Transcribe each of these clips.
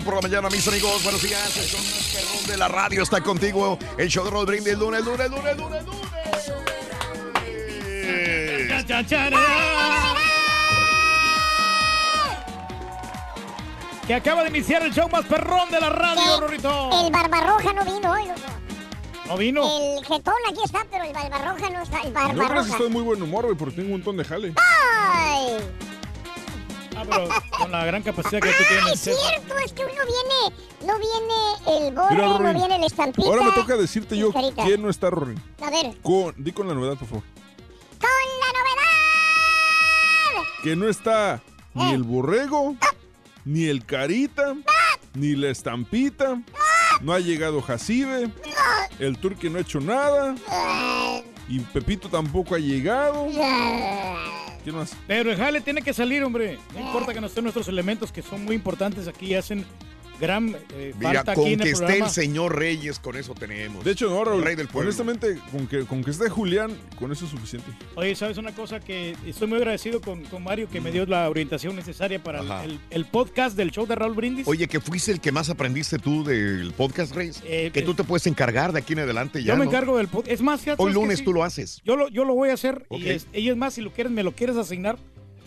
Morning por la mañana, mis amigos. Buenos días. El show más perrón de la radio está contigo. El show de Raúl Brindis, lunes, lunes, lunes, lunes, lunes. Que acaba de iniciar el show más perrón de la radio, Rorrito. El Barbarroja no vino hoy, loco. ¿No vino? El jetón aquí está, pero el Barbarroja no está. El Yo creo que Barbarroja. estoy de muy buen humor, güey, porque tengo un montón de jale. ¡Ay! Ah, pero con la gran capacidad que tú Ah, tienes. es cierto, es que uno viene, no viene el Mira, borre, no Rory, viene el estampita. Ahora me toca decirte yo Carita. quién no está, Rory. A ver, Con, di con la novedad, por favor. con la novedad. Que no está ni el borrego, ni el carita, ni la estampita. No ha llegado Jacibe. El turque no ha hecho nada. Y Pepito tampoco ha llegado. ¿Quién más? Pero el jale tiene que salir, hombre. No importa que no estén nuestros elementos, que son muy importantes aquí y hacen gran eh, Mira, falta con aquí en que el esté programa. el señor Reyes, con eso tenemos. De hecho, no, Raúl. El rey del pueblo. Honestamente, con que, con que esté Julián, con eso es suficiente. Oye, ¿sabes una cosa? Que estoy muy agradecido con, con Mario que me dio la orientación necesaria para el, Ajá. el- el podcast del show de Raúl Brindis. Oye, que fuiste el que más aprendiste tú del podcast, Reyes. Eh, que tú eh, te puedes encargar de aquí en adelante ya. yo me ¿no? encargo del podcast. Es más, fíjate, Hoy lunes Sí. tú lo haces. Yo lo, yo lo voy a hacer y, es, y es más, si lo quieres, me lo quieres asignar.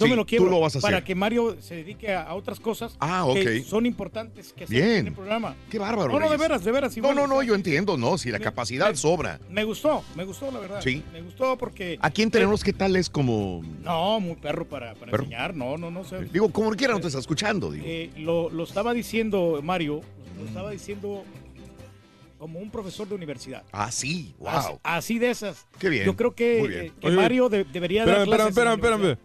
Yo Sí, me lo tú quiero lo vas a para hacer. que Mario se dedique a, a otras cosas Ah, que son importantes que Bien. hacen en el programa. Qué bárbaro. No, no, de veras, de veras. No, igual, no, no, o sea, yo entiendo, no, si la Me- capacidad me- sobra. Me gustó, me gustó, la verdad. Sí. Me gustó porque... Aquí en Tenemos, ¿qué tal es como...? No, muy perro para, para Perro. enseñar. No, no, no. sé. Digo, como quiera no te está escuchando, digo. Eh, lo, lo estaba diciendo Mario, lo estaba diciendo como un profesor de universidad. Ah, sí, Así, wow. así de esas. Qué bien. Yo creo que, Muy bien. eh, que Oye, Mario de- debería dar Espérame, clases. espérame, espérame.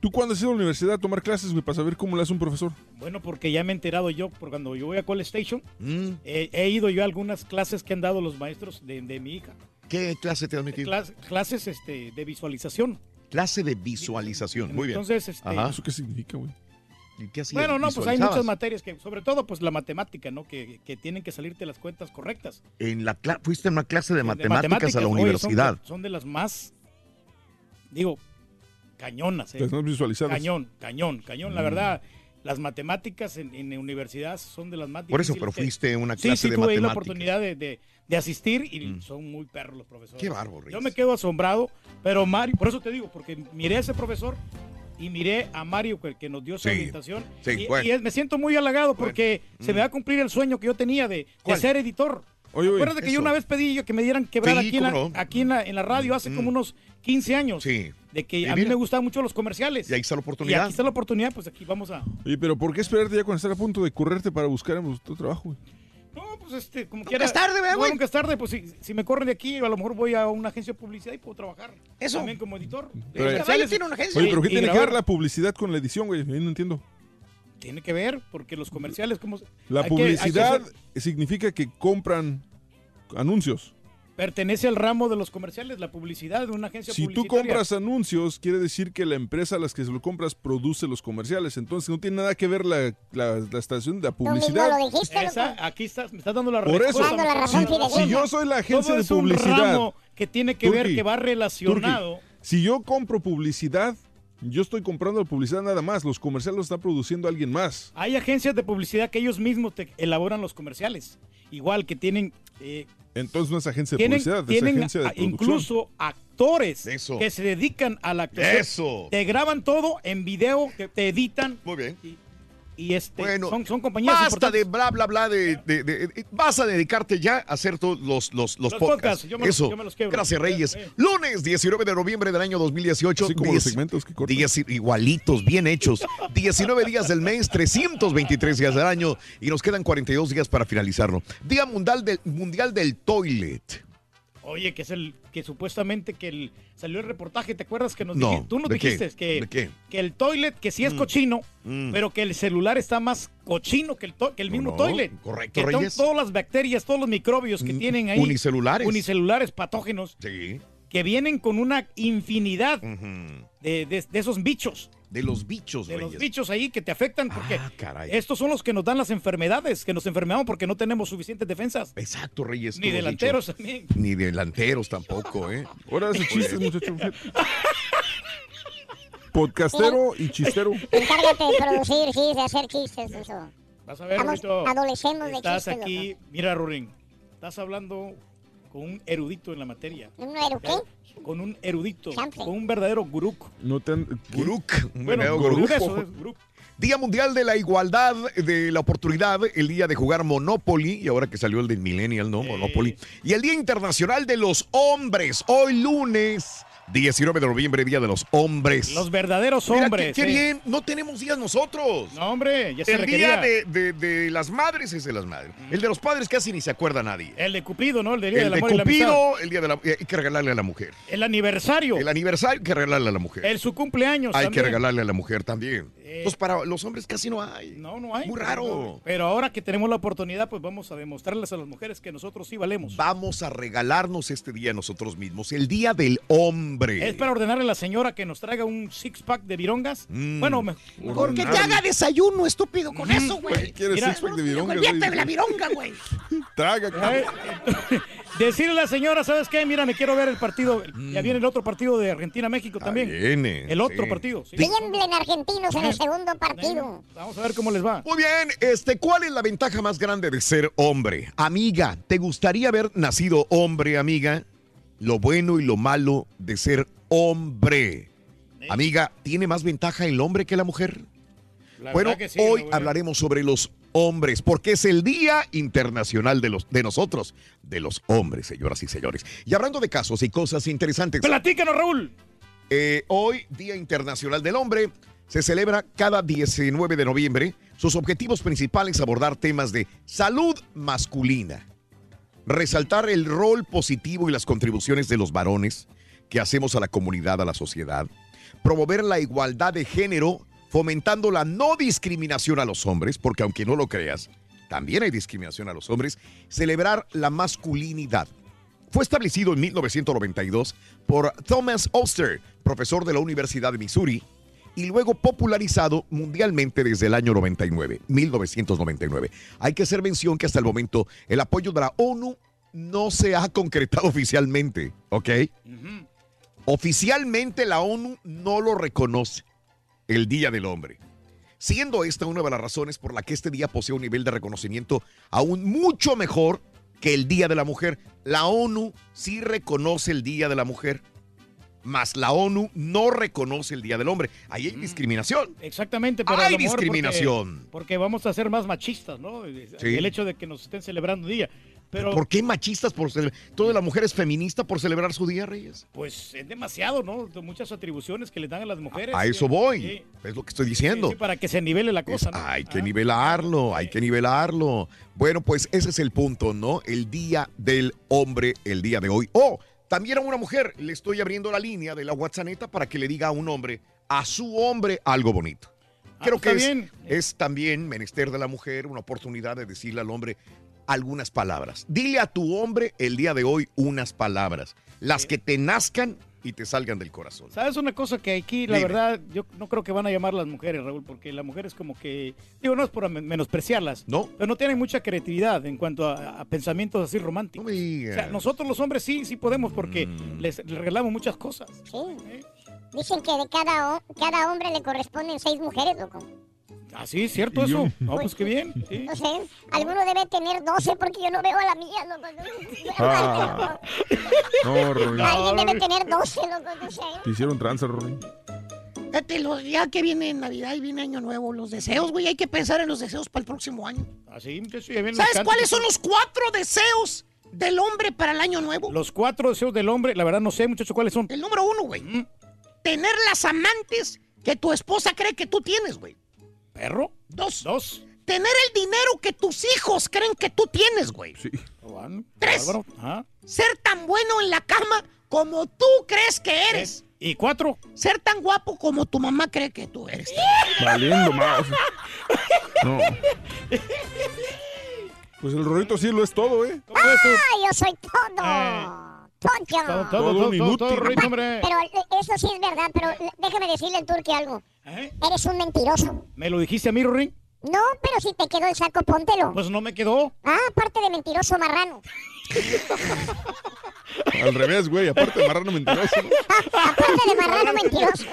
¿Tú cuándo has ido a la universidad a tomar clases, güey, para saber cómo le hace un profesor? Bueno, porque ya me he enterado yo, por cuando yo voy a Call Station, Mm, eh, he ido yo a algunas clases que han dado los maestros de, de mi hija. ¿Qué clase te has metido? Clas- clases este, de visualización. Clase de visualización. Muy bien. Entonces, este, Ajá. ¿Eso qué significa, güey? ¿Y qué hacías? bueno, no, pues hay muchas materias que, sobre todo, pues la matemática, ¿no? Que, que tienen que salirte las cuentas correctas. En la cla- fuiste en una clase de De matemáticas, a la oye, son- universidad. son, de las más, digo, cañonas, ¿eh? Visualizadas. Cañón, cañón, cañón. La Mm. verdad, las matemáticas en, en universidad son de las más Por eso, pero que- fuiste una Sí, clase sí, de tuve ahí la matemáticas. oportunidad de, de- de asistir y Mm. son muy perros los profesores. Qué bárbaro. Yo me quedo asombrado, pero Mario, por eso te digo, porque miré a ese profesor y miré a Mario que, que nos dio esa Sí. invitación. Sí, y, bueno. y me siento muy halagado porque se me va a cumplir el sueño que yo tenía de, de ser editor. Oye, oye, Acuérdate que yo una vez pedí yo que me dieran quebrar Sí, aquí, en la, no. aquí en la, en la radio hace como unos 15 años. Sí. De que Y a mí mira. me gustaban mucho los comerciales. Y ahí está la Y oportunidad. aquí está la oportunidad, pues aquí vamos a... Oye, pero ¿por qué esperarte ya cuando estar a punto de correrte para buscar tu trabajo? güey? No, pues este, como Nunca quiera. es tarde, ¿verdad, no, güey? Nunca es tarde, pues si, si me corren de aquí, a lo mejor voy a una agencia de publicidad y puedo trabajar. Eso. También como editor. Pero- comerciales. Vaya, tiene una agencia. Oye, pero ¿qué Y tiene que ver la publicidad con la edición, güey? Yo no entiendo. Tiene que ver, porque los comerciales, como... La hay que- hay que publicidad hacer- significa que compran anuncios. Pertenece al ramo de los comerciales, la publicidad de una agencia Si tú publicitaria. compras anuncios, quiere decir que la empresa a las que se lo compras produce los comerciales. Entonces no tiene nada que ver la, la- la estación de la Tú mismo publicidad. lo dijiste, Esa, aquí estás, me estás dando la Por respuesta. eso, razón, si yo soy la agencia Todo de es un publicidad, ramo que tiene que ver, que va relacionado. Si yo compro publicidad, yo estoy comprando la publicidad nada más. Los comerciales los está produciendo alguien más. Hay agencias de publicidad que ellos mismos te elaboran los comerciales. Igual que tienen... eh, Entonces no es agencia de publicidad, tienen es agencia de incluso actores Eso. que se dedican a la actuación. Eso. Te graban todo en video, te, te editan Muy bien. y, y este, Bueno, son, son compañías Basta importantes. de bla, bla, bla. De, de- de- de- vas a dedicarte ya a hacer todos los, los, los, Los podcasts. podcasts, yo me los- Eso. yo me los quebro. Gracias, Reyes. Eh, eh. Lunes 19 de noviembre del año 2018. Así como los segmentos que cortan. diez- igualitos, bien hechos. 19 días del mes, 323 días del año y nos quedan 42 días para finalizarlo. Día Mundial del, mundial del Toilet. Oye, que es el que supuestamente que el, salió el reportaje, ¿te acuerdas que nos No, dijiste? Tú nos dijiste que, que el toilet, que sí es cochino, Mm. pero que el celular está más cochino que el, to- que el mismo no, toilet. correcto, que son Reyes. todas las bacterias, todos los microbios que Mm, tienen ahí. unicelulares. Unicelulares patógenos, Sí. que vienen con una infinidad de, de- de esos bichos. De los bichos, De los bichos ahí que te afectan porque Ah, caray. estos son los que nos dan las enfermedades, que nos enfermamos porque no tenemos suficientes defensas. Exacto, Reyes. Ni delanteros dicho. también. Ni delanteros tampoco, ¿eh? Ahora hace chistes, muchacho. Podcastero y chistero. Encárgate de producir, sí, de hacer chistes, eso. Vas a ver, Estamos Rorito. adolecemos de Estás chistes, aquí, mira, Rorín, estás hablando con un erudito en la materia. ¿Un qué? Con un erudito, Chanfle. con un verdadero guruk. No te Guruk. un Bueno, verdadero guruk, eso es guruk. Día Mundial de la Igualdad de la Oportunidad, el día de jugar Monopoly, y ahora que salió el de Millennial, ¿no? Monopoly. Y el Día Internacional de los Hombres, hoy lunes, 19 de noviembre, Día de los Hombres. Los verdaderos Mira, hombres. qué, qué sí. bien, no tenemos días nosotros. No, hombre, ya se el requería. día de, de- de las madres es de las madres. El de los padres casi ni se acuerda nadie. El de Cupido, ¿no? El de Día El de Amor y la. Cupido, el día de la... Hay que regalarle a la mujer. El aniversario. El aniversario hay que regalarle a la mujer. El su cumpleaños hay que regalarle a la mujer también. Eh. Pues para los hombres casi no hay. No, no hay. Muy raro. Pero ahora que tenemos la oportunidad, pues vamos a demostrarles a las mujeres que nosotros sí valemos. Vamos a regalarnos este día nosotros mismos, el Día del Hombre. Es para ordenarle a la señora que nos traiga un six pack de virongas. Mm. Bueno, me- mejor Que te haga desayuno, estúpido, con eso, güey. ¿Quieres Mira, six pack de virongas? Güey? la vironga, güey. Traga, Eh, Decirle a la señora, ¿sabes qué? Mira, me quiero ver el partido. Ya viene el otro partido de Argentina-México también. Mm. Viene, El otro sí. partido. sí. Tiemblen argentinos en el segundo partido. Vamos a ver cómo les va. Muy bien, este, ¿cuál es la ventaja más grande de ser hombre? Amiga, ¿te gustaría haber nacido hombre, amiga? Lo bueno y lo malo de ser hombre. Amiga, ¿tiene más ventaja el hombre que la mujer? La bueno, sí, hoy hablaremos sobre los hombres, porque es el Día Internacional de, los, de nosotros, de los hombres, señoras y señores. Y hablando de casos y cosas interesantes, Platícanos, Raúl. eh, hoy, Día Internacional del Hombre, se celebra cada 19 de noviembre. Sus objetivos principales abordar temas de salud masculina, resaltar el rol positivo y las contribuciones de los varones que hacemos a la comunidad, a la sociedad, promover la igualdad de género, fomentando la no discriminación a los hombres, porque aunque no lo creas, también hay discriminación a los hombres, celebrar la masculinidad. Fue establecido en 1992 por Thomas Oster, profesor de la Universidad de Missouri, y luego popularizado mundialmente desde el año 99, 1999. Hay que hacer mención que hasta el momento el apoyo de la ONU no se ha concretado oficialmente, ¿ok? Oficialmente la ONU no lo reconoce, el Día del Hombre. Siendo esta una de las razones por la que este día posee un nivel de reconocimiento aún mucho mejor que el Día de la Mujer. La ONU sí reconoce el Día de la Mujer. más la ONU no reconoce el Día del Hombre. Ahí hay discriminación. Exactamente, pero Hay mejor porque- discriminación. Porque, vamos a ser más machistas, ¿no? Sí. El hecho de que nos estén celebrando un día. Pero ¿Por qué machistas por? ¿Toda la mujer es feminista por celebrar su día, Reyes? pues es demasiado, ¿no? Muchas atribuciones que le dan a las mujeres. A eso voy. sí, Es lo que estoy diciendo. sí, para que se nivele la Es- cosa, ¿no? hay que Ah, nivelarlo, hay que nivelarlo. Bueno, pues ese es el punto, ¿no? El día del hombre, el día de hoy. Oh, también a una mujer le estoy abriendo la línea de la WhatsApp para que le diga a un hombre, a su hombre, algo bonito. Ah, Creo que es, bien. es también menester de la mujer una oportunidad de decirle al hombre algunas palabras. Dile a tu hombre el día de hoy unas palabras, las que te nazcan y te salgan del corazón. ¿Sabes una cosa que aquí, la Dime. verdad, yo no creo que van a llamar las mujeres, Raúl, porque las mujeres como que, digo, no es por men- menospreciarlas, No. pero no tienen mucha creatividad en cuanto a, a pensamientos así No románticos. me O digas. sea, nosotros los hombres sí, sí podemos porque Mm. les, les regalamos muchas cosas. Sí. Dicen que de cada, cada hombre le corresponden seis mujeres, loco. Ah, sí, ¿cierto eso? No, pues qué bien. sí. No sé, alguno debe tener 12 porque yo no veo a la mía, loco. Ah. No, Rory. Alguien debe tener 12, loco, no sé. Te hicieron tranza, Rory. Fíjate, los- ya que viene Navidad y viene Año Nuevo, los deseos, güey, hay que pensar en los deseos para el próximo año. Así, ya ven los ¿Sabes cuáles son los cuatro deseos del hombre para el Año Nuevo? Los cuatro deseos del hombre, la verdad no sé, muchachos, cuáles son. El número uno, güey. Mm, Tener las amantes que tu esposa cree que tú tienes, güey. ¿Perro? Dos. Dos. Tener el dinero que tus hijos creen que tú tienes, güey. Sí. Tres. Ser tan bueno en la cama como tú crees que eres. ¿Y cuatro? Ser tan guapo como tu mamá cree que tú eres. Valiendo más. No. Pues el Rorito sí lo es todo, ¿eh? ¿Cómo es eso? ¡Ay, yo soy todo! Eh. ¡Todo! Todo, todo, Todo todo, hombre. Pero eh, eso sí es verdad, pero eh, déjame decirle al turque algo. ¿Eh? Eres un mentiroso. ¿Me lo dijiste a mí, Rory? No, pero si te quedó el saco, póntelo. Pues no me quedó. Ah, aparte de mentiroso marrano. Al revés, güey. Aparte de marrano mentiroso. ¿no? Aparte de marrano mentiroso.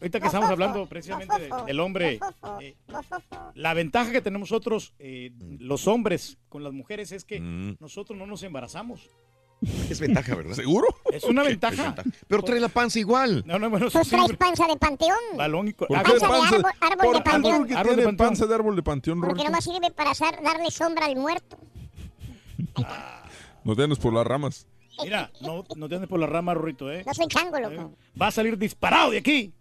Ahorita que estamos hablando precisamente de- del hombre, eh. La ventaja que tenemos nosotros, eh, los hombres, con las mujeres es que Mm. nosotros no nos embarazamos. Es ventaja, ¿verdad? ¿Seguro? Es una Es ventaja. ventaja. Pero trae la panza igual. No, no, bueno, Tú sí, traes panza de panteón. balón y ¿Por Ah, qué Panza de panza? árbol- árbol ¿Por de panteón. porque Árbol de tiene panteón. panza de árbol de panteón, Porque nomás sirve para hacer- darle sombra al muerto. No tienes por las ramas. Mira, no, no te andes por la rama, Rorrito, ¿eh? No soy chango, Eh, loco. Va a salir disparado de aquí.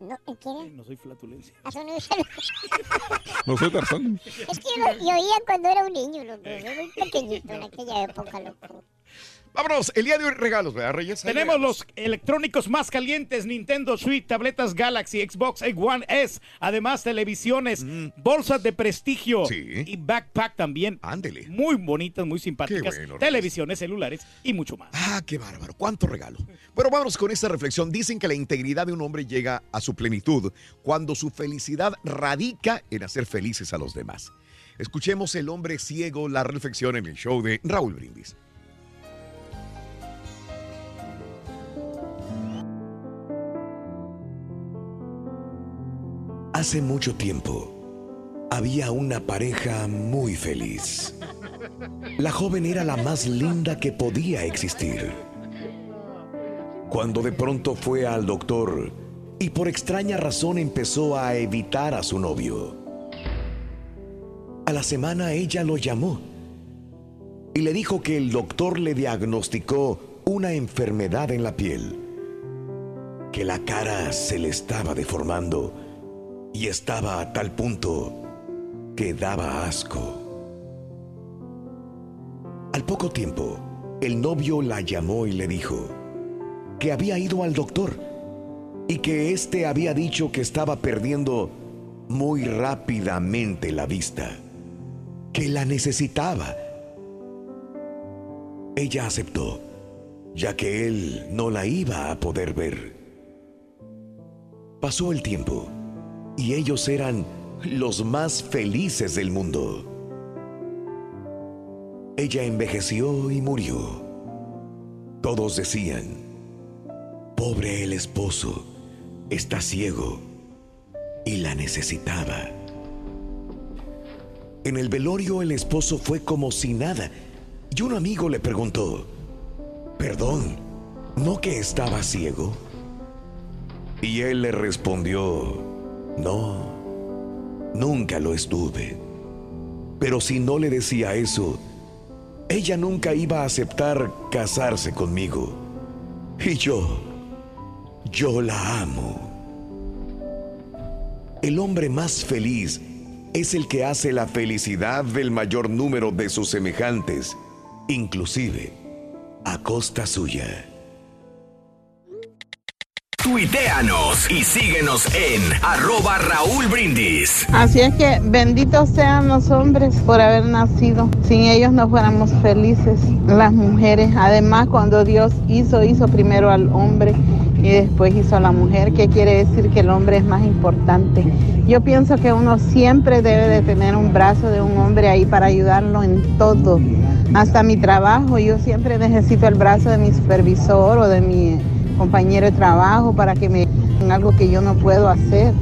No, ¿eh, ¿qué? No soy flatulencia. Ah, No soy Tarzán. Es que yo, yo oía cuando era un niño, loco. Yo muy pequeñito en aquella época, loco. Vámonos, el día de hoy regalos, ¿verdad, Reyes? Tenemos regalos. los electrónicos más calientes, Nintendo Switch, tabletas Galaxy, Xbox One S, además televisiones, bolsas de prestigio Mm. Sí. y backpack también. Ándele. Muy bonitas, muy simpáticas, Qué bueno, televisiones, celulares y mucho más. Ah, qué bárbaro, cuánto regalo. Bueno, vámonos con esta reflexión. Dicen que la integridad de un hombre llega a su plenitud cuando su felicidad radica en hacer felices a los demás. Escuchemos el hombre ciego, la reflexión en el show de Raúl Brindis. Hace mucho tiempo había una pareja muy feliz. La joven era la más linda que podía existir. Cuando de pronto fue al doctor y por extraña razón empezó a evitar a su novio. A la semana ella lo llamó y le dijo que el doctor le diagnosticó una enfermedad en la piel, que la cara se le estaba deformando y estaba a tal punto que daba asco. Al poco tiempo, el novio la llamó y le dijo que había ido al doctor y que éste había dicho que estaba perdiendo muy rápidamente la vista, que la necesitaba. Ella aceptó, ya que él no la iba a poder ver. Pasó el tiempo y ellos eran los más felices del mundo. Ella envejeció y murió. Todos decían, pobre el esposo, está ciego y la necesitaba. En el velorio el esposo fue como si nada, Y un amigo le preguntó, perdón, ¿no que estaba ciego? Y él le respondió, no, nunca lo estuve. Pero si no le decía eso, ella nunca iba a aceptar casarse conmigo. Y yo, yo la amo. El hombre más feliz es el que hace la felicidad del mayor número de sus semejantes, inclusive a costa suya. Tuiteanos y síguenos en arroba Raúl Brindis. Así es que benditos sean los hombres por haber nacido. Sin ellos no fuéramos felices las mujeres. Además, cuando Dios hizo, hizo primero al hombre y después hizo a la mujer, que quiere decir que el hombre es más importante. Yo pienso que uno siempre debe de tener un brazo de un hombre ahí para ayudarlo en todo. Hasta mi trabajo, yo siempre necesito el brazo de mi supervisor o de mi compañero de trabajo para que me en algo que yo no puedo hacer.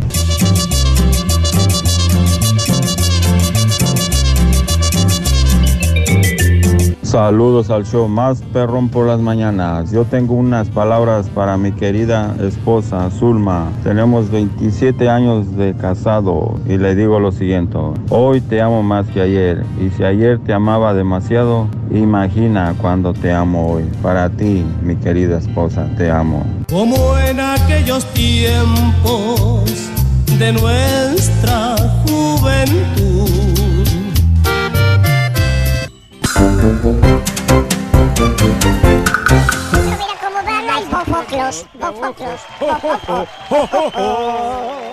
Saludos al show más perrón por las mañanas. Yo tengo unas palabras para mi querida esposa Zulma. Tenemos 27 años de casado y le digo lo siguiente. Hoy te amo más que ayer y si ayer te amaba demasiado, imagina cuando te amo hoy. Para ti, mi querida esposa, te amo. Como en aquellos tiempos de nuestra juventud. Mira cómo van los bofoclos, bofoclos, bofoclos.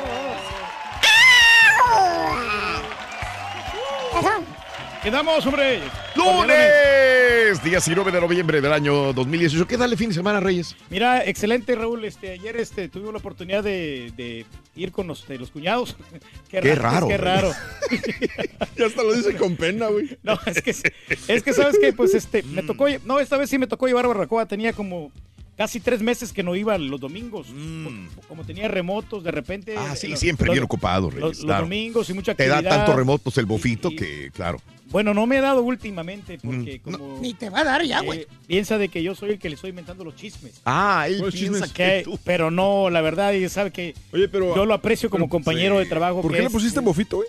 Quedamos, hombre. Lunes, 19 de noviembre del año 2018. ¿Qué tal el fin de semana, Reyes? Mira, excelente, Raúl. Este, ayer este, tuvimos la oportunidad de, de ir con los, de los cuñados. Qué raro, Qué raro. Ya hasta lo dice con pena, güey. No, es que, es que sabes que, pues, este, me tocó, lle- no, esta vez sí me tocó llevar a Barbacoa. Tenía como casi tres meses que no iba los domingos. Por- Como tenía remotos, de repente. Mm. Ah, sí, siempre los- bien ocupado, Reyes. Los, domingos y mucha Te actividad. da tantos remotos el bofito que, claro. Bueno, no me he dado últimamente porque como... Ni te va a dar ya, güey. eh, piensa de que yo soy el que le estoy inventando los chismes. Ah, él Pues piensa chismes. que tú. pero no, la verdad, y sabe que Oye, pero. yo lo aprecio como pero- compañero sí. de trabajo. ¿Por qué le es- pusiste bofito, güey?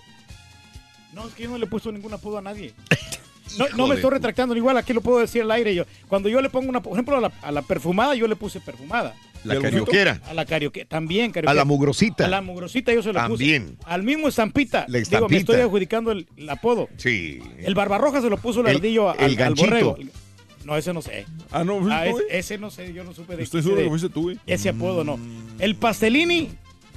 No, es que yo no le he puesto ningún apodo a nadie. No, no me estoy retractando, igual aquí lo puedo decir al aire. Yo, cuando yo le pongo una, por ejemplo, a la, a la perfumada, yo le puse perfumada. La ¿Y al carioquera. A la carioque, también A carioquera. la mugrosita. A la mugrosita yo se lo También. puse. Al mismo estampita. La Digo, me estoy adjudicando el, el apodo. Sí. El barbarroja se lo puso el, El- ardillo el al, borrego. No, ese no sé. Ah, no, ¿fuiste Ah, es- ese no sé, yo no supe de Estoy ese- seguro de- que fuiste tú, güey. Ese apodo no. El pastelini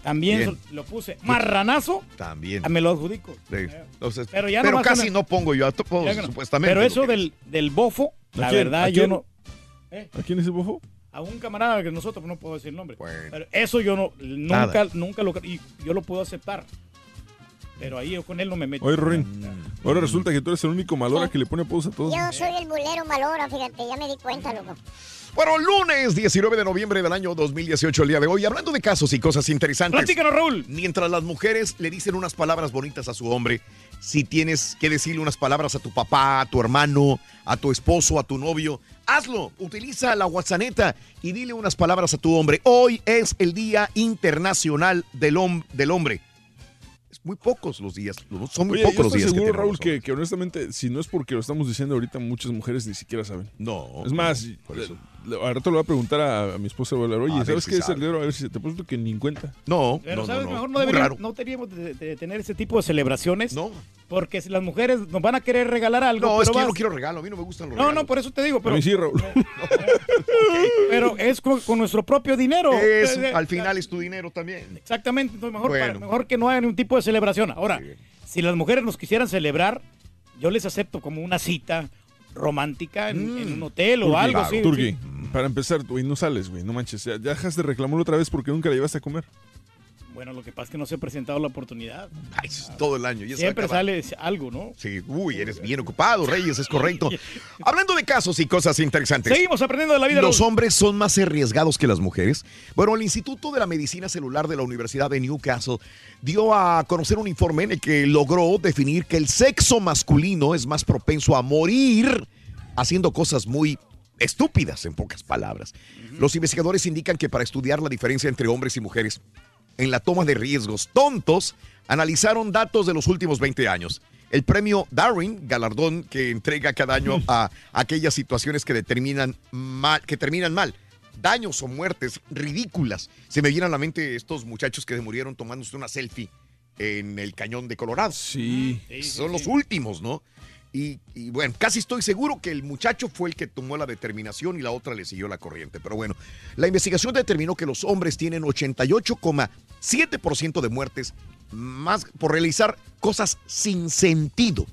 también Bien. lo puse. Marranazo, También. ah, me lo adjudico. Sí. Entonces, Pero ya pero casi una- no pongo yo que no. supuestamente. Pero eso del, del bofo, la ¿A quién? verdad, ¿A yo quién? no. ¿A quién es el bofo? A un camarada que nosotros no puedo decir el nombre. Bueno. Pero eso yo no, Nada. nunca, nunca lo. Y yo lo puedo aceptar. Pero ahí yo con él no me meto. Oye, Rorín, ahora resulta que tú eres el único malora que le pone apodos a todos. Yo soy el mulero malora, fíjate, ya me di cuenta, loco. Bueno, lunes 19 de noviembre del año 2018, el día de hoy, hablando de casos y cosas interesantes. Platícanos, Raúl. Mientras las mujeres le dicen unas palabras bonitas a su hombre, si tienes que decirle unas palabras a tu papá, a tu hermano, a tu esposo, a tu novio, hazlo. Utiliza la WhatsApp y dile unas palabras a tu hombre. Hoy es el Día Internacional del, hom- del Hombre. Es muy pocos los días, son muy Oye, yo pocos los días que seguro, tenemos Raúl, que, que honestamente, si no es porque lo estamos diciendo ahorita, muchas mujeres ni siquiera saben. No. Es más, por eso. Al rato le voy a preguntar a, a mi esposa, voy a hablar, A oye, ver ¿sabes si qué es el dedo? A ver si te puesto que ni en cuenta. No, Pero, no, ¿sabes? no, no. Mejor no, deberíamos, no deberíamos de, de tener ese tipo de celebraciones. No, Porque si las mujeres nos van a querer regalar algo. no, es que yo no quiero regalo, a mí no me gustan los No, no, regalos. por eso te digo. a Pero, mí sí, Raúl. pero es con, con nuestro propio dinero. Es, Eh, eh, al final es tu dinero también. Exactamente, entonces mejor, Bueno. para- mejor que no hagan un tipo de celebración. Ahora, Sí. si las mujeres nos quisieran celebrar, yo les acepto como una cita romántica en, Mm. en un hotel o algo claro, así. Turqui, sí. para empezar, güey, no sales, güey, no manches. Ya, ya dejas de reclamarlo otra vez porque nunca la llevaste a comer. Bueno, lo que pasa es que no se ha presentado la oportunidad. Ay, es todo el año. ya Siempre sale algo, ¿no? Sí, uy, eres bien ocupado, Reyes, es correcto. Hablando de casos y cosas interesantes. Seguimos aprendiendo de la vida. ¿Los Raúl. hombres son más arriesgados que las mujeres? Bueno, el Instituto de la Medicina Celular de la Universidad de Newcastle dio a conocer un informe en el que logró definir que el sexo masculino es más propenso a morir haciendo cosas muy estúpidas, en pocas palabras. Los investigadores indican que para estudiar la diferencia entre hombres y mujeres en la toma de riesgos tontos, analizaron datos de los últimos 20 años. El premio Darwin, galardón que entrega cada año a aquellas situaciones que determinan mal, que terminan mal, daños o muertes ridículas. Se me vienen a la mente estos muchachos que se murieron tomándose una selfie en el cañón de Colorado. Sí. Son los últimos, ¿no? Y, y bueno, casi estoy seguro que el muchacho fue el que tomó la determinación y la otra le siguió la corriente. Pero bueno, la investigación determinó que los hombres tienen 88,7% de muertes más por realizar cosas sin sentido.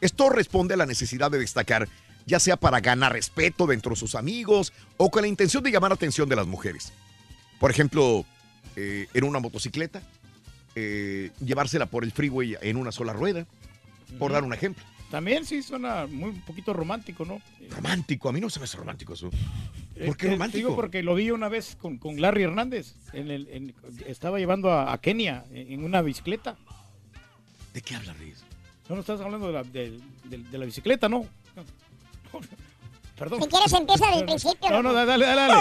Esto responde a la necesidad de destacar, ya sea para ganar respeto dentro de sus amigos o con la intención de llamar la atención de las mujeres. Por ejemplo, eh, en una motocicleta, eh, llevársela por el freeway en una sola rueda, por dar un ejemplo. También sí suena muy un poquito romántico, ¿no? Romántico, a mí no se me hace romántico eso. ¿Por qué romántico? Digo porque lo vi una vez con, con Larry Hernández. En el, en- estaba llevando a, a Kenia en en una bicicleta. ¿De qué habla, Riz? No, no estás hablando de la, de, de- de la bicicleta, ¿no? Perdón. Si quieres empieza desde el principio. No, no, dale, dale, dale.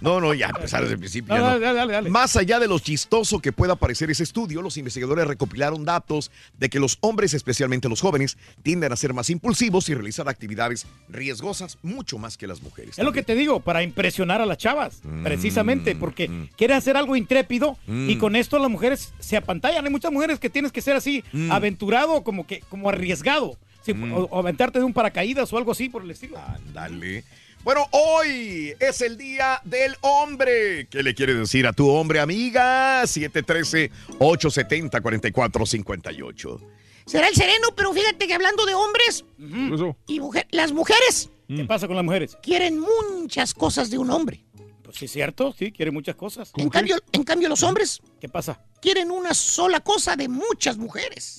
No, no, ya empezar desde el principio. No, ya no. dale, dale, dale. Más allá de lo chistoso que pueda parecer ese estudio, los investigadores recopilaron datos de que los hombres, especialmente los jóvenes, tienden a ser más impulsivos y realizar actividades riesgosas mucho más que las mujeres. Es lo que te digo, para impresionar a las chavas, Mm, precisamente, porque quieren hacer algo intrépido y Mm. con esto las mujeres se apantallan. Hay muchas mujeres que tienes que ser así, Mm. aventurado, como que como arriesgado. Sí, o, o aventarte de un paracaídas o algo así por el estilo. Dale. Bueno, hoy es el Día del Hombre. ¿Qué le quiere decir a tu hombre, amiga? 713-870-4458. Será el sereno, pero fíjate que hablando de hombres y mujer, las mujeres ¿Qué pasa con las mujeres? quieren muchas cosas de un hombre. Pues sí, es cierto, sí, quiere muchas cosas. En cambio, en cambio, los hombres ¿Qué pasa? quieren una sola cosa de muchas mujeres.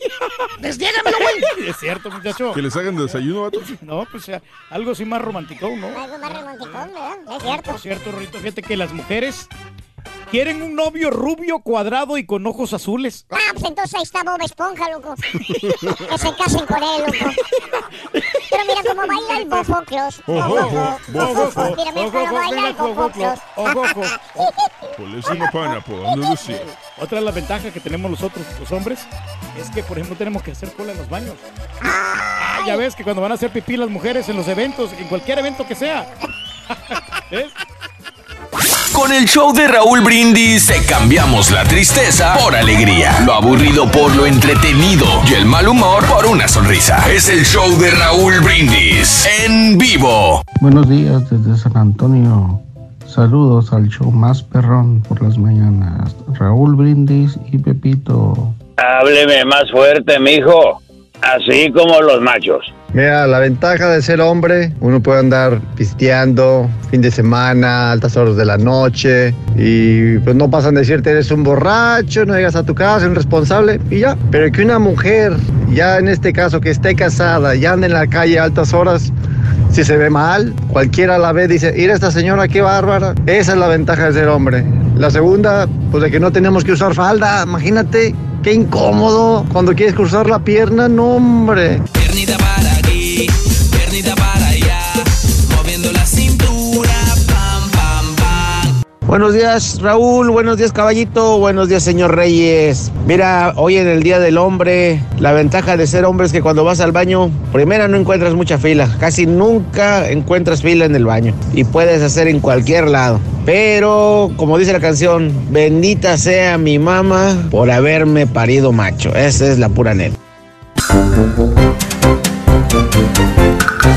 Desdiégamelo, güey. Es cierto, muchacho. Que les hagan desayuno, vato. No, pues algo así más romántico, ¿no? Algo más romanticón, ¿verdad? Es cierto. Es cierto, Rorito, fíjate que las mujeres quieren un novio rubio, cuadrado y con ojos azules. Ah, pues entonces ahí está Bob Esponja, loco. que se casen con él, loco. Pero mira cómo baila el Bofoclos. Ojo, Mira, mira cómo baila el Bofoclos. Por eso no pana, por Andalucía. Otra de las ventajas que tenemos nosotros, los hombres, es que, por ejemplo, tenemos que hacer cola en los baños. Ah, ya ves que cuando van a hacer pipí las mujeres en los eventos, en cualquier evento que sea. ¿Ves? Con el show de Raúl Brindis te cambiamos la tristeza por alegría, lo aburrido por lo entretenido y el mal humor por una sonrisa. Es el show de Raúl Brindis en vivo. Buenos días desde San Antonio. Saludos al show más perrón por las mañanas. Raúl Brindis y Pepito. Hábleme más fuerte, mijo. Así como los machos. Mira, la ventaja de ser hombre, uno puede andar pisteando fin de semana, altas horas de la noche y pues no pasan de decirte eres un borracho, no llegas a tu casa, un responsable y ya. Pero que una mujer, ya en este caso que esté casada, ya anda en la calle a altas horas, si se ve mal, cualquiera la ve, dice, mira esta señora, qué bárbara. Esa es la ventaja de ser hombre. La segunda, pues de que no tenemos que usar falda, imagínate. Qué incómodo cuando quieres cruzar la pierna, no hombre. Buenos días Raúl, buenos días caballito, buenos días señor Reyes. Mira, hoy en el Día del Hombre, la ventaja de ser hombre es que cuando vas al baño, primera no encuentras mucha fila, casi nunca encuentras fila en el baño y puedes hacer en cualquier lado. Pero, como dice la canción, bendita sea mi mamá por haberme parido macho. Esa es la pura neta.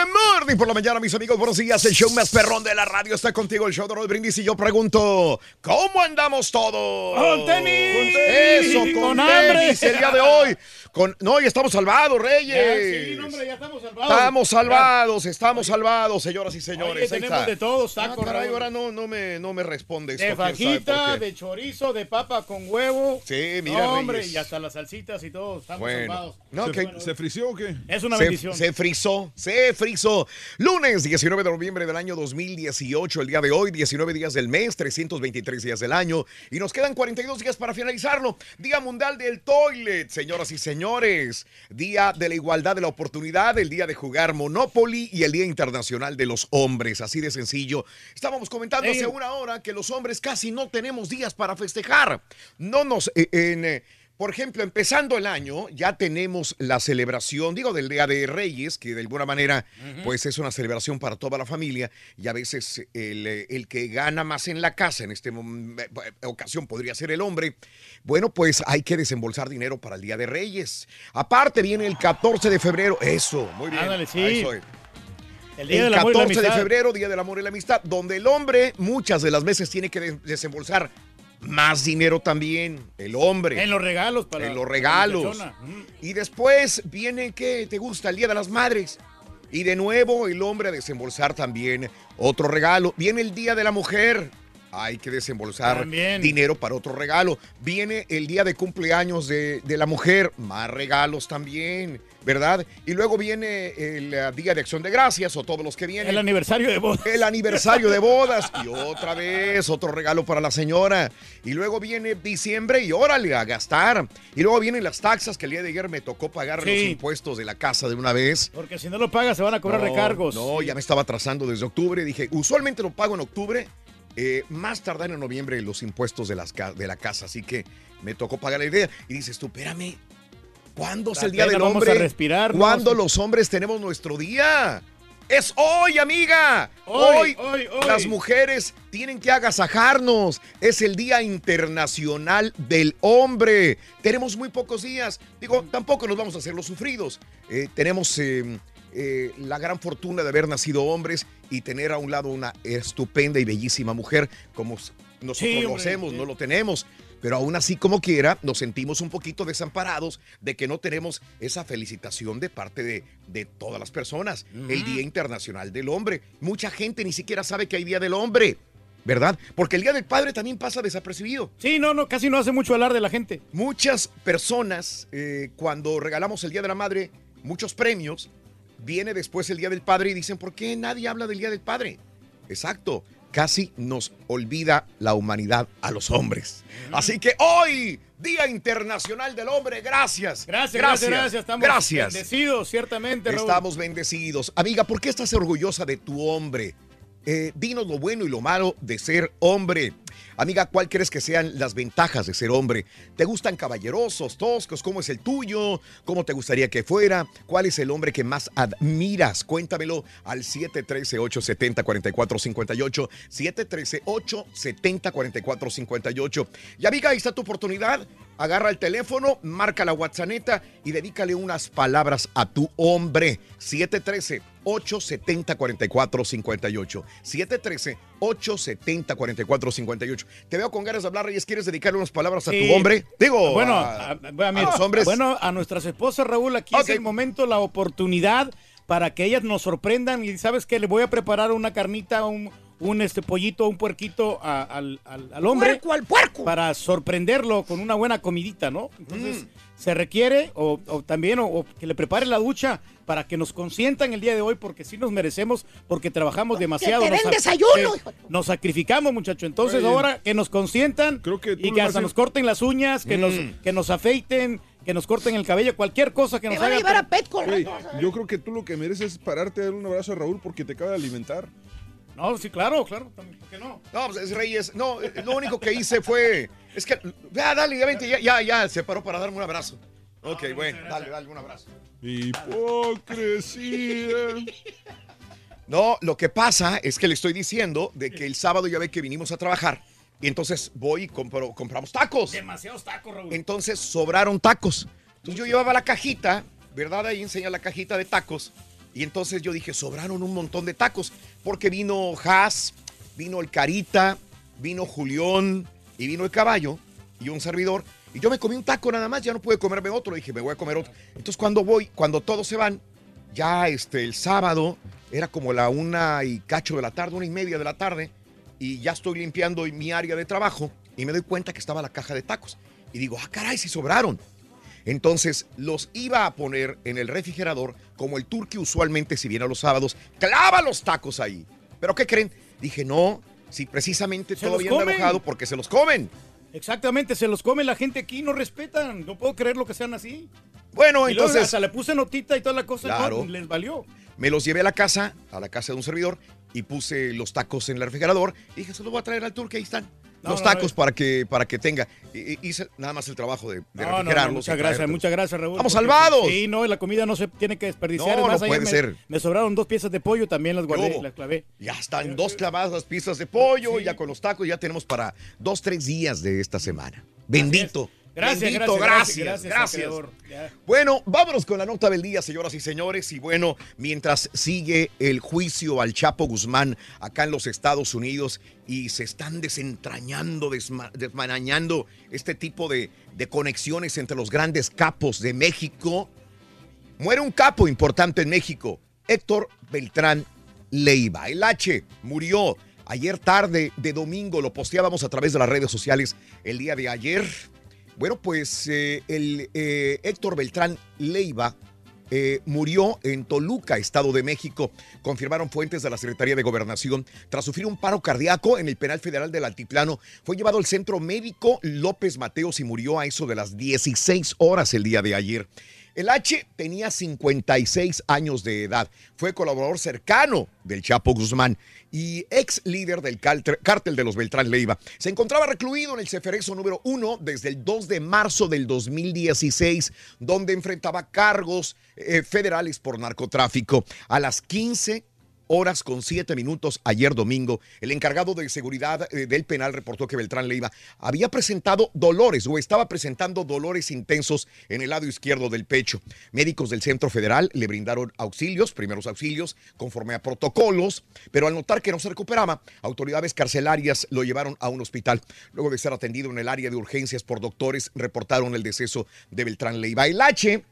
Good morning por la mañana, mis amigos. Buenos días. El show más perrón de la radio está contigo, el show de Roll Brindis. Y yo pregunto, ¿cómo andamos todos? ¡Con tenis! Eso, con, ¡Con tenis hambre! el día de hoy. Con, no, ya estamos salvados, Reyes. Ya, sí, hombre, ya estamos salvados. Estamos salvados, estamos salvados, señoras y señores. Oye, tenemos está. de todos, tacos, Ah, caray, Raúl. ahora no, no, me, no me responde esto. De fajita, de chorizo, de papa con huevo. Sí, mira, No, hombre, Reyes. y hasta las salsitas y todo. Estamos Bueno. salvados. No, ¿Se, que- ¿Se frició o qué? Es una se, bendición. Se frizó, se frizó. Lunes 19 de noviembre del año 2018, el día de hoy, 19 días del mes, 323 días del año. Y nos quedan 42 días para finalizarlo. Día Mundial del Toilet, señoras y señores. Día de la Igualdad de la Oportunidad, el día de jugar Monopoly y el Día Internacional de los Hombres. Así de sencillo. Estábamos comentando Ey. hace una hora que los hombres casi no tenemos días para festejar. No nos... eh, en, eh, por ejemplo, empezando el año, ya tenemos la celebración, digo, del Día de Reyes, que de alguna manera, pues es una celebración para toda la familia, y a veces el, eh, el que gana más en la casa, en esta ocasión podría ser el hombre, bueno, pues hay que desembolsar dinero para el Día de Reyes. Aparte viene el 14 de febrero, eso, muy bien. Ándale, sí. a eso es. El día el del amor y la 14 de febrero, Día del Amor y la Amistad, donde el hombre muchas de las veces tiene que de- desembolsar más dinero también, el hombre. En los regalos para En los regalos. Y después viene, ¿qué te gusta? El Día de las Madres. Y de nuevo el hombre a desembolsar también otro regalo. Viene el Día de la Mujer. Hay que desembolsar También. dinero para otro regalo. Viene el día de cumpleaños de, de la mujer. Más regalos también, ¿verdad? Y luego viene el eh, Día de Acción de Gracias o todos los que vienen. El aniversario de bodas. El aniversario de bodas. Y otra vez, otro regalo para la señora. Y luego viene diciembre y órale, a gastar. Y luego vienen las taxas que el día de ayer me tocó pagar los impuestos de la casa de una vez. Porque si no lo pagas se van a cobrar No, recargos. No, ya me estaba atrasando desde octubre. Dije, usualmente lo pago en octubre. Eh, más tardar en noviembre los impuestos de, las de la casa. Así que me tocó pagar la idea. Y dices tú, espérame. ¿Cuándo es el día del vamos hombre? a respirar. ¿Cuándo los hombres tenemos nuestro día? Es hoy, amiga. Hoy, hoy, hoy. Las mujeres tienen que agasajarnos. Es el Día Internacional del Hombre. Tenemos muy pocos días. Digo, tampoco nos vamos a hacer los sufridos. Eh, tenemos eh, eh, la gran fortuna de haber nacido hombres y tener a un lado una estupenda y bellísima mujer como nosotros Sí, lo hacemos, sí. no lo tenemos. Pero aún así, como quiera, nos sentimos un poquito desamparados de que no tenemos esa felicitación de parte de, de todas las personas. El Día Internacional del Hombre. Mucha gente ni siquiera sabe que hay Día del Hombre, ¿verdad? Porque el Día del Padre también pasa desapercibido. Sí, no, no, casi no hace mucho hablar de la gente. Muchas personas, eh, cuando regalamos el Día de la Madre, muchos premios, viene después el Día del Padre y dicen, ¿por qué nadie habla del Día del Padre? Exacto, casi nos olvida la humanidad a los hombres. Así que hoy, Día Internacional del Hombre, gracias. Gracias, gracias, gracias. Estamos gracias. bendecidos, ciertamente, Raúl. Estamos bendecidos. Amiga, ¿por qué estás orgullosa de tu hombre? Eh, dinos lo bueno y lo malo de ser hombre. Amiga, ¿cuál crees que sean las ventajas de ser hombre? ¿Te gustan caballerosos, toscos? ¿Cómo es el tuyo? ¿Cómo te gustaría que fuera? ¿Cuál es el hombre que más admiras? Cuéntamelo al 713-870-4458. 713-870-4458. Y amiga, ahí está tu oportunidad. Agarra el teléfono, marca la WhatsApp y dedícale unas palabras a tu hombre. 713 870 4458 713 870 4458 Te veo con ganas de hablar, Reyes. ¿Quieres dedicarle unas palabras a tu hombre? Digo, bueno, a, a, a mi- a los hombres. bueno, a nuestras esposas, Raúl, aquí Ok. es el momento, la oportunidad para que ellas nos sorprendan y sabes que le voy a preparar una carnita, un, un este pollito, un puerquito a- al, al- al hombre. Puerco al puerco. Para sorprenderlo con una buena comidita, ¿no? Entonces, Mm. Se requiere, o, o también, o, o que le prepare la ducha para que nos consientan el día de hoy, porque sí nos merecemos, porque trabajamos demasiado. te nos den sac- desayuno, hijo Nos sacrificamos, muchacho. Entonces, Oye. ahora que nos consientan Creo que y que hasta nos corten las uñas, que, nos, Mm. que nos afeiten, que nos corten el cabello, cualquier cosa que Te nos van a llevar a Petco. Yo creo que tú lo que mereces es pararte a dar un abrazo a Raúl porque te acaba de alimentar. No, sí, claro, claro. también, ¿por qué no? No, pues es Reyes. No, eh, lo único que hice fue. Es que. Ya, dale, ya vente, ya, ya, ya, se paró para darme un abrazo. Ok, bueno, dale, dale un abrazo. Hipocresía. No, lo que pasa es que le estoy diciendo de que el sábado ya ve que vinimos a trabajar. Y entonces voy y compro- compramos tacos. Demasiados tacos, Raúl. Entonces sobraron tacos. Entonces yo llevaba la cajita, ¿verdad? Ahí enseña la cajita de tacos. Y entonces yo dije, sobraron un montón de tacos, porque vino Haas, vino el Carita, vino Julián y vino el Caballo y un servidor. Y yo me comí un taco nada más, ya no pude comerme otro. Dije, me voy a comer otro. Entonces cuando voy, cuando todos se van, ya este, el sábado, era como la una y cacho de la tarde, una y media de la tarde, y ya estoy limpiando mi área de trabajo y me doy cuenta que estaba la caja de tacos. Y digo, ah, caray, si sobraron. Entonces los iba a poner en el refrigerador como el turqui usualmente si viene a los sábados, clava los tacos ahí. Pero ¿qué creen? Dije, no, si precisamente Se todavía anda enojado porque se los comen. Exactamente, se los come la gente aquí, no respetan. No puedo creer lo que sean así. Bueno, Y luego entonces hasta le puse notita y toda la cosa, Claro. no, les valió. me los llevé a la casa, a la casa de un servidor, y puse los tacos en el refrigerador. Y dije, se los voy a traer al turqui, ahí están. No, los tacos no. para que, para que tenga. Y- y- Hice nada más el trabajo de, de No, refrigerarlos. muchas y gracias, muchas gracias, Raúl. ¡Vamos salvados! Sí, no, la comida no se tiene que desperdiciar. No, puede me, ser. Me sobraron dos piezas de pollo, también las guardé, hubo? las clavé. Ya están dos clavadas las piezas de pollo, ya con los tacos ya tenemos para dos, tres días de esta semana. Bendito. Gracias, Bendito, gracias, gracias. Bueno, vámonos con la nota del día, señoras y señores. Y bueno, mientras sigue el juicio al Chapo Guzmán acá en los Estados Unidos y se están desentrañando, desma- desmarañando este tipo de, de conexiones entre los grandes capos de México, muere un capo importante en México, Héctor Beltrán Leiva. El H murió ayer tarde de domingo, lo posteábamos a través de las redes sociales el día de ayer. Bueno, pues eh, el eh, Héctor Beltrán Leiva eh, murió en Toluca, Estado de México, confirmaron fuentes de la Secretaría de Gobernación. Tras sufrir un paro cardíaco en el Penal Federal del Altiplano, fue llevado al Centro Médico López Mateos y murió a eso de las 16 horas el día de ayer. El H tenía 56 años de edad, fue colaborador cercano del Chapo Guzmán y ex líder del cártel de los Beltrán Leiva. Se encontraba recluido en el Ceferezo número 1 desde el 2 de marzo del 2016, donde enfrentaba cargos eh, federales por narcotráfico. A las 15 horas con 7 minutos ayer domingo, el encargado de seguridad eh, del penal reportó que Beltrán Leiva había presentado dolores o estaba presentando dolores intensos en el lado izquierdo del pecho. Médicos del Centro Federal le brindaron auxilios, primeros auxilios, conforme a protocolos, pero al notar que no se recuperaba, autoridades carcelarias lo llevaron a un hospital. Luego de ser atendido en el área de urgencias por doctores, reportaron el deceso de Beltrán Leiva. El H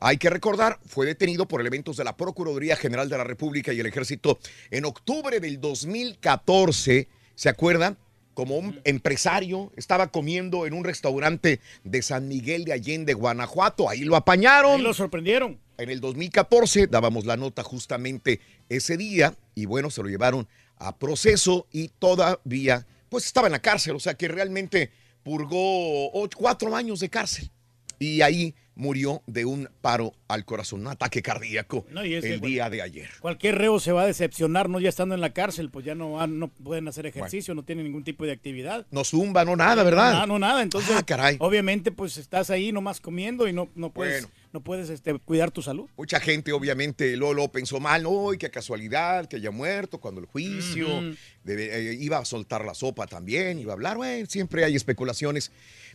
hay que recordar, fue detenido por elementos de la Procuraduría General de la República y el Ejército en octubre del 2014. ¿Se acuerdan? Como un empresario, estaba comiendo en un restaurante de San Miguel de Allende, Guanajuato. Ahí lo apañaron. Ahí lo sorprendieron. En el 2014 dábamos la nota justamente ese día y bueno, se lo llevaron a proceso y todavía, pues estaba en la cárcel, o sea que realmente purgó ocho- cuatro años de cárcel y ahí murió de un paro al corazón, un ataque cardíaco No, y el día de ayer. Cualquier reo se va a decepcionar, ¿no? Ya estando en la cárcel, pues ya no, van- no pueden hacer ejercicio, no tienen ningún tipo de actividad. No zumba, no nada, ¿verdad? No, no, nada. Entonces, Ah, caray. obviamente, pues estás ahí nomás comiendo y no, no puedes, Bueno. no puedes este, cuidar tu salud. Mucha gente obviamente Lolo pensó mal, no, y qué casualidad que haya muerto cuando el juicio, debe- eh, iba a soltar la sopa también, iba a hablar, bueno, siempre hay especulaciones,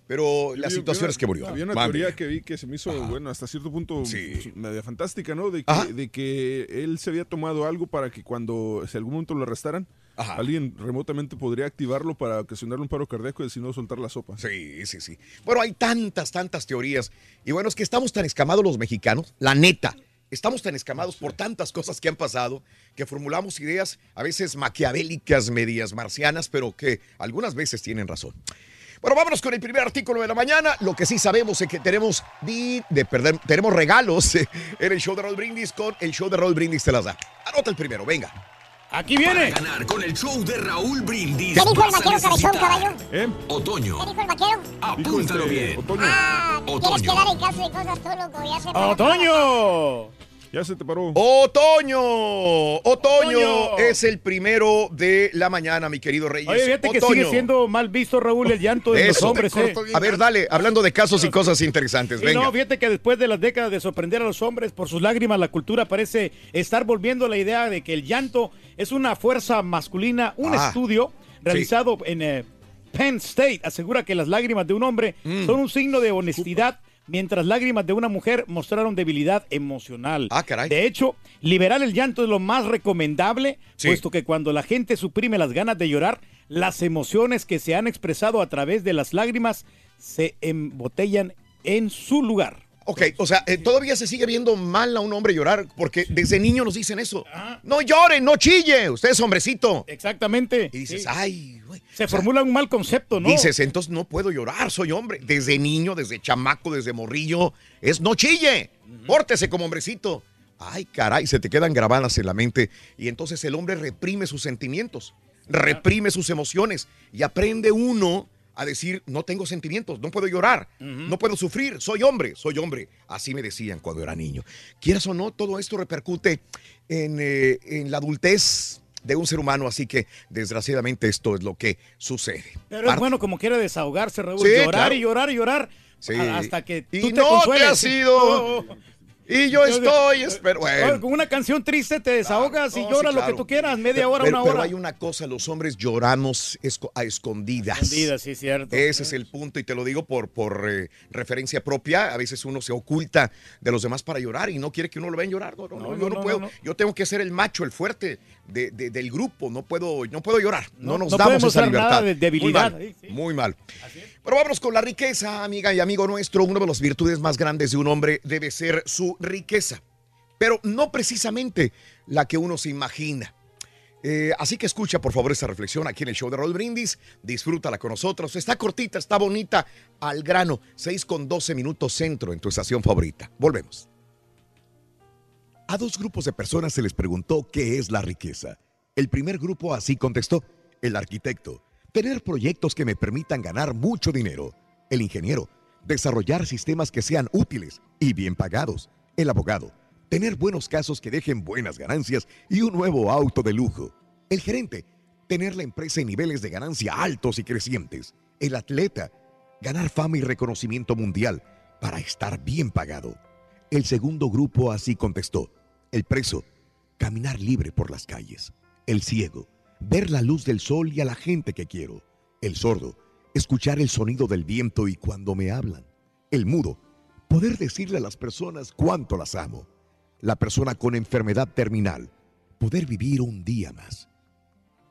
pero la Yo- situación yo- es que murió. Había una teoría que vi que se me hizo, bueno, hasta cierto punto Sí. media fantástica, ¿no? De Ajá. que, de que él se había tomado algo para que cuando, si algún momento lo arrestaran, Ajá. alguien remotamente podría activarlo para ocasionarle un paro cardíaco y si no soltar la sopa. Sí, sí, sí. Bueno, hay tantas, tantas teorías. Y bueno, es que estamos tan escamados los mexicanos, la neta. Estamos tan escamados por tantas cosas que han pasado que formulamos ideas a veces maquiavélicas, medias marcianas, pero que algunas veces tienen razón. Bueno, vámonos con el primer artículo de la mañana. Lo que sí sabemos es que tenemos, di- de perder, tenemos regalos eh, en el show de Roll Brindis con el show de Roll Brindis te las da. Anota el primero, venga. Aquí viene. Para ganar con el show de Raúl Brindis. ¿Qué dijo el vaquero cabezón, caballo? ¿Eh? Otoño. ¿Qué dijo el vaquero? Apúntalo este, bien. Otoño. Ah, Otoño. dar en caso de cosas tú, loco. Ya se ¡Otoño! Ya se te paró. Otoño, otoño, Otoño. es el primero de la mañana, mi querido Reyes. Oye, fíjate que sigue siendo mal visto, Raúl, el llanto de los hombres, ¿eh? A ver, dale, hablando de casos y cosas interesantes, venga. no, fíjate que después de las décadas de sorprender a los hombres por sus lágrimas, la cultura parece estar volviendo a la idea de que el llanto es una fuerza masculina. Un Ah, estudio realizado en eh, Penn State asegura que las lágrimas de un hombre Mm. son un signo de honestidad, mientras lágrimas de una mujer mostraron debilidad emocional. Ah, caray. De hecho, liberar el llanto es lo más recomendable, Sí. puesto que cuando la gente suprime las ganas de llorar, las emociones que se han expresado a través de las lágrimas se embotellan en su lugar. Ok, o sea, eh, todavía se sigue viendo mal a un hombre llorar porque desde niño nos dicen eso. No llore, no chille, usted es hombrecito. Exactamente. Y dices, Sí. ay, güey. Se formula un mal concepto, ¿no? Dices, entonces no puedo llorar, soy hombre. Desde niño, desde chamaco, desde morrillo, es no chille, pórtese como hombrecito. Ay, caray, se te quedan grabadas en la mente y entonces el hombre reprime sus sentimientos, reprime sus emociones y aprende uno a decir, no tengo sentimientos, no puedo llorar, no puedo sufrir, soy hombre, soy hombre. Así me decían cuando era niño. Quieras o no, todo esto repercute en, eh, en la adultez de un ser humano, así que desgraciadamente esto es lo que sucede. Pero es bueno como quiere desahogarse, Raúl. Sí, llorar claro. y llorar y llorar. Sí. Hasta que tú Y te no te has ido. Y yo estoy, espero, bueno. Con una canción triste te desahogas y no, lloras sí, lo que tú quieras, media Pero- hora, pero, una pero hora. hay una cosa, los hombres lloramos a escondidas. Escondidas, sí, cierto. Ese es el punto y te lo digo por, por eh, referencia propia. A veces uno se oculta de los demás para llorar y no quiere que uno lo vean llorar. No, no, no, yo no, puedo. Yo tengo que ser el macho, el fuerte de- de- del grupo. No puedo, no puedo llorar. No, No, nos no damos esa libertad. nada de debilidad. Muy mal. Sí, sí. Muy mal. Pero vámonos con la riqueza, amiga y amigo nuestro. Una de las virtudes más grandes de un hombre debe ser su riqueza. Pero no precisamente la que uno se imagina. Eh, así que escucha por favor esta reflexión aquí en el show de Roll Brindis. Disfrútala con nosotros. Está cortita, está bonita, al grano. 6 con 12 minutos centro en tu estación favorita. Volvemos. A dos grupos de personas se les preguntó qué es la riqueza. El primer grupo así contestó, el arquitecto, tener proyectos que me permitan ganar mucho dinero. El ingeniero, desarrollar sistemas que sean útiles y bien pagados. El abogado, tener buenos casos que dejen buenas ganancias y un nuevo auto de lujo. El gerente, tener la empresa en niveles de ganancia altos y crecientes. El atleta, ganar fama y reconocimiento mundial para estar bien pagado. El segundo grupo así contestó. El preso, caminar libre por las calles. El ciego, ver la luz del sol y a la gente que quiero. El sordo, escuchar el sonido del viento y cuando me hablan. El mudo, poder decirle a las personas cuánto las amo. La persona con enfermedad terminal, poder vivir un día más.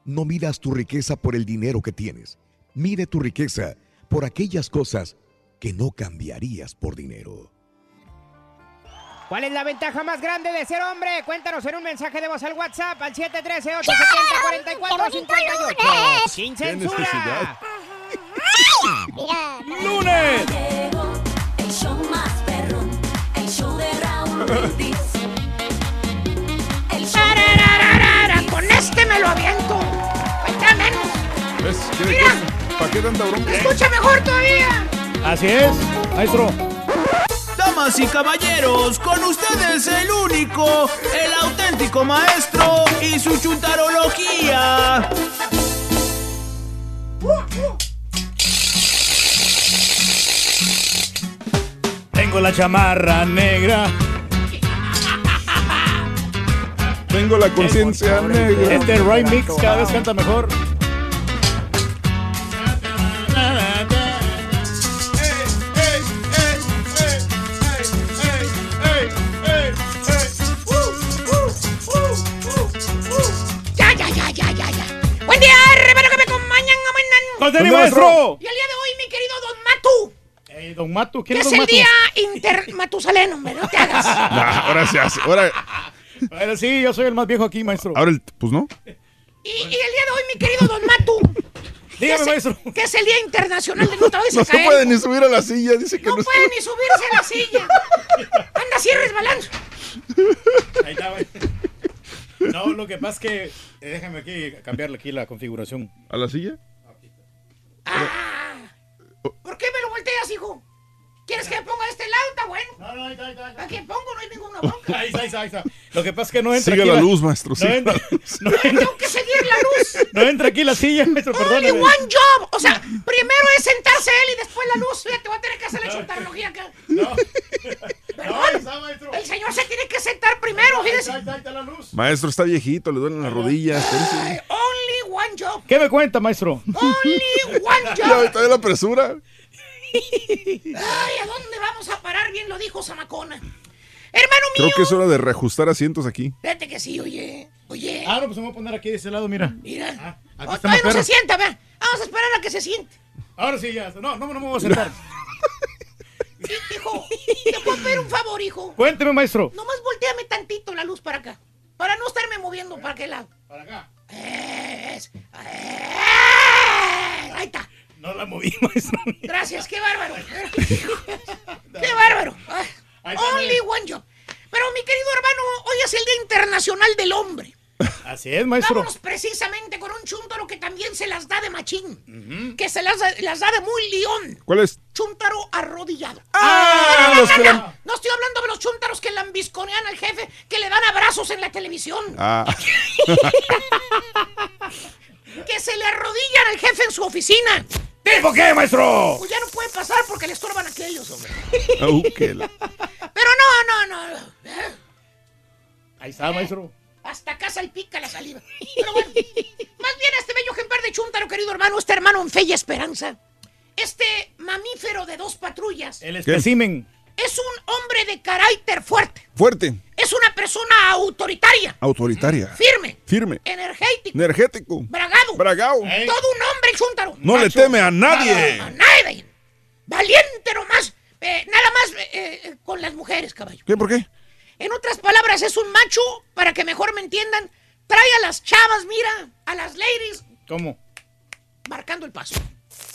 No midas tu riqueza por el dinero que tienes. Mide tu riqueza por aquellas cosas que no cambiarías por dinero. ¿Cuál es la ventaja más grande de ser hombre? Cuéntanos en un mensaje de voz al WhatsApp al 713-870-4458. Sin censura. ¡Lunes! El show más perrón, el show de Raúl Brindis. El show Tarararara, Con este me lo aviento. Falta menos. ¿Ves? ¿Qué de Mira. qué? ¿Para qué tanta bronca? Escucha mejor todavía. Así es, maestro. Damas y caballeros, con ustedes el único, el auténtico maestro y su chuntarología. Tengo la chamarra negra. Tengo la conciencia negra. Este Ray Mix cada vez canta mejor. ¡Con tenis, Y maestro! el día de hoy, mi querido Don Matu, Eh, don Mato, que ¿quién es es Don el Mato? día intermatusaleno, hombre, no te hagas. Nah, ahora se hace. Ahora, Bueno, sí, yo soy el más viejo aquí, maestro. ahora el, pues no. Y, y el día de hoy, mi querido Don Matu, Dígame, maestro. que es el Día Internacional de No No se caer. puede ni subir a la silla. Dice que No no, puede ni subirse a la silla. Anda así resbalando. Ahí está, güey. No, lo que pasa es que. eh, déjame aquí cambiarle aquí la configuración. ¿A la silla? ¿Por qué me lo volteas, hijo? ¿Quieres que me ponga de este lado? Está bueno. No, no, ahí está, ahí está. Aquí pongo, no hay ninguna bronca. Ahí está, ahí está, ahí está. Lo que pasa es que no entra Sigue aquí la luz, maestro. No sigue entra, la luz. no entra- Tengo que seguir la luz. no entra aquí la silla, maestro, Only perdóname. one job. O sea, primero es sentarse él y después la luz. Fíjate, voy a tener que hacer la chontarología acá. No. Perdón. El señor se tiene que sentar primero, Ahí está, fíjese. ahí está, ahí está la luz. Maestro está viejito, le duelen las rodillas. Only one job. ¿Qué me cuenta, maestro? Only one Ya, job. está de la presura. Ay, ¿a dónde vamos a parar? Bien lo dijo Zamacona. Hermano mío. Creo que es hora de reajustar asientos aquí. Fíjate que sí, oye. Oye. Ah, no, pues vamos a poner aquí de ese lado, mira. Mira. aquí Oh, está todavía no se sienta, vea. Vamos a esperar a que se siente. Ahora sí, ya. No, no, no me voy a sentar. Hijo, te puedo pedir un favor, hijo. Cuénteme, maestro. Nomás volteame tantito la luz para acá. Para no estarme moviendo para aquel lado. Para acá. Es- Ahí está. No la moví, maestro. Gracias, qué bárbaro. qué bárbaro. Only one job. Pero mi querido hermano, hoy es el Día Internacional del Hombre. Así es, maestro. Vámonos precisamente con un chúntaro que también se las da de machín. Que se las, las da de muy león. ¿Cuál es? Chúntaro arrodillado. Ah, no, no, los no, que no, la- no estoy hablando de los chúntaros que lambisconean al jefe, que le dan abrazos en la televisión. Ah. Que se le arrodillan al jefe en su oficina. ¿Tipo qué, maestro? Pues ya no puede pasar porque le estorban aquellos, hombre. La- Pero no, no, no. Ahí está, maestro. Hasta acá salpica la saliva. Pero bueno, más bien este bello ejemplar de chúntaro, querido hermano, este hermano en fe y esperanza. Este mamífero de dos patrullas. El espécimen. Es un hombre de carácter fuerte. Fuerte. Es una persona autoritaria, Autoritaria. firme, Firme. energético, Energético. bragado. Bragao. Todo un hombre el chúntaro. No le teme a nadie. A nadie. Valiente nomás. Eh, nada más eh, eh, con las mujeres, caballo. ¿Qué? ¿Por qué? En otras palabras, es un macho, para que mejor me entiendan, trae a las chavas, mira, a las ladies, ¿Cómo? marcando el paso.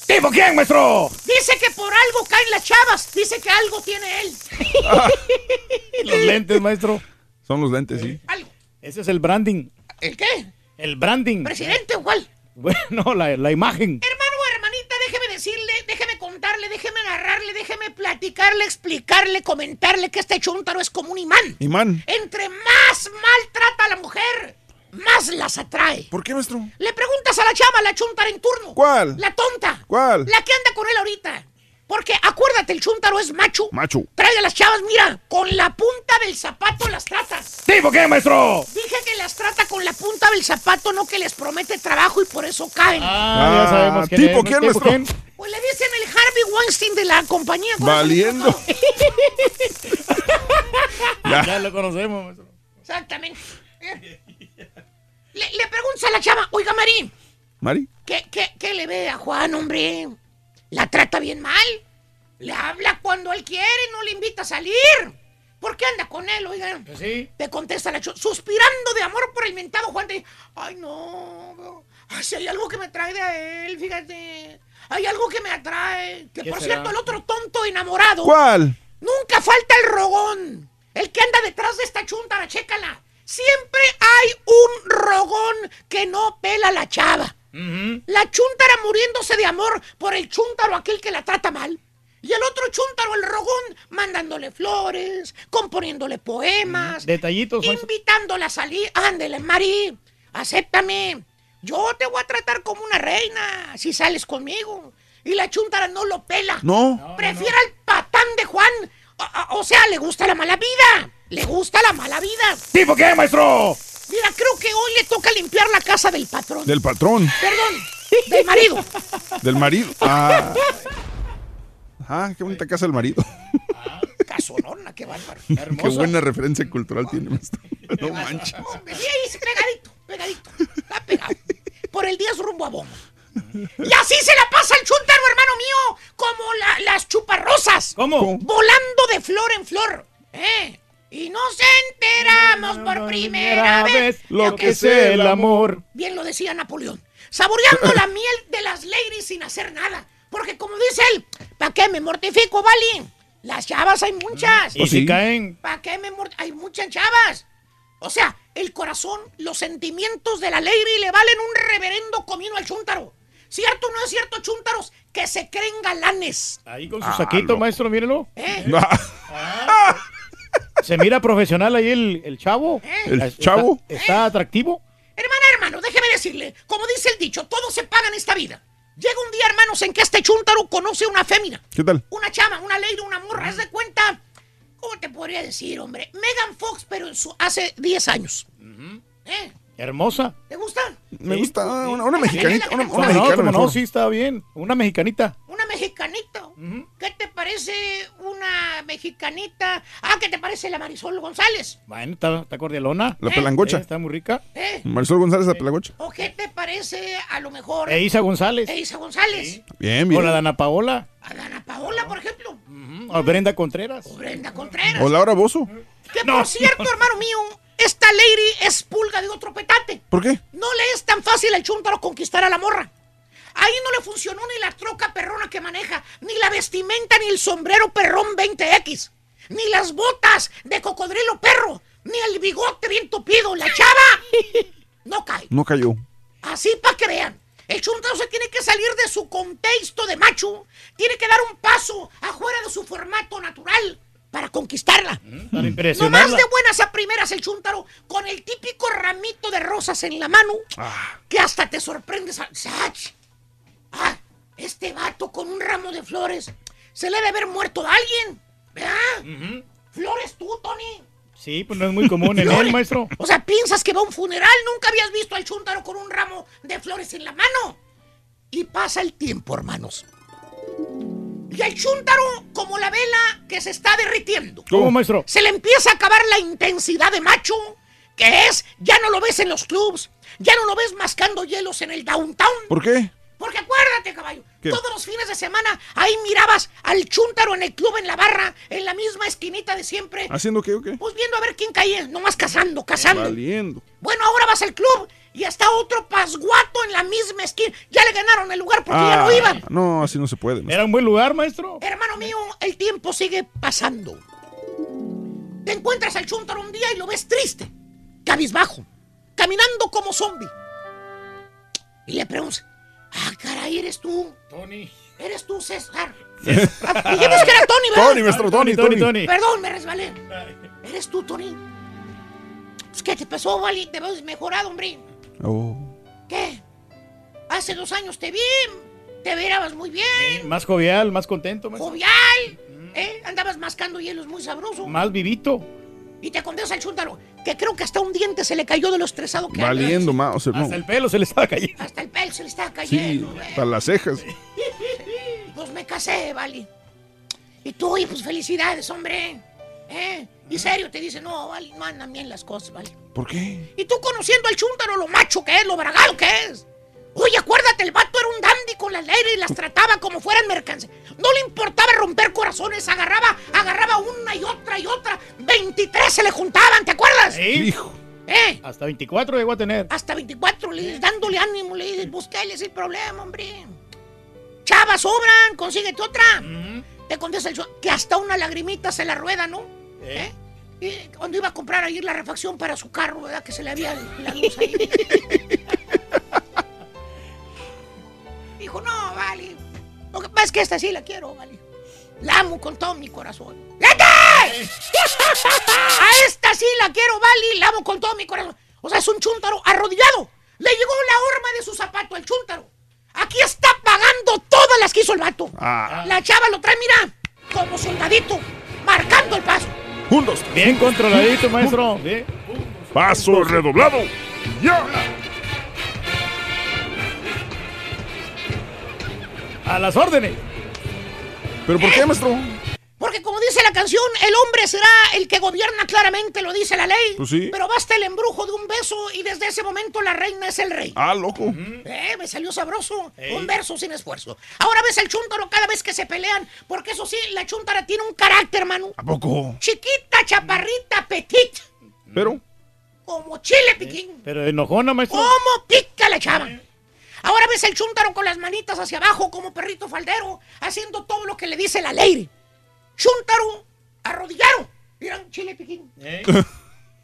¿Tipo quién, maestro? Dice que por algo caen las chavas, dice que algo tiene él. Los lentes, maestro. Son los lentes, sí. Ese es el branding. ¿El qué? El branding. ¿Presidente o cuál? Bueno, la, la imagen. Hermano o hermanita, déjeme decirle, déjeme contarle, déjeme narrarle, déjeme platicarle, explicarle, comentarle que este chúntaro es como un imán. Imán. Entre más maltrata a la mujer, más las atrae. ¿Por qué, maestro? Le preguntas a la chava, la chuntara en turno. ¿Cuál? La tonta. ¿Cuál? La que anda con él ahorita. Porque acuérdate, el chúntaro es macho. Macho. Trae a las chavas, mira, con la punta del zapato las trata. ¿Tipo qué, maestro? Dije que las trata con la punta del zapato, no que les promete trabajo y por eso caen. Ah, ya sabemos quién ¿tipo es, quién, ¿tipo maestro? quién? Pues le dicen el Harvey Weinstein de la compañía. ¿cuál es el Valiendo. Ya. Ya lo conocemos, maestro. Exactamente. Le, le preguntas a la chava, oiga, Marín, ¿Mari? ¿qué, qué, qué le ve a Juan, hombre? ¿La trata bien mal? ¿Le habla cuando él quiere no le invita a salir? ¿Por qué anda con él, oiga? Pues sí. Te contesta la suspirando de amor por el mentado Juan. Te dice, ay, no, ay, si hay algo que me trae de él, fíjate. Hay algo que me atrae. Que ¿Qué por será? cierto, el otro tonto enamorado. ¿Cuál? Nunca falta el rogón. El que anda detrás de esta chuntara, chécala. Siempre hay un rogón que no pela a la chava. La chuntara muriéndose de amor por el chúntaro aquel que la trata mal. Y el otro chúntaro, el rogón, mandándole flores, componiéndole poemas, Detallitos, invitándola a salir. Ándele, Mari, acéptame. Yo te voy a tratar como una reina si sales conmigo. Y la chuntara no lo pela. No. Prefiere al patán de Juan. O, sea, le gusta la mala vida. Le gusta la mala vida. ¿Tipo qué, maestro? Mira, creo que hoy le toca limpiar la casa del patrón. Del patrón. Perdón, del marido. Del marido. Ah. Ah, qué bonita casa del marido. Casonona, qué bárbaro. Qué buena referencia cultural tiene, maestro. No manches. Ahí, pegadito, pegadito. Está pegado. Por el día es rumbo a bomba. Y así se la pasa el chúntaro, hermano mío, como la- las chuparrosas. ¿Cómo? Volando de flor en flor. ¿Eh? Y nos enteramos por primera vez lo que es el amor. Bien lo decía Napoleón. Saboreando la miel de las ladies sin hacer nada. Porque como dice él, ¿para qué me mortifico, Vali? Las chavas hay muchas. Y si caen. ¿Para qué me mort- Hay muchas chavas. O sea, el corazón, los sentimientos de la lady le valen un reverendo comino al chúntaro. ¿Cierto o no es cierto, chúntaros? Que se creen galanes. Ahí con su Ah, saquito, loco. maestro, mírenlo. ¿Eh? Se mira profesional ahí el, el chavo. ¿El Está- chavo? Está, atractivo. Hermana, hermano, déjeme decirle, como dice el dicho, todo se paga en esta vida. Llega un día, hermanos, en que este chúntaro conoce una fémina. ¿Qué tal? Una chama, una lady, una morra, haz de cuenta. ¿Cómo te podría decir, hombre? Megan Fox, pero en su, hace 10 años. ¿Eh? Hermosa. ¿Te gusta? Me gusta una, una mexicanita. Una, una ¿Cómo no? mexicana. no? mejor. Sí, está bien. Una mexicanita. Una mexicanita. ¿Qué te parece una mexicanita? Ah, ¿qué te parece la Marisol González? Bueno, está, está cordialona. La pelangocha. Eh, está muy rica. ¿Eh? Marisol González, la pelangocha. ¿O qué te parece a lo mejor? E Isa González. Eisa González. Bien, bien. O la Dana Paola. A Dana Paola, por ejemplo. O Brenda Contreras. O Brenda Contreras. O Laura Bozo. Que por cierto, hermano mío, esta lady es pulga de otro petate. ¿Por qué? No le es tan fácil al chúntaro conquistar a la morra. Ahí no le funcionó ni la troca perrona que maneja, ni la vestimenta, ni el sombrero perrón 20X, ni las botas de cocodrilo perro, ni el bigote bien tupido. La chava no cae. No cayó. Así para que vean. El chuntaro se tiene que salir de su contexto de macho. Tiene que dar un paso afuera de su formato natural para conquistarla. Para No más impresionarla. de buenas a primeras el chúntaro con el típico ramito de rosas en la mano que hasta te sorprendes. al- ¡Sach! Ah, este vato con un ramo de flores se le debe haber muerto a alguien. ¿Verdad? Flores tú, Tony. Sí, pues no es muy común en él, maestro. O sea, piensas que va a un funeral. Nunca habías visto al chúntaro con un ramo de flores en la mano. Y pasa el tiempo, hermanos. Y al chúntaro, como la vela que se está derritiendo. ¿Cómo, maestro? Se le empieza a acabar la intensidad de macho, que es, ya no lo ves en los clubs, ya no lo ves mascando hielos en el downtown. ¿Por qué? Porque acuérdate, caballo, ¿Qué? todos los fines de semana ahí mirabas al chúntaro en el club, en la barra, en la misma esquinita de siempre. ¿Haciendo qué o qué? Pues viendo a ver quién caía, nomás cazando, cazando. Valiendo. Bueno, ahora vas al club y está otro pasguato en la misma esquina. Ya le ganaron el lugar porque ya no Ah, iban. no, así no se puede. maestro. Era un buen lugar, maestro. Hermano mío, el tiempo sigue pasando. Te encuentras al chúntaro un día y lo ves triste, cabizbajo, caminando como zombie. Y le preguntas, ah, caray, ¿eres tú? Tony. ¿Eres tú, César? Ah, Dijimos que era Tony, ¿verdad? Tony, maestro, Tony, Tony, Tony. Tony. Perdón, me resbalé. ¿Eres tú, Tony? Pues, ¿Qué te pasó, Vali? Te ves mejorado, hombre. Oh. ¿Qué? Hace dos años te vi, te verabas muy bien, Más jovial, más contento, jovial, ¿eh? Andabas mascando hielos muy sabroso. Más vivito. Y te condenas al chúntaro, que creo que hasta un diente se le cayó de lo estresado que. Valiendo más. O sea, no. Hasta el pelo se le estaba cayendo. Hasta el pelo se le está Sí, cayendo. güey. hasta las cejas. Pues me casé, Vali. Y tú, y pues felicidades, hombre. ¿Eh? Y serio, te dice, no, Vali, no andan bien las cosas, Vali. ¿Por qué? Y tú conociendo al chúntaro, lo macho que es, lo bragado que es. Oye, acuérdate, el vato era un dandy con las leyes y las trataba como fueran mercancías. No le importaba romper corazones, agarraba, agarraba una y otra y otra. 23 se le juntaban, ¿te acuerdas? Sí. Hijo. ¿Eh? Hasta 24 llegó a tener. Hasta 24, le dices, dándole ánimo, le dices, búscales el problema, hombre. Chavas sobran, consíguete otra. Te contesta el que hasta una lagrimita se la rueda, ¿no? ¿Eh? Y cuando iba a comprar ahí la refacción para su carro, ¿verdad? Que se le había la luz ahí. Dijo, no, vale. Lo que pasa es que esta sí la quiero, vale. La amo con todo mi corazón. ¡Vete! A esta sí la quiero, vale. La amo con todo mi corazón. O sea, es un chúntaro arrodillado. Le llegó la horma de su zapato al chúntaro. Aquí está pagando todas las que hizo el vato. Ah. La chava lo trae, mira, como soldadito, marcando el paso. Juntos. Bien controladito, maestro. Paso redoblado. Ya. A las órdenes. ¿Pero por qué, maestro? Porque como dice la canción, el hombre será el que gobierna claramente, lo dice la ley. Pues sí. Pero basta el embrujo de un beso y desde ese momento la reina es el rey. Ah, loco. Eh, me salió sabroso. Un verso sin esfuerzo. Ahora ves el chúntaro cada vez que se pelean, porque eso sí, la chúntara tiene un carácter, hermano. ¿A poco? Chiquita, chaparrita, petit, ¿Pero? como chile piquín. Pero enojona, maestro. ¿Cómo pica la chava? Ahora ves el chúntaro con las manitas hacia abajo como perrito faldero, haciendo todo lo que le dice la ley. Chúntaro, arrodillado. Miran, chile piquín.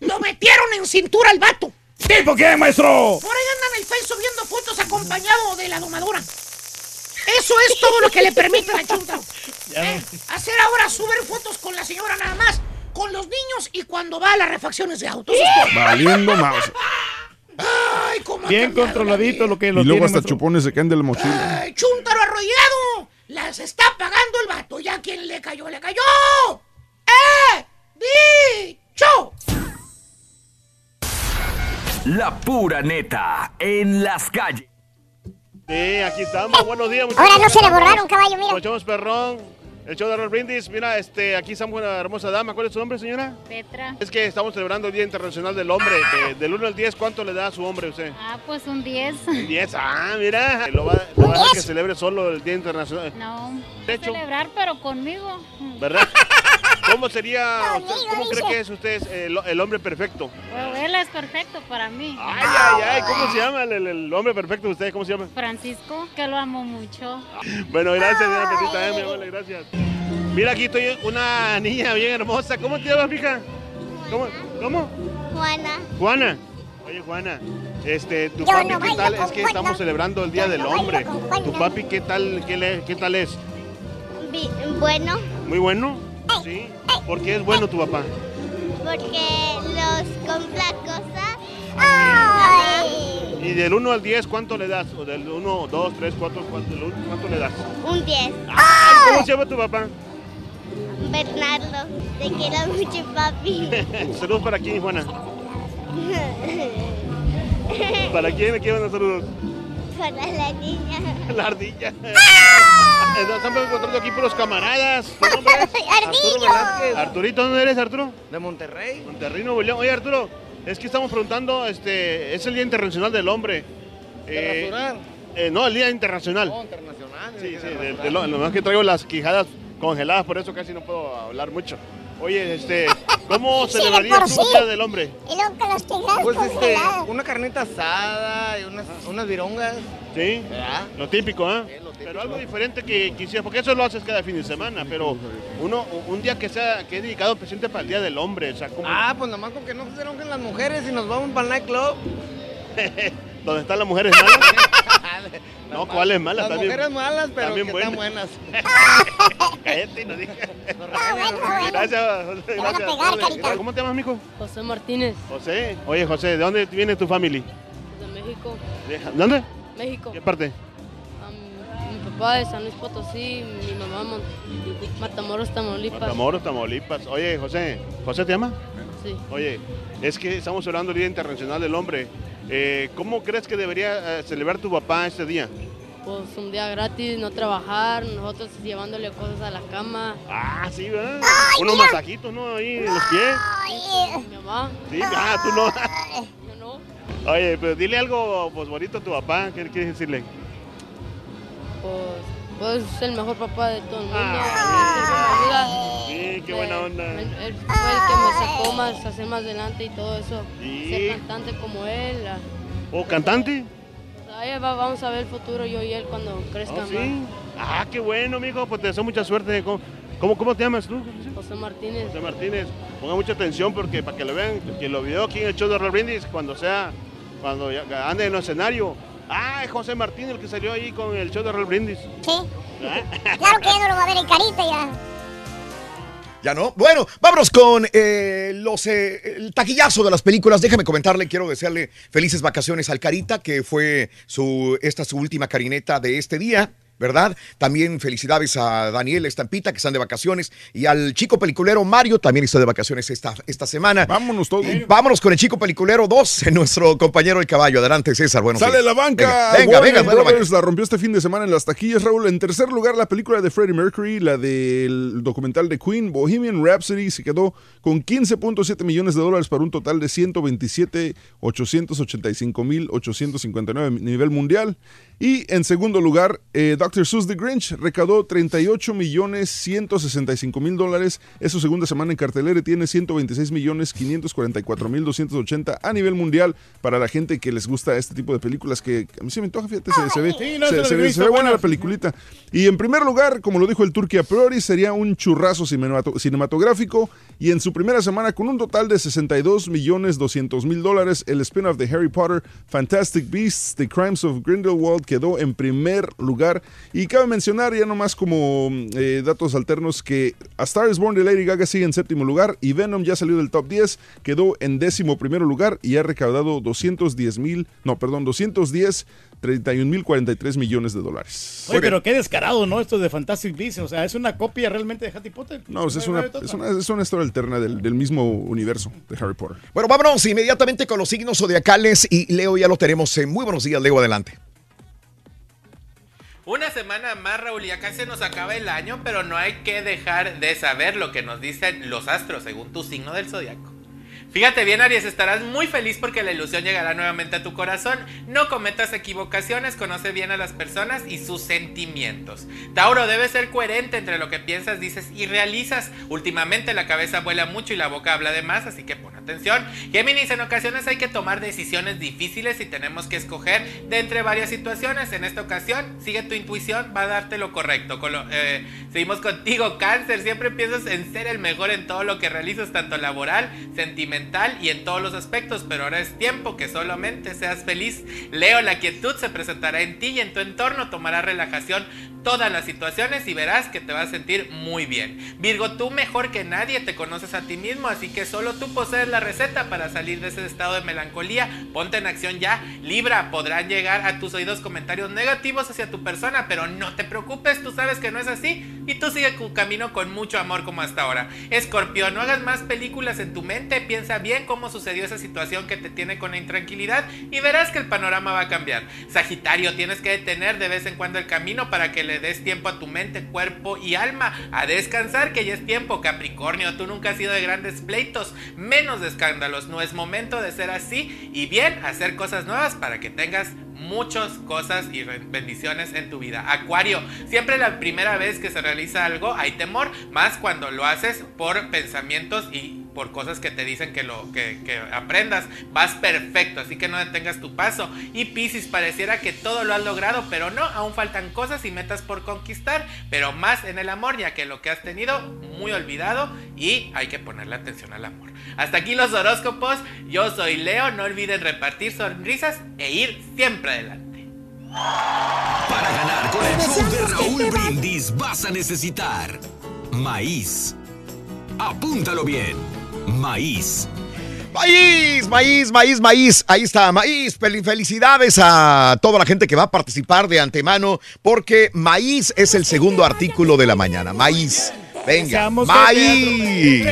Lo metieron en cintura al vato. ¿Tipo qué, maestro? Por ahí andan en el Face subiendo fotos acompañado de la domadora. Eso es todo lo que le permiten al chúntaro. ¿Eh? Hacer ahora subir fotos con la señora nada más, con los niños y cuando va a las refacciones de autos. Valiendo más. Ay, cómo Bien controladito lo que lo Y luego tiene, hasta chupones se caen de la mochila. ¡Ay, chúntaro arrollado! ¡Las está pagando el vato! ¡Ya quien le cayó, le cayó! ¡Eh! ¡Dicho! La pura neta en las calles. Sí, aquí estamos. Buenos días. Ahora no se le borraron, caballo, mira. Echamos perrón. El show de Roll Brindis. Mira, este, aquí estamos una hermosa dama. ¿Cuál es su nombre, señora? Petra. Es que estamos celebrando el Día Internacional del Hombre. De- del 1 al 10, ¿cuánto le da a su hombre usted? Ah, pues un 10. Un 10. Ah, mira. Lo va, lo va a dejar que celebre solo el Día Internacional. No, De hecho. celebrar, pero conmigo. ¿Verdad? ¿Cómo sería, usted- cómo cree que es usted el, el hombre perfecto? Bueno, él es perfecto para mí. Ay, ay, ay, ¿cómo se llama el, hombre perfecto de usted? ¿Cómo se llama? Francisco, que lo amo mucho. Bueno, gracias, señora Petita, eh, mi amor, gracias. Mira, aquí estoy una niña bien hermosa. ¿Cómo te llamas, fija? ¿Cómo? ¿Cómo? Juana. Juana. Oye, Juana, este, tu Yo papi, no ¿qué tal? Es que Juana. estamos celebrando el Día del Hombre. Tu papi, ¿qué tal, qué, le- qué tal es? bueno, ¿Muy bueno? Sí. ¿Por qué es bueno tu papá? porque los compra cosas. Y del 1 al 10, ¿cuánto le das? O del 1, 2, 3, 4, ¿cuánto, del uno, ¿cuánto le das? Un 10. ¿Cómo se llama tu papá? Bernardo, te quiero mucho, papi. Saludos para quién, Juana. ¿Para quién le quieren saludos? Para la niña. La ardilla. Eh, Estamos encontrando aquí por los camaradas. ¿Tu nombre es? Arturo Velázquez. Arturito, ¿dónde eres, Arturo? De Monterrey. Monterrey, Nuevo León. Oye, Arturo, es que estamos preguntando, este, es el Día Internacional del Hombre. ¿De rasurar? eh, no, el Día Internacional. Oh, internacional. Sí, sí, de, de lo, nomás que traigo las quijadas congeladas, por eso casi no puedo hablar mucho. Oye, este, ¿cómo Sí, celebrarías sí. el Día del Hombre? Y luego con las tijeras Pues este, una carnita asada y unas, unas virongas. Sí, ¿Verdad? lo típico, ¿ah? Pero algo diferente que quisieras, porque eso lo haces cada fin de semana, pero uno, un día que sea, que es dedicado presente para el Día del Hombre, o sea, como... Ah, pues nomás con que no se las mujeres y nos vamos para el nightclub. ¿Dónde están las mujeres malas? no, ¿cuáles malas? Las También- mujeres malas, pero también que están buenas. Cállate y no digas. bueno. Gracias, José, gracias. ¿Cómo te llamas, mijo? José Martínez, José. Oye, José, ¿de dónde viene tu familia? de México. ¿De ¿Dónde? México. ¿Qué parte? Mi papá de San Luis Potosí, mi mamá Matamoros, Tamaulipas. Matamoros, Tamaulipas. Oye, José, ¿José te llama? Sí. Oye, es que estamos hablando del Día Internacional del Hombre. Eh, ¿Cómo crees que debería eh, celebrar tu papá este día? Pues un día gratis, no trabajar, nosotros llevándole cosas a la cama. Ah, sí, ¿verdad? Unos masajitos, ¿no? Ahí en los pies. Mi mamá. Sí, ah, tú no. Oye, pero dile algo pues, bonito a tu papá. ¿Qué quieres decirle? Pues, pues es el mejor papá de todo el mundo. Ah, Sí, qué buena onda. Él, él fue el que me sacó más, hacer más adelante y todo eso. Sí. Ser cantante como él. ¿O cantante? Ahí va- vamos a ver el futuro yo y él cuando crezca Oh, sí. Ah, qué bueno, amigo. Pues te deseo mucha suerte. ¿Cómo, cómo, te llamas tú? José Martínez. José Martínez. Ponga mucha atención porque para que lo vean, quien lo vio aquí en el show de Roll Brindis, cuando sea, cuando ande en el escenario. Ah, es José Martínez el que salió ahí con el show de Roll Brindis. Sí. Claro que ya no lo va a ver en carita ya. Ya no. Bueno, vámonos con eh, los eh, el taquillazo de las películas. Déjame comentarle, quiero desearle felices vacaciones al Carita, que fue su esta su última carineta de este día. ¿Verdad? También felicidades a Daniel Estampita, que están de vacaciones, y al chico peliculero Mario, también está de vacaciones esta, esta semana. Vámonos todos. Vámonos con el chico peliculero 2, nuestro compañero el caballo. Adelante, César. Bueno, Sale la banca. Venga, venga, venga, la la rompió este fin de semana en las taquillas, Raúl. En tercer lugar, la película de Freddie Mercury, la del documental de Queen, Bohemian Rhapsody, se quedó con 15.7 millones de dólares para un total de 127 885 mil 859 a nivel mundial. Y en segundo lugar, eh, Dr. Seuss The Grinch recaudó 38 millones 165 mil dólares. Es su segunda semana en cartelera y tiene 126 millones 544 mil 280 a nivel mundial para la gente que les gusta este tipo de películas que a mí se me antoja, fíjate, se, se ve, Sí, no, se, ve, visto, se ve buena la peliculita. Y en primer lugar, como lo dijo el Turquía Priori, sería un churrazo cinemato- cinematográfico y en su primera semana con un total de 62 millones 200 mil dólares, el spin-off de Harry Potter, Fantastic Beasts, The Crimes of Grindelwald quedó en primer lugar. Y cabe mencionar ya nomás como eh, datos alternos que A Star is Born de Lady Gaga sigue en séptimo lugar y Venom ya salió del top 10, quedó en décimo primero lugar y ha recaudado 210 mil, no, perdón, 210 31 mil 43 millones de dólares. Oye, pero qué descarado, ¿no? Esto de Fantastic Beasts. O sea, es una copia realmente de Harry Potter. No, pues es una, es una, es una historia alterna del, del mismo universo de Harry Potter. Bueno, vámonos inmediatamente con los signos zodiacales y Leo ya lo tenemos. en Muy buenos días, Leo, adelante. Una semana más, Raúl, y acá se nos acaba el año, pero no hay que dejar de saber lo que nos dicen los astros según tu signo del zodiaco. Fíjate bien, Aries, estarás muy feliz porque la ilusión llegará nuevamente a tu corazón. No cometas equivocaciones, conoce bien a las personas y sus sentimientos. Tauro, debes ser coherente entre lo que piensas, dices y realizas. Últimamente la cabeza vuela mucho y la boca habla de más, así que pon atención. Géminis, en ocasiones hay que tomar decisiones difíciles y tenemos que escoger de entre varias situaciones. En esta ocasión, sigue tu intuición, va a darte lo correcto. Eh, seguimos contigo, Cáncer. Siempre piensas en ser el mejor en todo lo que realizas, tanto laboral, sentimental y en todos los aspectos, pero ahora es tiempo que solamente seas feliz. Leo, la quietud se presentará en ti y en tu entorno, tomará relajación todas las situaciones y verás que te vas a sentir muy bien. Virgo, tú mejor que nadie te conoces a ti mismo, así que solo tú posees la receta para salir de ese estado de melancolía. Ponte en acción ya. Libra, podrán llegar a tus oídos comentarios negativos hacia tu persona, pero no te preocupes, tú sabes que no es así y tú sigue tu camino con mucho amor como hasta ahora. Escorpión, no hagas más películas en tu mente, piensa bien cómo sucedió esa situación que te tiene con intranquilidad y verás que el panorama va a cambiar. Sagitario, tienes que detener de vez en cuando el camino para que le des tiempo a tu mente, cuerpo y alma a descansar, que ya es tiempo. Capricornio, tú nunca has sido de grandes pleitos, menos de escándalos. No es momento de ser así y bien hacer cosas nuevas para que tengas muchas cosas y bendiciones en tu vida. Acuario, siempre la primera vez que se realiza algo hay temor, más cuando lo haces por pensamientos y por cosas que te dicen que lo que, que aprendas. Vas perfecto, así que no detengas tu paso. Y Piscis, pareciera que todo lo has logrado, pero no, aún faltan cosas y metas por conquistar, pero más en el amor, ya que lo que has tenido muy olvidado y hay que ponerle atención al amor. Hasta aquí los horóscopos. Yo soy Leo, no olviden repartir sonrisas e ir siempre adelante. Para ganar con el show de Raúl Brindis vas a necesitar maíz. Apúntalo bien. Maíz. Maíz, maíz, maíz, maíz. Ahí está, maíz. Fel- Felicidades a toda la gente que va a participar de antemano, porque maíz es el segundo artículo de la mañana. Maíz. Venga, maíz.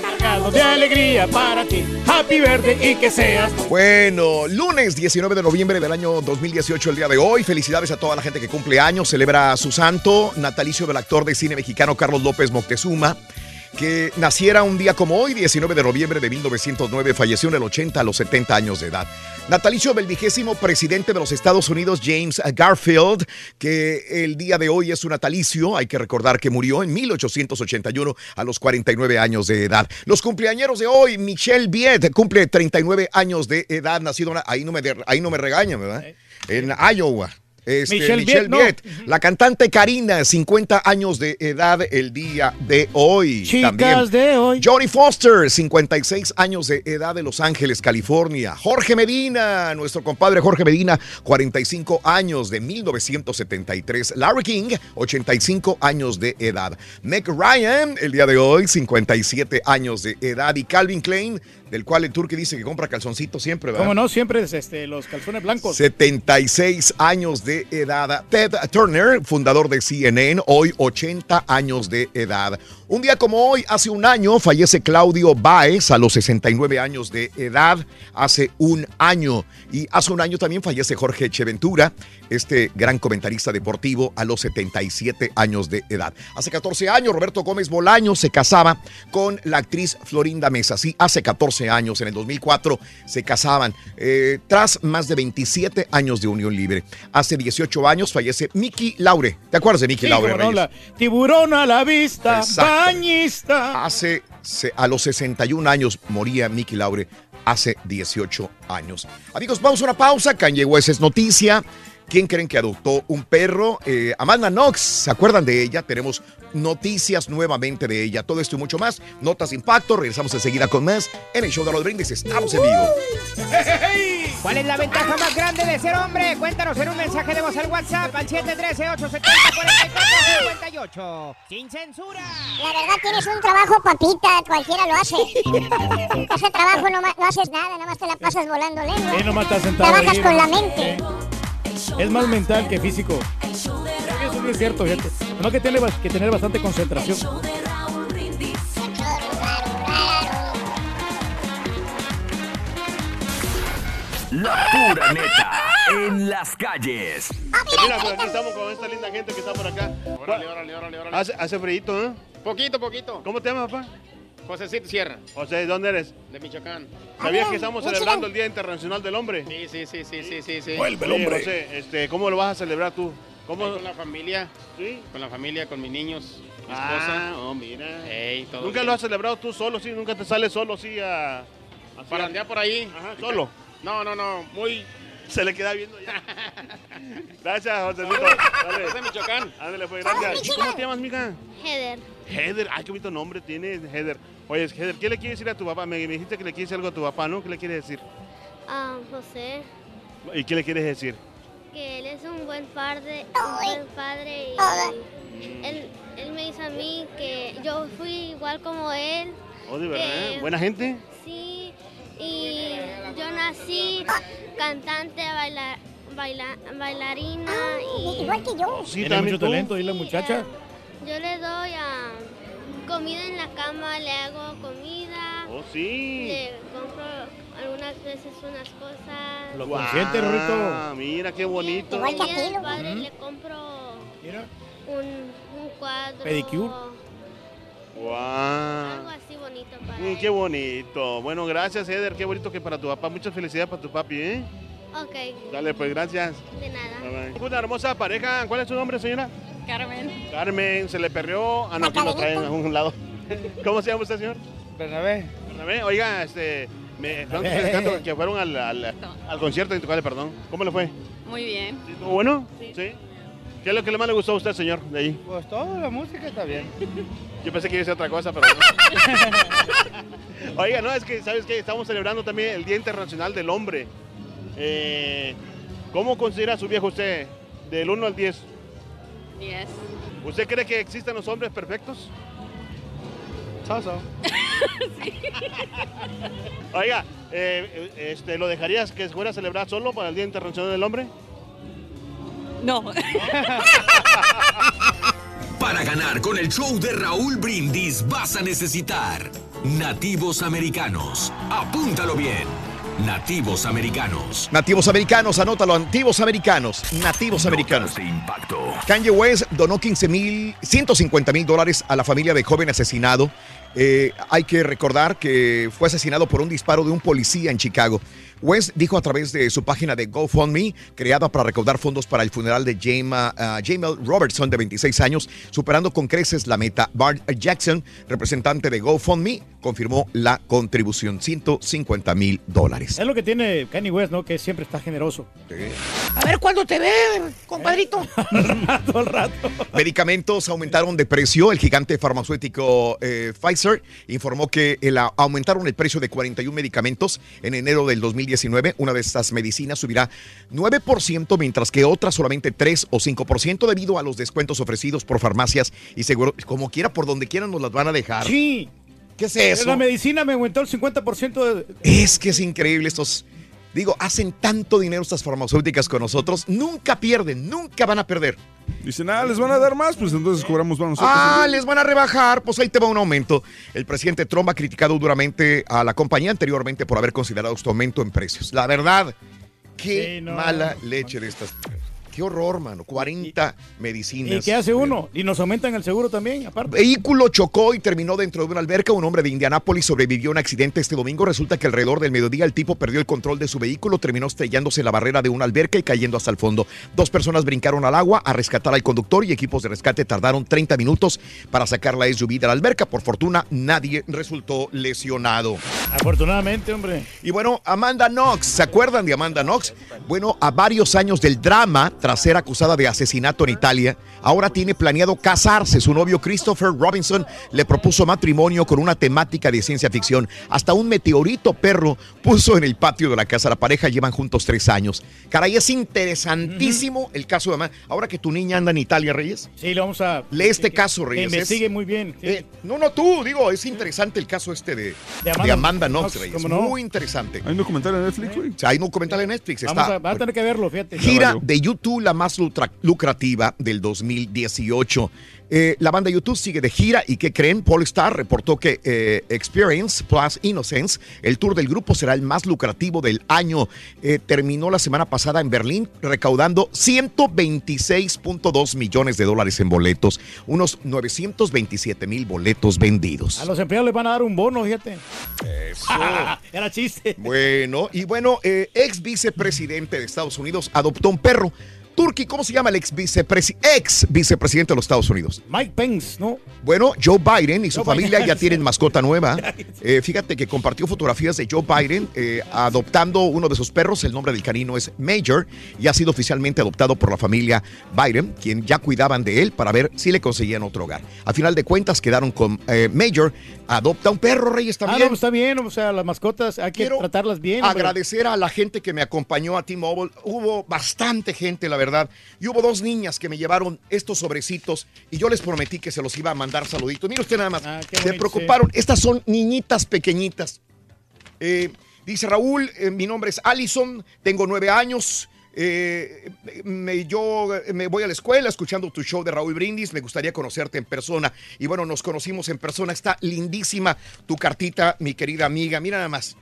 Cargado de alegría para ti. Happy verde y que seas. Bueno, lunes 19 de noviembre del año 2018, el día de hoy. Felicidades a toda la gente que cumple años, celebra a su santo, natalicio del actor de cine mexicano Carlos López Moctezuma, que naciera un día como hoy, 19 de noviembre de 1909, falleció en el 80 a los 70 años de edad. Natalicio del vigésimo presidente de los Estados Unidos, James Garfield, que el día de hoy es su natalicio. Hay que recordar que murió en 1881 a los 49 años de edad. Los cumpleañeros de hoy, Michelle Viet, cumple 39 años de edad, nacido ahí no me, ahí no me regañan, ¿verdad? En Iowa. Este, Michelle Michelle, Viet, Viet, no. la cantante Karina, 50 años de edad el día de hoy. Chicas de hoy. Johnny Foster, 56 años de edad de Los Ángeles, California. Jorge Medina, nuestro compadre Jorge Medina, 45 años de 1973. Larry King, 85 años de edad. Meg Ryan, el día de hoy, 57 años de edad. Y Calvin Klein, del cual el turque dice que compra calzoncitos siempre, ¿verdad? Como no, siempre es este, los calzones blancos. 76 años de edad. Ted Turner, fundador de CNN, hoy 80 años de edad. Un día como hoy, hace un año, fallece Claudio Baez a los 69 años de edad. Hace un año. Y hace un año también fallece Jorge Echeventura, este gran comentarista deportivo, a los 77 años de edad. Hace 14 años, Roberto Gómez Bolaño se casaba con la actriz Florinda Mesa. Sí, hace 14 años, en el 2004, se casaban. eh, tras más de 27 años de unión libre. Hace 18 años fallece Miki Laure. ¿Te acuerdas de Sí, Laure? Reyes? la tiburón a la vista, bañista. Hace a los 61 años moría Miki Laure hace 18 años. Amigos, vamos a una pausa. Kanye West es noticia. ¿Quién creen que adoptó un perro? Eh, Amanda Knox, ¿se acuerdan de ella? Tenemos noticias nuevamente de ella. Todo esto y mucho más. Notas de impacto. Regresamos enseguida con más en el show de los brindis. Estamos en vivo. ¿Cuál es la ventaja más grande de ser hombre? Cuéntanos en un mensaje de voz al WhatsApp al 713-870-4458. Sin censura. La verdad tienes un trabajo, papita, cualquiera lo hace. Ese trabajo no, no haces nada, nada más te la pasas volando sentado Trabajas con la mente. Es más mental que físico. Eso sí es cierto, fíjate. Nomás que tiene que tener bastante concentración. La pura neta. en las calles. Mira, pues aquí estamos con esta linda gente que está por acá. Órale, órale, órale, órale. Hace, hace frío, ¿eh? Poquito, poquito. ¿Cómo te llamas, papá? Josecito Sierra, José, ¿de dónde eres? de Michoacán. ¿Sabías que estamos celebrando el Día Internacional del Hombre? Sí, sí, sí, sí, sí, sí. sí. Oye, José, este, ¿cómo lo vas a celebrar tú? ¿Cómo? Con la familia. Sí. Con la familia, con mis niños, mi Ah, esposa. oh, mira. Todo ¿Nunca bien. lo has celebrado tú solo, sí? ¿Nunca te sales solo, sí, a... Para a- andar por ahí. Ajá, solo. No, no, no, muy... Se le queda viendo ya. Gracias, Joselito. Dale. De Michoacán. Ándale, pues, gracias. ¿Y ¿Cómo te llamas, mija? Heather. Heather. Ay, qué bonito nombre tiene Heather. Oye, Heather, ¿qué le quieres decir a tu papá? Me, me dijiste que le quieres decir algo a tu papá, ¿no? ¿Qué le quieres decir? Ah, José, ¿Y qué le quieres decir? que él es un buen padre, un buen padre y él, él me dice a mí que yo fui igual como él. Oh, de verdad. que- ¿Buena gente? Sí, y yo nací cantante, baila, baila- bailarina y... Igual que yo. Sí, Tiene también mucho tú. talento ahí la muchacha. Yo le doy a comida en la cama, le hago comida, Oh, sí. le compro algunas veces unas cosas. Lo consiente, Rorrito. Ah, mira qué bonito. Día del padre le compro Mira. un, un cuadro. Pedicure. Algo Wow. así bonito para Mm, él. qué bonito. Bueno, gracias, Heather. Qué bonito que para tu papá. Muchas felicidades para tu papi, ¿eh? Ok, Dale, pues, gracias. de nada. Bye, bye. Una hermosa pareja. ¿Cuál es su nombre, señora? Carmen. Carmen, se le perrió. Ah, no, aquí lo traen a un lado. ¿Cómo se llama usted, señor? Bernabé. Bernabé. Oiga, este. Me están platicando que fueron al, al, al concierto de Intocable, perdón. ¿Cómo le fue? Muy bien. ¿Estuvo bueno? Sí. ¿Qué es lo que le más le gustó a usted, señor, de ahí? Pues toda la música está bien. Yo pensé que iba a ser otra cosa, pero no. Oiga, no, es que, ¿sabes qué? Estamos celebrando también el Día Internacional del Hombre. Eh, ¿Cómo considera a su viejo usted? Del 1 al 10. Yes. ¿Usted cree que existen los hombres perfectos? Soso. Oiga, eh, eh, este, ¿lo dejarías que fuera a celebrar solo para el Día Internacional del Hombre? No. Para ganar con el show de Raúl Brindis vas a necesitar nativos americanos. Apúntalo bien. Nativos americanos. Nativos americanos, anótalo, nativos americanos, nativos americanos. De impacto. Kanye West donó 15 mil, 150 mil dólares a la familia de joven asesinado. Eh, hay que recordar que fue asesinado por un disparo de un policía en Chicago. West dijo a través de su página de GoFundMe, creada para recaudar fondos para el funeral de Jama- ah, Jamel Robertson, de 26 años, superando con creces la meta. Bart Jackson, representante de GoFundMe, confirmó la contribución, 150 mil dólares. Es lo que tiene Kanye West, ¿no? Que siempre está generoso. A ver cuándo te ve, compadrito. Todo el rato. Medicamentos aumentaron de precio. El gigante farmacéutico eh, Pfizer informó que el, aumentaron el precio de 41 medicamentos en enero del 2019. Una de estas medicinas subirá 9%, mientras que otra solamente 3 o 5% debido a los descuentos ofrecidos por farmacias y seguro, como quiera, por donde quiera nos las van a dejar. Sí. ¿Qué es eso? La medicina me aumentó el 50% de... Es que es increíble estos. Digo, hacen tanto dinero estas farmacéuticas con nosotros, nunca pierden, nunca van a perder. Dicen, ah, les van a dar más, pues entonces cobramos más nosotros. Ah, les van a rebajar, pues ahí te va un aumento. El presidente Trump ha criticado duramente a la compañía anteriormente por haber considerado este aumento en precios. La verdad, qué Sí, no. mala leche de estas. Qué horror, mano. 40 ¿Y medicinas. qué hace uno? Y nos aumentan el seguro también, aparte. Vehículo chocó y terminó dentro de una alberca. Un hombre de Indianápolis sobrevivió a un accidente este domingo. Resulta que alrededor del mediodía el tipo perdió el control de su vehículo, terminó estrellándose en la barrera de una alberca y cayendo hasta el fondo. Dos personas brincaron al agua a rescatar al conductor y equipos de rescate tardaron 30 minutos para sacar la SUV de la alberca. Por fortuna, nadie resultó lesionado. Afortunadamente, hombre. Y bueno, Amanda Knox, ¿se acuerdan de Amanda Knox? Bueno, a varios años del drama, tras ser acusada de asesinato en Italia, ahora tiene planeado casarse. Su novio Christopher Robinson le propuso matrimonio con una temática de ciencia ficción. Hasta un meteorito perro puso en el patio de la casa. La pareja llevan juntos tres años. Caray, es interesantísimo el caso de Amanda. Ahora que tu niña anda en Italia, Reyes. Sí, lo vamos a... Lee este caso, Que Reyes. investigue Es- muy bien. sí. eh, no, no, tú, digo, es interesante el caso este de, De de Amanda Amanda, Knox, Knox, Reyes. Muy interesante. Hay un documental en Netflix, güey. Sea, hay un documental en Netflix. Vamos Está a, va a tener que verlo, fíjate. gira de YouTube La más lucrativa del 2018. Eh, la banda YouTube sigue de gira y ¿qué creen? Polestar reportó que eh, Experience Plus Innocence, el tour del grupo, será el más lucrativo del año. Eh, terminó la semana pasada en Berlín recaudando 126.2 millones de dólares en boletos, unos 927 mil boletos vendidos. A los empleados les van a dar un bono, fíjate. Era chiste. Bueno, y bueno, ex vicepresidente de Estados Unidos adoptó un perro. Turki, ¿cómo se llama el ex, vicepresi- ex vicepresidente de los Estados Unidos? Mike Pence, ¿no? Bueno, Joe Biden y su Joe familia Biden. ya tienen mascota nueva. Eh, fíjate que compartió fotografías de Joe Biden eh, adoptando uno de sus perros. El nombre del canino es Major y ha sido oficialmente adoptado por la familia Biden, quien ya cuidaban de él para ver si le conseguían otro hogar. A final de cuentas quedaron con eh, Major. Adopta un perro, Reyes, Ah, también. no, pues está bien, o sea, las mascotas hay que tratarlas bien. hombre. Agradecer a la gente que me acompañó a T-Mobile. Hubo bastante gente, la verdad. Y hubo dos niñas que me llevaron estos sobrecitos y yo les prometí que se los iba a mandar saluditos. Mire usted nada más. Ah, se bonito, preocuparon. Estas son niñitas pequeñitas. Eh, dice Raúl, eh, mi nombre es Allison, tengo nueve años. eh, me, yo me voy a la escuela escuchando tu show de Raúl Brindis. Me gustaría conocerte en persona. Y bueno, nos conocimos en persona. Está lindísima tu cartita, mi querida amiga. Mira nada más.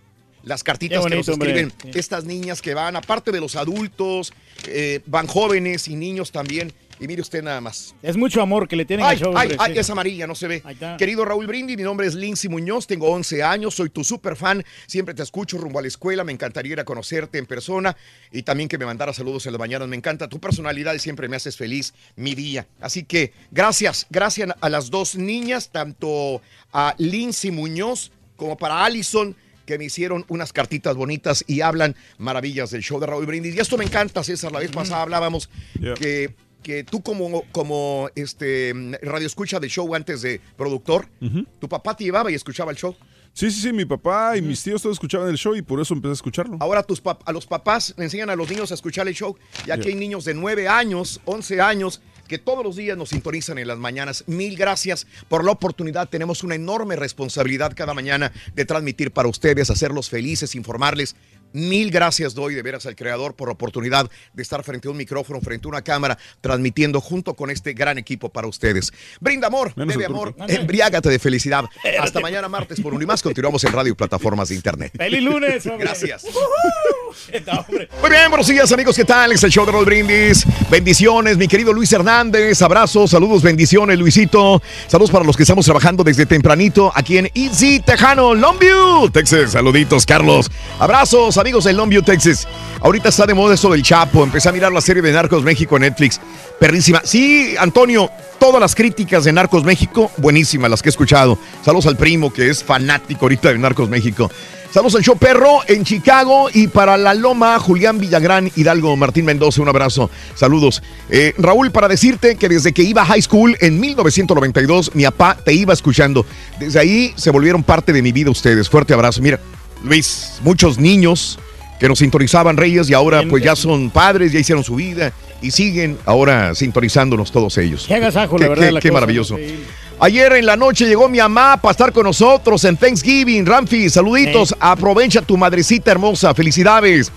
Las cartitas que nos hombre. escriben estas niñas que van, aparte de los adultos, eh, van jóvenes y niños también. Y mire usted nada más. Es mucho amor que le tienen Ay, al show. ay, hombre, ay, sí. es amarilla, no se ve. Querido Raúl Brindi, mi nombre es Lindsay Muñoz, tengo 11 años, soy tu super fan, siempre te escucho rumbo a la escuela, me encantaría ir a conocerte en persona y también que me mandara saludos en las mañanas, me encanta tu personalidad y siempre me haces feliz mi día. Así que gracias, gracias a las dos niñas, tanto a Lindsay Muñoz como para Allison que me hicieron unas cartitas bonitas y hablan maravillas del show de Raúl Brindis. Y esto me encanta, César. La vez pasada hablábamos Yeah. que, que tú como, como este radio escucha del show antes de productor, tu papá te llevaba y escuchaba el show. Sí, sí, sí, mi papá y mis tíos todos escuchaban el show y por eso empecé a escucharlo. Ahora tus a los papás le enseñan a los niños a escuchar el show. Y aquí Yeah. hay niños de 9 años, 11 años, que todos los días nos sintonizan en las mañanas. Mil gracias por la oportunidad. Tenemos una enorme responsabilidad cada mañana de transmitir para ustedes, hacerlos felices, informarles. Mil gracias doy de veras al creador por la oportunidad de estar frente a un micrófono, frente a una cámara, transmitiendo junto con este gran equipo para ustedes. Brinda amor, Menos bebe amor, embriágate de felicidad. Hasta mañana martes por un y más. Continuamos en radio y plataformas de internet. ¡Feliz lunes, hombre! Gracias. Hombre. Muy bien, buenos días amigos, ¿qué tal? Es el show de Roll Brindis. Bendiciones, mi querido Luis Hernández. Abrazos, saludos, bendiciones, Luisito. Saludos para los que estamos trabajando desde tempranito aquí en Easy Tejano, Longview, Texas. Saluditos, Carlos. Abrazos, amigos de Longview, Texas. Ahorita está de moda eso del Chapo. Empecé a mirar la serie de Narcos México en Netflix. Perrísima. Sí, Antonio, todas las críticas de Narcos México, buenísimas las que he escuchado. Saludos al primo que es fanático ahorita de Narcos México. Saludos al show Perro en Chicago y para La Loma, Julián Villagrán, Hidalgo, Martín Mendoza, un abrazo. Saludos. Eh, Raúl, para decirte que desde que iba a high school en 1992, mi papá te iba escuchando. Desde ahí se volvieron parte de mi vida ustedes. Fuerte abrazo. Mira, Luis, muchos niños que nos sintonizaban Reyes y ahora pues ya son padres, ya hicieron su vida y siguen ahora sintonizándonos todos ellos. Qué agasajo, la verdad. qué- la qué cosa, maravilloso. increíble. Ayer en la noche llegó mi mamá para estar con nosotros en Thanksgiving. Ramfi, saluditos. Aprovecha tu madrecita hermosa. Felicidades.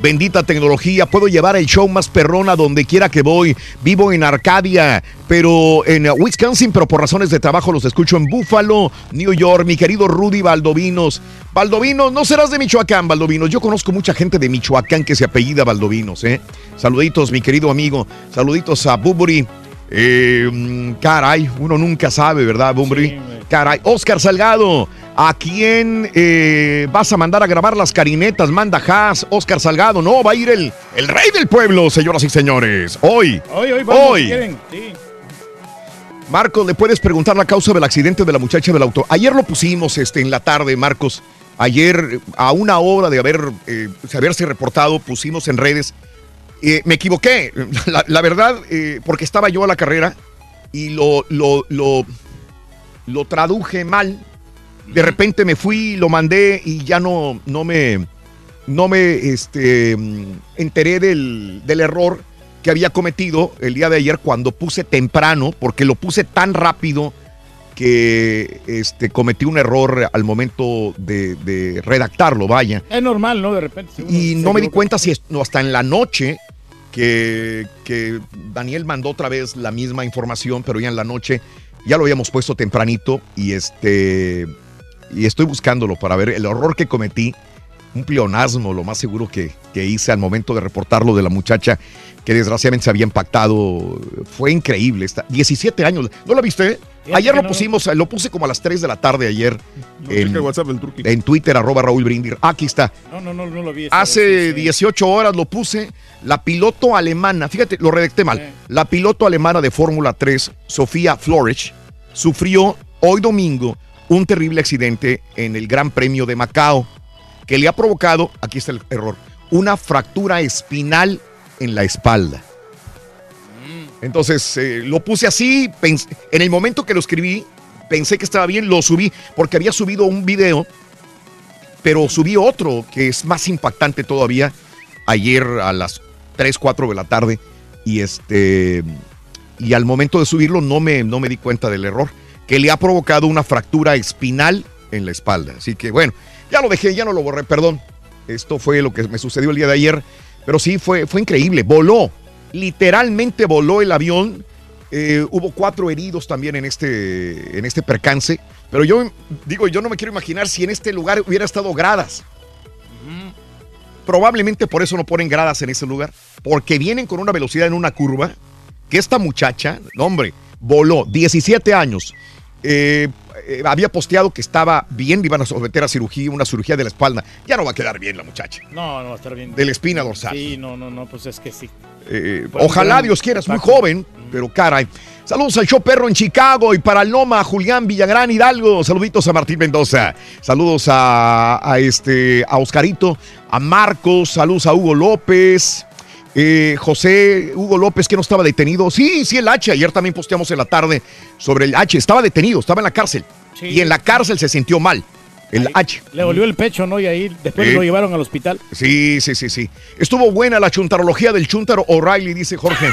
Bendita tecnología, puedo llevar el show más perrón a donde quiera que voy. Vivo en Arcadia, pero en Wisconsin, pero por razones de trabajo los escucho en Buffalo, New York. Mi querido Rudy Valdovinos. Valdovinos, no serás de Michoacán, Valdovinos. Yo conozco mucha gente de Michoacán que se apellida Valdovinos, ¿eh? Saluditos, mi querido amigo. Saluditos a Buburi. Eh, mm, caray, uno nunca sabe, ¿verdad, Bumbury? caray, Oscar Salgado, ¿a quién eh, vas a mandar a grabar las carinetas? Manda Haas, Oscar Salgado, no, va a ir el, el rey del pueblo, señoras y señores. Hoy, Hoy, hoy, vamos, hoy. Sí. Marcos, ¿le puedes preguntar la causa del accidente de la muchacha del auto? Ayer lo pusimos este, en la tarde, Marcos. Ayer, a una hora de haber, eh, de haberse reportado, pusimos en redes. Eh, me equivoqué, la, la verdad, eh, porque estaba yo a la carrera y lo, lo, lo, lo traduje mal. De repente me fui, lo mandé y ya no, no me, no me este, enteré del, del error que había cometido el día de ayer cuando puse temprano, porque lo puse tan rápido que este, cometí un error al momento de, de redactarlo, vaya. Es normal, ¿no? De repente. Y no me di cuenta si es- no, hasta en la noche que, que Daniel mandó otra vez la misma información, pero ya en la noche ya lo habíamos puesto tempranito y este y estoy buscándolo para ver el horror que cometí, un pleonasmo, lo más seguro que, que hice al momento de reportarlo de la muchacha que desgraciadamente se había impactado. Fue increíble. Está, 17 años. ¿No la viste? Ayer lo pusimos, lo puse como a las 3 de la tarde ayer en, el Twitter, arroba Raúl Brindir. Aquí está. No, no, no, no lo vi. esta Hace vez, sí, sí. 18 horas lo puse. La piloto alemana, fíjate, lo redacté mal. La piloto alemana de Fórmula 3, Sofía Flores, sufrió hoy domingo un terrible accidente en el Gran Premio de Macao que le ha provocado, aquí está el error, una fractura espinal en la espalda. Entonces eh, lo puse así, en el momento que lo escribí, pensé que estaba bien, lo subí porque había subido un video pero subí otro que es más impactante todavía ayer a las 3, 4 de la tarde y este y al momento de subirlo no me, no me di cuenta del error que le ha provocado una fractura espinal en la espalda. Así que bueno, ya lo dejé, ya no lo borré, perdón. Esto fue lo que me sucedió el día de ayer, pero sí fue, fue increíble, voló, literalmente voló el avión. Eh, hubo cuatro heridos también en este, en este percance, pero yo digo, yo no me quiero imaginar si en este lugar hubiera estado gradas. Probablemente por eso no ponen gradas en ese lugar, porque vienen con una velocidad en una curva que esta muchacha, no, hombre, voló 17 años. Eh, eh, había posteado que estaba bien, iban a someter a cirugía, una cirugía de la espalda. Ya no va a quedar bien la muchacha. No, no va a estar bien. De la espina dorsal. Sí, no, no, no, pues es que sí. Eh, Pues, ojalá Dios quiera, es muy joven, pero caray. Saludos al show perro en Chicago y para el Loma, Julián Villagrán Hidalgo. Saluditos a Martín Mendoza. Saludos a, a este, a Oscarito, a Marcos, saludos a Hugo López. Eh, José Hugo López, que no estaba detenido. Sí, sí, el H. Ayer también posteamos en la tarde sobre el H. Estaba detenido, estaba en la cárcel. Sí. Y en la cárcel se sintió mal. El H. Le volvió el pecho, ¿no? Y ahí después Sí. lo llevaron al hospital. Sí, sí, sí, sí. Estuvo buena la chuntarología del chuntaro O'Reilly, dice Jorge.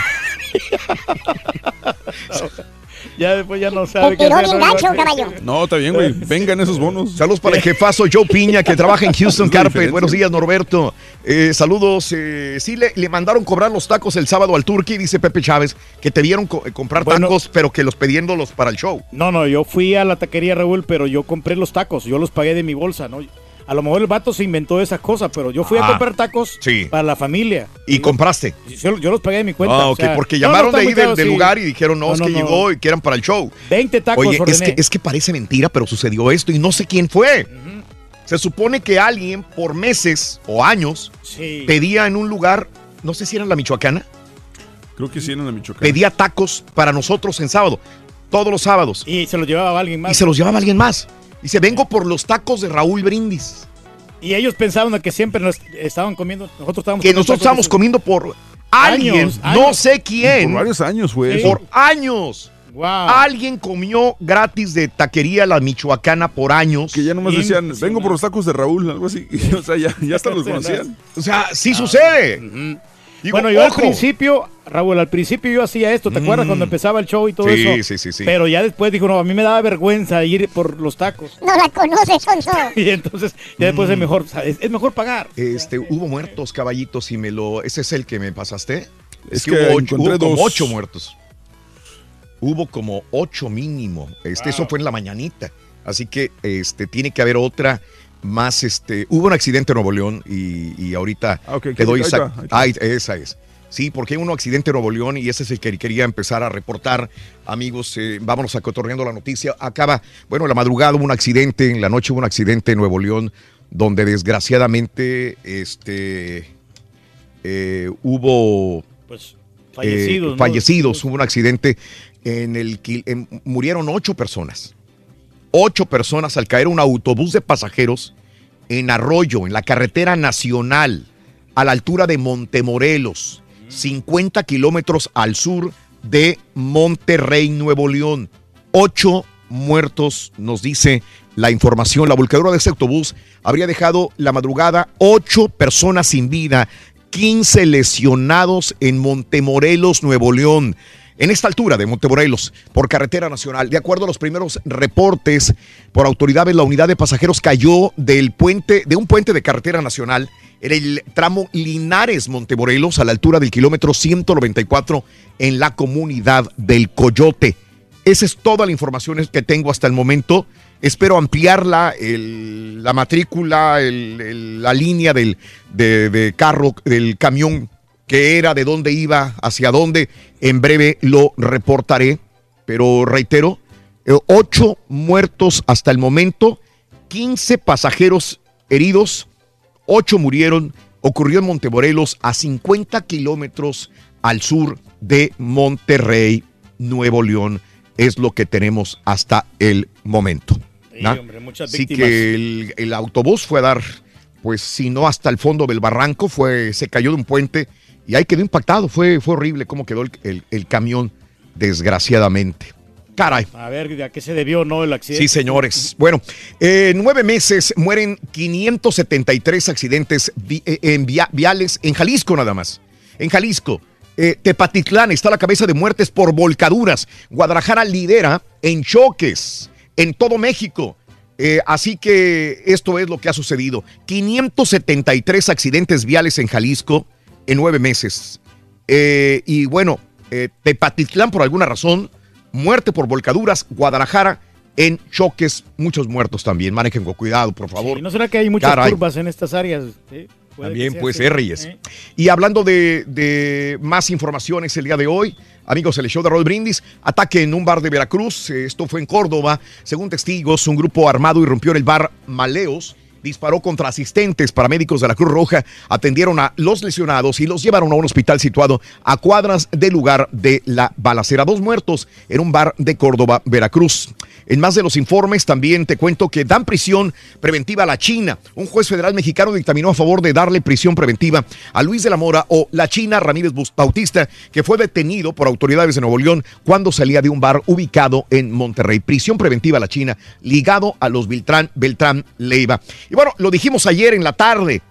Ya después ya no sabe Te tiró bien gacho, caballo. No, está bien, güey. Vengan esos bonos. Saludos para el jefazo Joe Piña, que trabaja en Houston Carpet. Buenos días, Norberto. Eh, saludos. eh, sí, le, le mandaron cobrar los tacos el sábado al Turqui, dice Pepe Chávez, que te vieron co- eh, comprar Bueno. tacos, pero que los pidiéndolos para el show. No, no, yo fui a la taquería Raúl, pero yo compré los tacos, yo los pagué de mi bolsa, ¿no? A lo mejor el vato se inventó esa cosa, pero yo fui a Ah, comprar tacos sí. para la familia. Y compraste. Yo, yo los pagué de mi cuenta. Ah, o ok, sea, porque no, no, llamaron de ahí del, sí. lugar y dijeron, no, No, es no, que no. llegó y que eran para el show. 20 tacos Oye, es que, es que parece mentira, pero sucedió esto y no sé quién fue. Se supone que alguien por meses o años Sí. pedía en un lugar, no sé si era en la Michoacana, Creo que sí en la Michoacán. pedía tacos para nosotros en sábado, todos los sábados. Y se los llevaba alguien más. Y se los llevaba alguien más. Dice, vengo por los tacos de Raúl Brindis. Y ellos pensaban que siempre nos estaban comiendo, nosotros estábamos Que comiendo nosotros estábamos comiendo por alguien, Años, no años. sé quién. Por varios años fue Sí. eso. Por años. Wow. Alguien comió gratis de taquería la michoacana por años. Que ya nomás decían, vengo por los tacos de Raúl, algo así. o sea, ya, ya hasta los conocían. O sea, sí sucede. Digo, bueno, yo al principio, Raúl, al principio yo hacía esto, ¿te acuerdas cuando empezaba el show y todo Sí, eso? sí, sí, sí. Pero ya después dijo, no, a mí me daba vergüenza ir por los tacos. No la conoces, Sonso. Y entonces ya después Mm. es mejor, o sea, es, es mejor pagar. Este, hubo muertos, caballitos, y me lo. ¿Ese es el que me pasaste? Es que, que hubo, ocho, como ocho muertos. Hubo como ocho mínimo. Este, Eso fue en la mañanita. Así que este, tiene que haber otra más. Este, hubo un accidente en Nuevo León y, y ahorita Ah, ok, te doy ahí esa- ahí es. Sí, porque hay un accidente en Nuevo León y ese es el que quería empezar a reportar. Amigos, eh, vámonos a cotorreando la noticia. Acaba, bueno, en la madrugada hubo un accidente, en la noche hubo un accidente en Nuevo León, donde desgraciadamente este, eh, hubo Pues eh, fallecidos. ¿no? fallecidos. Hubo un accidente en el que en- murieron ocho personas. Ocho personas al caer un autobús de pasajeros en Arroyo, en la carretera nacional, a la altura de Montemorelos, 50 kilómetros al sur de Monterrey, Nuevo León. Ocho muertos, nos dice la información. La volcadura de ese autobús habría dejado la madrugada ocho personas sin vida, 15 lesionados en Montemorelos, Nuevo León. En esta altura de Montemorelos por carretera nacional. De acuerdo a los primeros reportes por autoridades, la unidad de pasajeros cayó del puente, de un puente de carretera nacional en el tramo Linares Montemorelos a la altura del kilómetro 194 en la comunidad del Coyote. Esa es toda la información que tengo hasta el momento. Espero ampliarla, la matrícula, la línea del de, de carro, del camión que era, de dónde iba, hacia dónde. En breve lo reportaré. Pero reitero, eh, ocho muertos hasta el momento, 15 pasajeros heridos, ocho murieron. Ocurrió en Montemorelos, a 50 kilómetros al sur de Monterrey, Nuevo León. Es lo que tenemos hasta el momento. Sí, hombre, muchas Así que el, el autobús fue a dar, pues si no hasta el fondo del barranco, fue, se cayó de un puente y ahí quedó impactado. Fue, fue horrible cómo quedó el, el- el camión, desgraciadamente. Caray. A ver, ¿a qué se debió no el accidente? Sí, señores. Bueno, eh, en nueve meses mueren 573 accidentes vi- eh, en via- viales en Jalisco nada más. En Jalisco. Eh, Tepatitlán está a la cabeza de muertes por volcaduras. Guadalajara lidera en choques en todo México. Eh, así que esto es lo que ha sucedido. 573 accidentes viales en Jalisco en nueve meses. Eh, y bueno, eh, Tepatitlán por alguna razón, muerte por volcaduras, Guadalajara en choques, muchos muertos también. Manejen con cuidado, por favor. ¿Y no será que hay muchas Caray. curvas en estas áreas? Sí, puede También puede ser, Reyes. ¿Eh? Y hablando de, de más informaciones el día de hoy, amigos, el show de Roll Brindis, ataque en un bar de Veracruz, eh, esto fue en Córdoba. Según testigos, un grupo armado irrumpió en el bar Maleos, disparó contra asistentes paramédicos de la Cruz Roja, atendieron a los lesionados y los llevaron a un hospital situado a cuadras del lugar de la balacera. Dos muertos en un bar de Córdoba, Veracruz. En más de los informes también te cuento que dan prisión preventiva a la China. Un juez federal mexicano dictaminó a favor de darle prisión preventiva a Luis de la Mora o la China Ramírez Bautista, que fue detenido por autoridades de Nuevo León cuando salía de un bar ubicado en Monterrey. Prisión preventiva a la China, ligado a los Beltrán, Beltrán Leiva. Bueno, lo dijimos ayer en la tarde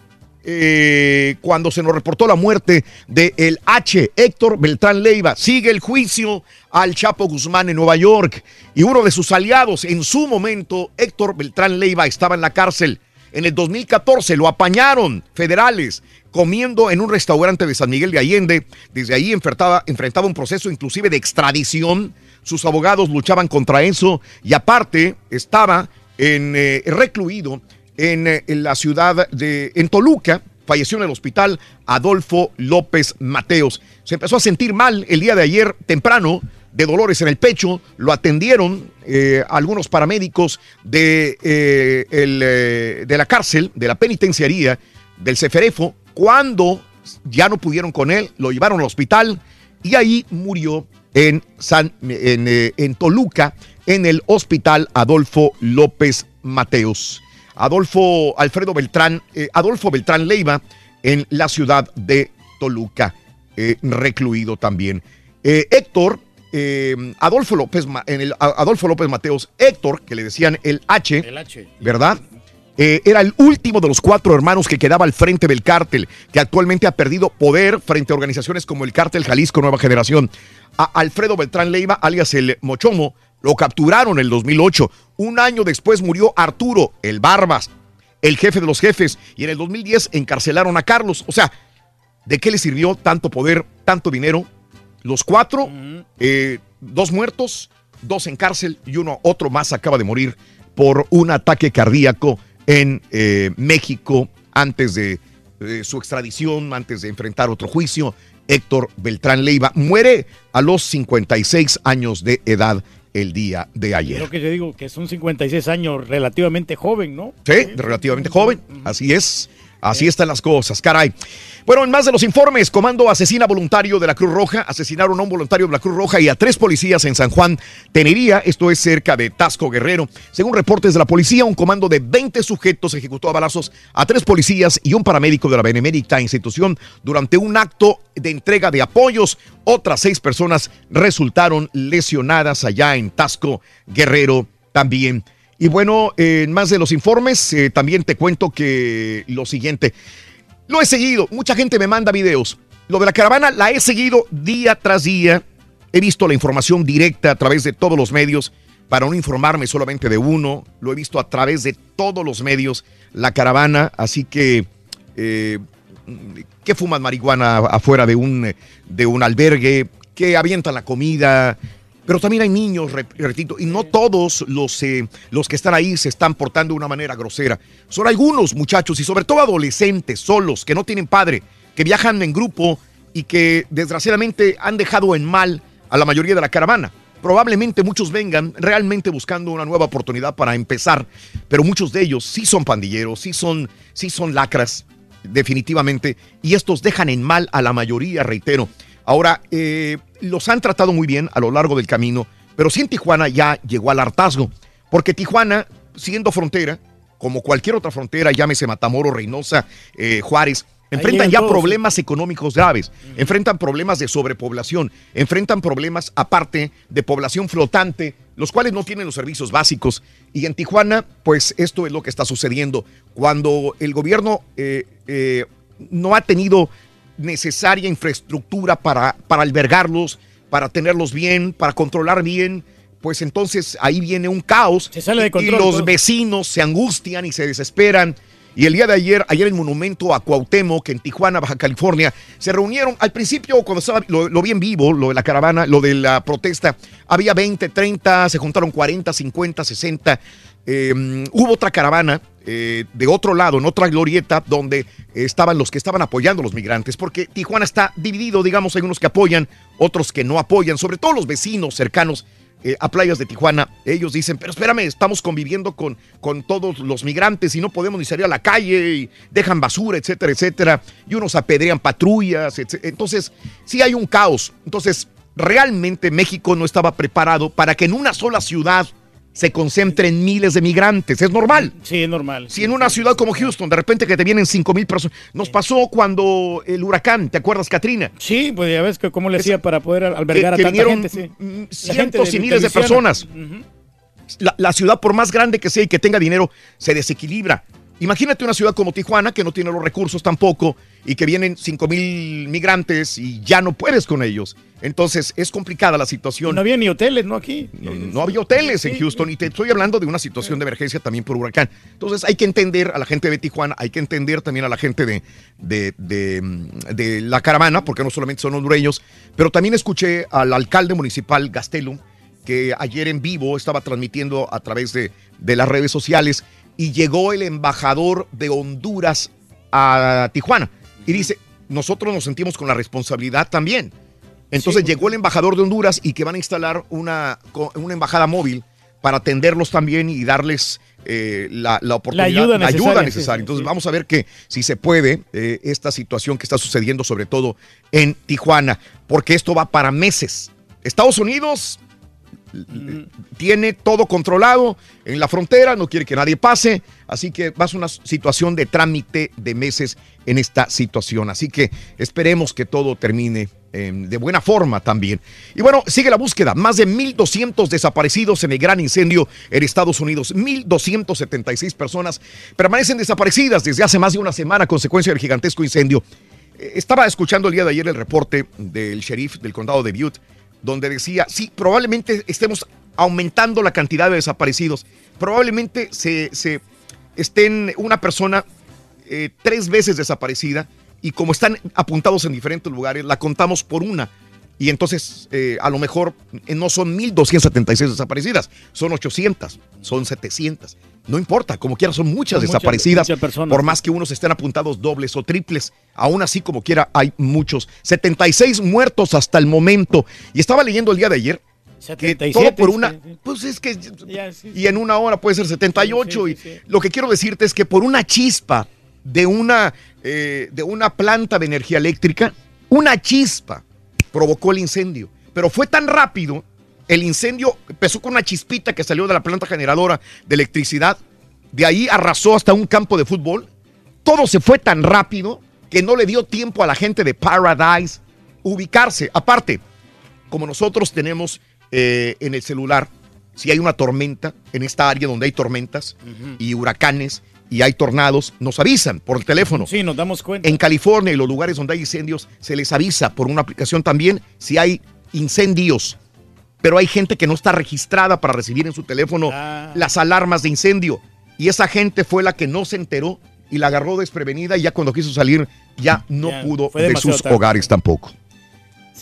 eh, cuando se nos reportó la muerte de el H, Héctor Beltrán Leiva. Sigue el juicio al Chapo Guzmán en Nueva York y uno de sus aliados en su momento, Héctor Beltrán Leiva, estaba en la cárcel. En el 2014 lo apañaron federales comiendo en un restaurante de San Miguel de Allende. Desde ahí enfrentaba, enfrentaba un proceso inclusive de extradición. Sus abogados luchaban contra eso y aparte estaba en, eh, recluido en, eh, en la ciudad de en Toluca. Falleció en el hospital Adolfo López Mateos. Se empezó a sentir mal el día de ayer temprano de dolores en el pecho. Lo atendieron eh, algunos paramédicos de, eh, el, de la cárcel, de la penitenciaría, del Ceferefo. Cuando ya no pudieron con él, lo llevaron al hospital y ahí murió en, San, en, en Toluca, en el hospital Adolfo López Mateos. Adolfo Alfredo Beltrán, eh, Adolfo Beltrán Leiva, en la ciudad de Toluca, eh, recluido también. Eh, Héctor, Adolfo López, en el Adolfo López Mateos, Héctor, que le decían el H, El H. ¿verdad? Eh, era el último de los cuatro hermanos que quedaba al frente del cártel, que actualmente ha perdido poder frente a organizaciones como el Cártel Jalisco Nueva Generación. A Alfredo Beltrán Leiva, alias el Mochomo, lo capturaron en el 2008. Un año después murió Arturo, el Barbas, el jefe de los jefes, y en el 2010 encarcelaron a Carlos. O sea, ¿de qué le sirvió tanto poder, tanto dinero? Los cuatro, eh, dos muertos, dos en cárcel y uno, otro más acaba de morir por un ataque cardíaco en eh, México antes de eh, su extradición, antes de enfrentar otro juicio. Héctor Beltrán Leiva muere a los 56 años de edad el día de ayer. Creo que te digo que son 56 años relativamente joven, ¿no? Sí, relativamente joven. Así es. Así están las cosas, caray. Bueno, en más de los informes, comando asesina voluntario de la Cruz Roja, asesinaron a un voluntario de la Cruz Roja y a tres policías en San Juan, Tenería, esto es cerca de Tasco Guerrero. Según reportes de la policía, un comando de 20 sujetos ejecutó a balazos a tres policías y un paramédico de la benemérita institución durante un acto de entrega de apoyos. Otras seis personas resultaron lesionadas allá en Tasco Guerrero también. Y bueno, en más de los informes, eh, también te cuento que lo siguiente. Lo he seguido, mucha gente me manda videos. Lo de la caravana la he seguido día tras día he visto la información directa a través de todos los medios para no informarme solamente de uno, lo he visto a través de todos los medios, la caravana, así que, eh, que fuman marihuana afuera de un, de un albergue, que avientan la comida, pero también hay niños, rep- repito, y no todos los, eh, los que están ahí se están portando de una manera grosera. Son algunos muchachos y sobre todo adolescentes solos, que no tienen padre, que viajan en grupo y que desgraciadamente han dejado en mal a la mayoría de la caravana. Probablemente muchos vengan realmente buscando una nueva oportunidad para empezar, pero muchos de ellos sí son pandilleros, sí son, sí son lacras, definitivamente, y estos dejan en mal a la mayoría, reitero. Ahora, eh, los han tratado muy bien a lo largo del camino, pero sí en Tijuana ya llegó al hartazgo, porque Tijuana, siendo frontera, como cualquier otra frontera, llámese Matamoros, Reynosa, eh, Juárez, enfrentan ya problemas económicos graves, enfrentan problemas de sobrepoblación, enfrentan problemas aparte de población flotante, los cuales no tienen los servicios básicos. Y en Tijuana, pues esto es lo que está sucediendo. Cuando el gobierno eh, eh, no ha tenido necesaria infraestructura para, para albergarlos, para tenerlos bien, para controlar bien, pues entonces ahí viene un caos. sale de y- control y los todo. vecinos se angustian y se desesperan. Y el día de ayer, ayer el monumento a Cuauhtémoc en Tijuana, Baja California, se reunieron. Al principio, cuando estaba, lo, lo vi en vivo, lo de la caravana, lo de la protesta, había 20, 30, se juntaron 40, 50, 60. Eh, hubo otra caravana eh, de otro lado, en otra glorieta, donde estaban los que estaban apoyando a los migrantes, porque Tijuana está dividido, digamos, hay unos que apoyan, otros que no apoyan, sobre todo los vecinos cercanos eh, a playas de Tijuana, ellos dicen, pero espérame, estamos conviviendo con, con todos los migrantes y no podemos ni salir a la calle y dejan basura, etcétera, etcétera, y unos apedrean patrullas, etc. entonces sí hay un caos. Entonces, realmente México no estaba preparado para que en una sola ciudad se concentren miles de migrantes, es normal. Sí, es normal. Si en una ciudad como Houston, de repente que te vienen 5 mil personas, nos pasó cuando el huracán, ¿te acuerdas, Katrina? Sí, pues ya ves que cómo le hacía para poder albergar que a tanta gente, sí. gente cientos y miles de personas. La, la ciudad, por más grande que sea y que tenga dinero, se desequilibra. Imagínate una ciudad como Tijuana, que no tiene los recursos tampoco, y que vienen 5 mil migrantes y ya no puedes con ellos. Entonces, es complicada la situación. No había ni hoteles, ¿no? Aquí. No, no había hoteles en Houston y te estoy hablando de una situación de emergencia también por huracán. Entonces hay que entender a la gente de Tijuana, hay que entender también a la gente de, de, de, mm, de la caravana, porque no solamente son hondureños, pero también escuché al alcalde municipal Gastelum, que ayer en vivo estaba transmitiendo a través de, de las redes sociales y llegó el embajador de Honduras a Tijuana y dice, nosotros nos sentimos con la responsabilidad también. Entonces llegó el embajador de Honduras y que van a instalar una, una embajada móvil para atenderlos también y darles eh, la, la oportunidad, ayuda necesaria, sí, necesaria. sí, Entonces sí. vamos a ver que si se puede eh, esta situación que está sucediendo sobre todo en Tijuana, porque esto va para meses. Estados Unidos tiene todo controlado en la frontera, no quiere que nadie pase, así que va a ser una situación de trámite de meses en esta situación. Así que esperemos que todo termine eh, de buena forma también. Y bueno, sigue la búsqueda. Más de 1.200 desaparecidos en el gran incendio en Estados Unidos. 1.276 personas permanecen desaparecidas desde hace más de una semana a consecuencia del gigantesco incendio. Eh, Estaba escuchando el día de ayer el reporte del sheriff del condado de Butte, donde decía, sí, probablemente estemos aumentando la cantidad de desaparecidos. Probablemente se, se estén una persona eh, tres veces desaparecida y como están apuntados en diferentes lugares, la contamos por una. Y entonces, eh, a lo mejor eh, no son 1.276 desaparecidas, son 800, son 700. No importa, como quiera, son muchas Son desaparecidas, muchas por más que unos estén apuntados dobles o triples. Aún así, como quiera, hay muchos. 76 muertos hasta el momento. Y estaba leyendo el día de ayer que 77, todo por una... Pues es que... Sí, Y en una hora puede ser 78. Sí, sí, y lo que quiero decirte es que por una chispa de una, eh, de una planta de energía eléctrica, una chispa provocó el incendio. Pero fue tan rápido, el incendio empezó con una chispita que salió de la planta generadora de electricidad, de ahí arrasó hasta un campo de fútbol. Todo se fue tan rápido que no le dio tiempo a la gente de Paradise ubicarse. Aparte, como nosotros tenemos eh, en el celular, si hay una tormenta en esta área donde hay tormentas y huracanes y hay tornados, nos avisan por el teléfono. Sí, nos damos cuenta. En California y los lugares donde hay incendios, se les avisa por una aplicación también si hay incendios. Pero hay gente que no está registrada para recibir en su teléfono las alarmas de incendio. Y esa gente fue la que no se enteró y la agarró desprevenida y ya cuando quiso salir ya no pudo de sus tarde. hogares tampoco.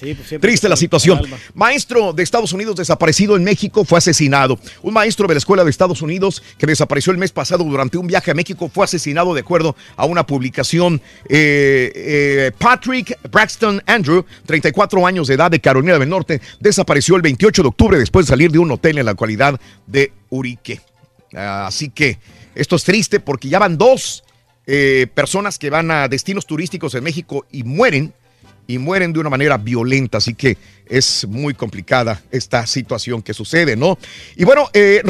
Sí, pues Triste te la situación. Maestro de Estados Unidos desaparecido en México fue asesinado. Un maestro de la escuela de Estados Unidos que desapareció el mes pasado durante un viaje a México fue asesinado de acuerdo a una publicación. Eh, eh, Patrick Braxton Andrew, 34 años de edad de Carolina del Norte, desapareció el 28 de octubre después de salir de un hotel en la localidad de Urique. Así que esto es triste porque ya van dos eh, personas que van a destinos turísticos en México y mueren y mueren de una manera violenta, así que es muy complicada esta situación que sucede, ¿no? Y bueno, eh,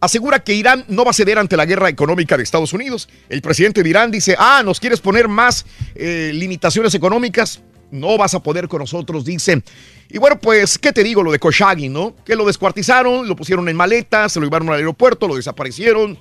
asegura que Irán no va a ceder ante la guerra económica de Estados Unidos. El presidente de Irán dice, ah, ¿nos quieres poner más eh, limitaciones económicas? No vas a poder con nosotros, dice. Y bueno, pues, ¿qué te digo? Lo de Khashoggi, ¿no? Que lo descuartizaron, lo pusieron en maletas, se lo llevaron al aeropuerto, lo desaparecieron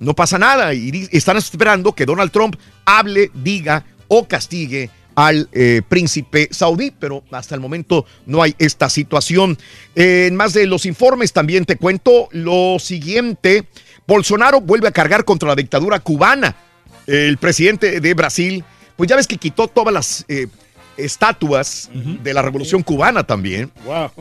no pasa nada y están esperando que Donald Trump hable, diga o castigue al eh, príncipe saudí, pero hasta el momento no hay esta situación. Eh, en más de los informes también te cuento lo siguiente. Bolsonaro vuelve a cargar contra la dictadura cubana. El presidente de Brasil, pues ya ves que quitó todas las eh, estatuas de la revolución cubana también.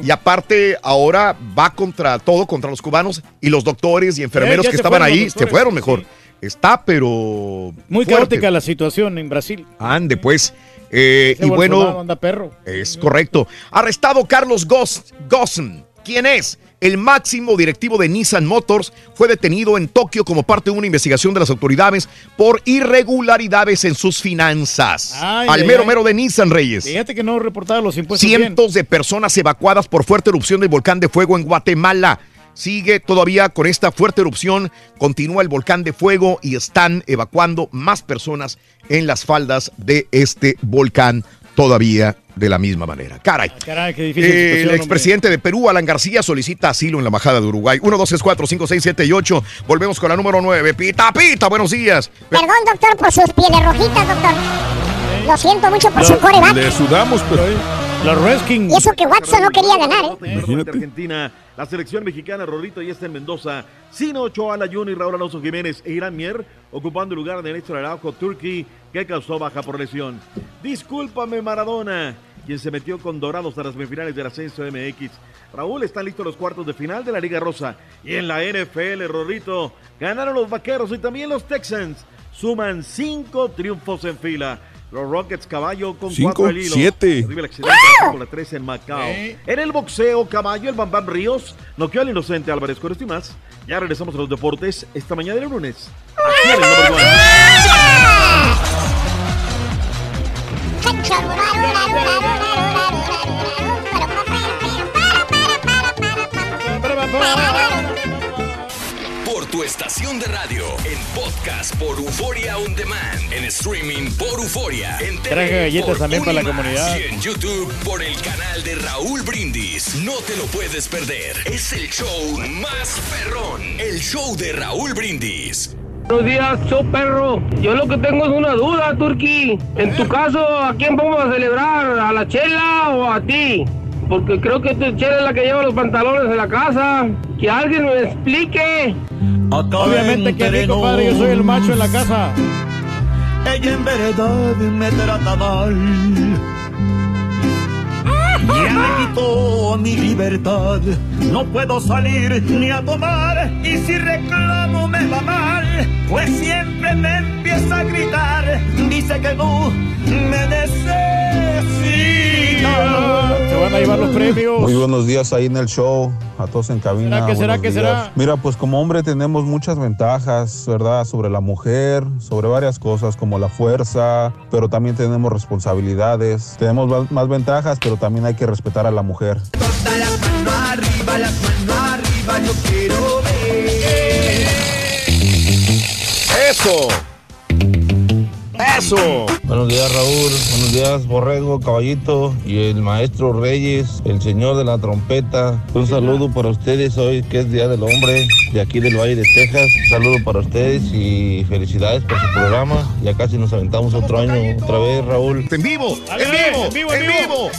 Y aparte, ahora va contra todo, contra los cubanos y los doctores y enfermeros ya que estaban ahí, se fueron sí, mejor. Está, pero. Muy fuerte. caótica la situación en Brasil. Ande, pues. Eh, y bueno, anda perro. es correcto. Arrestado Carlos Goss, Gossen. ¿Quién es? El máximo directivo de Nissan Motors fue detenido en Tokio como parte de una investigación de las autoridades por irregularidades en sus finanzas. Ay, Al ay, mero ay. mero de Nissan Reyes. Fíjate que no reportaba los impuestos bien. Cientos de personas evacuadas por fuerte erupción del volcán de fuego en Guatemala. Sigue todavía con esta fuerte erupción, continúa el volcán de fuego y están evacuando más personas en las faldas de este volcán todavía de la misma manera. Caray. Caray, qué difícil El situación, hombre. expresidente de Perú, Alan García, solicita asilo en la Embajada de Uruguay. 1, 2, 3, 4, 5, 6, 7 y 8. Volvemos con la número 9. Pita, pita, buenos días. Perdón, doctor, por sus pieles rojitas, doctor. Lo siento mucho por su coreback. Le sudamos, pero. La Redskins. Y eso que Watson no quería ganar, ¿eh? Imagínate. Argentina, la selección mexicana, Rorrito y está en Mendoza. Sino Ochoa, Layún y Raúl Alonso Jiménez e Irán Mier ocupando el lugar de Néstor Araujo Turki, que causó baja por lesión. Discúlpame, Maradona, quien se metió con Dorados a las semifinales del ascenso MX. Raúl está listo los cuartos de final de la Liga Rosa. Y en la NFL, Rorrito, ganaron los Vaqueros y también los Texans. Suman cinco triunfos en fila. Los Rockets Caballo con Cinco, cuatro al hilo. Arriba el accidente con la 3 en Macao. En el boxeo, Caballo, el Bambam Ríos, noqueó al inocente Álvarez esto y más. Ya regresamos a los deportes esta mañana del lunes. Aquí en el tu estación de radio, en podcast por Euforia On Demand, en streaming por Euforia, en TV Traje galletas por también para la comunidad. y en YouTube por el canal de Raúl Brindis. No te lo puedes perder. Es el show más perrón, el show de Raúl Brindis. Buenos días, show perro. Yo lo que tengo es una duda, Turki. En tu caso, ¿a quién vamos a celebrar? ¿A la chela o a ti? Porque creo que tu chela es la que lleva los pantalones en la casa. Que alguien me explique. Obviamente que mí, compadre, yo soy el macho en la casa. Ella en verdad me trata mal. Ya me quitó mi libertad. No puedo salir ni a tomar. Y si reclamo me va mal. Pues siempre me empieza a gritar. Dice que tú me Se van a llevar los premios. Muy buenos días ahí en el show, a todos en cabina. ¿Será que será buenos que días. será? Mira, pues como hombre tenemos muchas ventajas, ¿verdad? Sobre la mujer, sobre varias cosas como la fuerza, pero también tenemos responsabilidades. Tenemos más- ventajas, pero también hay que respetar a la mujer. arriba, las manos arriba, yo quiero ver. Eso. Eso. Buenos días Raúl, buenos días Borrego, Caballito y el maestro Reyes, el señor de la trompeta. Un saludo para ustedes hoy que es Día del Hombre de aquí del Valle de Texas. Un saludo para ustedes y felicidades por su programa. Ya casi nos aventamos otro año otra vez Raúl. En vivo, en vivo, en vivo.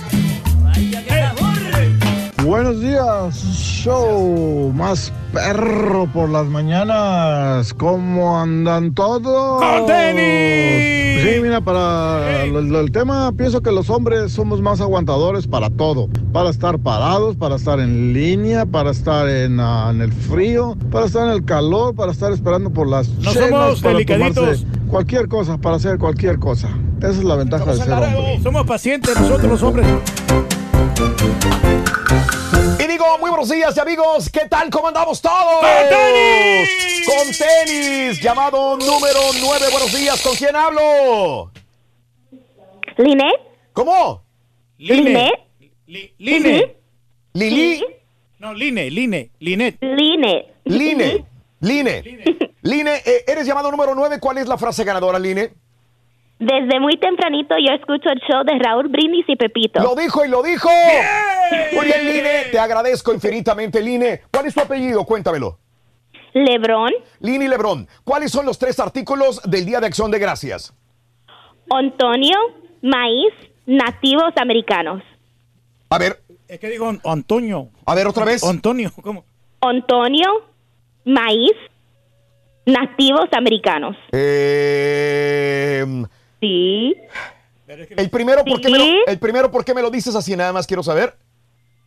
Buenos días, show más perro por las mañanas. ¿Cómo andan todos? ¡Con tenis! Sí, mira, para lo- el tema, pienso que los hombres somos más aguantadores para todo. Para estar parados, para estar en línea, para estar en, ah, en el frío, para estar en el calor, para estar esperando por las No chelas, somos para delicaditos. Cualquier cosa, para hacer cualquier cosa. Esa es la ventaja de ser hombre. Somos pacientes nosotros los hombres. Y digo, muy buenos días, amigos. ¿Qué tal? ¿Cómo andamos todos? ¡Con tenis! Con tenis. Llamado número 9. Buenos días. ¿Con quién hablo? ¿Linet? ¿Cómo? Line. Li- Line. Lili. No, Line, Line, Linet. Line. Line. Line. Line, eh, eres llamado número 9. ¿Cuál es la frase ganadora, Line? Desde muy tempranito yo escucho el show de Raúl Brindis y Pepito. Lo dijo y lo dijo. Muy bien, Line. Te agradezco infinitamente, Line. ¿Cuál es tu apellido? Cuéntamelo. Lebrón. Line Lebrón. ¿Cuáles son los tres artículos del Día de Acción de Gracias? Antonio, maíz, nativos americanos. A ver. Es que digo An- Antonio. A ver, otra vez. Antonio, ¿cómo? Antonio, maíz, nativos americanos. Eh, Sí. el primero, ¿por qué me lo, el primero, ¿por qué me lo dices así? Nada más quiero saber.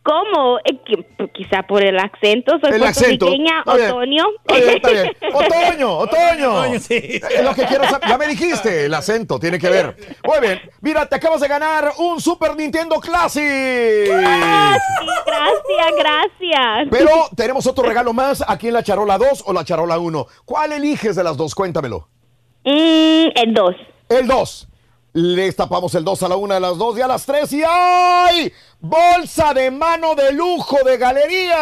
¿Cómo? Eh, que- Quizá por el acento. Soy El acento. puertorriqueña. Otoño. Está bien, está bien. Otoño, otoño. Otoño, sí. Es lo que quiero saber. Ya me dijiste, el acento tiene que ver. Muy bien. Mira, te acabas de ganar un Super Nintendo Classic. Sí, gracias, gracias. Pero tenemos otro regalo más aquí en la Charola 2 o la Charola 1. ¿Cuál eliges de las dos? Cuéntamelo. Mm, el 2. El 2. Les tapamos el 2 a la 1, a las 2 y a las 3. ¡Y ¡ay! ¡Bolsa de mano de lujo de galería!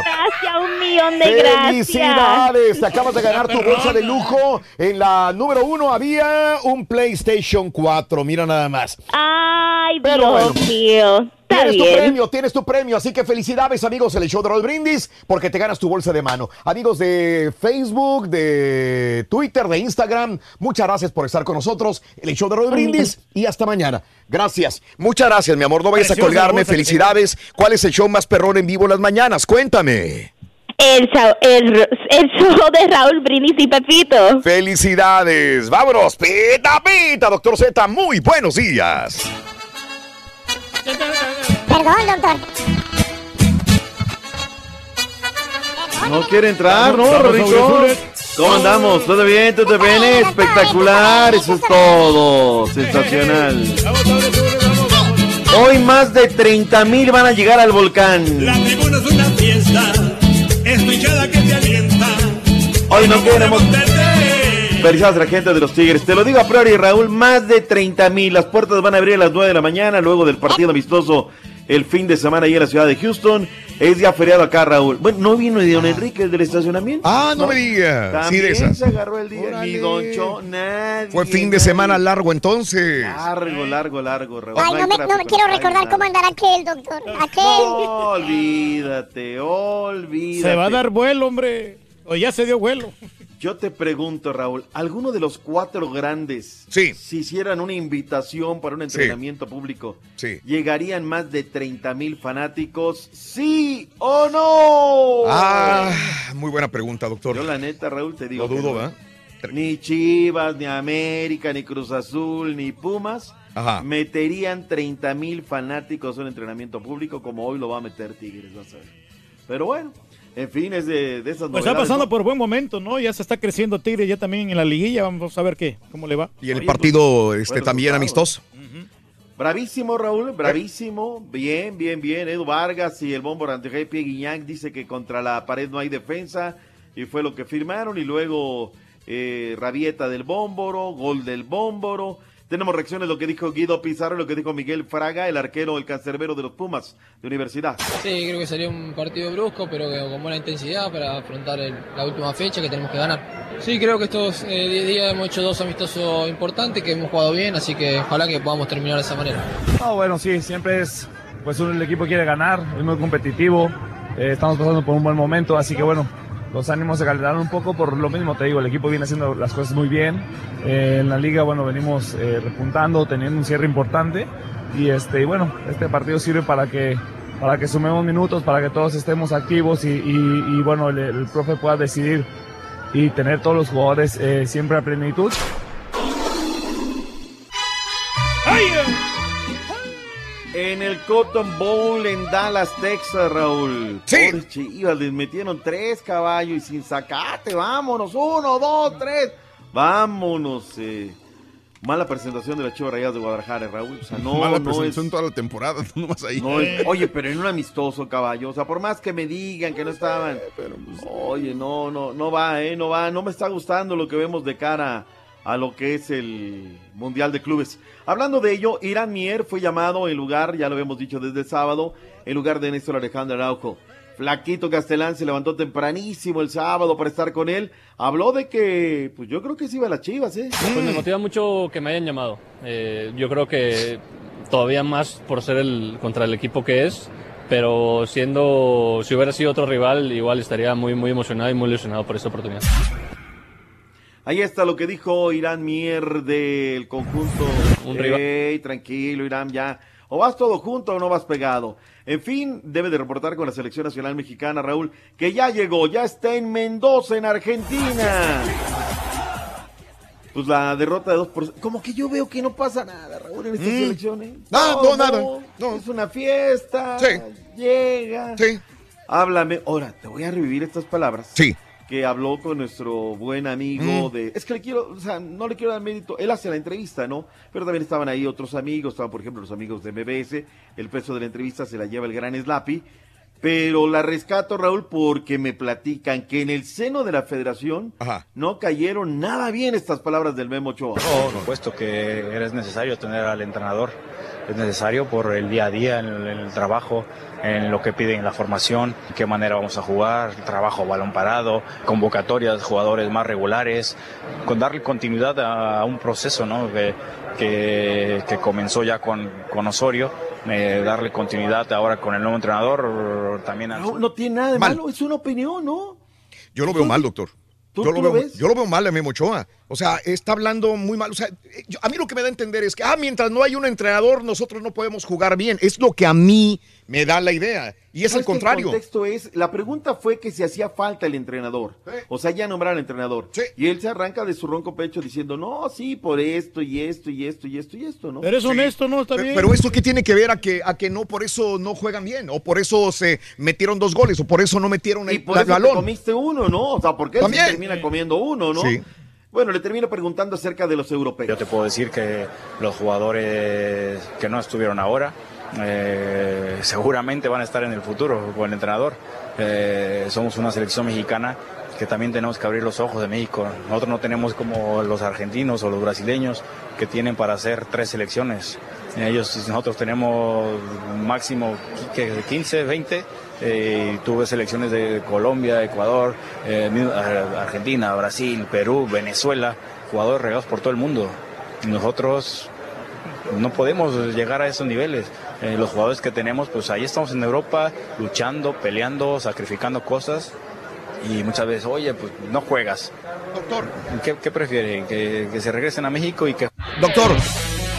Gracias, un millón de gracias. ¡Felicidades! Te acabas de ganar tu bolsa de lujo. En la número 1 había un PlayStation 4. Mira nada más. Ay, Pero Dios bueno. mío. Está Tienes tu premio, tienes tu premio. Así que felicidades, amigos, en el show de Roll Brindis, porque te ganas tu bolsa de mano. Amigos de Facebook, de Twitter, de Instagram, muchas gracias por estar con nosotros en el show de Roll Brindis y hasta mañana. Gracias. Muchas gracias, mi amor. No vayas a colgarme. bolsa que Felicidades. ¿Cuál es el show más perrón en vivo en las mañanas? Cuéntame. El, show- el, el show de Raúl Brindis y Pepito. Felicidades. Vámonos. Pita, pita, doctor Z. Muy buenos días. Perdón, doctor. No quiere entrar, ¿no, Rorrito? ¿Cómo andamos? ¿Todo bien? ¿Todo bien? Espectacular, eso es todo. Sensacional. Hoy más de 30 mil van a llegar al volcán. La tribuna es una fiesta, es que te alienta. Hoy no queremos... Felicidades a la gente de los Tigres. Te lo digo a priori, Raúl, más de 30 mil. Las puertas van a abrir a las 9 de la mañana, luego del partido amistoso el fin de semana ahí en la ciudad de Houston. Es ya feriado acá, Raúl. Bueno, ¿no vino ni don Enrique el del estacionamiento? Ah, no, me digas. Sí, de También esas. se agarró el día. Ni Don Cho, nadie. Fue fin de nadie. semana largo entonces. Largo, largo, largo, Raúl. Ay, no me, no me tráfico, quiero recordar nada. cómo andará aquel, doctor. Aquel. No, olvídate, olvídate. Se va a dar vuelo, hombre. O ya se dio vuelo. Yo te pregunto, Raúl, ¿alguno de los cuatro grandes, si hicieran una invitación para un entrenamiento público, Sí. llegarían más de 30 mil fanáticos? ¿Sí o no? Ah, muy buena pregunta, doctor. Yo la neta, Raúl, te digo. Que dudo, no. ¿verdad? Ni Chivas, ni América, ni Cruz Azul, ni Pumas Ajá. meterían 30 mil fanáticos en un entrenamiento público como hoy lo va a meter Tigres, vas a ver. Pero bueno, en fin, es de, de esas Pues está pasando ¿no? por buen momento, ¿no? Ya se está creciendo Tigre ya también en la liguilla. Vamos a ver qué, cómo le va. Y el partido este, también amistoso. Bravísimo, Raúl, bravísimo. Bien, bien, bien. Edu Vargas y el bombo ante Pie Guiñac dice que contra la pared no hay defensa y fue lo que firmaron. Y luego eh, Rabieta del Bómboro, gol del Bómboro. Tenemos reacciones lo que dijo Guido Pizarro, lo que dijo Miguel Fraga, el arquero, el cancerbero de los Pumas de Universidad. Sí, creo que sería un partido brusco, pero con buena intensidad para afrontar el- la última fecha que tenemos que ganar. Sí, creo que estos 10 días hemos hecho dos amistosos importantes, que hemos jugado bien, así que ojalá que podamos terminar de esa manera. No, bueno, sí, siempre es, pues un- el equipo quiere ganar, es muy competitivo, eh, estamos pasando por un buen momento, así que bueno, los ánimos se calentaron un poco por lo mismo, te digo, el equipo viene haciendo las cosas muy bien, eh, en la liga, bueno, venimos eh, repuntando, teniendo un cierre importante y este y bueno, este partido sirve para que para que sumemos minutos, para que todos estemos activos y, bueno, el, el profe pueda decidir y tener todos los jugadores eh, siempre a plenitud. En el Cotton Bowl en Dallas, Texas, Raúl. Sí. Chivas, les metieron tres caballos y sin sacate. Vámonos, uno, dos, tres. Vámonos. eh. Mala presentación de las Chivas Rayadas de Guadalajara, Raúl. O sea, no, Mala no presentación es, toda la temporada, tú nomás ahí. no es- Oye, pero en un amistoso, caballo. O sea, por más que me digan que no estaban. pues, Oye, no, no, no va, eh, no va. No me está gustando lo que vemos de cara a lo que es el Mundial de Clubes. Hablando de ello, Irán Mier fue llamado en lugar, ya lo habíamos dicho desde el sábado, en lugar de Néstor Alejandro Araujo. Flaquito Castellán se levantó tempranísimo el sábado para estar con él. Habló de que, pues yo creo que sí iba a las chivas, ¿eh? Pues me motiva mucho que me hayan llamado. Eh, yo creo que todavía más por ser el contra el equipo que es, pero siendo si hubiera sido otro rival igual estaría muy muy emocionado y muy ilusionado por esta oportunidad. Ahí está lo que dijo Irán Mier del conjunto. Un tranquilo, Irán, ya. O vas todo junto o no vas pegado. En fin, debe de reportar con la selección nacional mexicana, Raúl, que ya llegó, ya está en Mendoza, en Argentina. Pues la derrota de dos por... Como que yo veo que no pasa nada, Raúl, en estas Mm. elecciones. No, no, nada. Es una fiesta. Sí. Llega. Sí. Háblame. Ahora, te voy a revivir estas palabras. Sí. Que habló con nuestro buen amigo Mm. de... Es que le quiero, o sea, no le quiero dar mérito. Él hace la entrevista, ¿no? Pero también estaban ahí otros amigos. Estaban, por ejemplo, los amigos de MBS. El peso de la entrevista se la lleva el gran Slappy. Pero la rescato, Raúl, porque me platican que en el seno de la federación no cayeron nada bien estas palabras del Memo Ochoa. Por supuesto que es necesario tener al entrenador, es necesario por el día a día, en el, en el trabajo, en lo que piden la formación, qué manera vamos a jugar, trabajo balón parado, convocatorias, jugadores más regulares, con darle continuidad a, un proceso ¿no? que, que, que comenzó ya con, con Osorio, eh, darle continuidad ahora con el nuevo entrenador, también al- No, no tiene nada de malo, es una opinión, ¿no? Yo lo veo mal, doctor. ¿Tú- yo, tú lo lo veo, ves? yo lo veo mal a Memo Ochoa. O sea, está hablando muy mal. O sea, eh, yo- a mí lo que me da a entender es que, ah, mientras no hay un entrenador, nosotros no podemos jugar bien. Es lo que a mí me da la idea. Y es que contrario. El contexto es, la pregunta fue que si hacía falta el entrenador. O sea, ya nombrar al entrenador. Y él se arranca de su ronco pecho diciendo, no, sí, por esto y esto y esto y esto y esto, ¿no? Eres honesto, ¿no? Está bien. Pero esto qué tiene que ver a que, a que no por eso no juegan bien, o por eso se metieron dos goles, o por eso no metieron Y el por la- eso te balón. comiste uno, ¿no? O sea, porque él se termina comiendo uno, ¿no? Bueno, le termino preguntando acerca de los europeos. Yo te puedo decir que los jugadores que no estuvieron ahora eh, seguramente van a estar en el futuro con el entrenador. Eh, somos una selección mexicana que también tenemos que abrir los ojos de México. Nosotros no tenemos como los argentinos o los brasileños que tienen para hacer tres selecciones. Ellos, nosotros tenemos máximo que 15, 20. Eh, y tuve selecciones de Colombia, Ecuador, eh, Argentina, Brasil, Perú, Venezuela, jugadores regados por todo el mundo. Nosotros no podemos llegar a esos niveles. Eh, los jugadores que tenemos, pues ahí estamos en Europa luchando, peleando, sacrificando cosas y muchas veces, oye, pues no juegas. Doctor. ¿Qué, qué que se regresen a México y que... Doctor,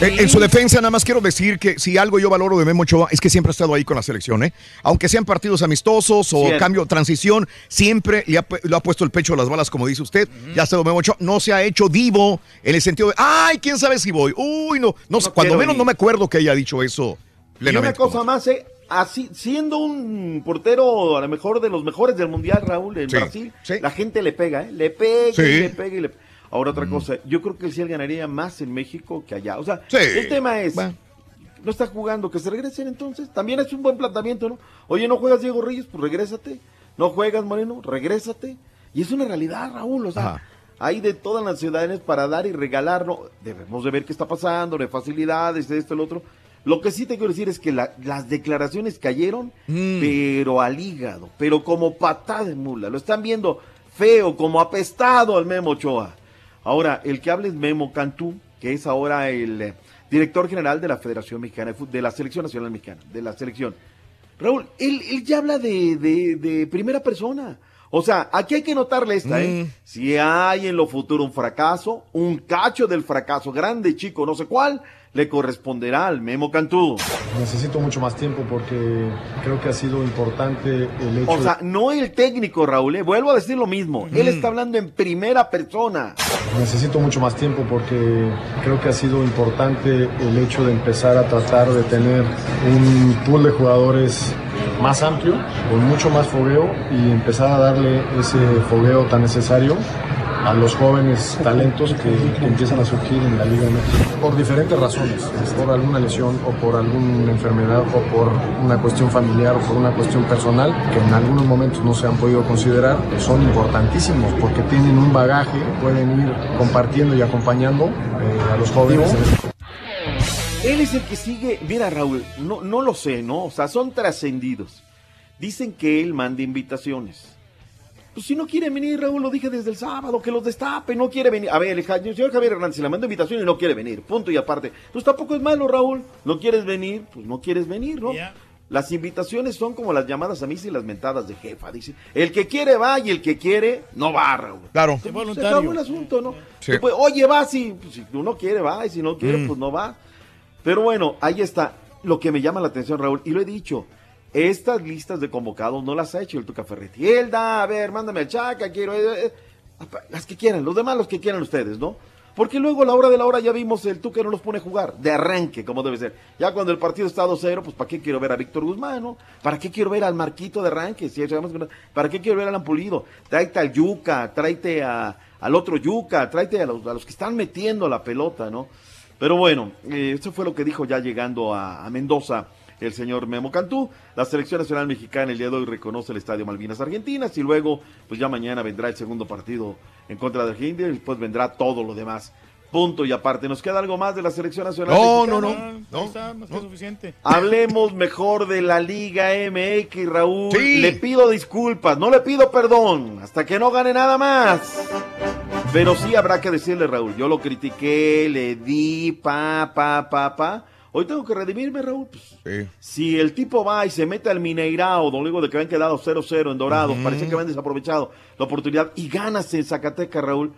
en, en su defensa nada más quiero decir que si algo yo valoro de Memo Ochoa es que siempre ha estado ahí con la selección, ¿eh? Aunque sean partidos amistosos o Cierto. cambio, transición, siempre le ha, pu- le ha puesto el pecho a las balas, como dice usted. Ya ha estado Memo Ochoa, no se ha hecho divo en el sentido de, ay, quién sabe si voy. Uy, no, cuando menos ir. no me acuerdo que haya dicho eso Y una cosa más, ¿eh? Así, siendo un portero a lo mejor de los mejores del mundial, Raúl, en Sí, Brasil, la gente le pega, ¿eh? Le pega Sí. y le pega y le Ahora otra cosa, yo creo que sí él ganaría más en México que allá. O sea, Sí. el tema es, no está jugando, que se regresen entonces. También es un buen planteamiento, ¿no? Oye, no juegas Diego Reyes, pues regrésate. No juegas Moreno, regrésate. Y es una realidad, Raúl, o sea, hay de todas las ciudades para dar y regalar, ¿no? Debemos de ver qué está pasando, de facilidades, de esto, el otro. Lo que sí te quiero decir es que la- las declaraciones cayeron, pero al hígado, pero como patada de mula. Lo están viendo feo, como apestado al Memo Ochoa. Ahora, el que habla es Memo Cantú, que es ahora el eh, director general de la Federación Mexicana de Fútbol, de la Selección Nacional Mexicana, de la selección. Raúl, él, él ya habla de, de- de primera persona. O sea, aquí hay que notarle esta, ¿eh? Mm. Si hay en lo futuro un fracaso, un cacho del fracaso, grande, chico, no sé cuál, le corresponderá al Memo Cantú. Necesito mucho más tiempo porque creo que ha sido importante el hecho O sea, no el técnico, Raúl, ¿eh? vuelvo a decir lo mismo. Él Mm. está hablando en primera persona. Necesito mucho más tiempo porque creo que ha sido importante el hecho de empezar a tratar de tener un pool de jugadores más amplio, con mucho más fogueo y empezar a darle ese fogueo tan necesario a los jóvenes talentos que, empiezan a surgir en la Liga MX por diferentes razones, por alguna lesión o por alguna enfermedad o por una cuestión familiar o por una cuestión personal que en algunos momentos no se han podido considerar, son importantísimos porque tienen un bagaje, pueden ir compartiendo y acompañando eh, a los jóvenes. Él es el que sigue. Mira, Raúl, no, no lo sé, ¿no? O sea, son trascendidos. Dicen que él manda invitaciones. Pues si no quiere venir, Raúl, lo dije desde el sábado, que los destape, no quiere venir. A ver, el señor Javier Hernández le manda invitación y no quiere venir, punto y aparte. Pues tampoco es malo, Raúl. No quieres venir, pues no quieres venir, ¿no? Las invitaciones son como las llamadas a mí y las mentadas de jefa. Dice, el que quiere va y el que quiere no va, Raúl. Claro. Se voluntario. acabó el asunto, ¿no? Sí. Oye, va, si, pues, si uno quiere, va, y si no quiere, Mm. pues no va. Pero bueno, ahí está. Lo que me llama la atención, Raúl, y lo he dicho, estas listas de convocados no las ha hecho el Tuca Ferretti. Él da, a ver, mándame al Chaca, quiero... eh, eh, las que quieran, los demás los que quieran ustedes, ¿no? Porque luego a la hora de la hora ya vimos el Tuca no los pone a jugar, de arranque, como debe ser. Ya cuando el partido está 2-0, pues ¿para qué quiero ver a Víctor Guzmán, no? ¿Para qué quiero ver al Marquito de arranque? Si ¿Para qué quiero ver al Ampulido? Tráete al Yuca, tráete a- al otro Yuca, tráete a los, a los que están metiendo la pelota, ¿no? Pero bueno, eh, eso fue lo que dijo ya llegando a, a Mendoza el señor Memo Cantú. La selección nacional mexicana el día de hoy reconoce el Estadio Malvinas Argentinas y luego, pues ya mañana vendrá el segundo partido en contra de Argentina y después vendrá todo lo demás. Punto y aparte. ¿Nos queda algo más de la selección nacional? No, mexicana? no, no. Ahí está, más que suficiente. Hablemos mejor de la Liga MX, Raúl. Sí. Le pido disculpas, no le pido perdón, hasta que no gane nada más. Pero sí habrá que decirle, Raúl, yo lo critiqué, le di, pa, pa, pa, pa. Hoy tengo que redimirme, Raúl. Pues, Si el tipo va y se mete al Mineirao, luego de que habían quedado 0-0 en Dorado, Ujú. parecía que habían desaprovechado la oportunidad y ganas en Zacatecas, Raúl,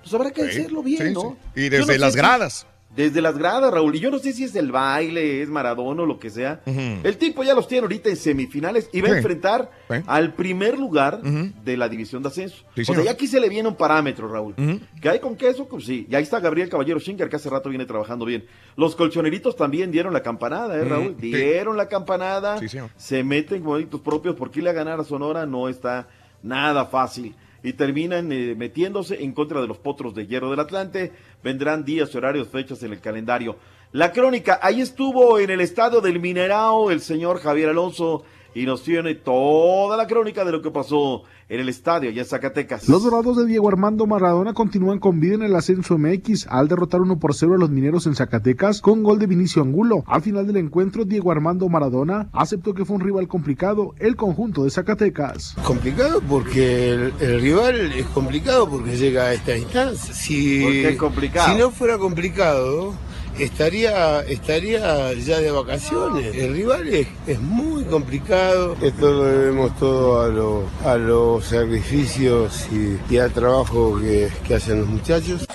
pues habrá que Sí, hacerlo bien, sí, ¿no? sí. Y desde las gradas. Desde las gradas, Raúl. Y yo no sé si es el baile, es Maradona o lo que sea. El tipo ya los tiene ahorita en semifinales y va a enfrentar Sí. al primer lugar de la división de ascenso. Sí, o sea, ya aquí se le viene un parámetro, Raúl. ¿Qué hay con queso? Pues sí. Y ahí está Gabriel Caballero Schinker, que hace rato viene trabajando bien. Los colchoneritos también dieron la campanada, ¿eh, Raúl? Dieron la campanada. Se meten como delitos propios porque irle a ganar a Sonora no está nada fácil. Y terminan eh, metiéndose en contra de los potros de hierro del Atlante. Vendrán días, horarios, fechas en el calendario. La crónica, ahí estuvo en el estadio del Minerao el señor Javier Alonso y nos tiene toda la crónica de lo que pasó en el estadio allá en Zacatecas. Los dorados de Diego Armando Maradona continúan con vida en el ascenso MX al derrotar 1 por 0 a los mineros en Zacatecas con gol de Vinicio Angulo. Al final del encuentro, Diego Armando Maradona aceptó que fue un rival complicado, el conjunto de Zacatecas. Complicado porque el, el rival es complicado porque llega a esta instancia. Si, ¿Por qué es complicado? Si no fuera complicado, estaría, estaría ya de vacaciones. El rival es, es muy complicado. Esto lo debemos todo a, lo- a los sacrificios y, y al trabajo que, que hacen los muchachos.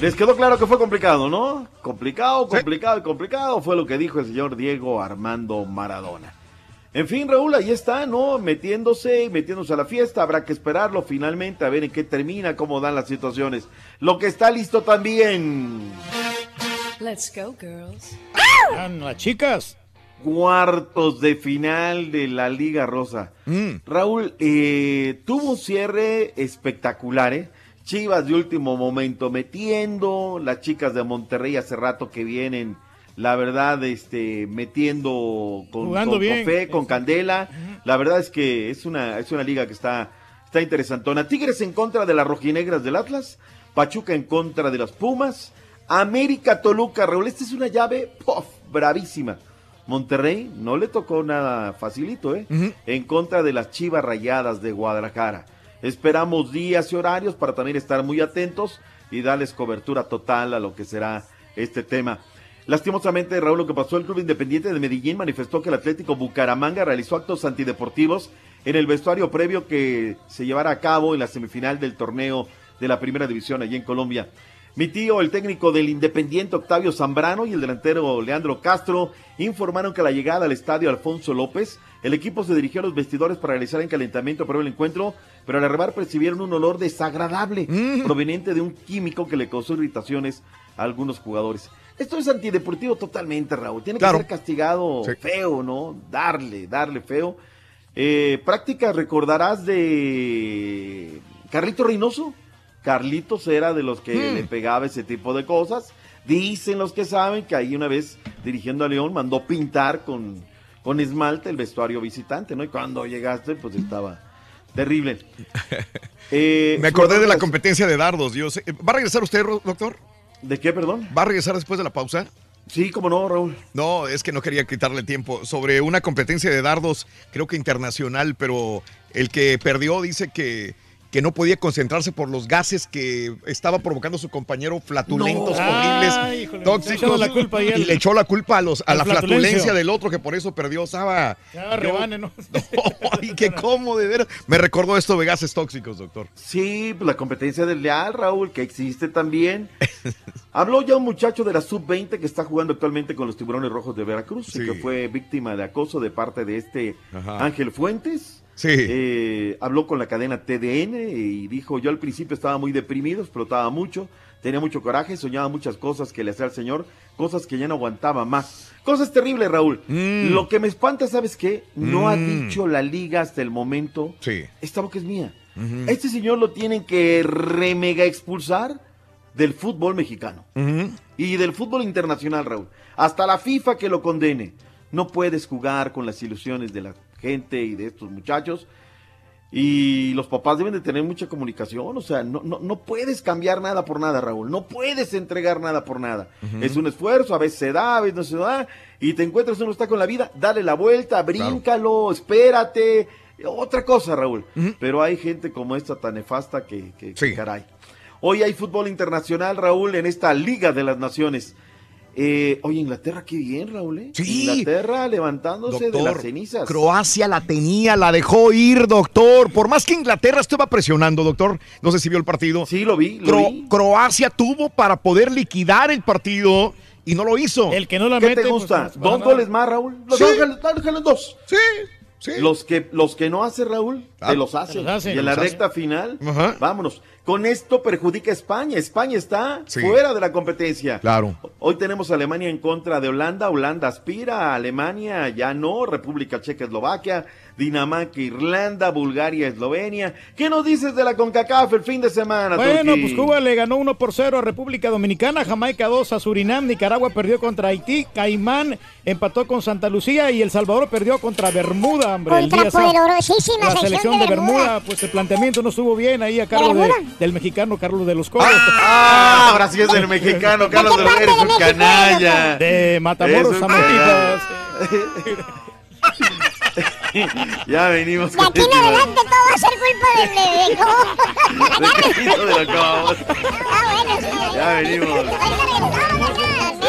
Les quedó claro que fue complicado, ¿no? Complicado, complicado y complicado fue lo que dijo el señor Diego Armando Maradona. En fin, Raúl, ahí está, ¿no? Metiéndose y metiéndose a la fiesta. Habrá que esperarlo finalmente a ver en qué termina, cómo dan las situaciones. Lo que está listo también. Let's go, girls. Las chicas. Cuartos de final de la Liga Rosa. Raúl, eh, tuvo un cierre espectacular, ¿eh? Chivas de último momento metiendo, las chicas de Monterrey hace rato que vienen, la verdad, este, metiendo con, Jugando con bien. fe, con candela. La verdad es que es una, es una liga que está, está interesantona. Tigres en contra de las rojinegras del Atlas, Pachuca en contra de las Pumas, América Toluca, Raúl, esta es una llave, ¡puf! bravísima. Monterrey no le tocó nada facilito, ¿eh? En contra de las Chivas Rayadas de Guadalajara. Esperamos días y horarios para también estar muy atentos y darles cobertura total a lo que será este tema. Lastimosamente, Raúl, lo que pasó, el Club Independiente de Medellín manifestó que el Atlético Bucaramanga realizó actos antideportivos en el vestuario previo que se llevará a cabo en la semifinal del torneo de la Primera División allí en Colombia. Mi tío, el técnico del Independiente Octavio Zambrano y el delantero Leandro Castro informaron que a la llegada al estadio Alfonso López, el equipo se dirigió a los vestidores para realizar el calentamiento para el encuentro, pero al arribar percibieron un olor desagradable proveniente de un químico que le causó irritaciones a algunos jugadores. Esto es antideportivo totalmente, Raúl. Tiene Claro. que ser castigado Sí. feo, ¿no? Darle, darle feo. Eh, práctica, recordarás de Carlito Reynoso. Carlitos era de los que Mm. le pegaba ese tipo de cosas. Dicen los que saben que ahí una vez dirigiendo a León mandó pintar con, con esmalte el vestuario visitante, ¿no? Y cuando llegaste, pues estaba terrible. Eh, Me acordé de la competencia de dardos. Yo sé- ¿Va a regresar usted, doctor? ¿De qué, perdón? ¿Va a regresar después de la pausa? Sí, como no, Raúl. No, es que no quería quitarle tiempo. Sobre una competencia de dardos, creo que internacional, pero el que perdió dice que, que no podía concentrarse por los gases que estaba provocando su compañero flatulentos, No. horribles, Ay, híjole, le tóxicos. la culpa y le echó la culpa a los, a la flatulencia del otro que por eso perdió. Ya, yo- rebane, ¿no? Ay, qué cómo de veras. Me recordó esto de gases tóxicos, doctor. Sí, pues la competencia del Leal, Raúl, que existe también. Habló ya un muchacho de la sub-20 que está jugando actualmente con los tiburones rojos de Veracruz y que fue víctima de acoso de parte de este Ajá. Ángel Fuentes. Sí. Eh, habló con la cadena TDN y dijo, yo al principio estaba muy deprimido, explotaba mucho, tenía mucho coraje, soñaba muchas cosas que le hacía al Señor, cosas que ya no aguantaba más. Cosas terribles, Raúl. Mm. Lo que me espanta, ¿sabes qué? No ha Mm. dicho la liga hasta el momento, Sí. esta boca es mía. Este señor lo tienen que remega expulsar del fútbol mexicano y del fútbol internacional, Raúl. Hasta la FIFA que lo condene. No puedes jugar con las ilusiones de la gente y de estos muchachos. Y los papás deben de tener mucha comunicación. O sea, no, no, no puedes cambiar nada por nada, Raúl. No puedes entregar nada por nada. Es un esfuerzo, a veces se da, a veces no se da. Y te encuentras uno está con la vida, dale la vuelta, bríncalo, espérate. Otra cosa, Raúl. Pero hay gente como esta tan nefasta que, que- que caray. Hoy hay fútbol internacional, Raúl, en esta Liga de las Naciones. Eh, oye, Inglaterra, qué bien, Raúl. ¿eh? Sí. Inglaterra levantándose de las cenizas. Croacia la tenía, la dejó ir, doctor. Por más que Inglaterra estaba presionando, doctor. No sé si vio el partido. Sí, lo vi, lo vi. Croacia tuvo para poder liquidar el partido y no lo hizo. El que no la ¿Qué mete, te pues, gusta? va ¿Dos nada. goles más, Raúl? Los Sí. Ángeles, Ángeles, dos. Sí, sí. Los que, los que no hace Raúl, Ah, te los hace. te los hace. y en la hace. recta final, Ajá. vámonos. Con esto perjudica a España. España está Sí. fuera de la competencia. Claro. Hoy tenemos a Alemania en contra de Holanda. Holanda aspira, Alemania ya no. República Checa, Eslovaquia, Dinamarca, Irlanda, Bulgaria, Eslovenia. ¿Qué nos dices de la CONCACAF el fin de semana? Bueno, pues Cuba le ganó 1 por 0 a República Dominicana, Jamaica 2 a Surinam, Nicaragua perdió contra Haití, Caimán empató con Santa Lucía y El Salvador perdió contra Bermuda, hombre. el Contra día sábado. poderosísima La selección selección de de Bermuda, Bermuda. pues el planteamiento no estuvo bien ahí a cargo de- del mexicano Carlos de los Coros. Ah, ahora sí es del mexicano, Carlos de un México canalla. De Matamoros a. Ya venimos De aquí en este- adelante todo va a ser culpa de... de, de- ¿cómo? de de la Cabo. Ah, bueno, sí. Ya venimos.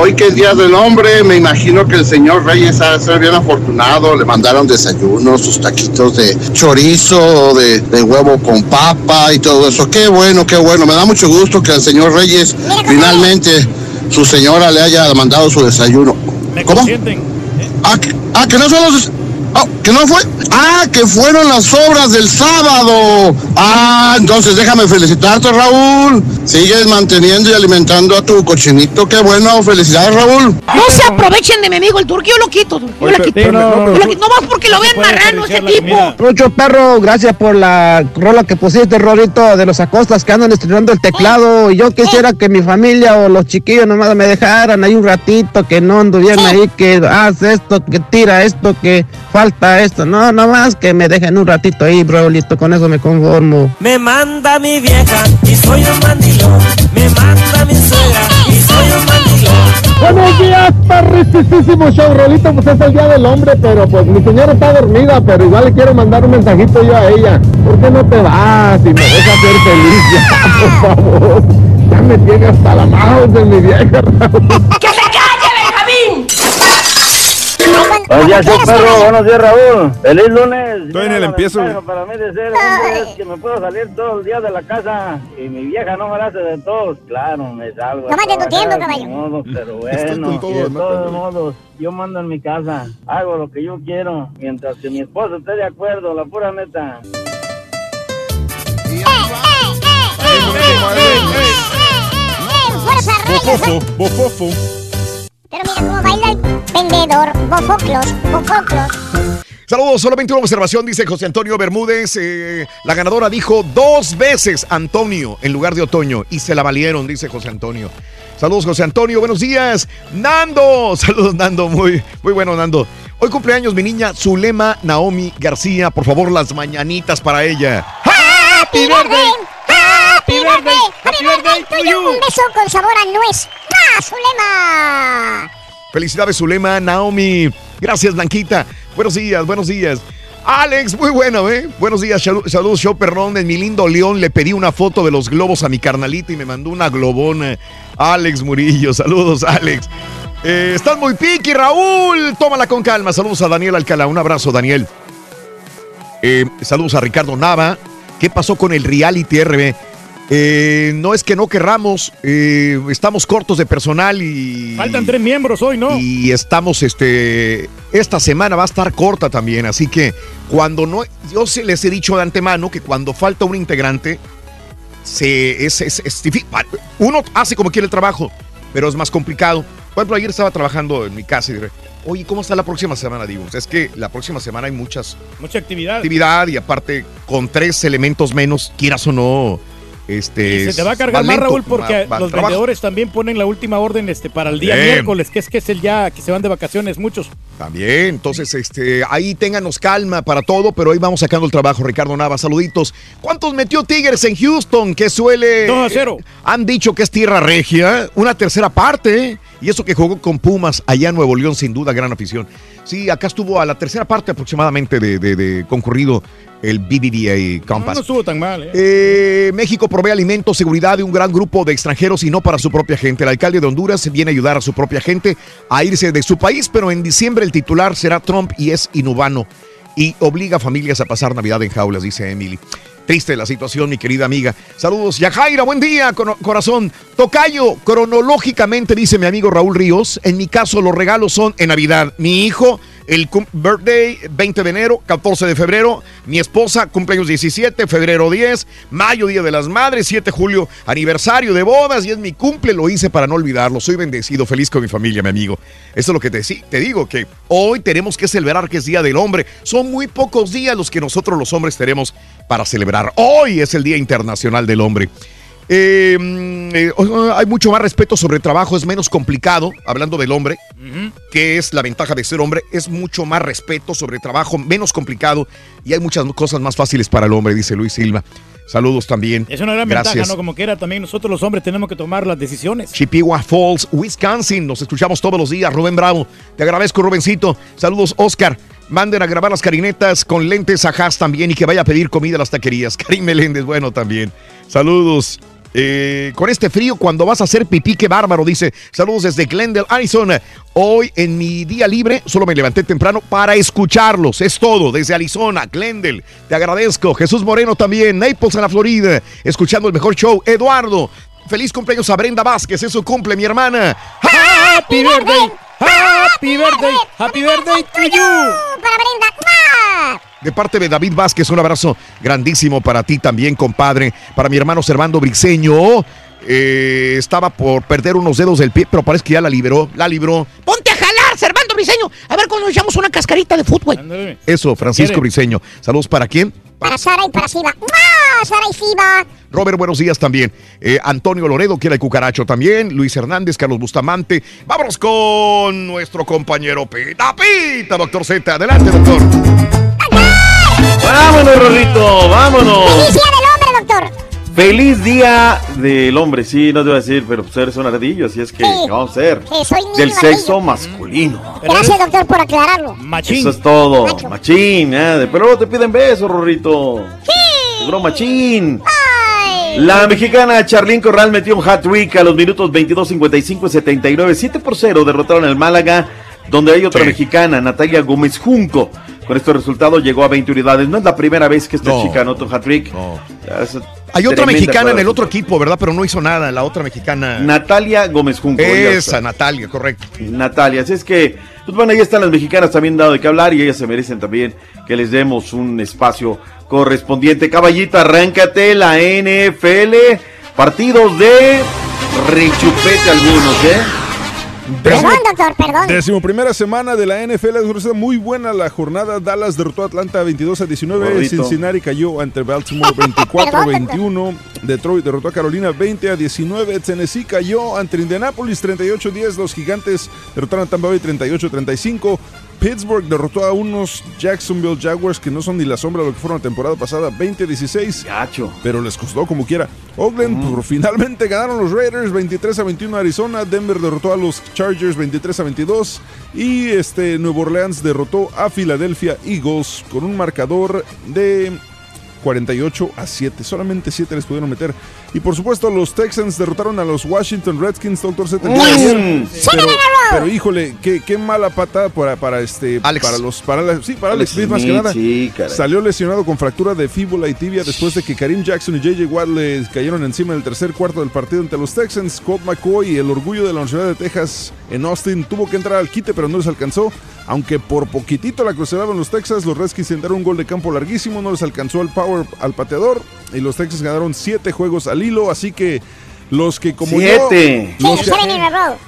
Hoy que es Día del Hombre, me imagino que el señor Reyes ha de ser bien afortunado. Le mandaron desayunos, sus taquitos de chorizo, de, de huevo con papa y todo eso. Qué bueno, qué bueno. Me da mucho gusto que al señor Reyes finalmente su señora le haya mandado su desayuno. Me ¿Cómo? consienten. Ah, que, ah, que no son los... ah, que no fue... Ah, que fueron las obras del sábado. Ah, entonces déjame felicitarte, Raúl. Sigues manteniendo y alimentando a tu cochinito. Qué bueno, felicidades, Raúl. No se aprovechen de mi amigo el turco, yo lo quito, yo Oye, lo quito. no, Yo lo quito, no más porque lo vean marrano ese tipo. Mucho perro, gracias por la rola que pusiste, Rorito, de los acostas que andan estrenando el teclado. Y yo quisiera que mi familia o los chiquillos nomás me dejaran ahí un ratito, que no anduvieran ahí, que haz esto, que tira esto, que falta esto. No, nomás que me dejen un ratito ahí, Rolito, con eso me conformo. Me manda mi vieja y soy un mandilón. Me manda mi suegra y soy un mandilón. Buenos días, perritísimo show, Rolito, pues es el día del hombre, pero pues mi señora está dormida, pero igual le quiero mandar un mensajito yo a ella. ¿Por qué no te vas y me dejas ser feliz ya, por favor? Ya me tiene hasta la mano de mi vieja, Raúl. Buenos días, show perro. Buenos días, Raúl. Feliz lunes. Estoy en el empiezo. Para mí de ser es que me puedo salir todos los días de la casa y mi vieja no me la hace de todos. Claro, me salgo. a Tómate tu tiempo, caballo. modo, pero Estoy bueno, con todo, de ¿no? todos modos, yo mando en mi casa. Hago lo que yo quiero mientras que mi esposo esté de acuerdo, la pura neta. Bofofo, bofofo. Pero mira cómo baila el vendedor. Bofoclos, bofoclos. Saludos, solamente una observación, dice José Antonio Bermúdez. eh, la ganadora dijo dos veces Antonio en lugar de Otoño y se la valieron, dice José Antonio. Saludos, José Antonio, buenos días. Nando, saludos, Nando, muy, muy bueno, Nando. Hoy cumpleaños mi niña Zulema Naomi García, por favor, las mañanitas para ella. ¡Happy birthday! ¡Happy birthday! ¡Happy birthday to you! Un beso con sabor a nuez. ¡Ah, Zulema! Felicidades, Zulema, Naomi. Gracias, Blanquita. Buenos días, buenos días. Alex, muy bueno, ¿eh? Buenos días, salu- saludos, show perrón. En mi lindo León le pedí una foto de los globos a mi carnalita y me mandó una globona. Alex Murillo, saludos, Alex. Eh, estás muy piqui, Raúl. Tómala con calma. Saludos a Daniel Alcalá. Un abrazo, Daniel. Eh, saludos a Ricardo Nava. ¿Qué pasó con el reality RB? Eh, no es que no querramos, eh, estamos cortos de personal y. Faltan tres miembros hoy, ¿no? Y estamos, este. Esta semana va a estar corta también, así que cuando no. Yo se les he dicho de antemano que cuando falta un integrante, se, es, es- es difí- Uno hace como quiere el trabajo, pero es más complicado. Por ejemplo, ayer estaba trabajando en mi casa y dije, oye, ¿cómo está la próxima semana? Digo, es que la próxima semana hay muchas Mucha actividad. actividad y aparte con tres elementos menos, quieras o no, este Se te va a cargar más, lento, Raúl, porque va- va los trabajo. vendedores también ponen la última orden este, para el día Bien. miércoles, que es que es el día que se van de vacaciones muchos. También, entonces, este, ahí ténganos calma para todo, pero ahí vamos sacando el trabajo, Ricardo Nava, saluditos. ¿Cuántos metió Tigres en Houston? Que suele... 2 a 0. Han dicho que es tierra regia, una tercera parte, ¿eh? y eso que jugó con Pumas allá en Nuevo León, sin duda, gran afición. Sí, acá estuvo a la tercera parte aproximadamente de, de- de concurrido el BBVA No, Compass. no estuvo tan mal, ¿eh? Eh, México provee alimentos, seguridad de un gran grupo de extranjeros y no para su propia gente. El alcalde de Honduras viene a ayudar a su propia gente a irse de su país, pero en diciembre el titular será Trump y es inhumano y obliga a familias a pasar Navidad en jaulas, dice Emily. Triste la situación, mi querida amiga. Saludos. Yajaira, buen día, corazón. Tocayo, cronológicamente, dice mi amigo Raúl Ríos, en mi caso los regalos son en Navidad. Mi hijo, el birthday, 20 de enero, 14 de febrero. Mi esposa, cumpleaños 17, febrero 10. Mayo, Día de las Madres, 7 de julio, aniversario de bodas. Y es mi cumple, lo hice para no olvidarlo. Soy bendecido, feliz con mi familia, mi amigo. Eso es lo que te, te digo, que hoy tenemos que celebrar que es Día del Hombre. Son muy pocos días los que nosotros los hombres tenemos para celebrar. Hoy es el Día Internacional del Hombre. Eh, eh, hay mucho más respeto sobre el trabajo, es menos complicado, hablando del hombre, que es la ventaja de ser hombre, es mucho más respeto sobre el trabajo, menos complicado y hay muchas cosas más fáciles para el hombre, dice Luis Silva. Saludos también. Es una gran Gracias. ventaja, ¿no? Como quiera, también nosotros los hombres tenemos que tomar las decisiones. Chippewa Falls, Wisconsin. Nos escuchamos todos los días. Rubén Bravo. Te agradezco, Rubencito. Saludos, Oscar. Manden a grabar las carinetas con lentes a Haas también y que vaya a pedir comida a las taquerías. Karim Meléndez, bueno, también. Saludos. Eh, con este frío, cuando vas a hacer pipí, qué bárbaro, dice. Saludos desde Glendale, Arizona. Hoy en mi día libre, solo me levanté temprano para escucharlos. Es todo, desde Arizona, Glendale. Te agradezco. Jesús Moreno también, Naples, en la Florida. Escuchando el mejor show. Eduardo, feliz cumpleaños a Brenda Vázquez. Es su cumple, mi hermana. ¡Happy birthday! ¡Happy birthday! ¡Happy birthday to you! Para Brenda. De parte de David Vázquez, un abrazo grandísimo para ti también, compadre. Para mi hermano Servando Briceño. eh, estaba por perder unos dedos del pie, pero parece que ya la liberó. La libró. Ponte a jalar, Briseño. A ver cuando nos echamos una cascarita de fútbol. Eso, Francisco. Briceño. Saludos para quién? Para Sara y para Siva. Sara y Siva. Robert, buenos días también. Eh, Antonio Loredo, quiere el cucaracho también. Luis Hernández, Carlos Bustamante. Vámonos con nuestro compañero Pita Pita, doctor Z. Adelante, doctor. Vámonos, Rorrito, vámonos. Día del hombre, doctor. Feliz día del hombre, sí, no te voy a decir, pero pues eres un ardillo, así es que Sí. ¿qué vamos a? Sí, niño Del sexo ardillo. masculino. Gracias, doctor, por aclararlo. Eso es todo, machín, ¿eh? pero luego te piden besos, Rorrito. Seguro machín. La mexicana Charlín Corral metió un hat-trick a los minutos 22, 55 y 79. 7 por 0 derrotaron al Málaga, donde hay otra mexicana, Natalia Gómez Junco. Con este resultado llegó a 20 unidades. No es la primera vez que esta No. chica anota un hat-trick. Es Hay otra mexicana en el otro equipo, ¿verdad? Pero no hizo nada, la otra mexicana. Natalia Gómez Junco. Esa. Natalia, correcto. Natalia. Así es que, pues bueno, ahí están las mexicanas también dado de qué hablar y ellas se merecen también que les demos un espacio correspondiente. Caballito, arráncate la NFL. Partidos de rechupete algunos, ¿eh? Perdón, doctor, perdón. Décimo primera semana de la NFL, es muy buena la jornada. Dallas derrotó a Atlanta 22 a 19. Gordito. Cincinnati cayó ante Baltimore 24 a 21. Detroit derrotó a Carolina 20 a 19. Tennessee cayó ante Indianapolis 38 a 10. Los gigantes derrotaron a Tampa Bay 38 a 35. Pittsburgh derrotó a unos Jacksonville Jaguars que no son ni la sombra de lo que fueron la temporada pasada 20 a 16. Pero les costó como quiera. Oakland por- finalmente ganaron los Raiders 23 a 21 a Arizona. Denver derrotó a los Chargers 23 a 22. Y este Nuevo Orleans derrotó a Philadelphia Eagles con un marcador de 48 a 7. Solamente 7 les pudieron meter. Y por supuesto, los Texans derrotaron a los Washington Redskins, doctor Z. Mm. Pero, pero, híjole, qué, qué mala patada para, para este para los para la- sí, para Alex Alex Smith más que nada. sí. Salió lesionado con fractura de fíbula y tibia después de que Karim Jackson y JJ Watt le cayeron encima en el tercer cuarto del partido ante los Texans. Colt McCoy, el orgullo de la Universidad de Texas en Austin, tuvo que entrar al quite, pero no les alcanzó. Aunque por poquitito la cruceraban los Texas, los Redskins intentaron un gol de campo larguísimo, no les alcanzó el power al pateador y los Texas ganaron siete juegos al hilo, así que los que como Siete. yo los que,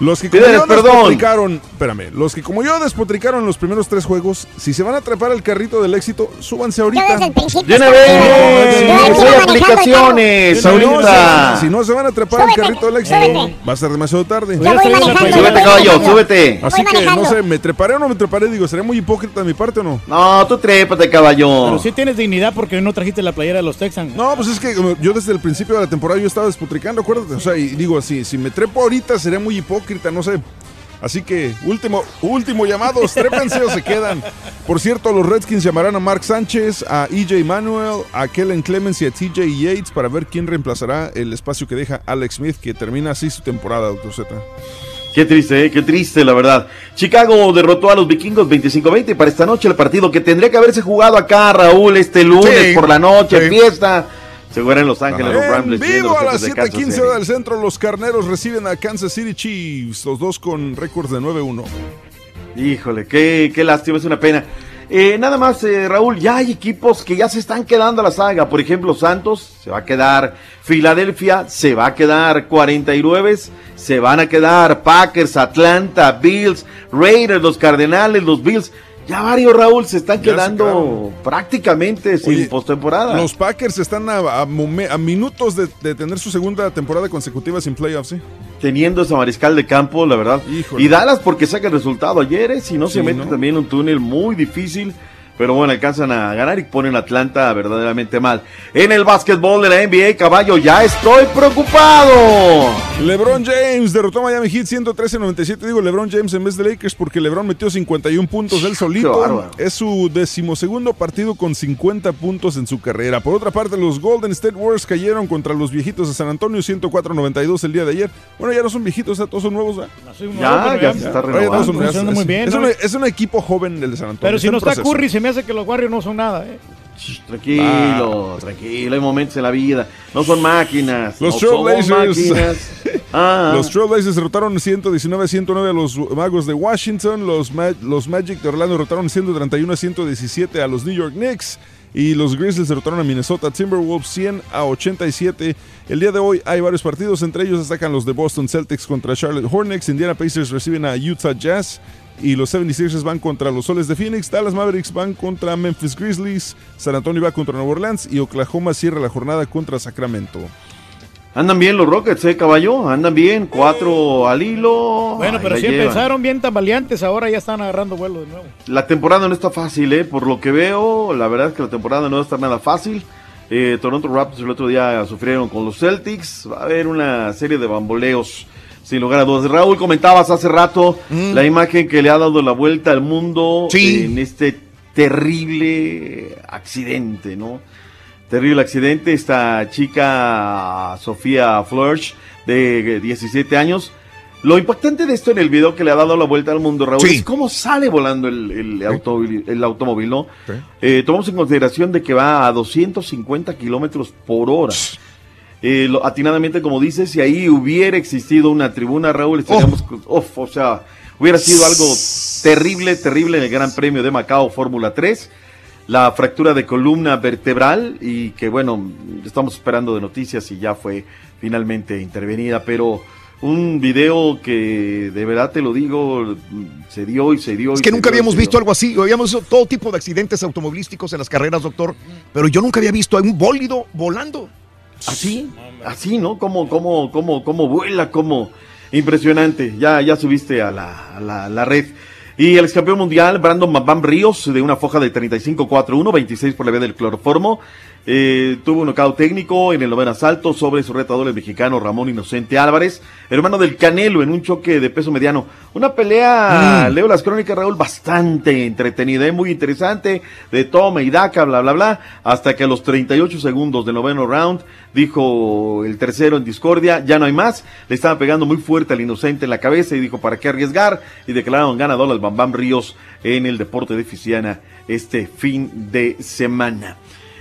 los que como Pídeles yo perdón. despotricaron, espérame, los que como yo despotricaron los primeros tres juegos, si se van a trepar al carrito del éxito, súbanse ahorita. Yo desde el principio De una vez, hay aplicaciones ahorita. si, no se van a trepar al carrito del éxito, súbete. va a ser demasiado tarde. Yo voy manejando. Súbete, caballo, súbete. Así Voy que no sé, ¿me treparé o no me treparé? Digo, ¿sería muy hipócrita de mi parte o no? No, tú trépate, caballo. Pero sí tienes dignidad porque no trajiste la playera de los Texans. No, pues es que yo desde el principio de la temporada yo estaba despotricando, acuérdate. O sea, y digo así, si me trepo ahorita sería muy hipócrita, no sé. Así que, último, último llamado, trépense o se quedan. Por cierto, los Redskins llamarán a Mark Sánchez, a EJ Manuel, a Kellen Clemens y a TJ Yates para ver quién reemplazará el espacio que deja Alex Smith, que termina así su temporada, doctor Z. Qué triste, ¿eh? qué triste, la verdad. Chicago derrotó a los vikingos 25-20 para esta noche el partido que tendría que haberse jugado acá, Raúl, este lunes Sí, por la noche, sí. fiesta. Seguro en Los Ángeles, los Ramblers. vivo a las jefes de Kansas 7:15 City. hora del centro, los carneros reciben a Kansas City Chiefs, los dos con récords de 9-1. Híjole, qué, qué lástima, es una pena. Eh, nada más, eh, Raúl, ya hay equipos que ya se están quedando a la saga. Por ejemplo, Santos se va a quedar, Filadelfia se va a quedar, 49 se van a quedar, Packers, Atlanta, Bills, Raiders, los Cardenales, los Bills. Ya varios, Raúl, se están Ya quedando prácticamente sin Oye, postemporada. Los Packers están a, a momen- a minutos de, de tener su segunda temporada consecutiva sin playoffs, ¿sí? Teniendo esa mariscal de campo, la verdad. Híjole. Y Dallas porque saca el resultado ayer, ¿eh? si no se mete ¿no? también un túnel muy difícil. Pero bueno, alcanzan a ganar y ponen a Atlanta verdaderamente mal. En el básquetbol de la NBA, caballo, ya estoy preocupado. LeBron James derrotó a Miami Heat 113-97. Digo LeBron James en vez de Lakers porque LeBron metió 51 puntos él Qué solito. Es su decimosegundo partido con 50 puntos en su carrera. Por otra parte, los Golden State Warriors cayeron contra los viejitos de San Antonio 104-92 el día de ayer. Bueno, ya no son viejitos, ya todos son nuevos. ¿eh? Ya, ya se está Oye, todos son- renovando. es, Funcionando muy bien, es ¿no? un, es un equipo joven del de San Antonio. Pero si no está proceso. Curry, se me hace que los Warriors no son nada. ¿eh? Tranquilo, tranquilo, hay momentos en la vida. No son máquinas. Los no Trailblazers. Ah. Los Trailblazers derrotaron 119 a 109 a los Magos de Washington. Los, Ma- los Magic de Orlando derrotaron 131 a 117 a los New York Knicks. Y los Grizzlies derrotaron a Minnesota Timberwolves 100 a 87. El día de hoy hay varios partidos, entre ellos destacan los de Boston Celtics contra Charlotte Hornets. Indiana Pacers reciben a Utah Jazz. Y los 76ers van contra los Soles de Phoenix. Dallas Mavericks van contra Memphis Grizzlies. San Antonio va contra Nueva Orleans. Y Oklahoma cierra la jornada contra Sacramento. Andan bien los Rockets, ¿eh, caballo? Andan bien, cuatro al hilo. Bueno, pero si llevan. empezaron bien tambaleantes, ahora ya están agarrando vuelo de nuevo. La temporada no está fácil, ¿eh? Por lo que veo, la verdad es que la temporada no va a estar nada fácil. Eh, Toronto Raptors el otro día sufrieron con los Celtics. Va a haber una serie de bamboleos, sin lugar a dudas. Raúl, comentabas hace rato la imagen que le ha dado la vuelta al mundo en este terrible accidente, ¿no? Terrible accidente. Esta chica, Sofía Flörsch, de 17 años. Lo impactante de esto en el video que le ha dado la vuelta al mundo, Raúl, es cómo sale volando el, el, automóvil, el automóvil, ¿no? Eh, tomamos en consideración de que va a 250 kilómetros por hora. Eh, lo- atinadamente, como dices, si ahí hubiera existido una tribuna, Raúl, estaríamos, uf, o sea, hubiera sido algo terrible, terrible en el Gran Premio de Macao Fórmula 3. La fractura de columna vertebral y que, bueno, estamos esperando de noticias y ya fue finalmente intervenida, pero un video que de verdad te lo digo, se dio y se dio. Es que nunca dio habíamos visto algo así. Habíamos visto todo tipo de accidentes automovilísticos en las carreras, doctor. Pero yo nunca había visto a un bólido volando. Así, así, ¿no? Como, como, como, como vuela, como impresionante. Ya, ya subiste a la, a la, la red. Y el ex campeón mundial, Brandon Bam Ríos, de una foja de 35-4-1, 26 por la vía del cloroformo. Eh, tuvo un knockout técnico en el noveno asalto sobre su retador el mexicano Ramón Inocente Álvarez, hermano del Canelo, en un choque de peso mediano. Una pelea, Mm. leo las crónicas, Raúl, bastante entretenida, ¿eh? muy interesante, de toma y daca, bla, bla, bla, hasta que a los 38 segundos del noveno round, dijo el tercero en discordia, ya no hay más, le estaba pegando muy fuerte al inocente en la cabeza y dijo, ¿para qué arriesgar? Y declararon ganador al Bam Bam Ríos en el deporte de Ficiana este fin de semana.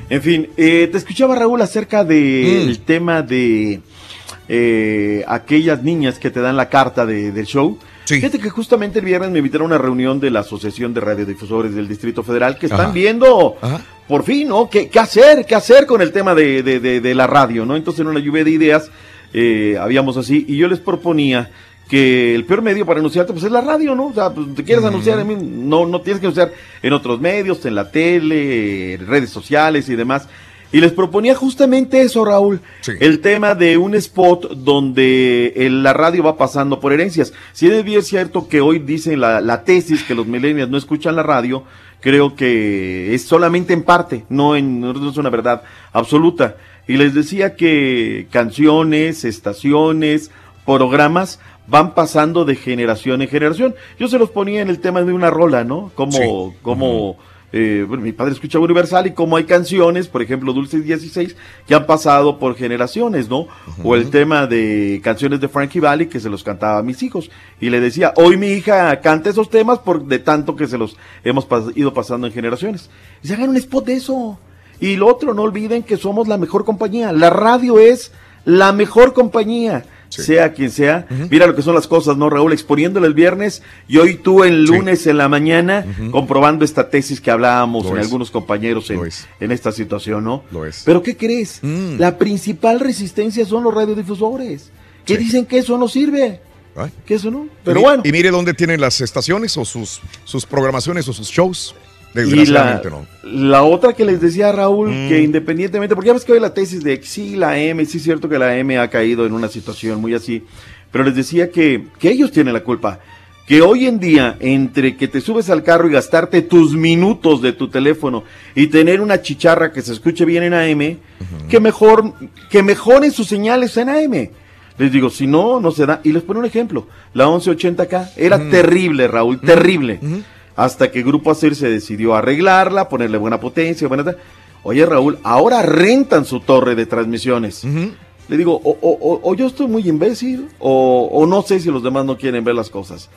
En fin, eh, te escuchaba Raúl acerca del tema de eh, aquellas niñas que te dan la carta de- del show. Fíjate que justamente el viernes me invitaron a una reunión de la Asociación de Radiodifusores del Distrito Federal que están Ajá. viendo por fin, ¿no? ¿Qué, qué hacer? ¿Qué hacer con el tema de, de- de- de la radio, ¿no? Entonces en una lluvia de ideas eh, habíamos así y yo les proponía que el peor medio para anunciarte pues es la radio, ¿no? O sea, pues te quieres anunciar, a mí, no, no tienes que anunciar en otros medios, en la tele, en redes sociales y demás. Y les proponía justamente eso, Raúl. El tema de un spot donde el- la radio va pasando por herencias. Si es bien cierto que hoy dicen la, la tesis que los millennials no escuchan la radio, creo que es solamente en parte, no, en, no es una verdad absoluta. Y les decía que canciones, estaciones, programas van pasando de generación en generación. Yo se los ponía en el tema de una rola, ¿no? Como, como eh, bueno, mi padre escuchaba Universal y como hay canciones, por ejemplo, Dulces 16, que han pasado por generaciones, ¿no? O el tema de canciones de Frankie Valli que se los cantaba a mis hijos. Y le decía, hoy mi hija canta esos temas por de tanto que se los hemos pas- ido pasando en generaciones. Y se hagan un spot de eso. Y lo otro, no olviden que somos la mejor compañía. La radio es la mejor compañía. Sea quien sea, mira lo que son las cosas, ¿no, Raúl? Exponiéndole el viernes y hoy tú el lunes en la mañana comprobando esta tesis que hablábamos Lo en es. algunos compañeros en, en esta situación, ¿no? Lo es. Pero ¿qué crees? La principal resistencia son los radiodifusores, que dicen que eso no sirve. Ay. Que eso no. Pero Y- bueno. Y mire dónde tienen las estaciones o sus, sus programaciones o sus shows. Y la, Desgraciadamente, ¿no? la otra que les decía Raúl, Mm. que independientemente, porque ya ves que hoy la tesis de sí, la M, sí es cierto que la M ha caído en una situación muy así, pero les decía que, que ellos tienen la culpa. Que hoy en día, entre que te subes al carro y gastarte tus minutos de tu teléfono y tener una chicharra que se escuche bien en AM, que mejor, que mejoren sus señales en AM. Les digo, si no, no se da. Y les pongo un ejemplo. La 1180K era Mm. terrible, Raúl, terrible. Hasta que Grupo Acer se decidió a arreglarla, ponerle buena potencia, buena... Oye, Raúl, ahora rentan su torre de transmisiones. Le digo, o, o- yo estoy muy imbécil, o, o no sé si los demás no quieren ver las cosas.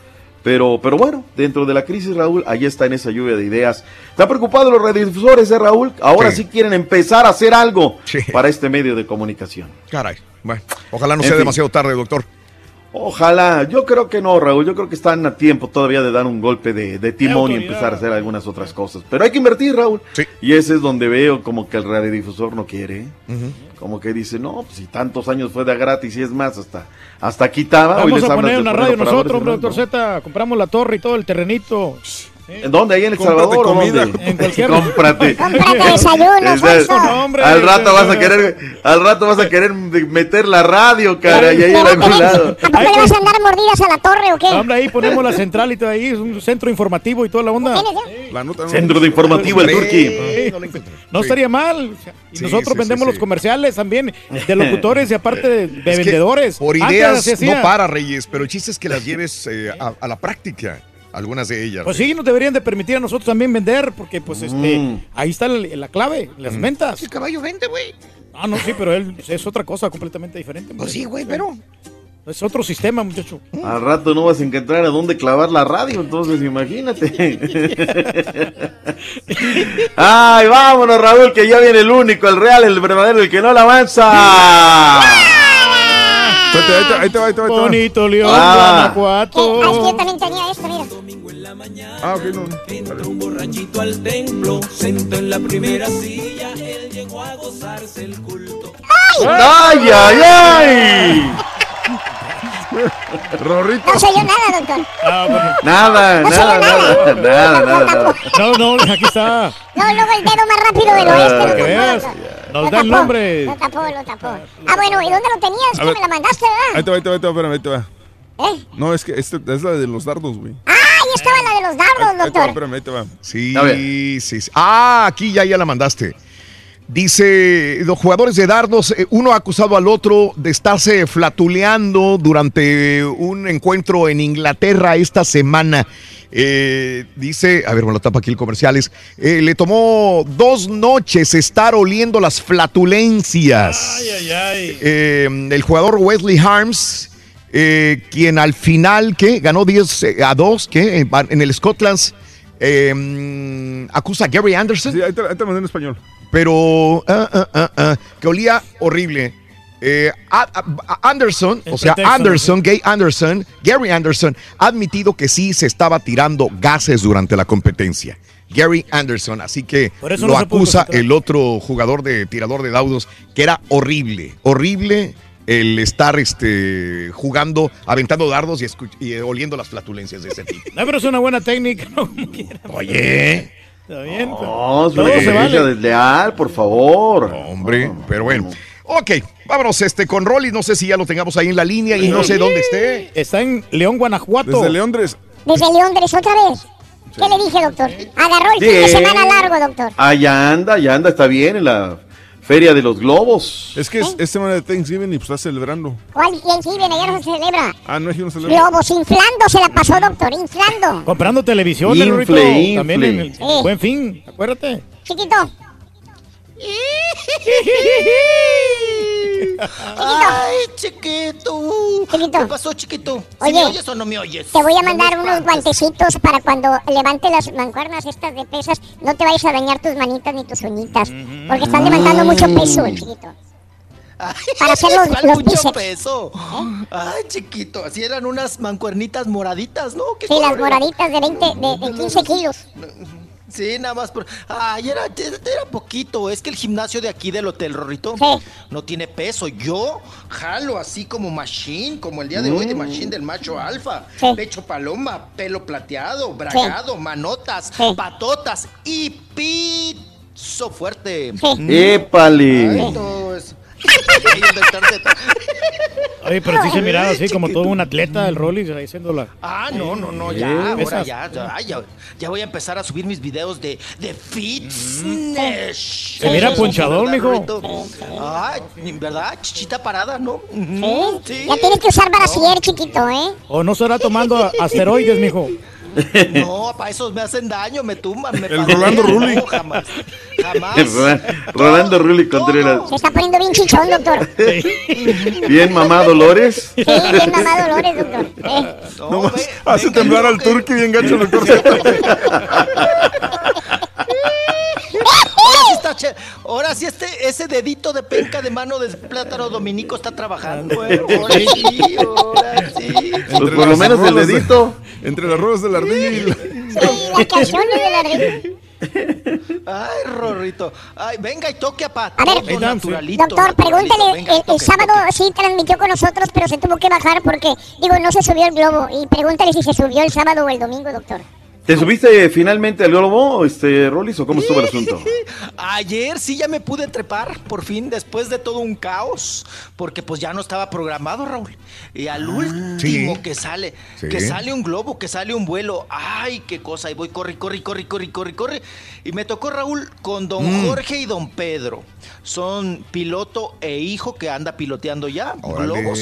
Pero, pero bueno, dentro de la crisis, Raúl, ahí está en esa lluvia de ideas. ¿Están preocupados los radiodifusores, eh, Raúl? Ahora sí, Sí. quieren empezar a hacer algo para este medio de comunicación. Caray. Bueno, ojalá no En sea fin. demasiado tarde, doctor. Ojalá, yo creo que no, Raúl, yo creo que están a tiempo todavía de dar un golpe de, de timón y empezar a hacer algunas otras cosas. Pero hay que invertir, Raúl. Y ese es donde veo como que el radiodifusor no quiere. Como que dice, no, pues si tantos años fue de gratis y es más, hasta, hasta quitaba. Hoy Vamos les a hablan poner de una radio nosotros, hombre, doctor Z. Compramos la torre y todo el terrenito. ¿En dónde? ¿Ahí en El Salvador o comida. dónde? En cualquier- Cómprate. Cómprate desayuno. No, hombre. al rato vas a querer, al rato vas a querer meter la radio, cara, y ahí en algún lado. ¿A poco le vas a andar mordidas a la torre o qué? Hombre, ahí ponemos la central y todo ahí, es un centro informativo y toda la onda. La nota no- Centro de informativo el Turqui. No estaría mal. y Sí, nosotros sí, vendemos sí, los comerciales también de locutores y aparte de, de Es vendedores. Por ideas no para, Reyes, pero el chiste es que las lleves eh, a, a la práctica, algunas de ellas. Pues sí, nos deberían de permitir a nosotros también vender, porque pues este, Mm. ahí está la, la clave, las ventas. El caballo vende, güey. Ah, no, sí, pero él es otra cosa completamente diferente. Pues sí, güey, pero. Es otro sistema, muchacho. Al rato no vas a encontrar a dónde clavar la radio, entonces imagínate. Ay, vámonos, Raúl, que ya viene el único, el real, el verdadero, el que no la avanza. Espérate, ahí te- va, ahí te va, ahí te va. Bonito León, Ah. Eh, ah, Guanajuato. es que yo también tenía esto, mira. Ah, ok, no. un borrachito al templo, sentó en la primera silla, él llegó a gozarse el culto. ¡Ay, ay, ay! Rorrito. No soy yo nada, doctor. Ah, bueno. Nada, No nada, soy nada, nada, nada, nada. No, no, aquí está. No, luego el dedo más rápido del oeste. Ah, lo tapó, Nos lo da el tapó, nombre. Lo tapó, lo tapó. Ah, bueno, ¿y dónde lo tenías? Que me la mandaste, Ahí ¿verdad? te va, ahí te va, ahí te va, espérame, ahí te va. ¿Eh? No, es que este es la de los dardos, güey. Ah, ahí estaba la de los Ahí, dardos, ahí te va, doctor. espérame, ahí te va. Sí, sí, sí. Ah, aquí ya, ya la mandaste. Dice, los jugadores de dardos, eh, uno ha acusado al otro de estarse flatuleando durante un encuentro en Inglaterra esta semana. Eh, dice, a ver, me lo tapa aquí el comerciales, eh, le tomó dos noches estar oliendo las flatulencias. Ay, ay, ay. Eh, el jugador Wesley Harms, quien al final, ¿qué? Ganó 10 eh, a 2, ¿qué? En, en el Scotlands, eh, mm, acusa a Gary Anderson, Sí, ahí te, ahí te mandé en español. pero ah, ah, ah, que olía horrible. Eh, a- a- a- Anderson, El o sea, pretexto, Anderson, Gay Anderson, Gary Anderson, ha admitido que sí se estaba tirando gases durante la competencia. Gary Anderson, así que lo no acusa el otro jugador de tirador de daudos, que era horrible, horrible el estar este, jugando, aventando dardos y, y, eh, oliendo las flatulencias de ese tipo. No, pero es una buena técnica, ¿no? Como quiera. Oye, Está bien. No, es una vale. desleal, por favor. hombre, pero bueno. Ok, vámonos este, con Rolly, no sé si ya lo tengamos ahí en la línea y no sé dónde esté. Está en León, Guanajuato. Desde Leondres. Desde Londres, otra vez. ¿Qué le dije, doctor? Agarró el fin de semana largo, doctor. Allá anda, allá anda, está bien en la Feria de los Globos. Es que es, es semana de Thanksgiving y pues está celebrando. ¿Cuál? Viene, ya no se celebra. Ah, no es que no celebra. Globos, inflando se la pasó, doctor, inflando. Comprando televisión, Infle, Rorrito. infle. También en el Sí. Buen Fin, acuérdate. Chiquito, Ay, chiquito. Chiquito. ¿Qué pasó, chiquito? ¿Sí Oye. me oyes o no me oyes? te voy a No mandar unos guantecitos para cuando levante las mancuernas estas de pesas, no te vayas a dañar tus manitas ni tus uñitas, porque están levantando mucho peso, chiquito. Ay, Para hacer los- ¿cuál los mucho bíceps. peso. Ay, chiquito, así eran unas mancuernitas moraditas, ¿no? ¿Qué Sí, las color era? moraditas de 20, de, de 15 kilos. Sí, nada más por... Ay, era, era poquito. Es que el gimnasio de aquí del Hotel Rorrito Sí. no tiene peso. Yo jalo así como machine, como el día de hoy de machine del macho alfa. Sí. Pecho paloma, pelo plateado, bragado, manotas, Sí. patotas y piso fuerte. Sí. Mm. ¡Épale! Ay, todo eso. Oye, pero sí se miraba así como todo un atleta del Rollis haciéndola. Ah, no, no, no, ya, ahora ya, ya, ya, ya voy a empezar a subir mis videos de, de fitness. Se mira ¿verdad, mijo. Ay, ¿verdad? Chichita parada, ¿no? ¿Sí? Ya tienes que usar brasier, chiquito, ¿eh? O no estará tomando asteroides, mijo. No, para esos me hacen daño, me tumban, me El. Rolando Rulli. No, jamás, jamás. Ro- Rolando Rulli Contreras. Se está poniendo bien chichón, doctor. Bien mamá Dolores. Sí, bien mamá Dolores, doctor. Eh, No, Nomás ve- hace temblar yo al turqui bien gacho, doctor. Ahora sí está che- Ahora sí este, ese dedito de penca de mano de plátano dominico está trabajando, ¿eh? Ahora sí, ahora sí. Pues por lo menos el de- dedito. Entre las ruedas de la ardilla y la- canciones de la. Ay, Rorrito. Ay, venga y toque a Pat. A ver, Doctor, pregúntele, Venga, el, sábado toque. sí transmitió con nosotros, pero se tuvo que bajar porque, digo, no se subió el globo. Y pregúntale si se subió el sábado o el domingo, doctor. ¿Te subiste finalmente al globo, este, Rolis, o cómo estuvo el asunto? Ayer sí ya me pude trepar, por fin, después de todo un caos, porque pues ya no estaba programado, Raúl. Y al último sí. que sale, Sí. que sale un globo, que sale un vuelo, ay, qué cosa, y voy, corre, corre, corre, corre, corre, corre. Y me tocó Raúl con don Mm. Jorge y don Pedro. Son piloto e hijo que anda piloteando ya, Órale. globos.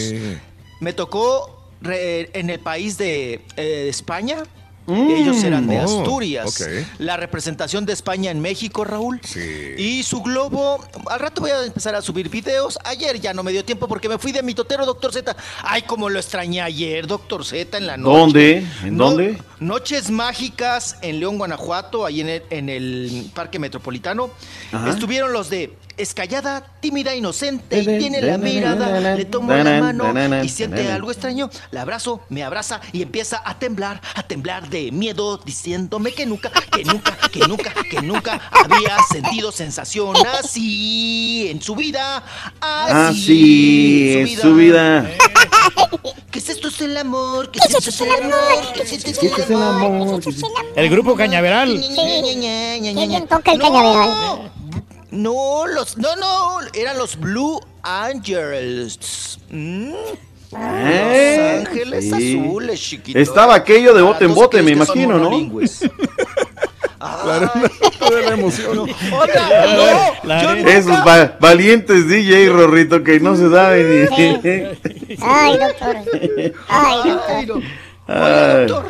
Me tocó re- en el país de eh, España. Mm. Ellos eran de Oh, Asturias. ok. La representación de España en México, Raúl. Sí. Y su globo, al rato voy a empezar a subir videos. Ayer ya no me dio tiempo porque me fui de mi totero, doctor Z. Ay, como lo extrañé ayer, doctor Z, en la noche. ¿Dónde? ¿En No- dónde? Noches mágicas en León, Guanajuato, ahí en el, en el Parque Metropolitano. Ajá. Estuvieron los de Escallada, tímida, inocente, y tiene la mirada. Le tomo la mano y siente algo extraño. La abrazo, me abraza y empieza a temblar, a temblar de miedo, diciéndome que nunca, que nunca, que nunca, que nunca había sentido sensación así en su vida. Ah, Así sí, en su vida. ¿Qué es esto? Es el amor. ¿Qué es esto? Es el amor. ¿Qué es esto? Es el amor. El grupo Cañaveral. Toca el cañaveral. No, los, no, no, eran los Blue Angels. Mm. Eh, Los Ángeles sí. Azules, chiquito. Estaba aquello de bote en bote, me imagino, ¿no? monolingües. de la emoción. No, nunca- Esos va- valientes DJ Rorrito que no se saben ni. Ay, doctor. Ay, doctor. Ay, no. Oiga, doctor.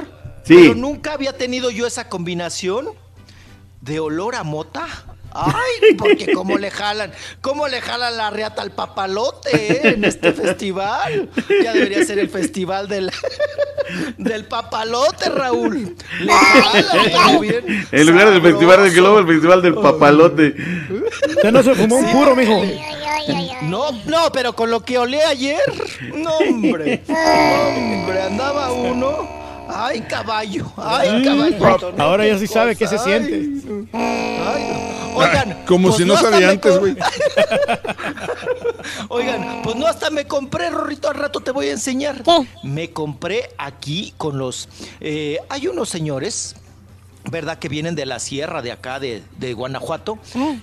Sí. Pero nunca había tenido yo esa combinación de olor a mota. Ay, porque cómo le jalan, cómo le jalan la reata al papalote eh, en este festival. Ya debería ser el festival del, del papalote, Raúl. Le jalan bien. En lugar del Festival del Globo, el Festival del Papalote. Usted no se fumó un puro, mijo. No, no, pero con lo que olé ayer, no, hombre. Hombre, andaba uno. Ay, caballo, ay, caballo. Ahora ya sí sabe qué se siente. ay. Oigan, Como pues si no sabía antes, güey. Oigan, pues no hasta me compré, Rorrito, al rato te voy a enseñar. Me compré aquí con los... eh, hay unos señores, ¿verdad? Que vienen de la sierra de acá, de, de Guanajuato,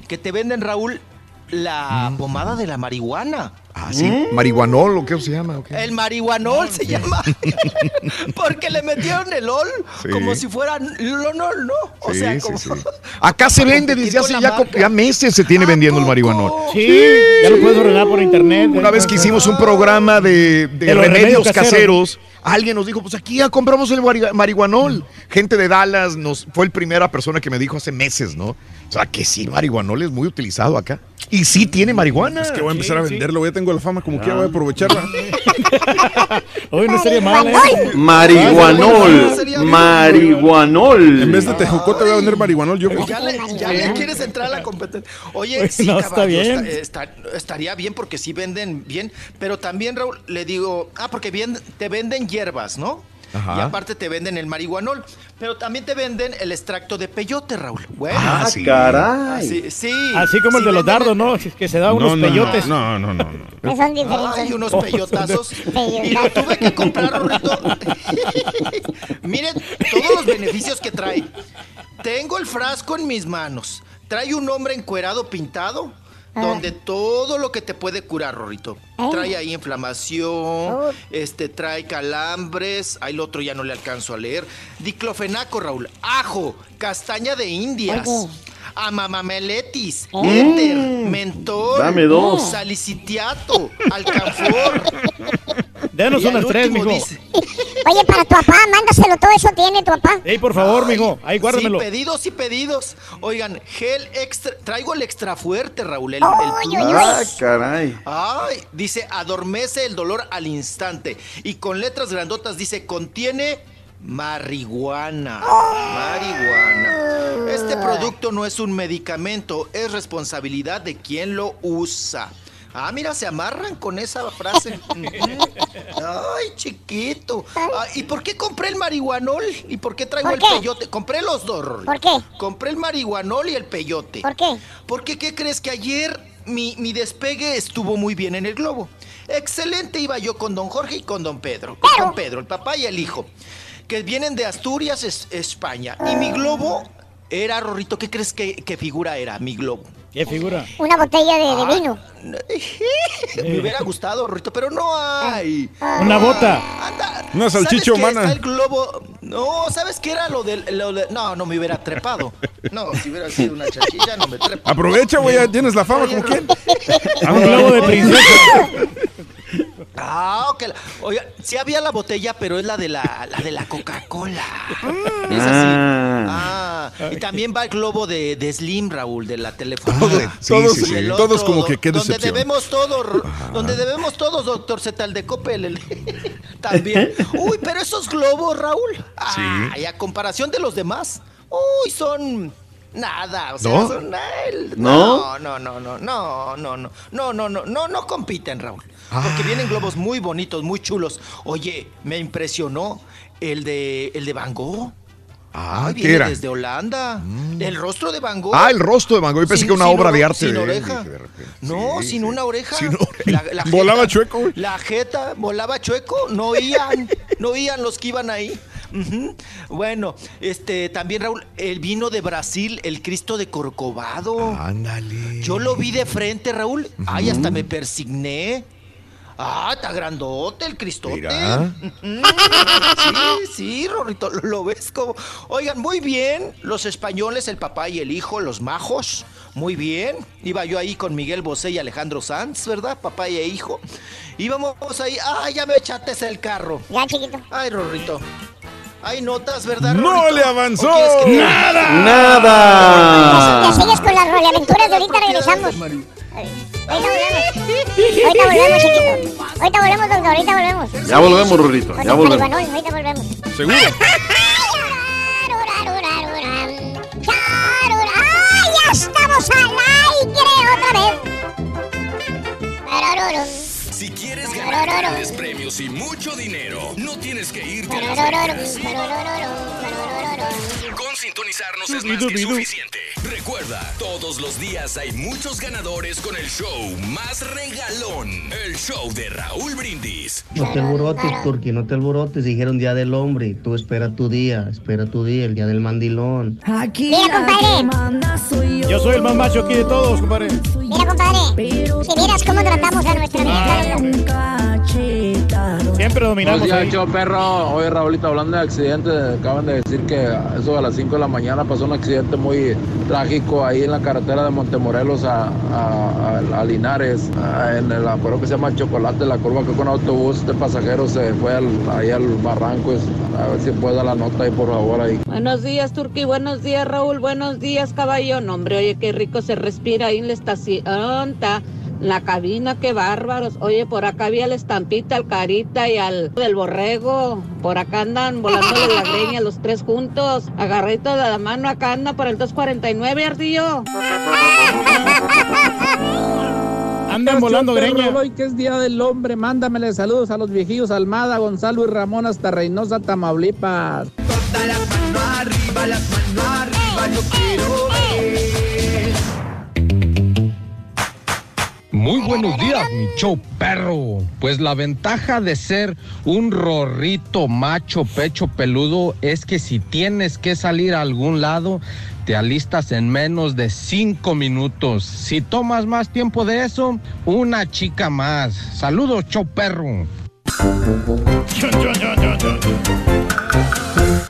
que te venden, Raúl, la pomada de la marihuana. Ah, sí. Marihuanol, ¿o qué se llama? El marihuanol se llama. Porque le metieron el ol Sí. como si fuera lonol, ¿no? O Sí, sea, como... sí. Acá se vende desde hace ya, meses se tiene vendiendo el marihuanol. Sí, ya lo puedes ordenar por internet. Una vez que hicimos un programa de, de De los remedios remedios caseros, caseros. alguien nos dijo, pues aquí ya compramos el mari- marihuanol. Gente de Dallas nos fue la primera persona que me dijo hace meses, ¿no? O sea, que sí, marihuanol es muy utilizado acá. Y sí tiene marihuana. Es que voy a empezar a venderlo, ya tengo la fama, como quiera voy a aprovecharla. Hoy no sería mal, ¿eh? Marihuanol. Marihuanol. En vez de tejocote voy a vender marihuanol yo. Ya le, ya le quieres entrar a la competencia. Oye, sí, No, está caballo, bien. está- está- estaría bien porque sí venden bien, pero también, Raúl, le digo, ah, porque bien, te venden hierbas, ¿no? Ajá. Y aparte te venden el marihuanol, pero también te venden el extracto de peyote, Raúl. Bueno, Ah, sí. caray. así, sí. Así como el sí de los dardos, ¿no? Que se da unos No, no, peyotes. no, no, no, no. Que son diferentes. Ay, unos peyotazos. Y lo tuve que comprar, Rorrito. Miren todos los beneficios que trae. Tengo el frasco en mis manos. Trae un hombre encuerado pintado. Donde todo lo que te puede curar, Rorrito. Trae ahí inflamación, este, trae calambres, ahí el otro ya no le alcanzo a leer. Diclofenaco, Raúl, ajo, castaña de indias, Amamameletis, éter, mentol, Dame dos. salicitiato, alcanfor. Denos unas tres, mijo. dice- Oye, para tu papá, mándaselo, todo eso tiene tu papá. Ey, por favor, mijo. Ahí guárdamelo. Sí, pedidos y pedidos. Oigan, gel extra. Traigo el extra fuerte, Raúl. El, el Ay, plus. ay, Ah, caray. Ay, dice, adormece el dolor al instante. Y con letras grandotas dice, contiene marihuana. Marihuana. Este producto no es un medicamento, es responsabilidad de quien lo usa. Ah, mira, se amarran con esa frase. Ay, chiquito. Ah, ¿Y por qué compré el marihuanol? ¿Y por qué traigo ¿Por el qué? peyote? Compré los dos, Rory. ¿Por qué? Compré el marihuanol y el peyote. ¿Por qué? Porque, ¿qué crees? Que ayer mi, mi despegue estuvo muy bien en el globo. Excelente iba yo con don Jorge y con don Pedro. Con don Pedro, el papá y el hijo. que vienen de Asturias, es- España. Y mi globo era, Rorrito, ¿qué crees que, que figura era mi globo? ¿Qué figura? Una botella de, de Ah. vino. Me hubiera gustado, Rorrito, pero no hay. Una bota. Una ¿Sabes salchicha humana. Está el globo. No, ¿sabes qué era lo del. lo de- No, no me hubiera trepado. No, si hubiera sido una chachicha, no me trepo. Aprovecha, güey, ya tienes la fama como quien. Un globo de princesa. Ah, ok. Oiga, sí había la botella, pero es la de la, la de la Coca-Cola. Mm. Es así. Ah, y también va el globo de, de Slim, Raúl, de la telefonía. Sí, todos, como que qué Donde debemos todos, donde debemos todos, doctor Zetal de Coppel. el- también. Uy, pero esos globos, Raúl. Ah, y a comparación de los demás, uy, son nada. O sea, ¿No? son no, no, no, no, no, no, no, no, no, no, no, no compiten, Raúl. Porque vienen globos muy bonitos, muy chulos. Oye, me impresionó el de, el de Van Gogh. Ah, ¿qué viene era? Mm. desde Holanda. El rostro de Van Gogh. Ah, el rostro de Van Gogh. Yo pensé Sin- que una obra de arte sin de oreja. de. No, Sí, sin sí. una oreja. Sin oreja. La- la Volaba chueco, güey. La jeta volaba chueco. No oían. no oían los que iban ahí. Bueno, este también Raúl, el vino de Brasil, el Cristo de Corcovado. Ándale. Yo lo vi de frente, Raúl. Ay, hasta me persigné. Ah, está grandote el Cristote. Mira. Ujú. Sí, sí, Rorrito, lo, lo ves como. Oigan, muy bien. Los españoles, el papá y el hijo, los majos. Muy bien. Iba yo ahí con Miguel Bosé y Alejandro Sanz, ¿verdad? Papá y hijo. Íbamos ahí. Ah, ya me echaste el carro. Ya, chiquito. Ay, Rorrito. Hay notas, ¿verdad? ¡No le avanzó! ¿O quieres que te- ¡Nada! Te sigues con las roleaventuras de ahorita regresamos. Ahorita volvemos. Ahorita volvemos, chiquito. Ahorita volvemos, doctor. Ahorita volvemos. Ya volvemos, Rorrito, Con ya volvemos. Ahorita volvemos. Seguro. ¡Ay, ya estamos al aire otra vez! Si quieres ganar grandes premios y mucho dinero, no tienes que irte a Las. Con sintonizarnos es más que suficiente. Recuerda, todos los días hay muchos ganadores con el show más regalón. El show de Raúl Brindis. No te alborotes, Turki, no te alborotes. Dijeron Día del Hombre. Tú espera tu día, espera tu día, el Día del Mandilón. Mira, compadre. Yo soy el más macho aquí de todos, compadre. Mira, compadre. Si vieras cómo tratamos a nuestra vieja. Siempre dominamos Buenos días, ahí. show, perro. Oye, Raulito, hablando de accidentes, acaban de decir que eso a las 5 de la mañana pasó un accidente muy trágico ahí en la carretera de Montemorelos a, a- a- a Linares, en el acuerdo que se llama Chocolate, la curva que con autobús de pasajeros se fue al- ahí al barranco. Es- A ver si puede dar la nota ahí, por favor, ahí. Buenos días, Turqui. Buenos días, Raúl. Buenos días, caballo. No, hombre, oye, qué rico se respira ahí en la estación. ta, La cabina, qué bárbaros. Oye, por acá había la estampita, al carita y al del borrego. Por acá andan volándole la greña los tres juntos. Agarrito de la mano, acá anda por el 249, Ardillo. Andan volando greña. Hoy que es Día del Hombre, mándamele saludos a los viejillos Almada, Gonzalo y Ramón hasta Reynosa, Tamaulipas. arriba, las manos arriba, yo quiero ver. Muy buenos días, mi show perro. Pues la ventaja de ser un rorrito macho pecho peludo es que si tienes que salir a algún lado, te alistas en menos de cinco minutos. Si tomas más tiempo de eso, una chica más. Saludos, show perro.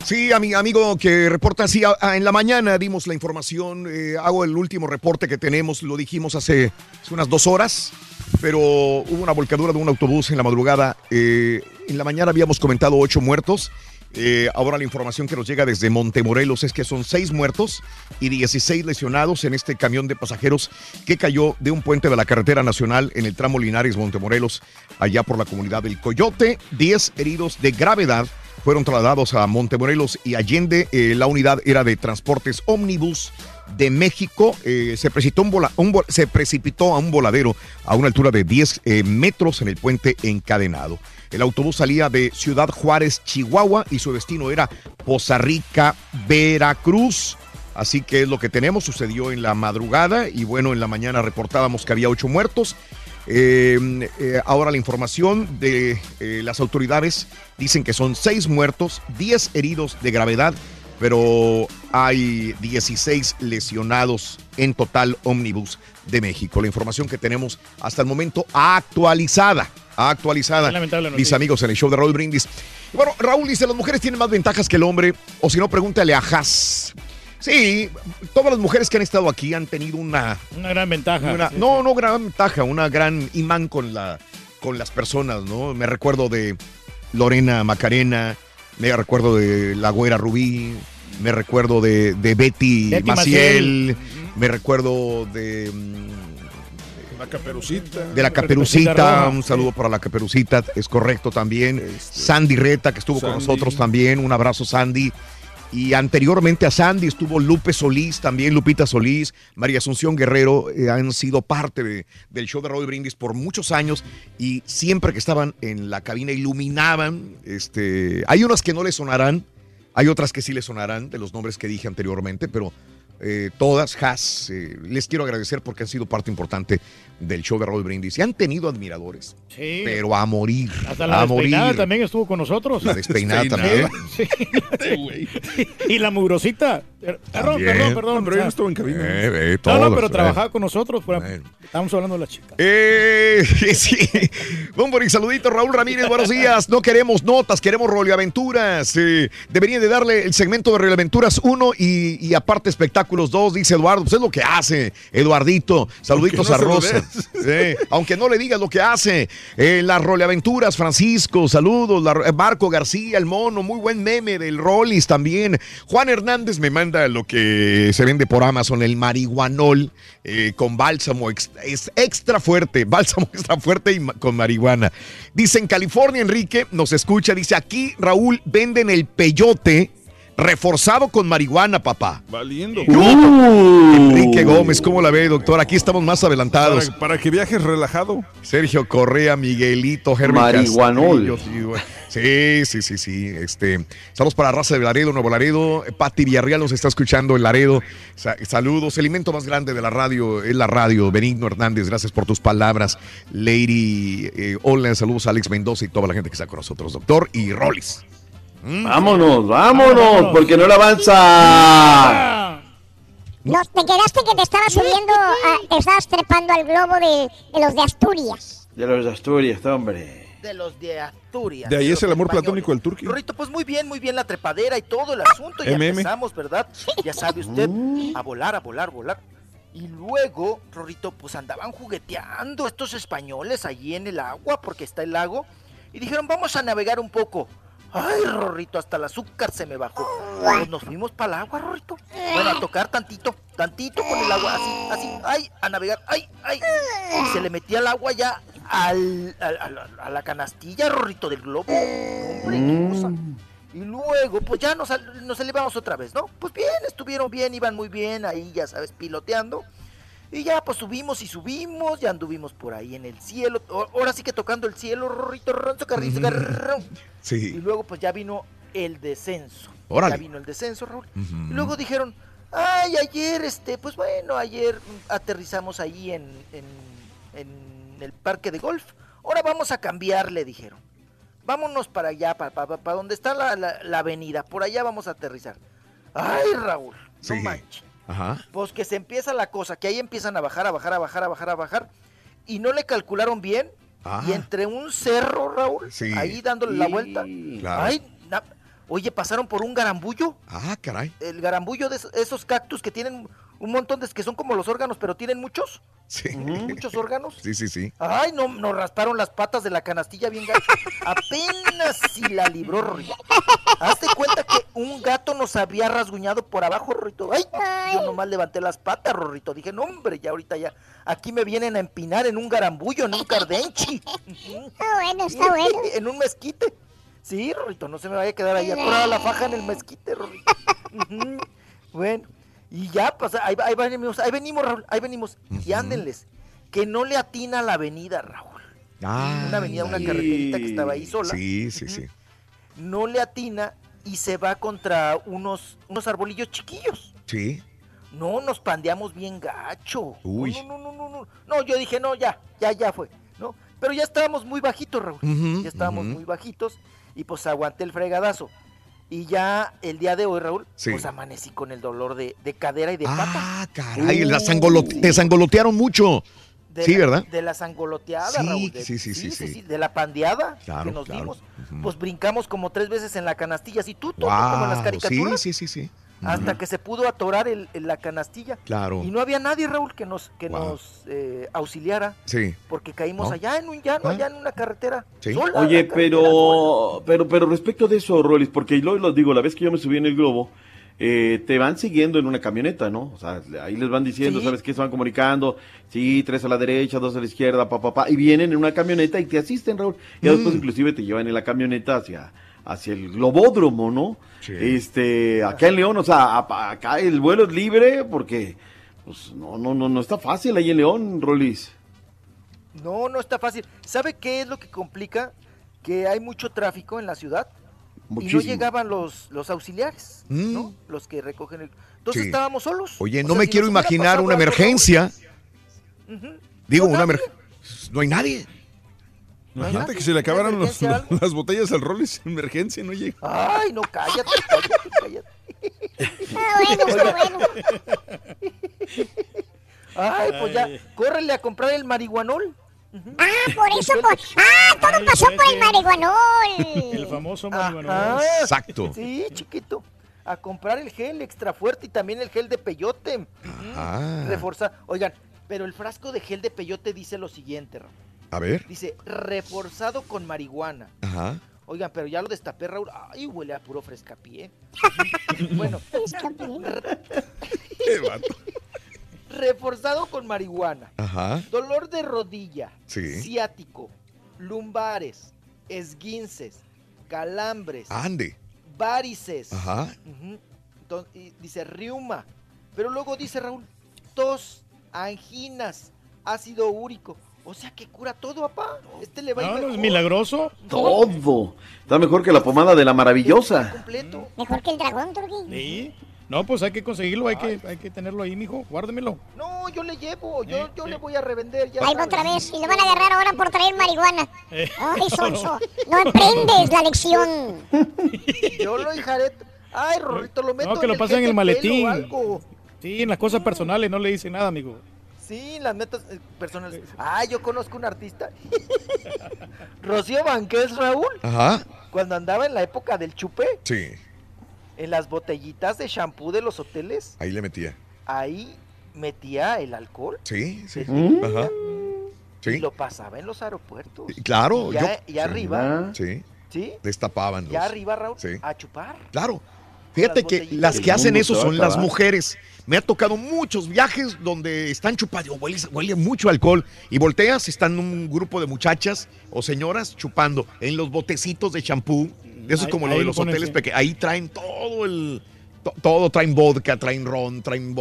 Sí, ami- amigo que reporta así, en la mañana dimos la información, eh, hago el último reporte que tenemos, lo dijimos hace, hace unas dos horas, pero hubo una volcadura de un autobús en la madrugada. eh, en la mañana habíamos comentado ocho muertos. eh, ahora la información que nos llega desde Montemorelos es que son seis muertos y 16 lesionados en este camión de pasajeros que cayó de un puente de la carretera nacional en el tramo Linares Montemorelos, allá por la comunidad del Coyote. 10 heridos de gravedad fueron trasladados a Montemorelos y Allende. Eh, la unidad era de transportes ómnibus de México. Eh, se, precipitó un se precipitó a un voladero a una altura de 10 eh, metros en el puente encadenado. El autobús salía de Ciudad Juárez, Chihuahua, y su destino era Poza Rica, Veracruz. Así que es lo que tenemos, sucedió en la madrugada y bueno, en la mañana reportábamos que había ocho muertos. Eh, eh, ahora la información de eh, las autoridades dicen que son seis muertos, 10 heridos de gravedad, pero hay 16 lesionados en total ómnibus de México. La información que tenemos hasta el momento actualizada, actualizada, Lamentable mis noticia. amigos en el show de Raúl Brindis. Bueno, Raúl dice, las mujeres tienen más ventajas que el hombre, o si no, pregúntale a Haas. Sí, todas las mujeres que han estado aquí han tenido una... Una gran ventaja. una- Sí, no, no gran ventaja, una gran imán con, la, con las personas, ¿no? Me recuerdo de Lorena Macarena, me recuerdo de la güera Rubí, me recuerdo de, de Betty, Betty Maciel, me recuerdo de... mm, La caperucita. de la Caperucita, un saludo para la Caperucita, es correcto también. Sandy Reta, que estuvo con nosotros también, un abrazo Sandy. Y anteriormente a Sandy estuvo Lupe Solís, también Lupita Solís, María Asunción Guerrero, eh, han sido parte de- del show de Raúl Brindis por muchos años y siempre que estaban en la cabina iluminaban. Este, hay unas que no le sonarán, hay otras que sí le sonarán de los nombres que dije anteriormente, pero eh, todas, Has, eh, les quiero agradecer porque han sido parte importante del show de Raúl Brindis y han tenido admiradores, Sí. pero a morir, Hasta la a morir. despeinada también estuvo con nosotros. La despeinada también. Sí. y la mugrosita. Perdón, También. perdón, perdón. Pero yo no estuve en cabina. Eh, eh, no, no, pero eh. trabajaba con nosotros. pero Estábamos hablando de la chica. Eh, sí. Bombori, saludito, Raúl Ramírez, buenos días. No queremos notas, queremos rolioaventuras. Eh, deberían de darle el segmento de rolioaventuras 1 y, y aparte espectáculos 2, dice Eduardo. Pues es lo que hace, Eduardito. Saluditos a Rosa. Aunque no le digas lo que hace. Eh, las roleaventuras, Francisco, saludos. La- eh, Marco García, el mono, muy buen meme del Rollis también. Juan Hernández me manda lo que se vende por Amazon, el marihuanol eh, con bálsamo. es extra fuerte, bálsamo extra fuerte y con marihuana. Dice en California, Enrique, nos escucha, dice aquí, Raúl, venden el peyote. Reforzado con marihuana, papá. Valiendo. Enrique Gómez, ¿cómo la ve, doctor? Aquí estamos más adelantados. Para, para que viajes relajado. Sergio Correa, Miguelito, Herbert Marihuanol. Sí. Sí, sí, sí, sí. Este, saludos para Raza de Laredo, Nuevo Laredo. Pati Villarreal nos está escuchando en Laredo. Sa- saludos. El alimento más grande de la radio es la radio. Benigno Hernández, gracias por tus palabras. Lady, eh, hola, saludos a Alex Mendoza y toda la gente que está con nosotros, doctor. Y Rollis. Vámonos, vámonos, porque no le avanza. No, te quedaste que te estabas subiendo, a- te estabas trepando al globo de, de los de Asturias. De los de Asturias, hombre. De los de Asturias. De ahí es el amor españoles. platónico del turqui. Rorrito, pues muy bien, muy bien la trepadera y todo el asunto. Ya MM. empezamos, ¿verdad? Ya sabe usted, a volar, a volar, volar. Y luego, Rorrito, pues andaban jugueteando estos españoles allí en el agua, porque está el lago. Y dijeron, vamos a navegar un poco. Ay, Rorrito, hasta el azúcar se me bajó. Pues nos fuimos para el agua, Rorrito. Bueno, a tocar tantito, tantito con el agua, así, así, ay, a navegar, ay, ay. Y se le metía el agua ya al, al- al- a la canastilla, Rorrito, del globo. Hombre, qué cosa. Y luego, pues ya nos, nos elevamos otra vez, ¿no? Pues bien, estuvieron bien, iban muy bien ahí, ya sabes, piloteando. Y ya, pues subimos y subimos, ya anduvimos por ahí en el cielo. O- Ahora sí que tocando el cielo, Rorrito, Ronzo, Carrizo, Carrón. Y Sí. luego, pues ya vino el descenso. Órale. Ya vino el descenso, Raúl. Y luego dijeron, ay, ayer, este, pues bueno, ayer aterrizamos ahí en, en, en el parque de golf. Ahora vamos a cambiarle, dijeron. Vámonos para allá, para, para, para donde está la, la- la avenida. Por allá vamos a aterrizar. Ay, Raúl, no Sí. manches. Ajá. Pues que se empieza la cosa, que ahí empiezan a bajar, a bajar, a bajar, a bajar, a bajar. Y no le calcularon bien. Ah. Y entre un cerro, Raúl, Sí. ahí dándole la vuelta. Claro. Ay, na- oye, pasaron por un garambullo. Ah, caray. El garambullo de esos, esos cactus que tienen un montón de que son como los órganos, pero tienen muchos. Sí. Muchos órganos. Sí, sí, sí. Ay, no, nos rasparon las patas de la canastilla bien gacho. Apenas si la libró, Rorrito. Hazte cuenta que un gato nos había rasguñado por abajo, Rorrito. Ay, yo nomás levanté las patas, Rorrito. Dije, no, hombre, ya ahorita ya. Aquí me vienen a empinar en un garambullo, en un cardenchi. Está bueno, está bueno. en un mezquite. Sí, Rorrito, no se me vaya a quedar ahí atorada la faja en el mezquite, Rorrito. Bueno, y ya, pues ahí, ahí venimos, ahí venimos, Raúl, ahí venimos. Y ándenles, que no le atina la avenida, Raúl. Ah, Una avenida, una carreterita que estaba ahí sola. Sí, sí, sí. No le atina y se va contra unos, unos arbolillos chiquillos. Sí. No, nos pandeamos bien gacho. Uy. No, no, no, no, no. No, yo dije, no, ya, ya, ya fue. ¿no? Pero ya estábamos muy bajitos, Raúl. Ya estábamos muy bajitos y pues aguanté el fregadazo. Y ya el día de hoy, Raúl, Sí. pues amanecí con el dolor de, de cadera y de pata. Ah, caray, las angolo- te sangolotearon mucho. De Sí, la- ¿verdad? De la sangoloteada, Sí, Raúl. de- sí, sí, sí, sí. De la pandeada Claro, que nos claro. dimos. Pues brincamos como tres veces en la canastilla, así tú, tú, como en las Wow, caricaturas. sí, sí, sí, sí. Hasta que se pudo atorar el, el- la canastilla. Claro. Y no había nadie, Raúl, que nos, que Wow. nos eh, auxiliara. Sí. Porque caímos ¿No? allá en un llano, ¿Ah? allá en una carretera. Sí. sola, Oye, carretera pero, pero, pero respecto de eso, Rolis, porque lo, lo digo, la vez que yo me subí en el globo, eh, te van siguiendo en una camioneta, ¿no? O sea, ahí les van diciendo, Sí. ¿sabes qué? Se van comunicando, sí, tres a la derecha, dos a la izquierda, pa, pa, pa, y vienen en una camioneta y te asisten, Raúl. Y después Mm. inclusive te llevan en la camioneta hacia, hacia el globódromo, ¿no? Este, acá en León, o sea, acá el vuelo es libre porque, pues, no, no, no, no está fácil ahí en León, Rolis. No, no está fácil. ¿Sabe qué es lo que complica? Que hay mucho tráfico en la ciudad y no llegaban los, los auxiliares, Mm. ¿no? Los que recogen el... Entonces Sí. estábamos solos. Oye, O no sea, me si quiero imaginar una emergencia. Ujú. Digo, una emergencia. No hay nadie. Imagínate que se le acabaran los- las botellas al rol y sin emergencia no llega. Ay, no, cállate, cállate, cállate. Ah, bueno, está bueno. Ay, pues ya, córrele a comprar el marihuanol. Ah, por eso, por... Ah, todo pasó por el marihuanol. El famoso Ajá. marihuanol. Exacto. Sí, chiquito. A comprar el gel extra fuerte y también el gel de peyote. Ah. Reforzar. Oigan, pero el frasco de gel de peyote dice lo siguiente, Raúl. A ver. Dice, reforzado con marihuana. Ajá. Oigan, pero ya lo destapé, Raúl. Ay, huele a puro frescapié. bueno, reforzado con marihuana. Ajá. Dolor de rodilla, Sí. ciático, lumbares, esguinces, calambres, Ande. varices. Ajá. Y dice riuma. Pero luego dice Raúl, tos, anginas, ácido úrico. O sea que cura todo, papá. Este le va a ir No, no es milagroso. Todo. Está mejor que la pomada de la maravillosa. Completo. Mejor que el dragón, Turquí. Sí. No, pues hay que conseguirlo, hay que, hay que tenerlo ahí, mijo. Guárdemelo. No, yo le llevo, yo, yo le voy a revender. Ya Ahí va otra vez. Y le van a agarrar ahora por traer marihuana. Eh. Ay, Sonso. No aprendes la lección. Yo lo dejaré. Ay, Rorrito, lo meto No, que lo el pasen en el maletín. Sí, en las cosas personales no le dice nada, amigo. Sí, las metas eh, personales. Ah, yo conozco un artista. Rocío Banqués, Raúl. Ajá. Cuando andaba en la época del chupé, Sí. en las botellitas de shampoo de los hoteles, Ahí le metía. ahí metía el alcohol. Sí, sí. ¿Mm? Ajá. Y Sí. lo pasaba en los aeropuertos. Y Claro. Y ya, yo- y arriba, Sí. ¿sí? Destapaban los. Ya arriba, Raúl, Sí. a chupar. Claro. Fíjate Las que las que hacen eso son las mujeres. Me ha tocado muchos viajes donde están chupando, huele, huele mucho alcohol. Y volteas, están un grupo de muchachas o señoras chupando en los botecitos de champú. Eso es Ahí- como lo de lo los hoteles pequeños. Ahí traen todo el. to- Todo, traen vodka, traen ron, traen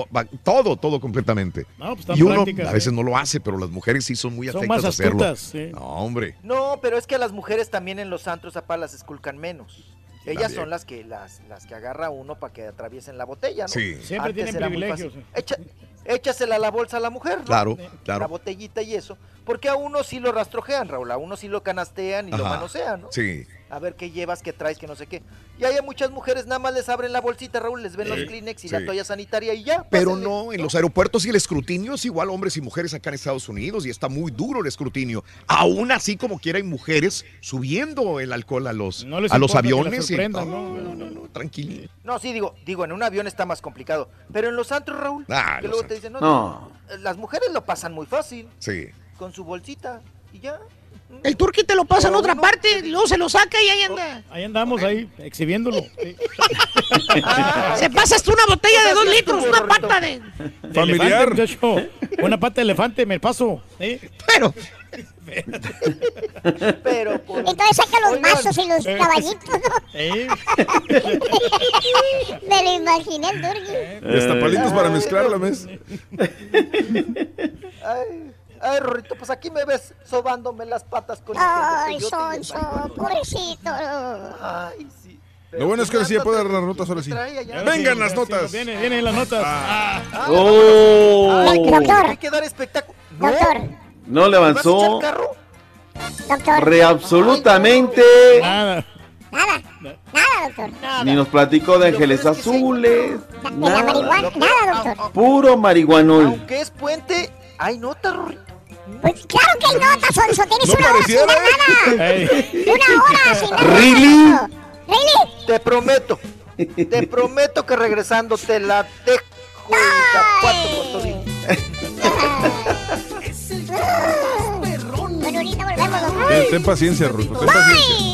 todo, todo completamente. No, pues están y uno a veces ¿eh? no lo hace, pero las mujeres sí son muy Son afectas más a hacerlo. sí. No, hombre. No, pero es que a las mujeres también en los antros apá las esculcan menos. Ellas También. son las que las, las que agarra uno para que atriesen la botella, ¿no? Sí. Siempre tienen privilegios. fácil. Echa- échasela a la bolsa a la mujer, ¿no? Claro, La claro. botellita y eso. Porque a uno sí lo rastrojean, Raúl. A uno sí lo canastean y lo manosean, ¿no? Sí. A ver qué llevas, qué traes, qué no sé qué. Y hay a muchas mujeres nada más les abren la bolsita, Raúl, les ven Sí, los Kleenex y sí. la toalla sanitaria y ya. Pero pásenle. no, en los aeropuertos y el escrutinio es igual hombres y mujeres acá en Estados Unidos y está muy duro el escrutinio. Aún así, como quiera, hay mujeres subiendo el alcohol a los, No les a los que aviones. y- no, ¿no? no, no, no, tranquilo. No, sí, digo, digo, en un avión está más complicado. Pero en los antros, Raúl, Ah, que luego te dicen, no, No. las mujeres lo pasan muy fácil, Sí. con su bolsita y ya. El turqui te lo pasa en otra uno- parte, y luego se lo saca y ahí anda. Ahí andamos, ahí, exhibiéndolo. Sí. Se pasa hasta una botella de dos litros, una pata de... De Familiar. elefante. Una pata de elefante, me paso. ¿eh? Pero, Pero por... Entonces saca los Oigan, vasos y los eh, caballitos, ¿no? ¿Eh? Me lo imaginé el Turqui. Destapalitos para mezclar a la mesa. Ay, ay, Rorrito, pues aquí me ves sobándome las patas con el Ay, Sonso, pobrecito. Ay, sí. Lo bueno es que ahora sí ya dar las notas ahora sí. Vengan las notas. Vienen, vienen las notas. Ah. Oh. Doctor. Hay que dar espectáculo. Doctor. No le avanzó. Doctor. Re absolutamente. Nada. Nada. Nada, doctor. Ni nos platicó de ángeles azules. De la marihuana. Nada, doctor. Puro marihuanol. Aunque es puente, hay nota, Rorrito. Pues claro que hay notas, Sonso. Tienes No una hora sin dar nada. Ey. Una hora sin dar ¿Really? nada. ¿Really? Te prometo, te prometo que regresando te la dejo ten paciencia, Ruto, ten paciencia.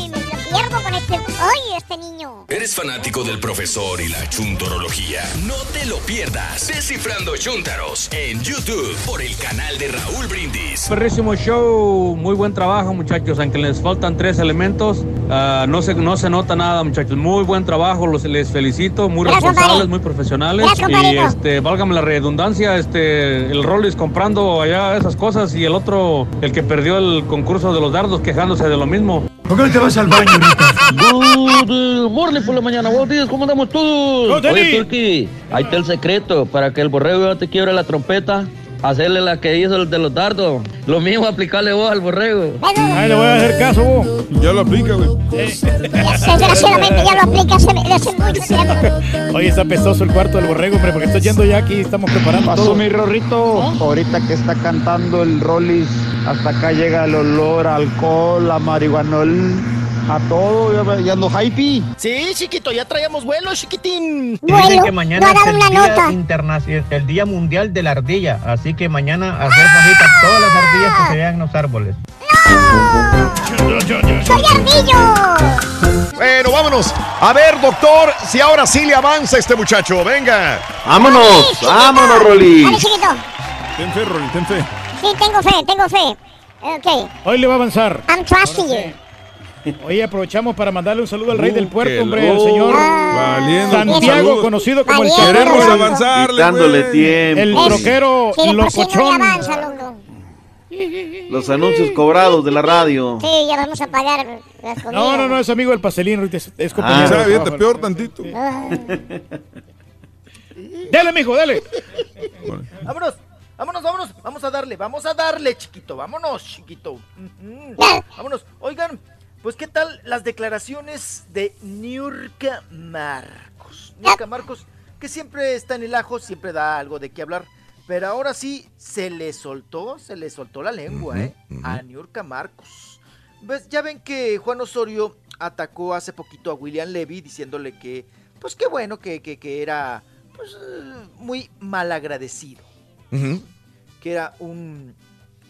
Pierdo con este. Ay, este niño. ¿Eres fanático del profesor y la chuntorología? No te lo pierdas. Descifrando Chuntaros en YouTube por el canal de Raúl Brindis. Perrísimo show, muy buen trabajo muchachos, aunque les faltan tres elementos, ah, no, se, no se nota nada muchachos, muy buen trabajo, los, les felicito, muy Gracias, responsables, compadre. muy profesionales Gracias, y este, válgame la redundancia, este, el Rollis comprando allá esas cosas y el otro, el que perdió el concurso de los dardos quejándose de lo mismo. ¿Por qué no te vas al baño ahorita? Good morning por la mañana, buenos días, ¿cómo andamos todos? Oye, Turki, ahí está el secreto, para que el borrego no te quiebre la trompeta, hacerle la que hizo el de los dardos, lo mismo aplicarle vos al borrego. Ay, le voy a hacer caso, vos. Ya lo aplica, güey. Desgraciadamente ya lo aplica hace, hace mucho tiempo. Oye, está pestoso el cuarto del borrego, hombre, porque estoy yendo ya aquí, estamos preparando Pasó todo. mi Rorrito. Ahorita que está cantando el Rollis, hasta acá llega el olor a alcohol, a marihuanol, a todo. Ya, ya ando hype. Sí, chiquito, ya traíamos vuelo, chiquitín. Dicen que mañana es el día, internacional, el día mundial de la ardilla, así que mañana hacer fajitas todas las ardillas que se vean en los árboles. ¡Soy ardillo! Bueno, vámonos. A ver, doctor, si ahora sí le avanza este muchacho. Venga. Vámonos, vámonos, Rolly. Dale, chiquito. Ten fe, Rolly, ten fe. Sí, tengo fe, tengo fe. Ok. Hoy le va a avanzar. I'm trusting you. Oye, aprovechamos para mandarle un saludo al rey del Uh, puerto, hombre, al loco. señor Valiendo, Santiago, saludos. conocido como el Valiendo. Chaparro. Queremos avanzarle, güey. tiempo. El troquero Sí, no locochón. avanza. Los anuncios cobrados de la radio. Sí, ya vamos a pagar las comidas. No, no, no, es amigo del ahorita es, es Ah, compañero. Sabe de bien, te peor tantito. Ah. Dale, mijo, dale. Vámonos, vámonos, vámonos. Vamos a darle, vamos a darle, chiquito. Vámonos, chiquito. Vámonos. Oigan, pues, ¿qué tal las declaraciones de Niurka Marcos? Niurka Marcos, que siempre está en el ajo, siempre da algo de qué hablar. Pero ahora sí, se le soltó, se le soltó la lengua, ¿eh? A Niurka Marcos. Pues ya ven que Juan Osorio atacó hace poquito a William Levy diciéndole que, pues qué bueno, que, que, que era pues, muy malagradecido. Que era un,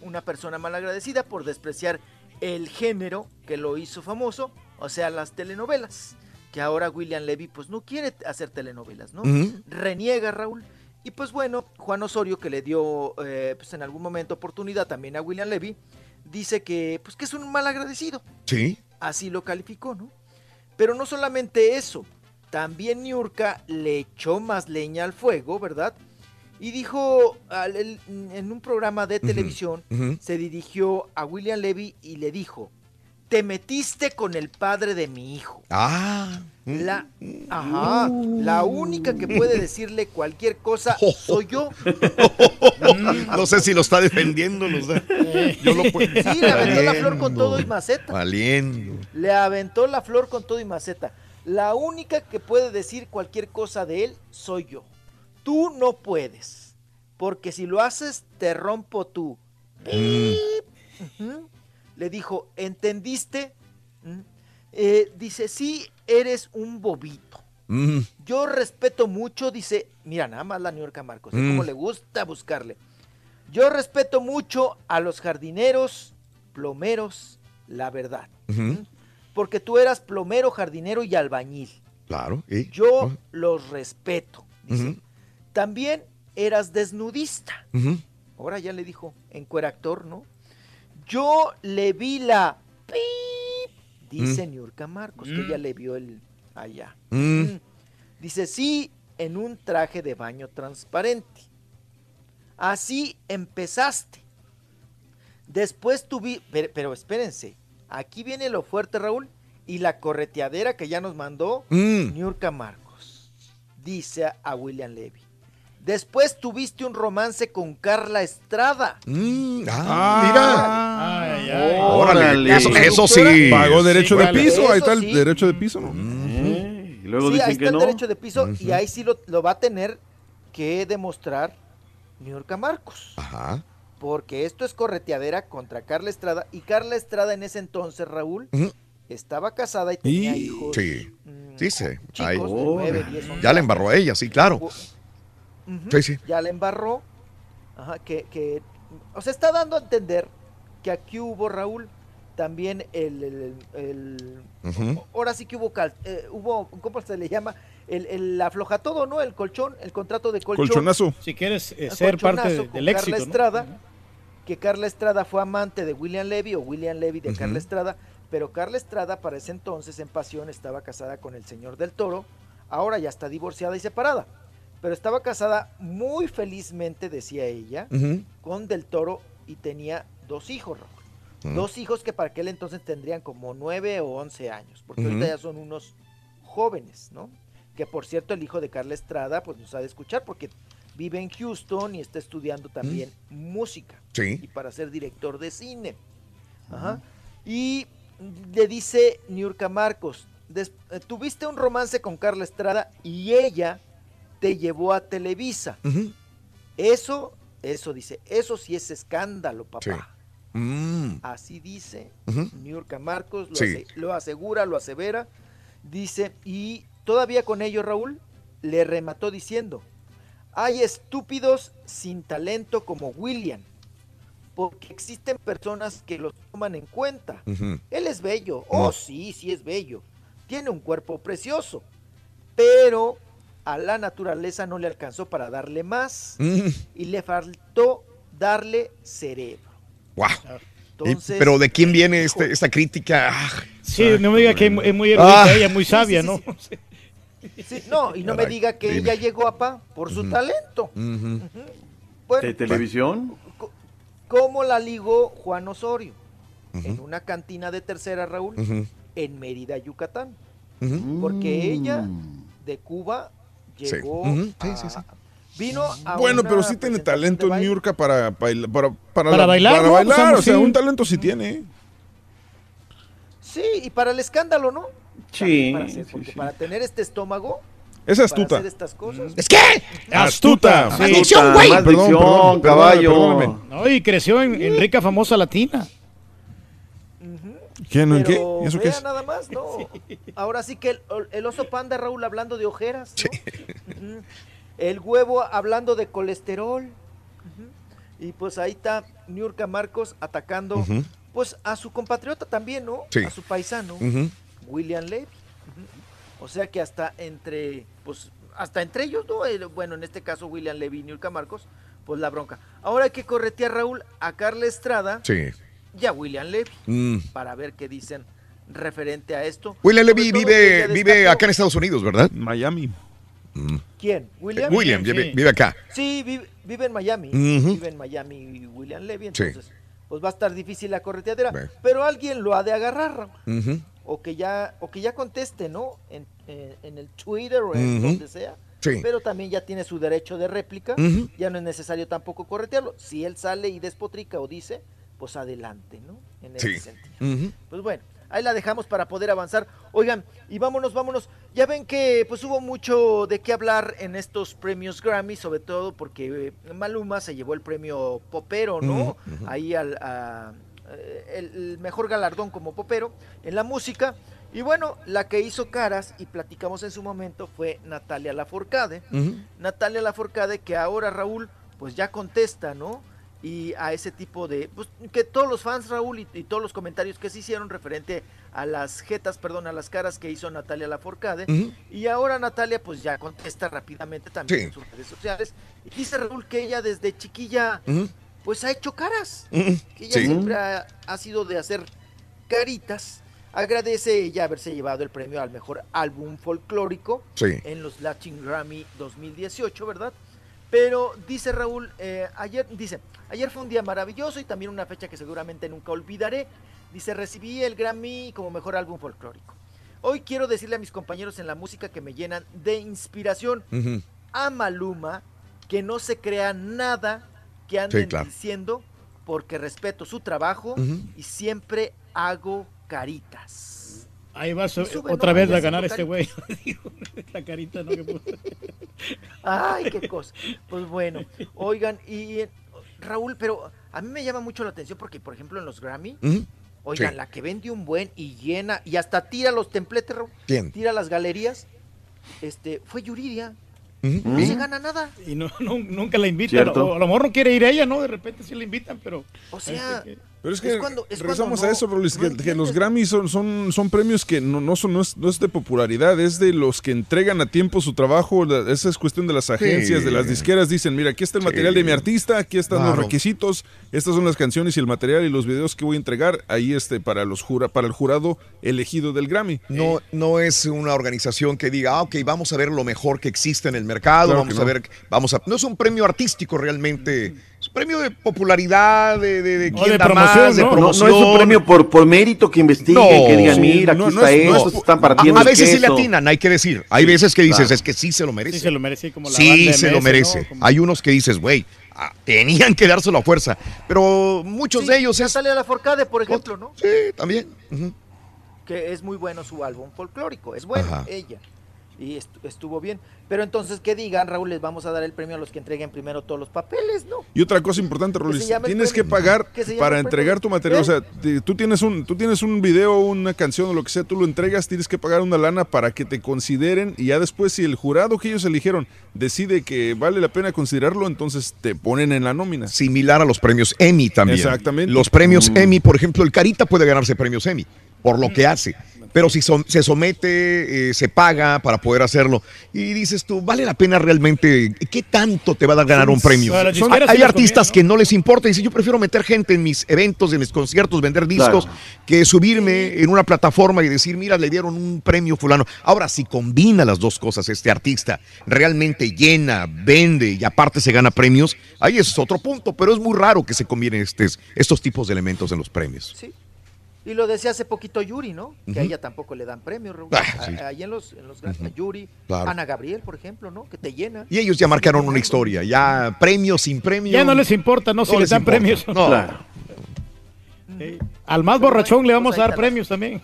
una persona malagradecida por despreciar el género que lo hizo famoso, o sea, las telenovelas. Que ahora William Levy pues no quiere hacer telenovelas, ¿no? Reniega, Raúl. Y pues bueno, Juan Osorio, que le dio eh, pues en algún momento oportunidad también a William Levy, dice que pues que es un mal agradecido. Sí. Así lo calificó, ¿no? Pero no solamente eso, también Niurka le echó más leña al fuego, ¿verdad? Y dijo al- el- en un programa de televisión, se dirigió a William Levy y le dijo, te metiste con el padre de mi hijo. Ah. La, ajá, la única que puede decirle cualquier cosa soy yo. No sé si lo está defendiendo. No sé. Yo lo puedo. Sí, le aventó la flor con todo y maceta. Valiendo. Le aventó la flor con todo y maceta. La única que puede decir cualquier cosa de él soy yo. Tú no puedes. Porque si lo haces, te rompo tú. Ujú. Le dijo, ¿entendiste? ¿Mm? Eh, dice, sí, eres un bobito. Mm. Yo respeto mucho, dice, mira, nada más la New York Marcos, ¿eh? Mm. cómo le gusta buscarle. Yo respeto mucho a los jardineros, plomeros, la verdad. Porque tú eras plomero, jardinero y albañil. Claro. ¿y? Yo los respeto. Ujú, También eras desnudista. Ahora ya le dijo, encueractor, ¿no? Yo le vi la pip, dice Mm. Niurka Marcos, que ella le vio el allá. Mm. Mm. Dice, sí, en un traje de baño transparente. Así empezaste. Después tuvi, pero, pero espérense, aquí viene lo fuerte, Raúl. Y la correteadera que ya nos mandó Mm. Niurka Marcos. Dice a William Levy. Después tuviste un romance con Carla Estrada. Mm, ah, Ay, mira. ay. Órale. Eso, eso sí. Pagó derecho de vale. piso, ahí está el derecho de piso, ¿no? Eh, Y luego sí, ahí está que el no. derecho de piso y ahí sí lo, lo va a tener que demostrar Niurka Marcos. Ajá. Porque esto es correteadera contra Carla Estrada. Y Carla Estrada en ese entonces, Raúl, estaba casada y tenía Y- hijos. Sí. mm, Sí, sí. chicos nueve, diez, once Ya le embarró a ella, sí, claro. Sí, sí. Ya le embarró. Ajá, que, que, o sea, está dando a entender que aquí hubo, Raúl, también el, el- ahora sí que hubo, cal- eh, hubo, ¿cómo se le llama? El, el afloja todo, ¿no? El colchón, el contrato de colchón. Colchonazo. Si quieres eh, El ser parte de- del Carla éxito, ¿no? Estrada, que Carla Estrada fue amante de William Levy o William Levy de. Carla Estrada, pero Carla Estrada para ese entonces en pasión estaba casada con el señor del Toro, ahora ya está divorciada y separada, pero estaba casada muy felizmente, decía ella, con del Toro y tenía dos hijos, Raúl. Dos hijos que para aquel entonces tendrían como nueve o once años, porque ahorita ya son unos jóvenes, ¿no? Que por cierto el hijo de Carla Estrada pues nos ha de escuchar porque vive en Houston y está estudiando también música Sí. y para ser director de cine. Ajá. Y le dice Niurka Marcos, "Des- eh, tuviste un romance con Carla Estrada y ella te llevó a Televisa. Eso, eso dice, eso sí es escándalo, papá. Sí. Mm. Así dice Ujú. Niurka Marcos, lo, Sí. ase- lo asegura, lo asevera. Dice, y todavía con ello, Raúl, le remató diciendo, hay estúpidos sin talento como William, porque existen personas que los toman en cuenta. Él es bello, oh sí, sí es bello, tiene un cuerpo precioso, pero a la naturaleza no le alcanzó para darle más Mm. y le faltó darle cerebro. Guau. Entonces, pero ¿de quién viene este, esta crítica? Ah, Sí, no me diga que es muy Ah. ella, muy sabia, sí, ¿no? Sí, no, y no me diga que dime. ella llegó a pa por su talento. Bueno, ¿De televisión? ¿cómo la ligó Juan Osorio? En una cantina de tercera, Raúl, en Mérida, Yucatán. Porque Mm. ella de Cuba Sí. Sí, a- sí, sí. Vino a Bueno, pero sí tiene talento. Niurka para, para, para, Para la- bailar, para ¿no? bailar, O sea, o sea, sí. un talento sí tiene. Sí, y para el escándalo, ¿no? Sí, para hacer, sí, porque sí. para tener este estómago, Es para astuta. hacer estas cosas. ¿Es qué? Astuta. sí. Maldición, güey. Perdón, caballo. perdóname, No, y creció en, en rica, famosa latina. ¿Quién? ¿En qué? Pero ¿Y eso qué vea es? nada más, ¿no? Ahora sí que el, el oso panda, Raúl, hablando de ojeras. ¿no? El huevo hablando de colesterol. Y pues ahí está Niurka Marcos atacando pues a su compatriota también, ¿no? Sí. A su paisano. William Levy. O sea que hasta entre, pues, hasta entre ellos, ¿no? El- bueno, en este caso William Levy y Niurka Marcos, pues la bronca. Ahora hay que corretear, Raúl, a Carla Estrada Sí. Y a William Levy Mm. para ver qué dicen referente a esto. William Levy vive, vive acá en Estados Unidos, ¿verdad? Miami. ¿Quién? ¿William? William vive, sí. vive acá. Sí, vive, vive en Miami. Vive en Miami William Levy, Sí. entonces pues va a estar difícil la correteadera. Pero alguien lo ha de agarrar, o que ya o que ya conteste, ¿no? En, en- en el Twitter o en donde sea. Sí. Pero también ya tiene su derecho de réplica. Ya no es necesario tampoco corretearlo. Si él sale y despotrica o dice, pues adelante, ¿no? En ese Sí. sentido. Pues bueno, ahí la dejamos para poder avanzar. Oigan, y vámonos, vámonos. Ya ven que pues hubo mucho de qué hablar en estos premios Grammy, sobre todo porque eh, Maluma se llevó el premio Popero, ¿no? Ahí al a, eh, el, mejor galardón como Popero en la música. Y bueno, la que hizo caras y platicamos en su momento fue Natalia Laforcade. Natalia Laforcade que ahora Raúl pues ya contesta, ¿no? Y a ese tipo de, pues que todos los fans Raúl y, y todos los comentarios que se hicieron referente a las jetas, perdón, a las caras que hizo Natalia Laforcade. Y ahora Natalia pues ya contesta rápidamente también Sí. en sus redes sociales. Y dice Raúl que ella desde chiquilla pues ha hecho caras. Que ella Sí. siempre ha, ha sido de hacer caritas. Agradece ella haberse llevado el premio al mejor álbum folclórico Sí. en los Latin Grammy 2018, ¿verdad? Pero dice Raúl, eh, ayer, dice, ayer fue un día maravilloso y también una fecha que seguramente nunca olvidaré. Dice, recibí el Grammy como mejor álbum folclórico. Hoy quiero decirle a mis compañeros en la música que me llenan de inspiración Ujú. a Maluma que no se crea nada que anden Sí, claro. diciendo porque respeto su trabajo y siempre hago caritas. Ahí va otra ¿no? vez a ganar este güey. La carita, ¿no? Que puso. Ay, qué cosa. Pues bueno, oigan, y Raúl, pero a mí me llama mucho la atención porque, por ejemplo, en los Grammy, oigan, Sí. la que vende un buen y llena, y hasta tira los templetes, Raúl, ¿Quién? tira las galerías, este, fue Yuridia. No se gana nada. Y no, no- nunca la invitan. O a lo mejor no quiere ir ella, ¿no? De repente sí la invitan, pero. O sea, Pero es que cuando- es regresamos cuando a eso, Rolis, no que, que los Grammys son, son, son premios que no, no, son, no, es, no es de popularidad, es de los que entregan a tiempo su trabajo. la- esa es cuestión de las agencias, de las disqueras. Dicen, mira, aquí está el Sí. material de mi artista, aquí están los requisitos, estas son las canciones y el material y los videos que voy a entregar ahí este para los jura, para el jurado elegido del Grammy. No, no es una organización que diga, ah, ok, vamos a ver lo mejor que existe en el mercado, Claro vamos a ver, vamos a. No es un premio artístico realmente, es premio de popularidad, de, de, de quién de da promoción, más, de ¿no? No- promoción. no es un premio por, por mérito que investiguen, No, que digan, sí, mira, aquí no está es- no esto, es- están partiendo A veces sí le atinan, hay que decir. Hay veces que dices, Claro. es que sí se lo merece. Sí se lo merece, como la Sí, banda se lo MS, merece. ¿no? Como- Hay unos que dices, güey, ah, tenían que dárselo a fuerza. Pero muchos de ellos es. sale a la Forcade, por ejemplo, ¿no? Sí, también. Que es muy bueno su álbum folclórico, es bueno Ajá. ella. Y estu- estuvo bien. Pero entonces que digan, Raúl, les vamos a dar el premio a los que entreguen primero todos los papeles, ¿no? Y otra cosa importante, el tienes que premio. pagar Que para entregar tu material. O ¿Eh? sea, te- tú tienes un tú tienes un video, una canción o lo que sea, tú lo entregas, tienes que pagar una lana para que te consideren y ya después si el jurado que ellos eligieron decide que vale la pena considerarlo, entonces te ponen en la nómina. Similar a los premios Emmy también. Exactamente. Los premios Mm. Emmy, por ejemplo, el Carita puede ganarse premios Emmy por lo que hace. Pero si som- se somete, eh, se paga para poder hacerlo. Y dices tú, ¿vale la pena realmente? ¿Qué tanto te va a dar ganar un premio? Son- hay artistas que no les importa. Dicen, yo prefiero meter gente en mis eventos, en mis conciertos, vender discos, Claro. que subirme en una plataforma y decir, mira, le dieron un premio fulano. Ahora, si combina las dos cosas, este artista realmente llena, vende y aparte se gana premios, ahí es otro punto, pero es muy raro que se combinen estes- estos tipos de elementos en los premios. Sí. Y lo decía hace poquito Yuri, ¿no? Que a ella tampoco le dan premios, Raúl. Ah, sí. Ahí en los, en los a Yuri, Claro. Ana Gabriel, por ejemplo, ¿no? Que te llena. Y ellos ya marcaron una historia, ya premio sin premio. Ya no les importa, ¿no? Si les dan importa. premios. No. Claro. Sí. Al más borrachón le vamos a dar premios también.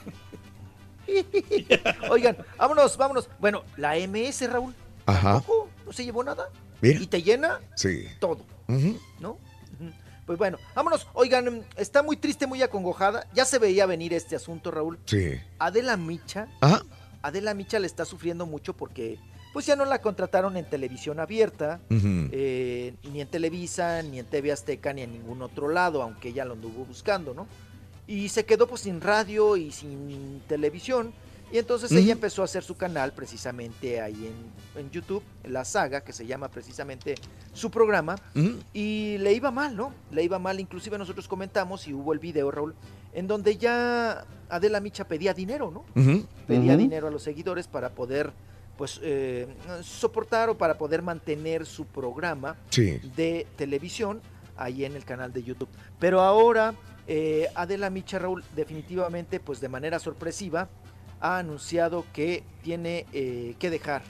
Oigan, vámonos, vámonos. Bueno, la MS, Raúl, Ajá. tampoco no se llevó nada. Mira. Y te llena Sí. todo, Ujú. ¿no? Pues bueno, vámonos. Oigan, está muy triste, muy acongojada. Ya se veía venir este asunto, Raúl. Sí. Adela Micha, Ajá. Adela Micha le está sufriendo mucho porque pues ya no la contrataron en televisión abierta, eh, ni en Televisa, ni en TV Azteca, ni en ningún otro lado, aunque ella lo anduvo buscando, ¿no? Y se quedó pues sin radio y sin televisión. Y entonces ella empezó a hacer su canal precisamente ahí en, en YouTube, La Saga, que se llama precisamente su programa. Y le iba mal, ¿no? Le iba mal, inclusive nosotros comentamos y hubo el video, Raúl, en donde ya Adela Micha pedía dinero, ¿no? Pedía dinero a los seguidores para poder pues eh, soportar o para poder mantener su programa Sí. de televisión ahí en el canal de YouTube. Pero ahora eh, Adela Micha Raúl definitivamente pues de manera sorpresiva ha anunciado que tiene eh, que dejar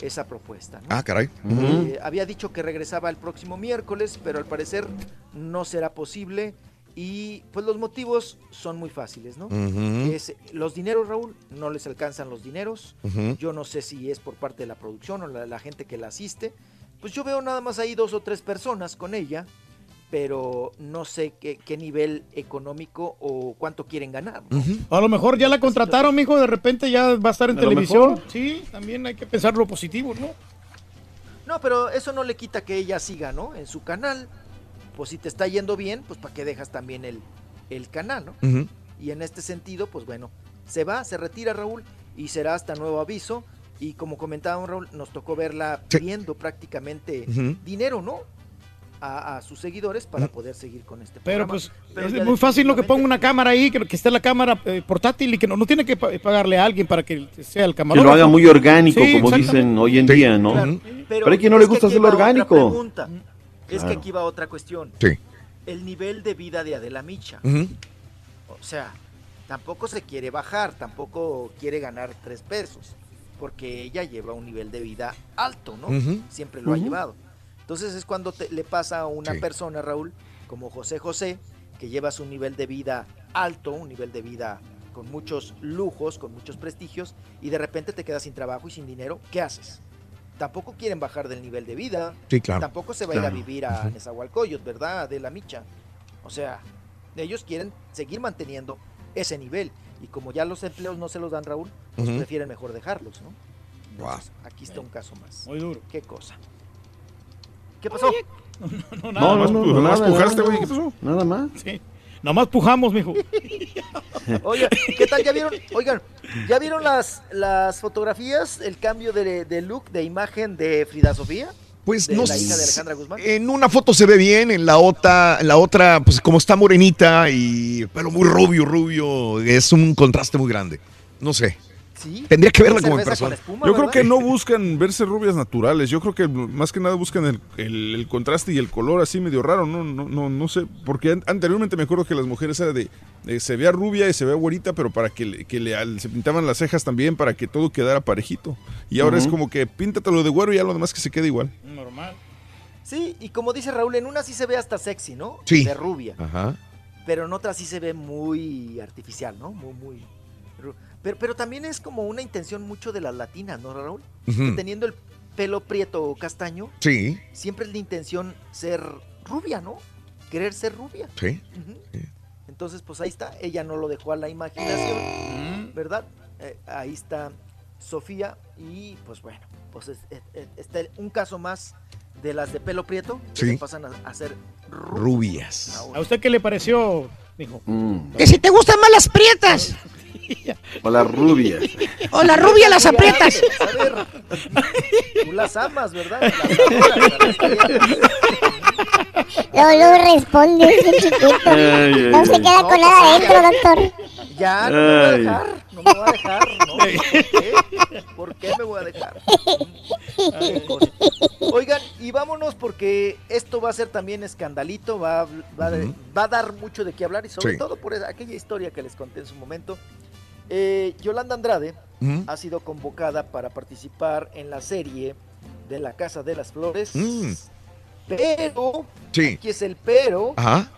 esa propuesta. ¿no? Ah, caray. Eh, había dicho que regresaba el próximo miércoles, pero al parecer no será posible. Y pues los motivos son muy fáciles, ¿no? Es los dineros, Raúl, no les alcanzan los dineros. Yo no sé si es por parte de la producción o la, la gente que la asiste. Pues yo veo nada más ahí dos o tres personas con ella, pero no sé qué, qué nivel económico o cuánto quieren ganar. ¿no? A lo mejor ya la contrataron, mijo, de repente ya va a estar en A televisión. mejor. Sí, también hay que pensar lo positivo, ¿no? No, pero eso no le quita que ella siga, ¿no? En su canal. Pues si te está yendo bien, pues para qué dejas también el, el canal, ¿no? Y en este sentido, pues bueno, se va, se retira Raúl y será hasta nuevo aviso. Y como comentaba Raúl, nos tocó verla Sí. pidiendo prácticamente Ujú. dinero, ¿no? A, a sus seguidores para poder seguir con este Pero programa. pues Pero es ya muy fácil lo que ponga una cámara ahí, que, que esté la cámara eh, portátil y que no, no tiene que pa- pagarle a alguien para que sea el Que camarógrafo. lo haga muy orgánico, Sí, como dicen hoy en día, ¿no? Claro, Pero hay quien no es le que gusta hacerlo orgánico. pregunta. Es que aquí va otra cuestión. Sí. El nivel de vida de Adela Micha. O sea, tampoco se quiere bajar, tampoco quiere ganar tres pesos, porque ella lleva un nivel de vida alto, ¿no? Siempre lo ha llevado. Entonces es cuando te- le pasa a una Sí. persona, Raúl, como José José, que llevas un nivel de vida alto, un nivel de vida con muchos lujos, con muchos prestigios, y de repente te quedas sin trabajo y sin dinero, ¿qué haces? Tampoco quieren bajar del nivel de vida. Sí, claro. Tampoco se va a ir a vivir a Ujú. Nezahualcóyotl, ¿verdad? De la micha. O sea, ellos quieren seguir manteniendo ese nivel. Y como ya los empleos no se los dan, Raúl, pues prefieren mejor dejarlos, ¿no? Entonces, aquí está un caso más. Muy duro. ¿Qué cosa? ¿Qué pasó? No, No, no, no, Nomás nada, pujaste, nada, güey, ¿qué pasó? Nada más. Sí. Nomás pujamos, mijo. Oigan, ¿qué tal? ¿Ya vieron? Oigan, ¿ya vieron las, las fotografías? El cambio de, de look, de imagen de Frida Sofía. Pues de no la hija de sé. Alejandra Guzmán. En una foto se ve bien, en la otra, en la otra, pues como está morenita y pero muy rubio, rubio, es un contraste muy grande. No sé. Sí. Tendría que verla como en persona. Yo creo que no buscan verse rubias naturales. Yo creo que más que nada buscan el, el- el contraste y el color así medio raro. No, no, no, no sé. Porque an- anteriormente me acuerdo que las mujeres era de, de se vea rubia y se vea güerita, pero para que, le- que le, al- se pintaban las cejas también para que todo quedara parejito. Y ahora es como que píntatelo de güero y ya lo demás que se quede igual. Normal. Sí, y como dice Raúl, en una sí se ve hasta sexy, ¿no? Sí. De rubia. Ajá. Pero en otra sí se ve muy artificial, ¿no? Muy, muy. Pero, pero también es como una intención mucho de las latinas, ¿no, Raúl? Que teniendo el pelo prieto o castaño, Sí, siempre es la intención ser rubia, ¿no? Querer ser rubia. sí. Entonces, pues ahí está. Ella no lo dejó a la imaginación, ¿verdad? Eh, ahí está Sofía y pues bueno, pues es, es- es- está un caso más de las de pelo prieto que Sí. se pasan a, a ser Rubias. ¿A usted qué le pareció, mijo? Que si te gustan más las prietas. O las rubias. O la rubia las aprietas. A ver, tú las amas, ¿verdad? Las. Luego, luego responde ese chiquito. No se queda con nada adentro, doctor. Ya, no me voy a dejar, no me voy a dejar, ¿no? ¿Por qué? ¿Por qué me voy a dejar? Oigan, y vámonos porque esto va a ser también escandalito, va, a- va, va a dar mucho de qué hablar y sobre Sí. todo por esa- aquella historia que les conté en su momento. Eh, Yolanda Andrade ha sido convocada para participar en la serie de La Casa de las Flores, Mm. pero, Sí. aquí es el pero, Ajá.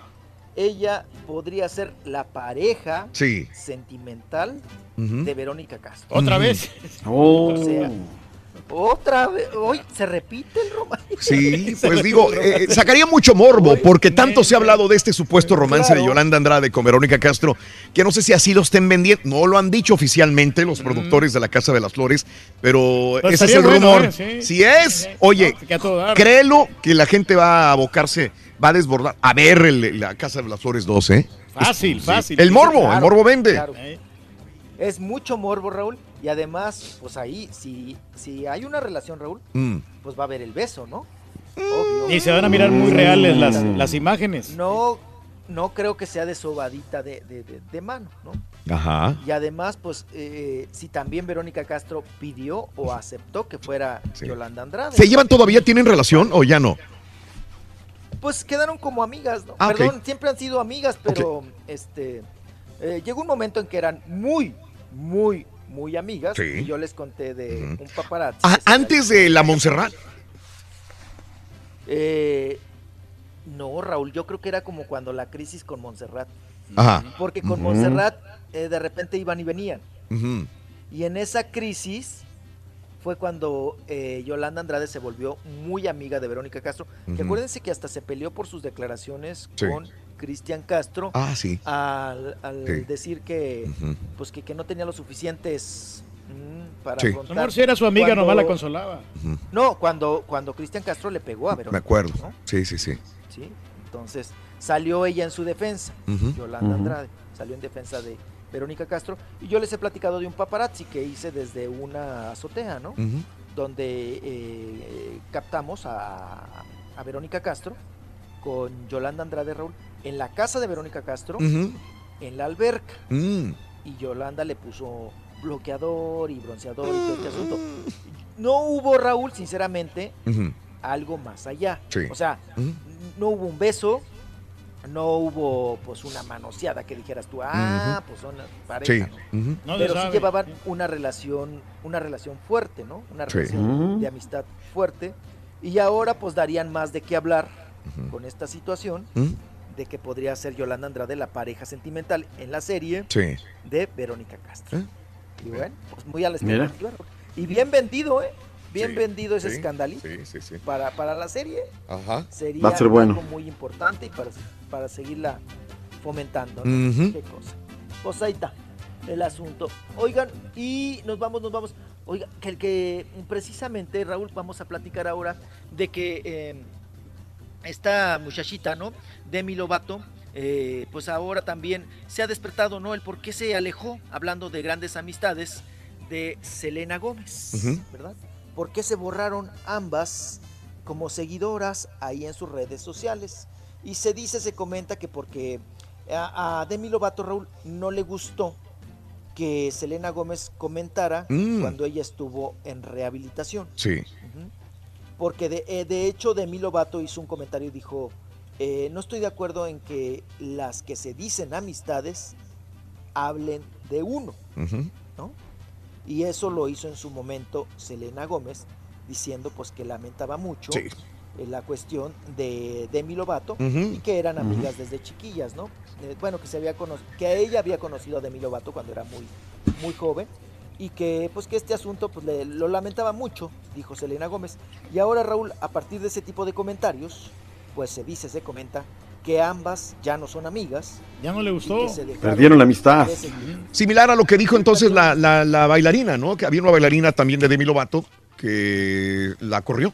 Ella podría ser la pareja Sí. sentimental de Verónica Castro. ¿Otra vez? Oh. O sea, otra vez, hoy se repite el romance. Sí, pues digo, eh, sacaría mucho morbo, porque tanto se ha hablado de este supuesto romance de. Yolanda Andrade con Verónica Castro, que no sé si así lo estén vendiendo, no lo han dicho oficialmente los productores de la Casa de las Flores, pero Pues ese es el bueno, rumor. eh, sí. Si es, oye, Que créelo que la gente va a abocarse, va a desbordar, a ver el- la Casa de las Flores 2, ¿eh? Fácil, fácil. El morbo, el morbo vende. claro. Es mucho morbo, Raúl. Y además, pues ahí, si, si hay una relación, Raúl, Mm. pues va a haber el beso, ¿no? Obvio. Y se van a mirar muy reales las, las imágenes. No, no creo que sea de sobadita de, de- de- de mano, ¿no? Ajá. Y además, pues, eh, si también Verónica Castro pidió o aceptó que fuera Yolanda Andrade. ¿Se llevan todavía? ¿Tienen relación o ya no? Pues quedaron como amigas, ¿no? Ah. Perdón, siempre han sido amigas, pero este eh, llegó un momento en que eran muy, muy, muy amigas. Sí. Y yo les conté de un paparazzi. Ah, antes de la Montserrat. Eh, no, Raúl, yo creo que era como cuando la crisis con Montserrat. Ajá. Porque con Ujú. Montserrat eh, de repente iban y venían. Ujú. Y en esa crisis fue cuando eh, Yolanda Andrade se volvió muy amiga de Verónica Castro. Que Ujú. acuérdense que hasta se peleó por sus declaraciones Sí. con Cristian Castro. Ah, sí. Al, al Sí. decir que, pues que, que no tenía los suficientes mm, para Sí. afrontar. Amor, si era su amiga, cuando- nomás la consolaba. No, cuando, cuando Cristian Castro le pegó a Verónica. Me acuerdo. ¿no? Sí, sí, sí. ¿sí? Entonces salió ella en su defensa. Yolanda. Andrade, salió en defensa de Verónica Castro. Y yo les he platicado de un paparazzi que hice desde una azotea, ¿no? Donde eh, captamos a, a Verónica Castro con Yolanda Andrade Raúl en la casa de Verónica Castro, en la alberca. Mm. Y Yolanda le puso bloqueador y bronceador y todo este asunto. No hubo, Raúl, sinceramente, algo más allá. Sí. O sea, no hubo un beso, no hubo pues una manoseada que dijeras tú, ah, pues son pareja, Sí, ¿no? Pero sí llevaban una relación, una relación fuerte, ¿no? Una Sí. relación de amistad fuerte. Y ahora pues darían más de qué hablar con esta situación de que podría ser Yolanda Andrade la pareja sentimental en la serie Sí. de Verónica Castro. ¿Eh? Y bueno, pues muy a la expectativa. Y bien vendido, ¿eh? Bien Sí, vendido ese sí, escandalito. Sí, sí, sí. Para, para la serie Ajá. sería Va a ser bueno. algo muy importante y para, para seguirla fomentando. ¿no? Qué cosa. Pues ahí está el asunto. Oigan, y nos vamos, nos vamos. Oiga, que el que precisamente, Raúl, vamos a platicar ahora de que eh, esta muchachita, ¿no? Demi Lovato, eh, pues ahora también se ha despertado, ¿no? El por qué se alejó, hablando de grandes amistades, de Selena Gómez, Ujú. ¿verdad? ¿Por qué se borraron ambas como seguidoras ahí en sus redes sociales? Y se dice, se comenta que porque a, a Demi Lovato, Raúl, no le gustó que Selena Gómez comentara Mm. cuando ella estuvo en rehabilitación. Sí. Porque de, eh, de hecho Demi Lovato hizo un comentario y dijo, eh, no estoy de acuerdo en que las que se dicen amistades hablen de uno. ¿no? Y eso lo hizo en su momento Selena Gómez, diciendo pues que lamentaba mucho Sí. eh, la cuestión de Demi Lovato y que eran amigas desde chiquillas, ¿no? Eh, bueno, que se había que ella había conocido a Demi Lovato cuando era muy, muy joven y que pues que este asunto pues le- lo lamentaba mucho, dijo Selena Gómez. Y ahora Raúl, a partir de ese tipo de comentarios, pues se dice, se comenta que ambas ya no son amigas. Ya no le gustó. Perdieron la amistad. Similar a lo que dijo entonces la, la- la bailarina, ¿no? Que había una bailarina también de Demi Lovato que la corrió.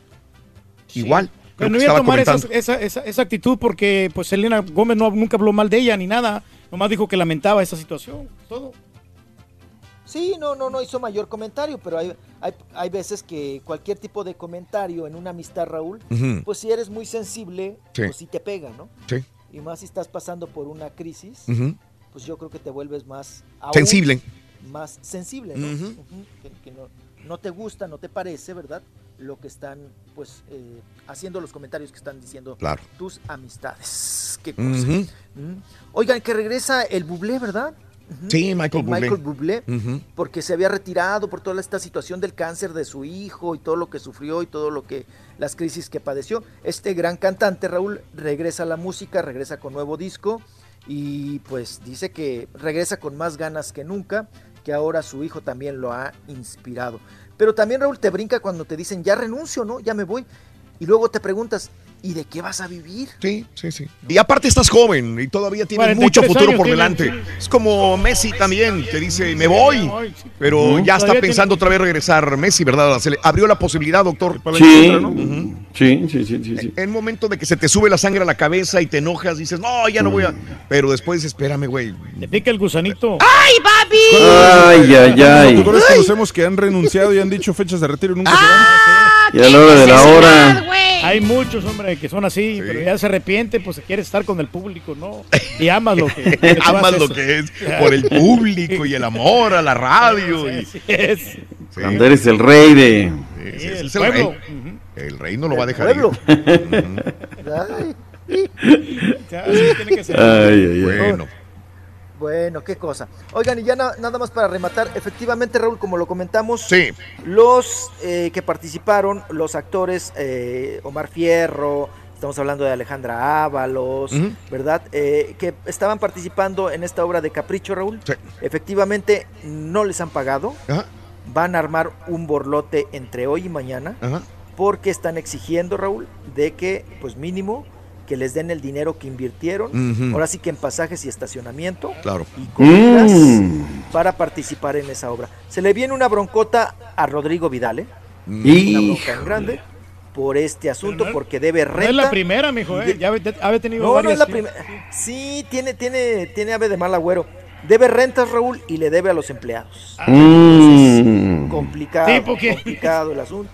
Igual. Pero no iba a tomar esa, esa, esa- esa actitud porque pues Selena Gómez no, nunca habló mal de ella ni nada. Nomás dijo que lamentaba esa situación. Todo. Sí, no, no, no hizo mayor comentario, pero hay, hay, hay veces que cualquier tipo de comentario en una amistad, Raúl, pues si eres muy sensible, Sí. pues sí te pega, ¿no? Sí. Y más si estás pasando por una crisis, pues yo creo que te vuelves más... aún Sensible. Más sensible, ¿no? Que, que no, no te gusta, no te parece, ¿verdad? Lo que están, pues, eh, haciendo los comentarios que están diciendo Claro. tus amistades. Qué cosa. Mm. Oigan, que regresa el bublé, ¿verdad? Sí, Michael Bublé. Michael Bublé, porque se había retirado por toda esta situación del cáncer de su hijo y todo lo que sufrió y todo lo que las crisis que padeció. Este gran cantante Raúl regresa a la música, regresa con nuevo disco y pues dice que regresa con más ganas que nunca, que ahora su hijo también lo ha inspirado. Pero también Raúl te brinca cuando te dicen, ya renuncio, ¿no? Ya me voy. Y luego te preguntas, ¿y de qué vas a vivir? Sí, sí, sí. Y aparte estás joven y todavía tienes 43 mucho futuro por delante. sí. Es como Messi también, que dice, me voy. Pero ya está pensando otra vez regresar Messi, ¿verdad? Se le abrió la posibilidad, doctor. Sí, sí, sí, sí, sí, sí. En el momento de que se te sube la sangre a la cabeza y te enojas, dices, no, ya no voy a. Pero después, espérame, güey. Le pica el gusanito. ¡Ay, papi! Ay, ay, ay. Jugadores conocemos que han renunciado y han dicho fechas de retiro y nunca Ah, se Y a la hora de la hora. Hay muchos, hombre, que son así, pero ya se arrepiente, pues se quiere estar con el público, ¿no? Y amas lo que, lo que Amas lo que es por el público y el amor a la radio. y- Así es. Sí. Eres el rey de. Sí, sí, el es el pueblo. rey. El rey no lo va a dejar. pueblo. ir. Ay. Ya, así tiene que ser. Ay, ay, ay. Bueno. Bueno, qué cosa. Oigan, y ya na- nada más para rematar, efectivamente, Raúl, como lo comentamos, Sí. los eh, que participaron, los actores eh, Omar Fierro, estamos hablando de Alejandra Ábalos. ¿verdad? Eh, que estaban participando en esta obra de Capricho, Raúl. Sí. Efectivamente, no les han pagado. Ajá. Van a armar un borlote entre hoy y mañana Ajá. porque están exigiendo, Raúl, de que, pues mínimo, que les den el dinero que invirtieron, ahora sí que en pasajes y estacionamiento, Claro. y comidas Mm. para participar en esa obra. Se le viene una broncota a Rodrigo Vidal, ¿eh? Y- Una bronca en grande por este asunto, porque debe No renta. es la primera, mijo, ¿eh? Ya ha- ha tenido No, no varias. es la primera. Sí, tiene, tiene, tiene ave de mal agüero. Debe rentas, Raúl, y le debe a los empleados. Mm. Complicado, Sí, porque- complicado el asunto.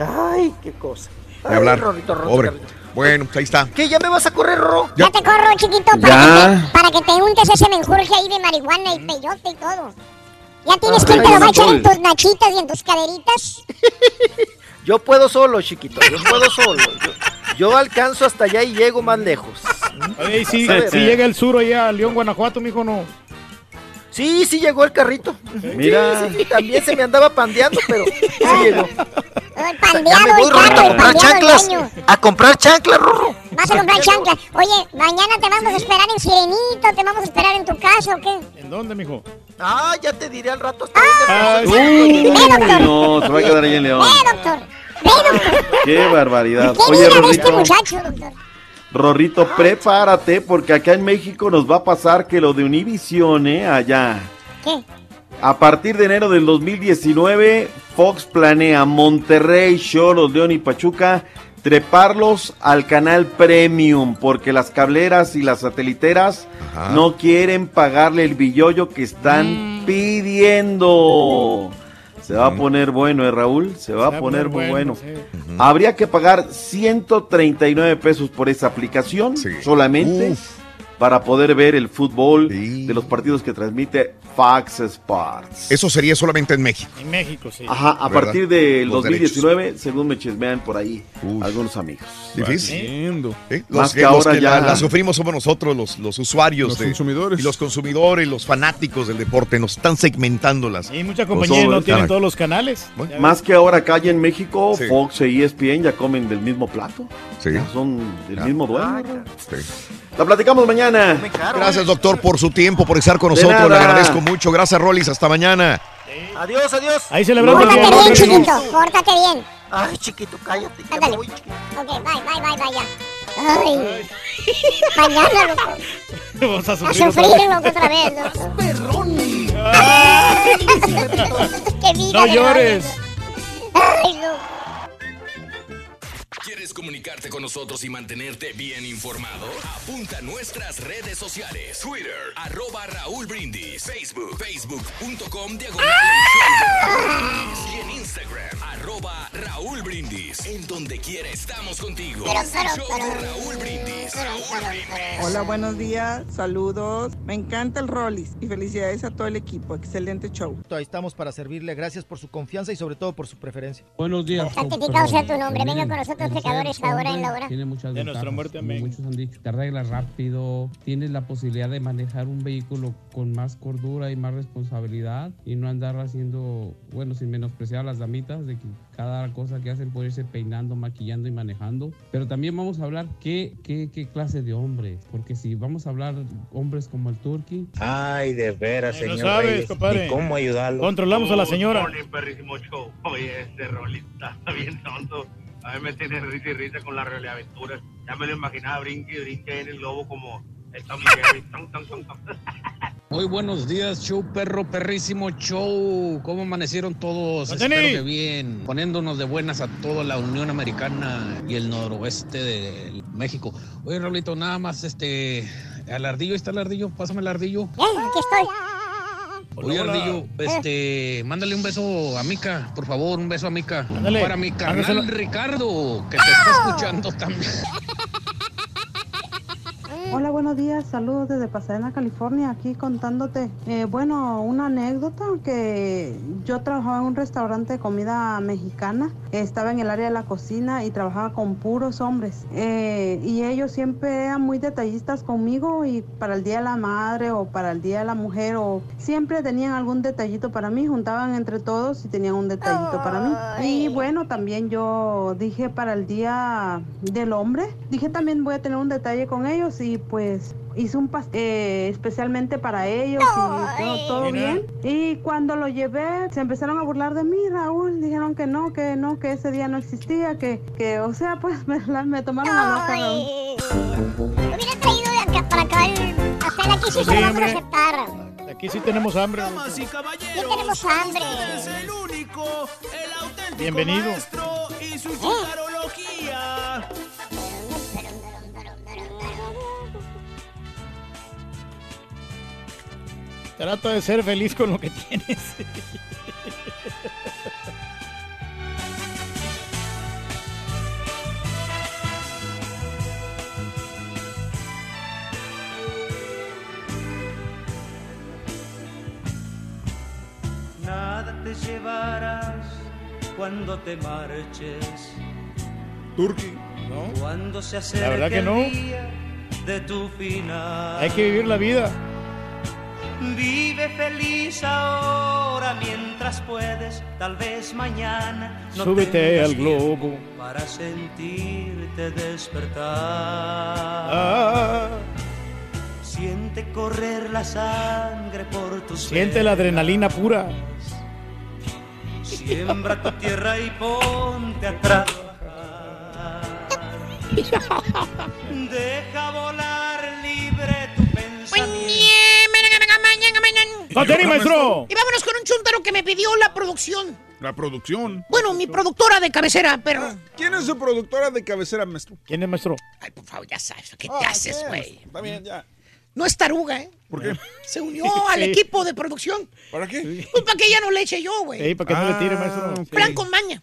Ay, qué cosa. De Ay, hablar. Rorrito, Rorrito, Pobre. Rorrito. Bueno, pues ahí está. ¿Qué? ¿Ya me vas a correr, Rorro? Ya te corro, chiquito, para, Ya. Que, te, para que te untes ese menjurje ahí de marihuana y peyote y todo. ¿Ya tienes Ay, quien te lo va a echar en tus nachitas y en tus caderitas? Yo puedo solo, chiquito. Yo puedo solo. Yo, yo alcanzo hasta allá y llego más lejos. Oye, ¿y si, A ver. si llega el sur allá a León, Guanajuato, mijo, no. Sí, sí llegó el carrito. Mira. Sí, sí, sí, también se me andaba pandeando, pero sí llegó. pandeado Ya me voy, el Rorrito, a comprar chanclas. A comprar chanclas, Rorro. Vas a comprar chanclas. Oye, mañana te vamos a esperar en Sirenito, te vamos a esperar en tu casa, ¿o qué? ¿En dónde, mijo? Ah, ya te diré al rato hasta Ah, dónde Uy, pasó. no, se va a quedar ahí en León. Ve, doctor. Ve, doctor. Qué barbaridad. ¿Qué Oye, mira de este Rorrito, muchacho, doctor? Rorrito, prepárate porque acá en México nos va a pasar que lo de Univision, ¿eh? Allá. ¿Qué? A partir de enero del 2019, Fox planea Monterrey, Cholos, León y Pachuca treparlos al canal Premium porque las cableras y las sateliteras Ajá. no quieren pagarle el billollo que están pidiendo. Se va a poner bueno, ¿eh, Raúl? Se va a poner muy bueno. Habría que pagar 139 pesos por esa aplicación solamente para poder ver el fútbol de los partidos que transmite Fox Sports. Eso sería solamente en México. En México, sí. Ajá, a ¿Verdad? partir del Los 2019, según me chismean por ahí algunos amigos. Difícil. ¿Eh? Más Los que, que, los ahora que ya la, la sufrimos somos nosotros, los, los usuarios. Los de- consumidores. Y los consumidores, los fanáticos del deporte. Nos están segmentando las. Y muchas compañías no tienen todos los canales. Más que ahora acá en México, Sí. Fox e ESPN ya comen del mismo plato. Sí. Ya son del mismo dueño. Sí. La platicamos mañana. Gracias, doctor, por su tiempo, por estar con nosotros. Le agradezco mucho. Gracias, Rolis. Hasta mañana. Adiós, adiós. Ahí Pórtate bien, chiquito, pórtate bien. Ay, chiquito, cállate. Ándale. Ok, bye, bye, bye, bye, ya. Ay. Mañana, loco. Vamos a A sufrir sufrir, otra vez. loco, otra vez, loco. ¡Qué vida No llores. Ay, loco. ¿Quieres comunicarte con nosotros y mantenerte bien informado? Apunta a nuestras redes sociales. Twitter, arroba Raúl Brindis. Facebook, facebook.com, diagonal. Y en Instagram, arroba Raúl Brindis. En donde quiera estamos contigo. Show Raúl Brindis. Raúl Brindis. Hola, buenos días, saludos. Me encanta el Rollis y felicidades a todo el equipo. Excelente show. Ahí estamos para servirle. Gracias por su confianza y sobre todo por su preferencia. Buenos días. Santificado sea tu nombre. Venga con nosotros, pecadores, ahora en la hora. Tiene muchas De nuestra ventajas, muerte, como muchos han dicho. Te arreglas rápido, tienes la posibilidad de manejar un vehículo con más cordura y más responsabilidad y no andar haciendo, bueno, sin menospreciar a las damitas, de que cada cosa que hacen puede irse peinando, maquillando y manejando. Pero también vamos a hablar qué, qué, qué clase de hombre, porque si vamos a hablar hombres como el Turkey, Ay, de veras, Ay, no señor sabes, Reyes. compadre. ¿Y cómo ayudarlo? Controlamos a la señora. Oye, este rolista está bien tonto. A mí me tiene risa y risa con las realidad aventuras. Ya me lo imaginaba, brinque y brinque en el lobo como el Jerry. Ton. Muy buenos días, show perro, perrísimo show. ¿Cómo amanecieron todos? Espero que bien. Poniéndonos de buenas a toda la Unión Americana y el noroeste de México. Oye, Raulito, nada más este. Al ardillo, ¿está el ardillo? Pásame el ardillo. Eh, aquí estoy. Oye, Hola, hola. Ardillo, este, mándale un beso a Mica, por favor, un beso a Mica. Ándale, Para mi mándaselo. Ricardo, que te está escuchando también. Hola, buenos días, saludos desde Pasadena, California, aquí contándote, eh, bueno, una anécdota que yo trabajaba en un restaurante de comida mexicana, estaba en el área de la cocina y trabajaba con puros hombres eh, y ellos siempre eran muy detallistas conmigo y para el Día de la Madre o para el Día de la Mujer o siempre tenían algún detallito para mí, juntaban entre todos y tenían un detallito para mí. Y bueno, también yo dije para el Día del Hombre, dije también voy a tener un detalle con ellos y pues hice un pastel especialmente para ellos y todo, bien. Y cuando lo llevé, se empezaron a burlar de mí, Raúl, dijeron que no, que no, que ese día no existía, que, que o sea, pues me, la- me tomaron a loca, Raúl. Hubiera traído de acá para acá el pastel. Aquí sí se sí, lo vamos a. Aquí sí tenemos hambre. Damas y caballeros, Sí tenemos hambre. este es el único, el auténtico Bienvenido. maestro y su chutarología. Trata de ser feliz con lo que tienes. Nada te llevarás cuando te marches. Turkey. ¿No? Cuando se La verdad acerque que no. el día de tu final. Hay que vivir la vida. Vive feliz ahora mientras puedes, tal vez mañana. no Súbete al globo. Para sentirte despertar. Ah. Siente correr la sangre por tus Siente la adrenalina pura. Siembra tu tierra y ponte a trabajar. Deja volar ¡Contení, maestro! Y vámonos con un chuntaro que me pidió la producción. La producción. Bueno, mi productora de cabecera, perro. ¿Quién es su productora de cabecera, maestro? ¿Quién es maestro? Ay, por favor, ya sabes, ¿qué Ah, te haces, güey? Está bien, ya. No es taruga, ¿eh? ¿Por qué? Se unió al equipo de producción. ¿Para qué? Pues para que ella no le eche yo, güey. Ey, para que no le tire, Ah, maestro. Plan con maña.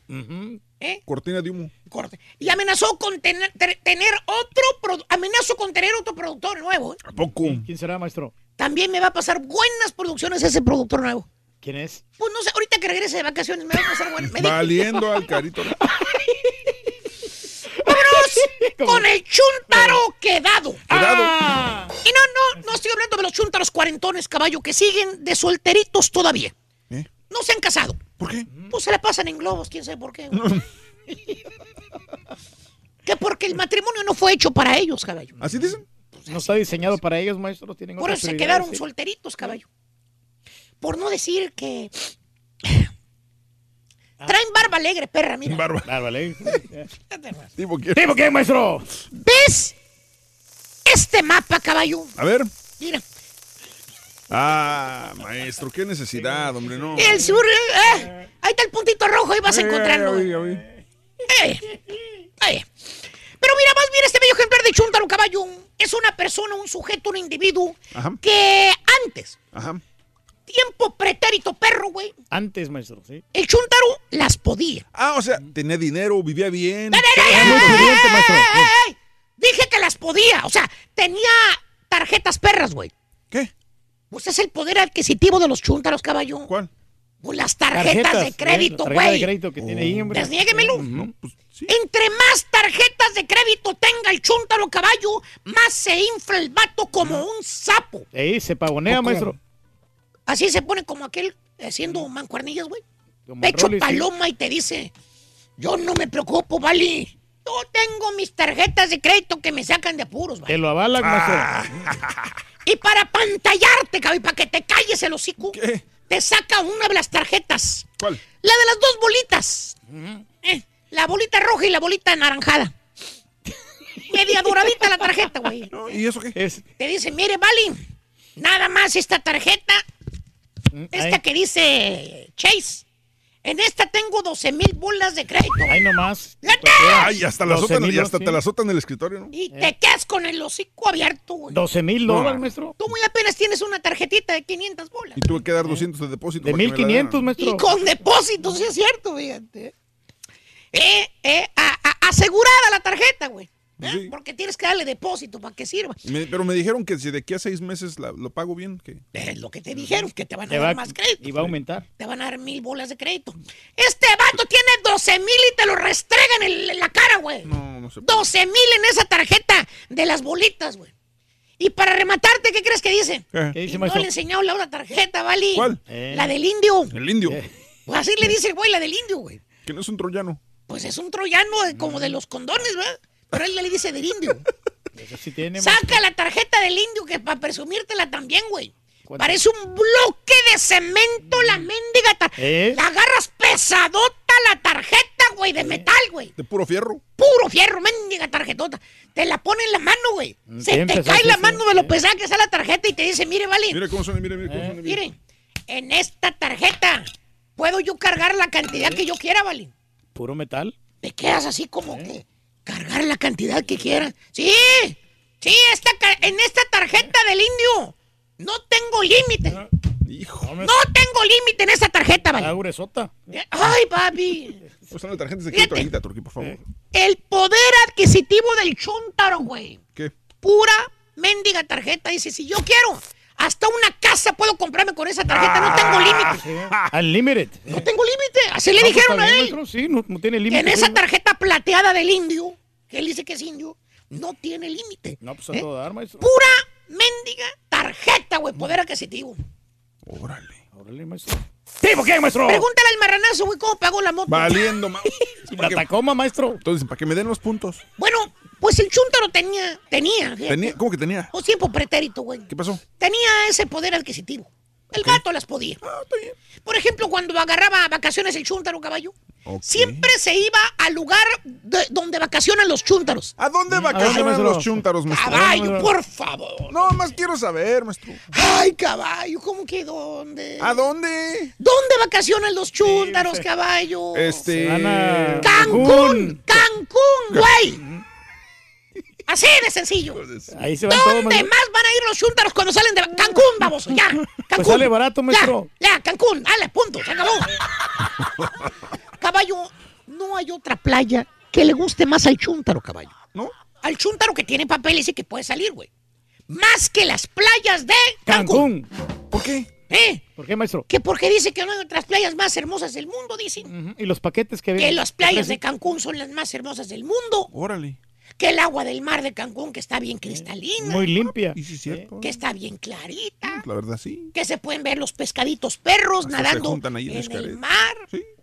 ¿Eh? Cortina de humo. Corte. Y amenazó con tener, tener otro amenazó con tener otro productor nuevo. ¿eh? ¿A poco? ¿Quién será, maestro? También me va a pasar buenas producciones ese productor nuevo. ¿Quién es? Pues no sé, ahorita que regrese de vacaciones me va a pasar buenas. Valiendo al carito. ¡Vámonos con el chuntaro quedado! Quedado. Y no, no, no estoy hablando de los chuntaros cuarentones, caballo, que siguen de solteritos todavía. ¿Eh? No se han casado. ¿Por qué? Pues se la pasan en globos, quién sabe por qué. que porque el matrimonio no fue hecho para ellos, caballo. ¿Así dicen? No está diseñado para ellos, maestro. Tienen Por eso se quedaron sí. solteritos, caballo. Por no decir que Ah. traen barba alegre, perra, mira. Barba. Bárbale. ¿Tipo qué? ¿Tipo qué, maestro? ¿Ves? Este mapa, caballo. A ver. Mira. Ah, maestro, qué necesidad, hombre, no. El sur, eh, ahí está el puntito rojo, ahí vas a Eh, encontrarlo. Eh, eh. Pero mira, más bien este bello ejemplar de Chuntaro Caballo es una persona, un sujeto, un individuo Ajá. que antes, Ajá. tiempo pretérito perro, güey, Antes, maestro, sí. el Chuntaro las podía. Ah, o sea, tenía dinero, vivía bien. Muy pudiente, maestro. Dije que las podía, o sea, tenía tarjetas perras, güey. ¿Qué? Pues es el poder adquisitivo de los Chuntaros, caballo. ¿Cuál? Pues las tarjetas, de ¿eh? crédito, La tarjeta de güey. crédito que tiene ahí, hombre. Desniéguemelo. No, pues sí. Entre más tarjetas de crédito tenga el chuntaro caballo, más se infla el vato como un sapo. Ey, se pavonea, maestro. Así se pone como aquel haciendo mancuernillas, güey. Pecho Rolly, sí. paloma y te dice, yo no me preocupo, Vali. Yo tengo mis tarjetas de crédito que me sacan de apuros, Te ¿vale? lo avalan, Ah. maestro. Y para pantallarte, cabrón, y para que te calles el hocico, ¿Qué? te saca una de las tarjetas. ¿Cuál? La de las dos bolitas. Eh, la bolita roja y la bolita anaranjada. Media doradita la tarjeta, güey. No, ¿Y eso qué? Es, Te dice, mire, Vali, nada más esta tarjeta, esta ahí, que dice Chase. En esta tengo 12 mil bolas de crédito. ahí nomás. ¡Fíjate! Ay, hasta, la 12 azotan, mil, y hasta sí. te la azotan en el escritorio, ¿no? Y te quedas con el hocico abierto, güey. 12 mil No. dólares, maestro. Tú muy apenas tienes una tarjetita de 500 bolas. Y tuve que dar 200 de depósito. De para que me la 1500, dieran. maestro. Y con depósitos, sí es cierto, fíjate. Eh, eh, a- a- asegurada la tarjeta, güey. ¿eh? Sí. Porque tienes que darle depósito para que sirva. Me- pero me dijeron que si de aquí a seis meses la- lo pago bien, que Es lo que te dijeron, que te van a dar va, más crédito. y va a aumentar. Te van a dar mil bolas de crédito. Este vato tiene 12 mil y te lo restregan en, en la cara, güey. no, no se puede. 12 mil en esa tarjeta de las bolitas, güey. Y para rematarte, ¿qué crees que dice? ¿Qué? ¿Qué dice, no maestro? le he enseñado la otra tarjeta, ¿vale? ¿Cuál? Eh. La del indio. El indio, Pues así le dice el güey, la del indio, güey. que no es un troyano. Pues es un troyano de- como de los condones, ¿verdad? Pero él le dice del indio. Sí tiene. Saca la tarjeta del indio que para presumírtela también, güey. ¿Cuánto? Parece un bloque de cemento la mendiga tarjeta. ¿Eh? La agarras pesadota la tarjeta, güey, de metal, güey. De puro fierro. Puro fierro, mendiga tarjetota. Te la pone en la mano, güey. Se Bien te cae la mano de lo pesada que está la tarjeta y te dice, mire, vale, Mira cómo suena, mira, mira cómo suena. mire, en esta tarjeta puedo yo cargar la cantidad que yo quiera, vale. Puro metal. Te quedas así como que cargar la cantidad que quieras. Sí, sí, esta, en esta tarjeta del indio no tengo límite. Hijo. No, me- No tengo límite en esta tarjeta, Ah, vale. gruesota. Ay, papi. Pues tarjetas de crédito Fíjate. ahorita, Turquí, por favor. El poder adquisitivo del chuntaro, güey. ¿Qué? Pura mendiga tarjeta. Dice, si yo quiero, hasta una casa puedo comprarme con esa tarjeta. No tengo límite. Unlimited. No tengo límite. Así le pues, dijeron a él. maestro, Sí, no, no tiene límite. en esa sí, tarjeta plateada del indio, que él dice que es indio, no tiene límite. No, pues a ¿Eh? todo dar, maestro. Pura mendiga tarjeta, güey, poder adquisitivo. Órale, maestro. ¿Tipo qué, maestro? Pregúntale al marranazo, güey, cómo pagó la moto. Valiendo, ma. La Tacoma, maestro. Entonces, para que me den los puntos. Bueno, pues el chúntaro tenía, tenía. Tenía, ¿Cómo que tenía? O tiempo pretérito, güey. ¿Qué pasó? Tenía ese poder adquisitivo. El gato las podía. Por ejemplo, cuando agarraba vacaciones el chúntaro caballo, siempre se iba al lugar de- donde vacacionan los chúntaros. ¿A dónde vacacionan los chúntaros, maestro? Caballo, por favor. No, más quiero saber, maestro. Ay, caballo, ¿cómo que dónde? ¿A dónde? ¿Dónde vacacionan los chúntaros, caballo? Este. Cancún, Cancún, güey. Así de sencillo. Ahí se van todos, ¿Dónde más van a ir los chúntaros cuando salen de Cancún? Vamos, ya. Cancún. Pues sale barato, maestro. Ya, ya, Cancún. Dale, punto, se acabó. caballo, no hay otra playa que le guste más al chúntaro, caballo. ¿No? Al chúntaro que tiene papeles y que puede salir, güey. Más que las playas de Cancún. Cancún. ¿Por qué? ¿Eh? ¿Por qué, maestro? Que porque dice que no hay otras playas más hermosas del mundo, dicen. ¿Y los paquetes que Que ven? las playas de Cancún son las más hermosas del mundo. Órale. Que el agua del mar de Cancún que está bien cristalina. Muy limpia. Y sí, cierto. Que está bien clarita. La verdad, sí. Que se pueden ver los pescaditos perros Hasta se nadando juntan ahí en el mar.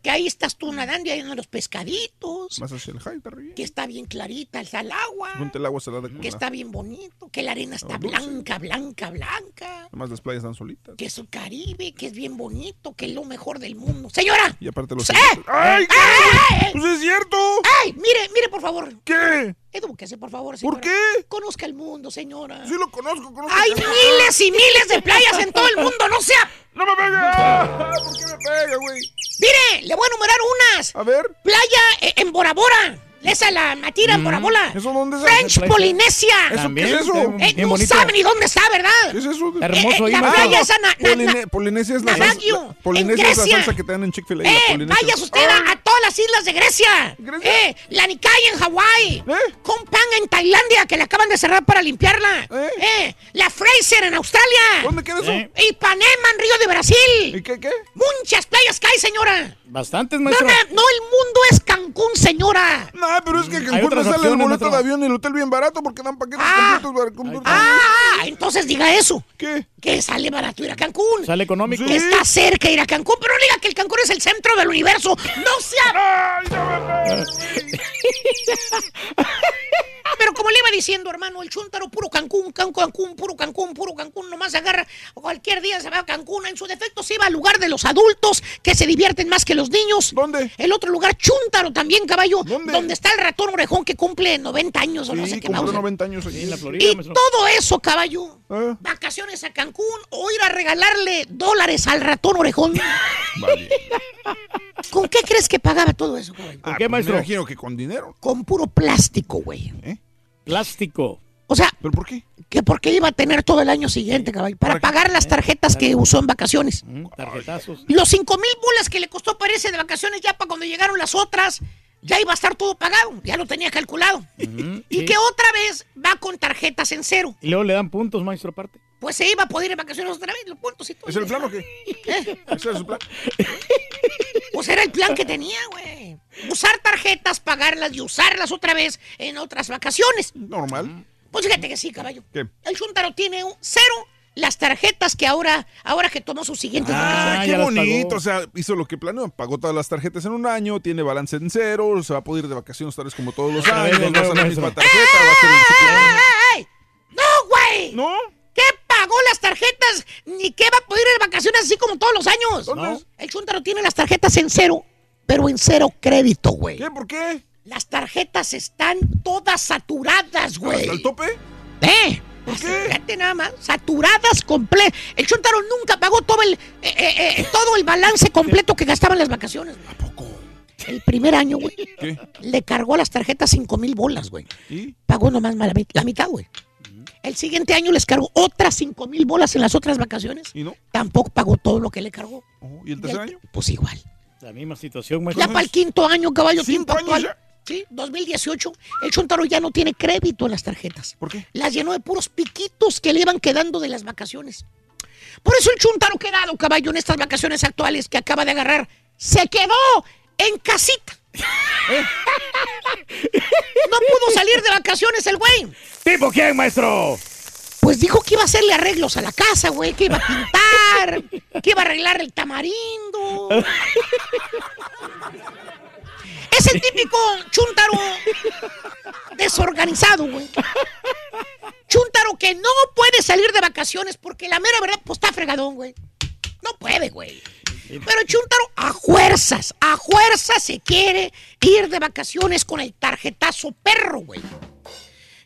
Que ahí estás tú nadando y ahí andan los pescaditos. Más hacia el high. Que está bien clarita está el agua. Junta el agua salada Que está bien bonito. Que la arena está dulce. blanca, blanca, blanca. Además, las playas están solitas. Que es un Caribe, que es bien bonito, que es lo mejor del mundo. Señora. Y aparte los... ¡Eh! ¡Ay, ¡Eh, qué- eh, eh! ¡Pues es cierto! ¡Ay! Mire, mire, por favor. ¿Qué? Edúquese, por favor, señora. ¿Por qué? Conozca el mundo, señora. Sí lo conozco, conozco. Hay miles y miles de playas en todo el mundo, no sea. ¡No me pega! ¿Por qué me pega, güey? Mire, le voy a enumerar unas. A ver. Playa eh, en Bora Bora. Esa la matira en Bora Bora. ¿Eso dónde es? French Playa. Polinesia. ¿Eso qué es eso? Eh, no bonito. sabe ni dónde está, ¿verdad? ¿Qué es eso? Hermoso ahí, la maestro. playa esa na- na- Poline- Polinesia es la salsa, Navagio, la- Polinesia es la Grecia. salsa que te dan en Chick-fil-A. la Eh, vayas usted a, a todas las islas de Grecia. Eh, la Nikai en Hawái. Companga en Tailandia, que la acaban de cerrar para limpiarla. Eh, la Fraser en Australia. ¿Dónde queda eso? Eh. Ipanema en Río de Brasil. ¿Y qué, qué? Muchas playas que hay, señora. Bastantes, No, maestro. no, no, el mundo es Cancún, señora. No, pero es que Cancún otras sale el boleto de avión y el hotel bien barato porque dan paquetes Ah. completos para. Ah, entonces diga eso. ¿Qué? Que sale barato ir a Cancún. Sale económico. Que está cerca ir a Cancún, pero no diga que el Cancún es el centro del universo. No sea. ¡Ay, no me Pero como le iba diciendo, hermano, el chuntaro puro Cancún, Cancún, Cancún, puro Cancún, puro Cancún, nomás agarra cualquier día se va a Cancún. En su defecto se iba al lugar de los adultos que se divierten más que los niños. ¿Dónde? El otro lugar, Chuntaro también, caballo. ¿Dónde? Donde está el ratón orejón que cumple 90 años o no sé Sí, qué Mauser. 90 años aquí. En la Florida, Y maestro. todo eso, caballo. ¿Eh? Vacaciones a Cancún o ir a regalarle dólares al ratón orejón. Vale. ¿Con qué crees que pagaba todo eso, caballo? ¿Con Ah, qué, pues maestro? Me imagino que con dinero. Con puro plástico, güey. Plástico. O sea, ¿Pero por qué? que porque iba a tener todo el año siguiente, caballo, para ¿Para qué? pagar las tarjetas que usó en vacaciones. Mm, Tarjetazos. Los cinco mil bolas que le costó parece de vacaciones ya para cuando llegaron las otras, ya iba a estar todo pagado, ya lo tenía calculado. Y sí. que otra vez va con tarjetas en cero. Y luego le dan puntos, maestro, aparte. Pues se iba a poder ir de vacaciones otra vez, los puntos y todo. ¿Es el plan o qué? ¿Eh? ¿Ese es su plan? Pues era el plan que tenía, güey. Usar tarjetas, pagarlas y usarlas otra vez en otras vacaciones. Normal. Pues fíjate que sí, caballo. ¿Qué? El Chuntaro tiene un cero las tarjetas que ahora, ahora que tomó sus siguientes Ah, vacaciones. qué bonito. O sea, hizo lo que planeó. Pagó todas las tarjetas en un año, tiene balance en cero, se va a poder ir de vacaciones tal vez como todos los años, usar la misma tarjeta, va a hacer el ciclo. ¡Ey, ey, ey! ¡No, güey! ¿No? ¿Qué pagó las tarjetas? Ni qué va a poder ir de vacaciones así como todos los años. ¿Dónde No. El Chuntaro tiene las tarjetas en cero, pero en cero crédito, güey. ¿Qué? ¿Por qué? Las tarjetas están todas saturadas, güey. ¿Hasta el tope? ¿Eh? ¿Por qué? Fíjate nada más, saturadas completas. El Chuntaro nunca pagó todo el, eh, eh, eh, todo el balance completo que gastaba en las vacaciones. ¿A poco? El primer año, güey, ¿Qué? le cargó a las tarjetas 5 mil bolas, güey. ¿Y? Pagó nomás la, mit- la mitad, güey. El siguiente año les cargó otras 5 mil bolas en las otras vacaciones. ¿Y no? Tampoco pagó todo lo que le cargó. Oh, ¿Y el Y tercer el- año? Pues igual. La misma situación, Ya maestro. para el quinto año, caballo, ¿Cinco tiempo años actual. Sí, 2018. El Chuntaro ya no tiene crédito en las tarjetas. ¿Por qué? Las llenó de puros piquitos que le iban quedando de las vacaciones. Por eso el Chuntaro quedado, caballo, en estas vacaciones actuales que acaba de agarrar, se quedó en casita. No pudo salir de vacaciones el güey. ¿Tipo quién, maestro? Pues dijo que iba a hacerle arreglos a la casa, güey, que iba a pintar, que iba a arreglar el tamarindo. Es el típico chuntaro desorganizado, güey. Chuntaro que no puede salir de vacaciones porque la mera verdad, pues está fregadón, güey. No puede, güey. Pero Chuntaro a fuerzas, a fuerzas se quiere ir de vacaciones con el tarjetazo perro, güey.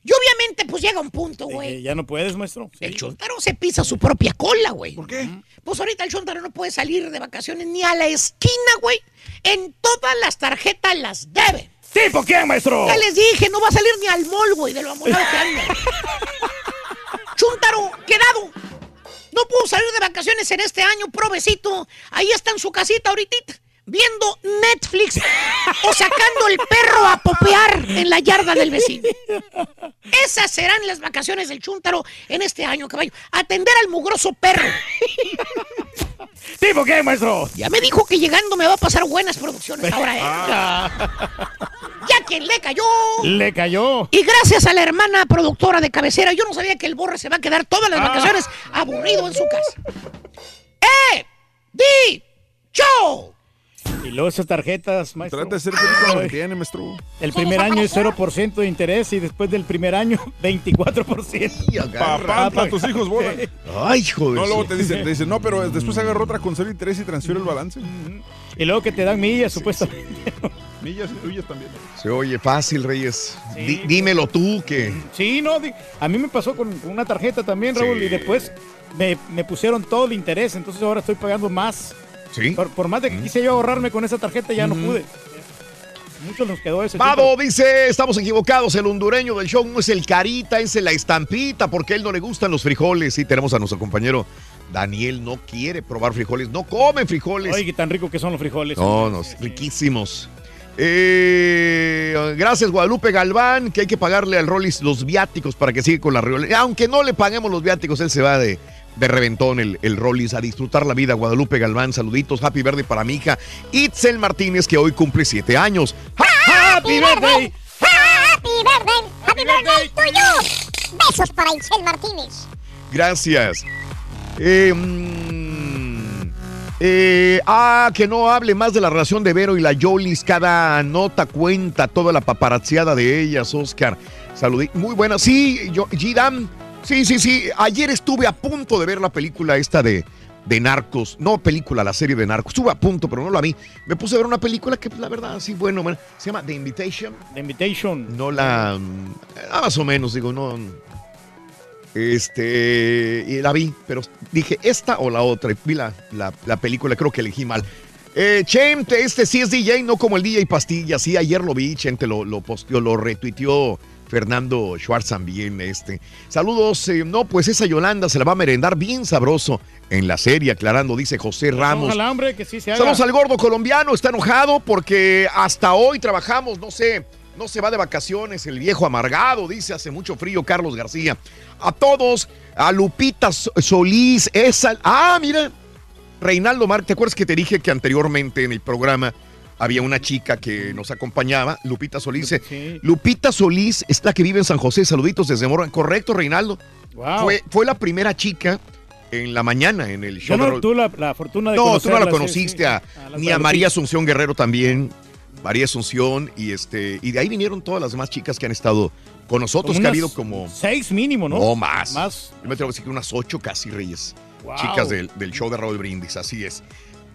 Y obviamente, pues llega un punto, güey. Eh, ¿Ya no puedes, maestro? El Chuntaro se pisa su propia cola, güey. ¿Por qué? Pues ahorita el Chuntaro no puede salir de vacaciones ni a la esquina, güey. En todas las tarjetas las debe. ¿Tipo quién, maestro? Ya les dije, no va a salir ni al mall, güey, de lo amolado que anda. Chuntaro, quedado. No pudo salir de vacaciones en este año, provecito. Ahí está en su casita ahorita, viendo Netflix o sacando el perro a popear en la yarda del vecino. Esas serán las vacaciones del Chuntaro en este año, caballo. Atender al mugroso perro. ¿Tipo qué, maestro? Ya me dijo que llegando me va a pasar buenas producciones ahora, ¿eh? Ah. Ya que le cayó. Le cayó. Y gracias a la hermana productora de cabecera, yo no sabía que el borre se va a quedar todas las Ah. vacaciones aburrido en su casa. ¡Eh! ¡Di! ¡Cho! Y luego esas tarjetas, maestro. Trata de ser feliz con lo que tiene, maestro. El primer año es 0% de interés y después del primer año 24%. Papá, para tus hijos bola. Ay, joder. No, luego te dicen, te dicen, no, pero después agarra otra con cero interés y transfiere el balance. Y luego que te dan millas, supuestamente. Millas y tuyas también. Se oye fácil, Reyes. Dímelo tú que. Sí, no, a mí me pasó con una tarjeta también, Raúl, Sí. y después me, me pusieron todo el interés, entonces ahora estoy pagando más. Sí. Por, por más de que quise yo ahorrarme con esa tarjeta, ya no pude. Muchos nos quedó ese. Vado dice, estamos equivocados, el hondureño del show no es el carita, es la estampita, porque a él no le gustan los frijoles. Sí, tenemos a nuestro compañero Daniel, no quiere probar frijoles, no come frijoles. Ay, qué tan rico que son los frijoles. No, no, riquísimos. Eh, gracias, Guadalupe Galván, que hay que pagarle al Rollis los viáticos para que siga con la reunión. Aunque no le paguemos los viáticos, él se va de, de reventón, el, el Rollis, a disfrutar la vida. Guadalupe Galván, saluditos, happy verde para mi hija Itzel Martínez, que hoy cumple siete años. ¡Happy birthday! ¡Happy birthday! ¡Happy birthday to you! Besos para Isel Martínez. Gracias. Eh, mm, eh, ah, que no hable más de la relación de Vero y la Yolis. Cada nota cuenta toda la paparazziada de ellas, Oscar. Saludí. Muy buena. Sí, yo, Gidam. Sí, sí, sí. Ayer estuve a punto de ver la película esta de, de Narcos. No película, la serie de Narcos. Estuve a punto, pero no la vi. Me puse a ver una película que, la verdad, sí, bueno, bueno, se llama The Invitation. The Invitation. No la. mm, más o menos, digo, no. Este. Y la vi, pero dije, ¿esta o la otra? Y vi la, la- la película, creo que elegí mal. Eh, Chente, este sí es DJ, no como el DJ Pastilla. Sí, ayer lo vi, Chente lo, lo posteó, lo retuiteó Fernando Schwartz también. Este. Saludos. eh, no, pues esa Yolanda se la va a merendar bien sabroso en la serie, aclarando, dice José Ramos. Ojalá, hombre, que sí se haga. Saludos al gordo colombiano, está enojado porque hasta hoy trabajamos, no sé, no se va de vacaciones, el viejo amargado, dice, hace mucho frío, Carlos García. A todos, a Lupita So- Solís, esa... Ah, mira, Reinaldo Mar, ¿te acuerdas que te dije que anteriormente en el programa había una chica que nos acompañaba, Lupita Solís? Lupita Solís es la que vive en San José, saluditos desde Mora. Correcto, Reinaldo. Wow. Fue, fue la primera chica en la mañana en el show no tuve la, la fortuna de no, tú no la conociste, sí. a- A la ni a. María Asunción Guerrero también. María Asunción y este y de ahí vinieron todas las demás chicas que han estado con nosotros, que ha habido como Seis mínimo, ¿no? no más. Más. Yo me atrevo a decir que unas ocho casi reyes. Wow. Chicas del, del show de Raúl Brindis, así es.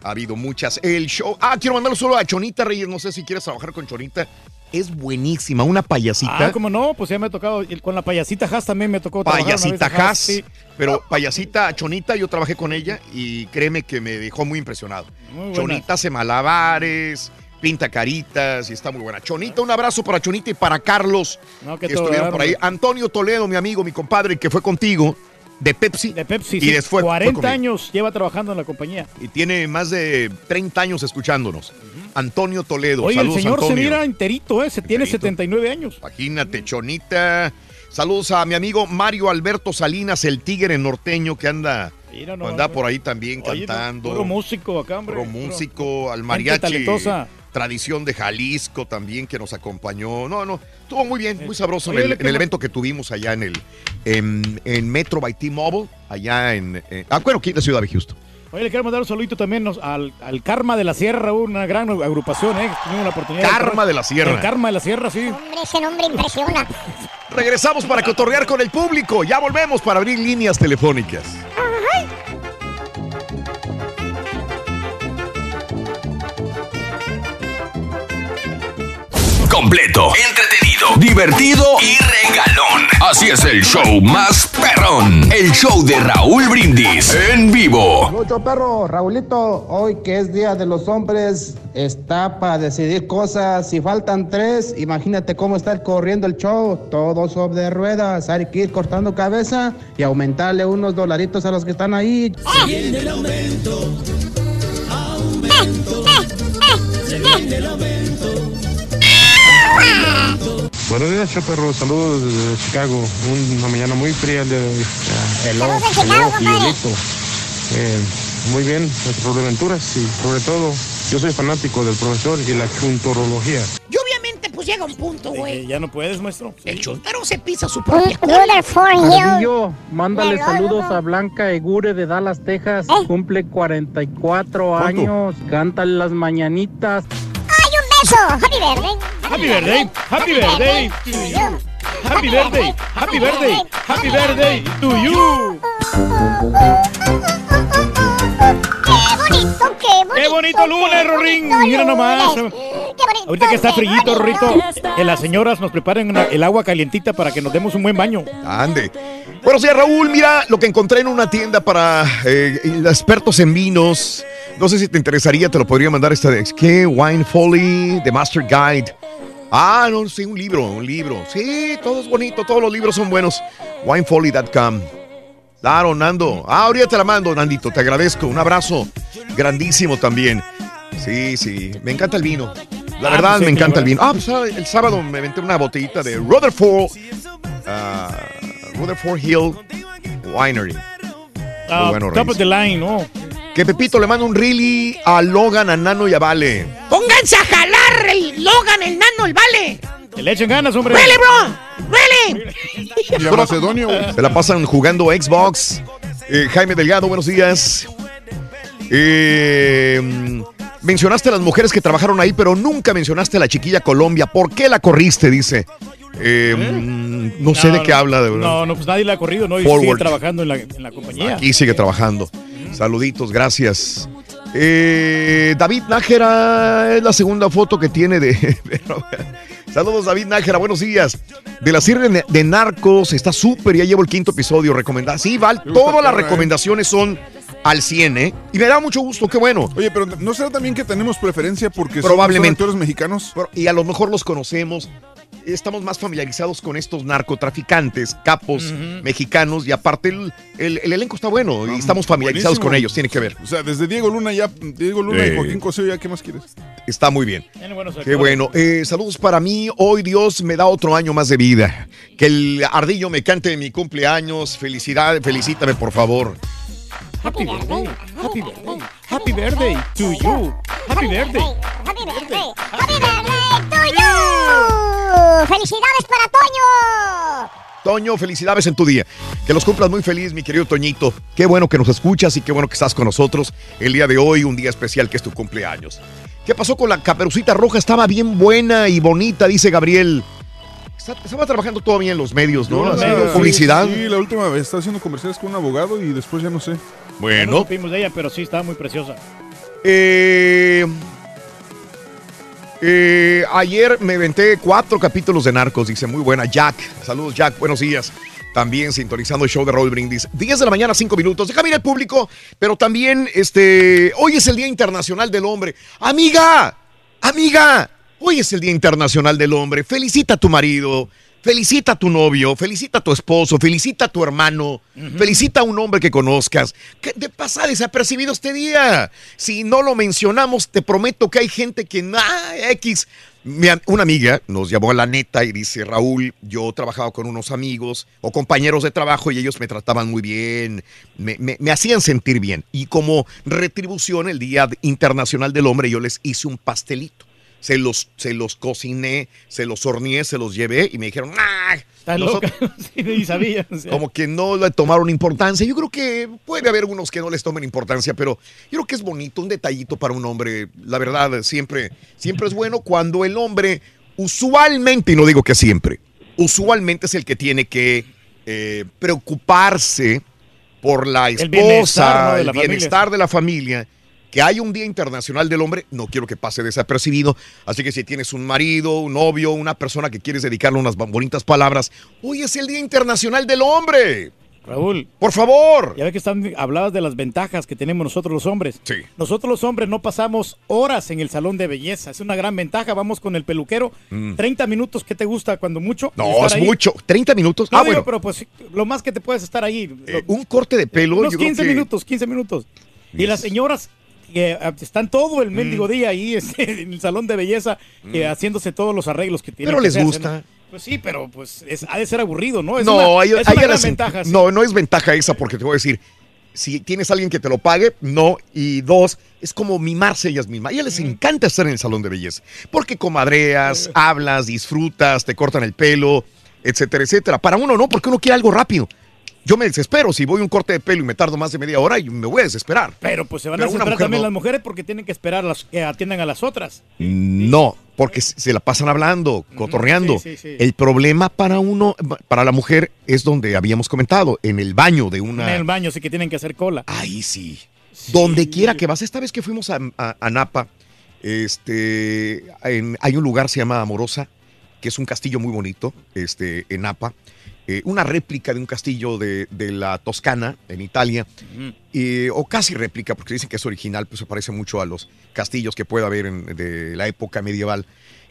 Ha habido muchas. El show. Ah, quiero mandarlo solo a Chonita Reyes. No sé si quieres trabajar con Chonita. Es buenísima, una payasita. Ah, como no, pues ya me ha tocado. Con la payasita Haas también me tocó trabajar Payasita Haas, sí. pero payasita Chonita, yo trabajé con ella y créeme que me dejó muy impresionado. Muy. Chonita hace malabares, pinta caritas y está muy buena. Chonita, un abrazo para Chonita y para Carlos, No, que que estuvieron por ahí. Antonio Toledo, mi amigo, mi compadre, que fue contigo, de Pepsi. De Pepsi, y sí, después fue 40 conmigo. años lleva trabajando en la compañía. Y tiene más de 30 años escuchándonos. Antonio Toledo. Oye, el Saludos, señor se Antonio. mira enterito, ¿eh? Se tiene 79 años. Imagínate, Chonita. Saludos a mi amigo Mario Alberto Salinas, el tigre norteño que anda, Mira anda por ahí también Oye, cantando. Puro músico acá, hombre. Puro músico, al mariachi. Tradición de Jalisco también que nos acompañó. No, no, estuvo muy bien, muy sabroso en el, en evento que tuvimos allá en el en, en Metro by T-Mobile, allá en, en- ah, bueno, aquí en la ciudad de Houston. Oye, le quiero mandar un saludito también nos- al, al Karma de la Sierra, una gran agrupación, ¿eh? Tuvimos la oportunidad. Karma de la Sierra. El Karma de la Sierra, sí. Hombre, ese nombre impresiona. Regresamos para cotorrear con el público. Ya volvemos para abrir líneas telefónicas. Completo, entretenido, divertido y regalón. Así es el show más perrón. El show de Raúl Brindis en vivo. Mucho perro, Raulito, hoy que es Día de los Hombres, está para decidir cosas. Si faltan tres, imagínate cómo está corriendo el show. Todo sobre ruedas. Hay que ir cortando cabeza y aumentarle unos dolaritos a los que están ahí. Eh, viene el aumento, aumento, se viene el aumento. Buenos días, Choperro. Saludos desde Chicago. Una mañana muy fría el día de hoy. Hello. Eh, muy bien, nuestras aventuras y sobre todo, yo soy fanático del profesor y la chuntorología. Y obviamente, pues llega un punto, güey. Eh, ya no puedes, maestro. El chuntaro se pisa su propia. Ardillo, mándale Hello, saludos hello. a Blanca Egure de Dallas, Texas. ¿Eh? Cumple 44 años. Cántale las mañanitas. ¡Ay, un beso! ¡Happy birthday! Happy birthday, happy birthday to you. Happy birthday, happy birthday, happy birthday to you. ¡Qué bonito, qué bonito! Qué bonito lunes, Rorín. Mira nomás. lunes. Qué bonito, Ahorita que está frillito. Rorrito, que las señoras nos preparen una- el agua calientita para que nos demos un buen baño. Ande. Buenos días, Raúl. Mira lo que encontré en una tienda para eh, expertos en vinos. No sé si te interesaría, te lo podría mandar esta vez. ¿Qué? Wine Folly, The Master Guide. Ah, no, sí, un libro, un libro. Sí, todo es bonito, todos los libros son buenos. Winefolly.com. Claro, Nando. Ah, ahorita te la mando, Nandito, te agradezco. Un abrazo grandísimo también. Sí, sí, me encanta el vino. La Ah, verdad, pues me encanta el vino. Ah, pues ah, el sábado me aventé una botellita de Rutherford, ah, Rutherford Hill Winery. Ah, bueno, top of the line, ¿no? Que Pepito le manda un really a Logan, a Nano y a Vale. Pónganse a jalar el Logan, el nano, el vale. Que le echen ganas, hombre. ¡Really, bro! ¡Really! Y a Macedonio. Se la pasan jugando Xbox. Eh, Jaime Delgado, buenos días. Eh, mencionaste a las mujeres que trabajaron ahí, pero nunca mencionaste a la chiquilla Colombia. ¿Por qué la corriste? Dice. Eh, mm, no, sé de qué habla, de verdad. No, no, pues nadie la ha corrido, ¿no? Y Forward. sigue trabajando en la, en la compañía. Aquí sigue trabajando. Saluditos, gracias. Eh, David Nájera es la segunda foto que tiene de. Saludos, David Nájera, buenos días. De la serie de, Narcos, está súper, ya llevo el quinto episodio recomendado. Sí, Val, todas las recomendaciones son al 100, ¿eh? Y me da mucho gusto, qué bueno. Oye, pero ¿no será también que tenemos preferencia porque Probablemente. son actores mexicanos? Y a lo mejor los conocemos. Estamos más familiarizados con estos narcotraficantes, capos mexicanos, y aparte el, el- el elenco está bueno y estamos familiarizados buenísimo. con ellos, tiene que ver. O sea, desde Diego Luna ya, Diego Luna Eh. y Joaquín Cosío, ya, ¿qué más quieres? Está muy bien. Qué bueno. Eh, saludos para mí. Hoy Dios me da otro año más de vida. Que el ardillo me cante en mi cumpleaños. Felicidad, felicítame, por favor. Happy birthday, happy birthday, happy birthday to you. Happy birthday. ¡Happy birthday! ¡Happy birthday to you! ¡Felicidades para Toño! Toño, felicidades en tu día. Que los cumplas muy feliz, mi querido Toñito. Qué bueno que nos escuchas y qué bueno que estás con nosotros el día de hoy, un día especial que es tu cumpleaños. ¿Qué pasó con la caperucita roja? Estaba bien buena y bonita, dice Gabriel. Estaba trabajando todavía en los medios, ¿no? Haciendo sí, publicidad. Sí, la última vez estaba haciendo comerciales con un abogado y después ya no sé. No Bueno. supimos de ella, pero sí estaba muy preciosa. Eh, eh, ayer me venté cuatro capítulos de Narcos, dice muy buena. Jack, saludos Jack, buenos días. También sintonizando el show de Raúl Brindis. 10 de la mañana, 5 minutos. Déjame ir al público, pero también este, hoy es el Día Internacional del Hombre. Amiga, amiga, hoy es el Día Internacional del Hombre. Felicita a tu marido, felicita a tu novio, felicita a tu esposo, felicita a tu hermano, felicita a un hombre que conozcas. Que de pasa desapercibido este día. Si no lo mencionamos, te prometo que hay gente que, ah, X. Una amiga nos llamó a la neta y dice, Raúl, yo trabajaba con unos amigos o compañeros de trabajo y ellos me trataban muy bien, me, me- me hacían sentir bien. Y como retribución, el Día Internacional del Hombre, yo les hice un pastelito. Se los, se los cociné, se los horneé, se los llevé y me dijeron, ¡ah! Estás Nosotros- loca. Sí, ni sabía. o sea. como que no le tomaron importancia. Yo creo que puede haber unos que no les tomen importancia, pero yo creo que es bonito, un detallito para un hombre. La verdad, siempre, siempre es bueno cuando el hombre, usualmente, y no digo que siempre, usualmente es el que tiene que eh, preocuparse por la esposa, el bienestar, ¿no? de el la familia. bienestar de la familia. Que hay un Día Internacional del Hombre, no quiero que pase desapercibido. Así que si tienes un marido, un novio, una persona que quieres dedicarle unas bonitas palabras, hoy es el Día Internacional del Hombre. Raúl. Por favor. Ya ves que están, hablabas de las ventajas que tenemos nosotros los hombres. Sí. Nosotros los hombres no pasamos horas en el salón de belleza. Es una gran ventaja. Vamos con el peluquero. Mm. 30 minutos, ¿qué te gusta cuando mucho? No, es ahí. mucho. 30 minutos. No, ah, digo, bueno. pero pues lo más que te puedes estar ahí. eh, un corte de pelo. Unos yo creo 15 que- minutos, 15 minutos. Y las señoras que eh, están todo el mendigo Mm. día ahí este, en el salón de belleza eh, haciéndose todos los arreglos que tienen Pero que les gusta. ¿no? Pues sí, pero pues es- ha de ser aburrido, ¿no? Es no, una, ella- es una gran ventaja. sí. No, no es ventaja esa porque te voy a decir, si tienes a alguien que te lo pague, no. Y dos, es como mimarse ellas mismas. A ellas les encanta estar en el salón de belleza. Porque comadreas, hablas, disfrutas, te cortan el pelo, etcétera, etcétera. Para uno no, porque uno quiere algo rápido. Yo me desespero. Si voy a un corte de pelo y me tardo más de media hora, y me voy a desesperar. Pero pues se van Pero a desesperar también no. las mujeres porque tienen que esperar las que atiendan a las otras. No, porque se se la pasan hablando, cotorreando. sí, sí, sí. El problema para uno, para la mujer, es donde habíamos comentado, en el baño de una. En el baño sí que tienen que hacer cola. Ahí sí. Donde quiera que vas. Esta vez que fuimos a, a- a Napa, este, en- hay un lugar se llama Amorosa, que es un castillo muy bonito, este, en Napa. Eh, una réplica de un castillo de, de la Toscana, en Italia, eh, o casi réplica, porque dicen que es original, pues se parece mucho a los castillos que puede haber en- de la época medieval.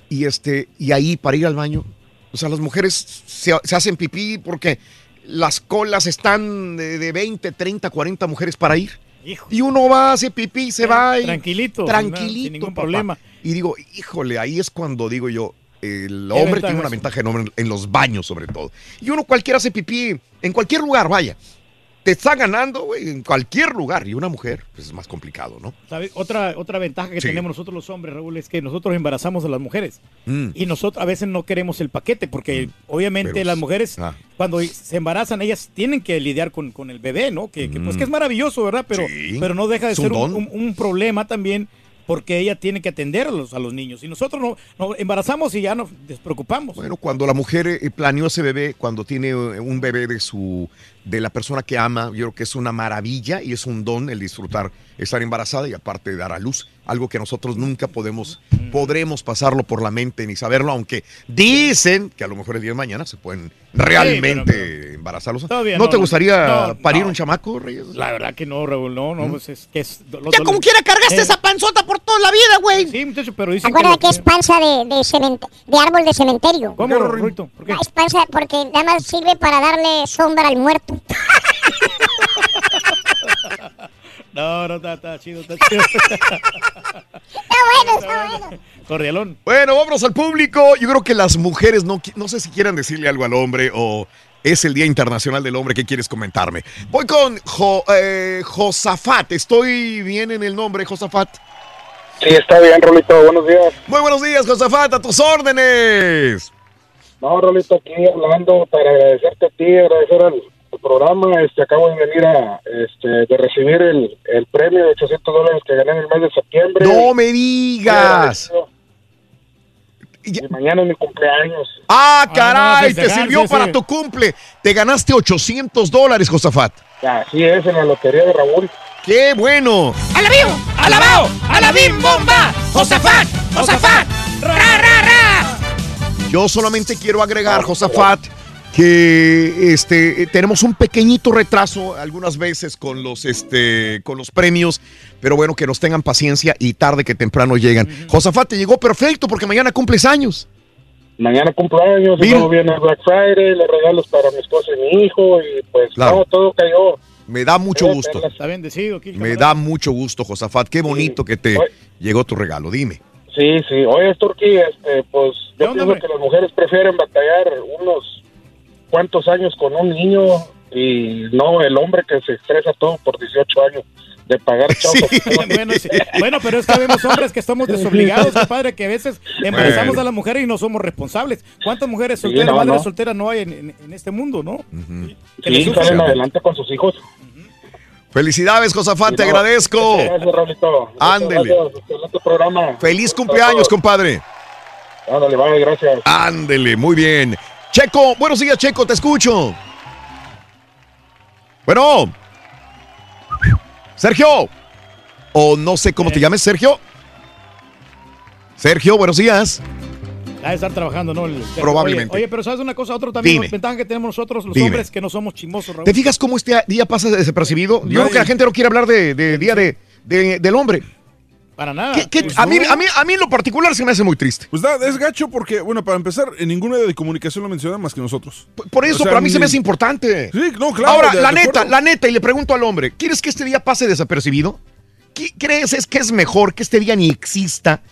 Y, este, y ahí para ir al baño, o sea, las mujeres se, se hacen pipí porque las colas están de, de 20, 30, 40 mujeres para ir. Y uno va, hace pipí, se va y Tranquilito, nada, sin tranquilito, ningún papá. problema. Y digo, híjole, ahí es cuando digo yo, el ¿Qué hombre tiene una ventaja enorme en- los baños sobre todo. Y uno cualquiera hace pipí en cualquier lugar, vaya. Te está ganando, güey, en cualquier lugar. Y una mujer, pues es más complicado, ¿no? ¿Sabes? Otra, otra ventaja que Sí. tenemos nosotros los hombres, Raúl, es que nosotros embarazamos a las mujeres. Mm. Y nosotros a veces no queremos el paquete, porque obviamente Pero- las mujeres, ah. cuando se embarazan, ellas tienen que lidiar con, con el bebé, ¿no? Que, que, pues Mm. que es maravilloso, ¿verdad? Pero, Sí. pero no deja de ser un, don. un- un problema también, porque ella tiene que atender a los, niños. Y nosotros no, no embarazamos y ya nos despreocupamos. Bueno, cuando la mujer eh, planeó ese bebé, cuando tiene eh, un bebé de su de la persona que ama, yo creo que es una maravilla y es un don el disfrutar estar embarazada y aparte dar a luz, algo que nosotros nunca podemos Mm. podremos pasarlo por la mente ni saberlo, aunque dicen que a lo mejor el día de mañana se pueden realmente embarazarlos. Todavía ¿No, no, te gustaría no, parir no. un chamaco, Reyes? La verdad que no, Raúl, no, no, pues es que es... lo- Ya lo- como quiera cargaste Eh, esa panzota por toda la vida, güey. Sí, muchacho, pero dicen Acuérdate que es panza de, de, árbol de cementerio. ¿Cómo, Rorrito? ¿Por qué? Ah, Es panza porque nada más sirve para darle sombra al muerto. No, no, está, está chido, está chido. Está bueno, está bueno. Cordialón. Bueno, vámonos al público. Yo creo que las mujeres no, no sé si quieran decirle algo al hombre o es el Día Internacional del Hombre. ¿Qué quieres comentarme? Voy con Jo- eh, Josafat. ¿Estoy bien en el nombre, Josafat? Sí, está bien, Rolito. Buenos días. Muy buenos días, Josafat. A tus órdenes. No, Rolito, aquí hablando para agradecerte a ti, agradecer al, programa. Este, acabo de venir a, este, de recibir el, el premio de 800 dólares que gané en el mes de septiembre. No me digas. Y mañana es mi cumpleaños. Ah, caray, no, te sirvió sí, para sí. tu cumple. Te ganaste 800 dólares, Josafat. Así es, en la lotería de Raúl. ¡Qué bueno! ¡Alabío! ¡Alabao! ¡Alabim bomba! ¡Josafat! ¡Josafat! ¡Ra, ra, ra! Yo solamente quiero agregar, Josafat, que este, tenemos un pequeñito retraso algunas veces con los, este, con los premios, pero bueno, que nos tengan paciencia y tarde que temprano llegan. Josafat, te llegó perfecto porque mañana cumples años. Mañana cumpleaños, y Mira. luego viene Black Friday, los regalos para mi esposa y mi hijo, y pues Claro. no, todo cayó. Me da mucho Eh, gusto. Está bendecido. Me da mucho gusto, Josafat. Qué bonito que te llegó tu regalo. Dime. Sí, sí. Oye, Turquí, este, pues yo pienso hombre? que las mujeres prefieren batallar unos cuantos años con un niño y no el hombre que se estresa todo por 18 años. de pagar chavos. bueno, sí. Bueno, pero es que vemos hombres que estamos desobligados, compadre, que a veces embarazamos Bueno. a las mujeres y no somos responsables. ¿Cuántas mujeres Sí, solteras, no, madres no. solteras no hay en, en- en este mundo, no? Sí, sufren. salen adelante con sus hijos. Felicidades, Josafat, te Sí, no. agradezco. Gracias, Raulito. Ándele. programa. Feliz cumpleaños, compadre. Ándale, vale, gracias. Ándele, muy bien. Checo, buenos días, Checo, te escucho. Bueno. Sergio. O no sé cómo te llames, Sergio. Sergio, buenos días. Ha de estar trabajando, ¿no? El- Probablemente. Oye, oye, pero ¿sabes una cosa? Otro también, Dime. ventaja que tenemos nosotros, los Dime. hombres, que no somos chismosos, Raúl. ¿Te fijas cómo este día pasa desapercibido? Yo creo que la gente no quiere hablar de, de Día de, de- del Hombre. Para nada. ¿Qué- qué- Pues a, mí, a, mí, a mí en lo particular se me hace muy triste. Pues da, es gacho porque, bueno, para empezar, en ningún medio de comunicación lo mencionan más que nosotros. Por eso, O sea, para mí se me hace importante. Sí, no, claro. Ahora, de- la de neta, acuerdo. la neta, y le pregunto al hombre, ¿quieres que este día pase desapercibido? ¿Qué crees es que es mejor que este día ni exista?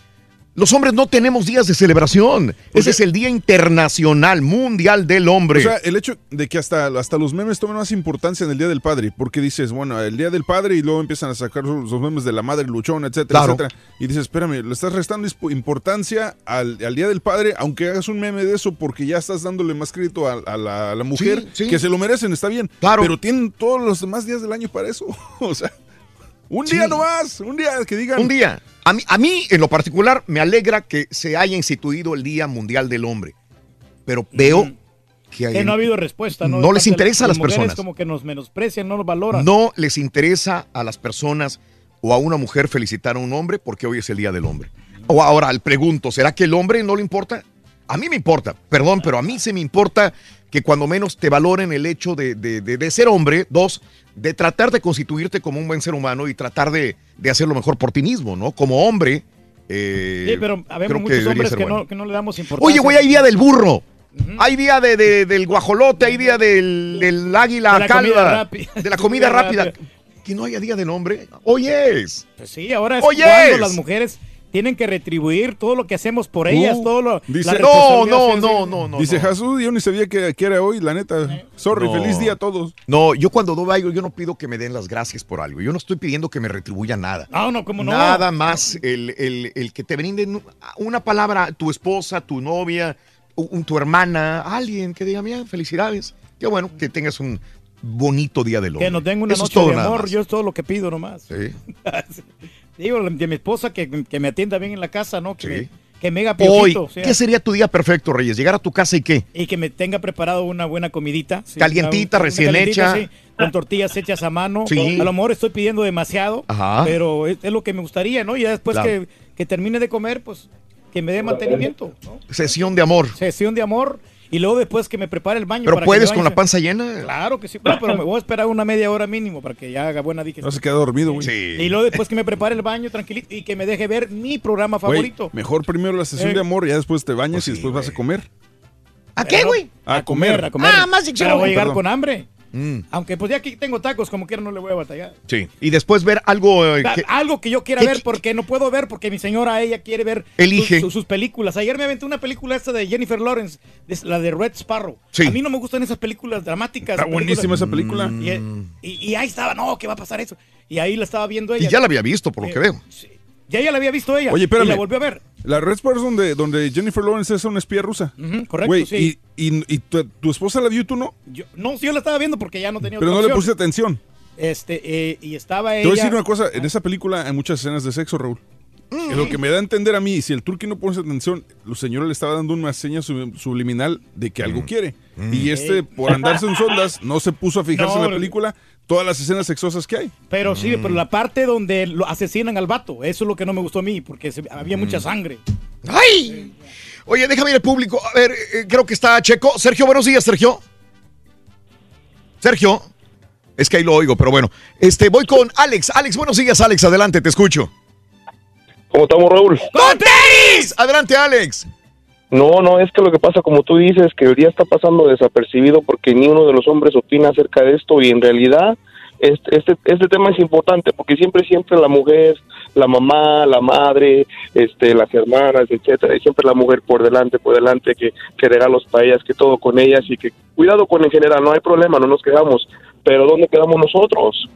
Los hombres no tenemos días de celebración. Ese es el Día Internacional Mundial del Hombre. O sea, el hecho de que hasta, hasta los memes tomen más importancia en el Día del Padre, porque dices, bueno, el Día del Padre y luego empiezan a sacar los memes de la madre luchona, etcétera, Claro. etcétera. Y dices, espérame, le estás restando importancia al, al Día del Padre, aunque hagas un meme de eso, porque ya estás dándole más crédito a, a la, a la mujer, Sí, sí. que se lo merecen, está bien. Claro. Pero tienen todos los demás días del año para eso. o sea, un Sí. día nomás, un día que digan. Un día. A mí, a mí, en lo particular, me alegra que se haya instituido el Día Mundial del Hombre. Pero veo que, hay- Que no ha habido respuesta, ¿no? Les interesa a las mujeres personas. como que nos menosprecian, no nos valoran. no les interesa a las personas o a una mujer felicitar a un hombre porque hoy es el Día del Hombre. O ahora, le pregunto, ¿será que el hombre no le importa? A mí me importa, perdón, pero a mí se me importa que cuando menos te valoren el hecho de, de- de- de ser hombre, dos, de tratar de constituirte como un buen ser humano y tratar de, de hacer lo mejor por ti mismo, ¿no? Como hombre. eh, Sí, pero habemos muchos debería hombres que, bueno. no, que no le damos importancia. Oye, güey, hay día del burro. Hay día de, de- del guajolote, hay día del, del águila De la comida calva, rápida. de la comida rápida. Que no haya día del hombre. Hoy es. Pues sí, ahora es Oye, cuando es. las mujeres tienen que retribuir todo lo que hacemos por ellas, Uh, todo lo dice- la No, no, no, no, no. Dice no. Jesús, yo ni sabía que, que era hoy, la neta. Sorry, No. feliz día a todos. No, yo cuando doy algo, yo no pido que me den las gracias por algo. Yo no estoy pidiendo que me retribuya nada. No, no, cómo no. Nada más el, el- el que te brinden una palabra, tu esposa, tu novia, un- tu hermana, alguien que diga, mira, felicidades. Qué bueno que tengas un bonito día del hombre. Que nos den una Eso es noche todo de amor, yo es todo lo que pido nomás. Sí. Digo, de mi esposa que, que me atienda bien en la casa, ¿no? Que, Sí. me, que me haga Hoy, piojito, o sea, ¿qué sería tu día perfecto, Reyes? Llegar a tu casa y qué? y que me tenga preparado una buena comidita. sí, Calientita, una- una recién calientita, hecha. sí, con tortillas hechas a mano. Sí. A lo mejor estoy pidiendo demasiado, Ajá. pero es, es lo que me gustaría, ¿no? Y ya después Claro. que, que termine de comer, pues que me dé mantenimiento, ¿no? Sesión de amor. Sesión de amor. Y luego después que me prepare el baño. Pero para puedes con la panza llena. Claro que sí. Bueno, pero me voy a esperar una media hora mínimo para que ya haga buena digestión. No se queda dormido, güey. Y luego después que me prepare el baño tranquilito y que me deje ver mi programa favorito. mejor primero la sesión Eh. de amor, ya después te bañas Pues y después vas a comer. ¿A qué, güey? A comer. A comer. Ah, más dicción. Pero voy a llegar Perdón. con hambre. Mm, Aunque pues ya aquí tengo tacos, como quiera no le voy a batallar. sí. Y después ver algo eh, que- Algo que yo quiera ¿Qué- ver porque no puedo ver porque mi señora ella quiere ver Elige. sus, sus películas. Ayer me aventé una película esta de Jennifer Lawrence, de- la de Red Sparrow. Sí. A mí no me gustan esas películas dramáticas. Está buenísima esa película. Y, y- y ahí estaba, no, ¿qué va a pasar eso? Y ahí la estaba viendo Y ella. ya la había visto, por lo Eh, que veo. Ya ella la había visto ella. Oye, espérame. Y la volvió a ver. La Red Spurs donde, donde Jennifer Lawrence es una espía rusa. Correcto, sí. y, y, y tu, tu esposa la vio y tú no, Yo, no, sí, yo la estaba viendo porque ya no tenía pero otra no le pusiste atención. Este, eh, y estaba Te ella. voy a decir una cosa, en esa película hay muchas escenas de sexo, Raúl. Mm. Y Lo que me da a entender a mí, si el turqui no pone atención, los señores le estaba dando una seña sub- subliminal de que Mm. algo quiere. Y este, por andarse en sondas, no se puso a fijarse No, en la película todas las escenas sexosas que hay. Pero sí, Mm. pero la parte donde lo asesinan al vato, eso es lo que no me gustó a mí, porque se- había Mm. mucha sangre. ¡Ay! Oye, déjame ir al público. A ver, eh, creo que está Checo. Sergio, buenos días, Sergio. Sergio. Es que ahí lo oigo, pero bueno. Este, voy con Alex. Alex, buenos días, Alex. Adelante, te escucho. ¿Cómo estamos, Raúl? ¡Con tenis! Adelante, Alex. No, no, es que lo que pasa, como tú dices, que el día está pasando desapercibido porque ni uno de los hombres opina acerca de esto y en realidad este, este, este tema es importante porque siempre, siempre la mujer, la mamá, la madre, este, las hermanas, etcétera, y siempre la mujer por delante, por delante, que, que regalos para ellas, que todo con ellas y que cuidado con en general, no hay problema, no nos quedamos, pero ¿dónde quedamos nosotros?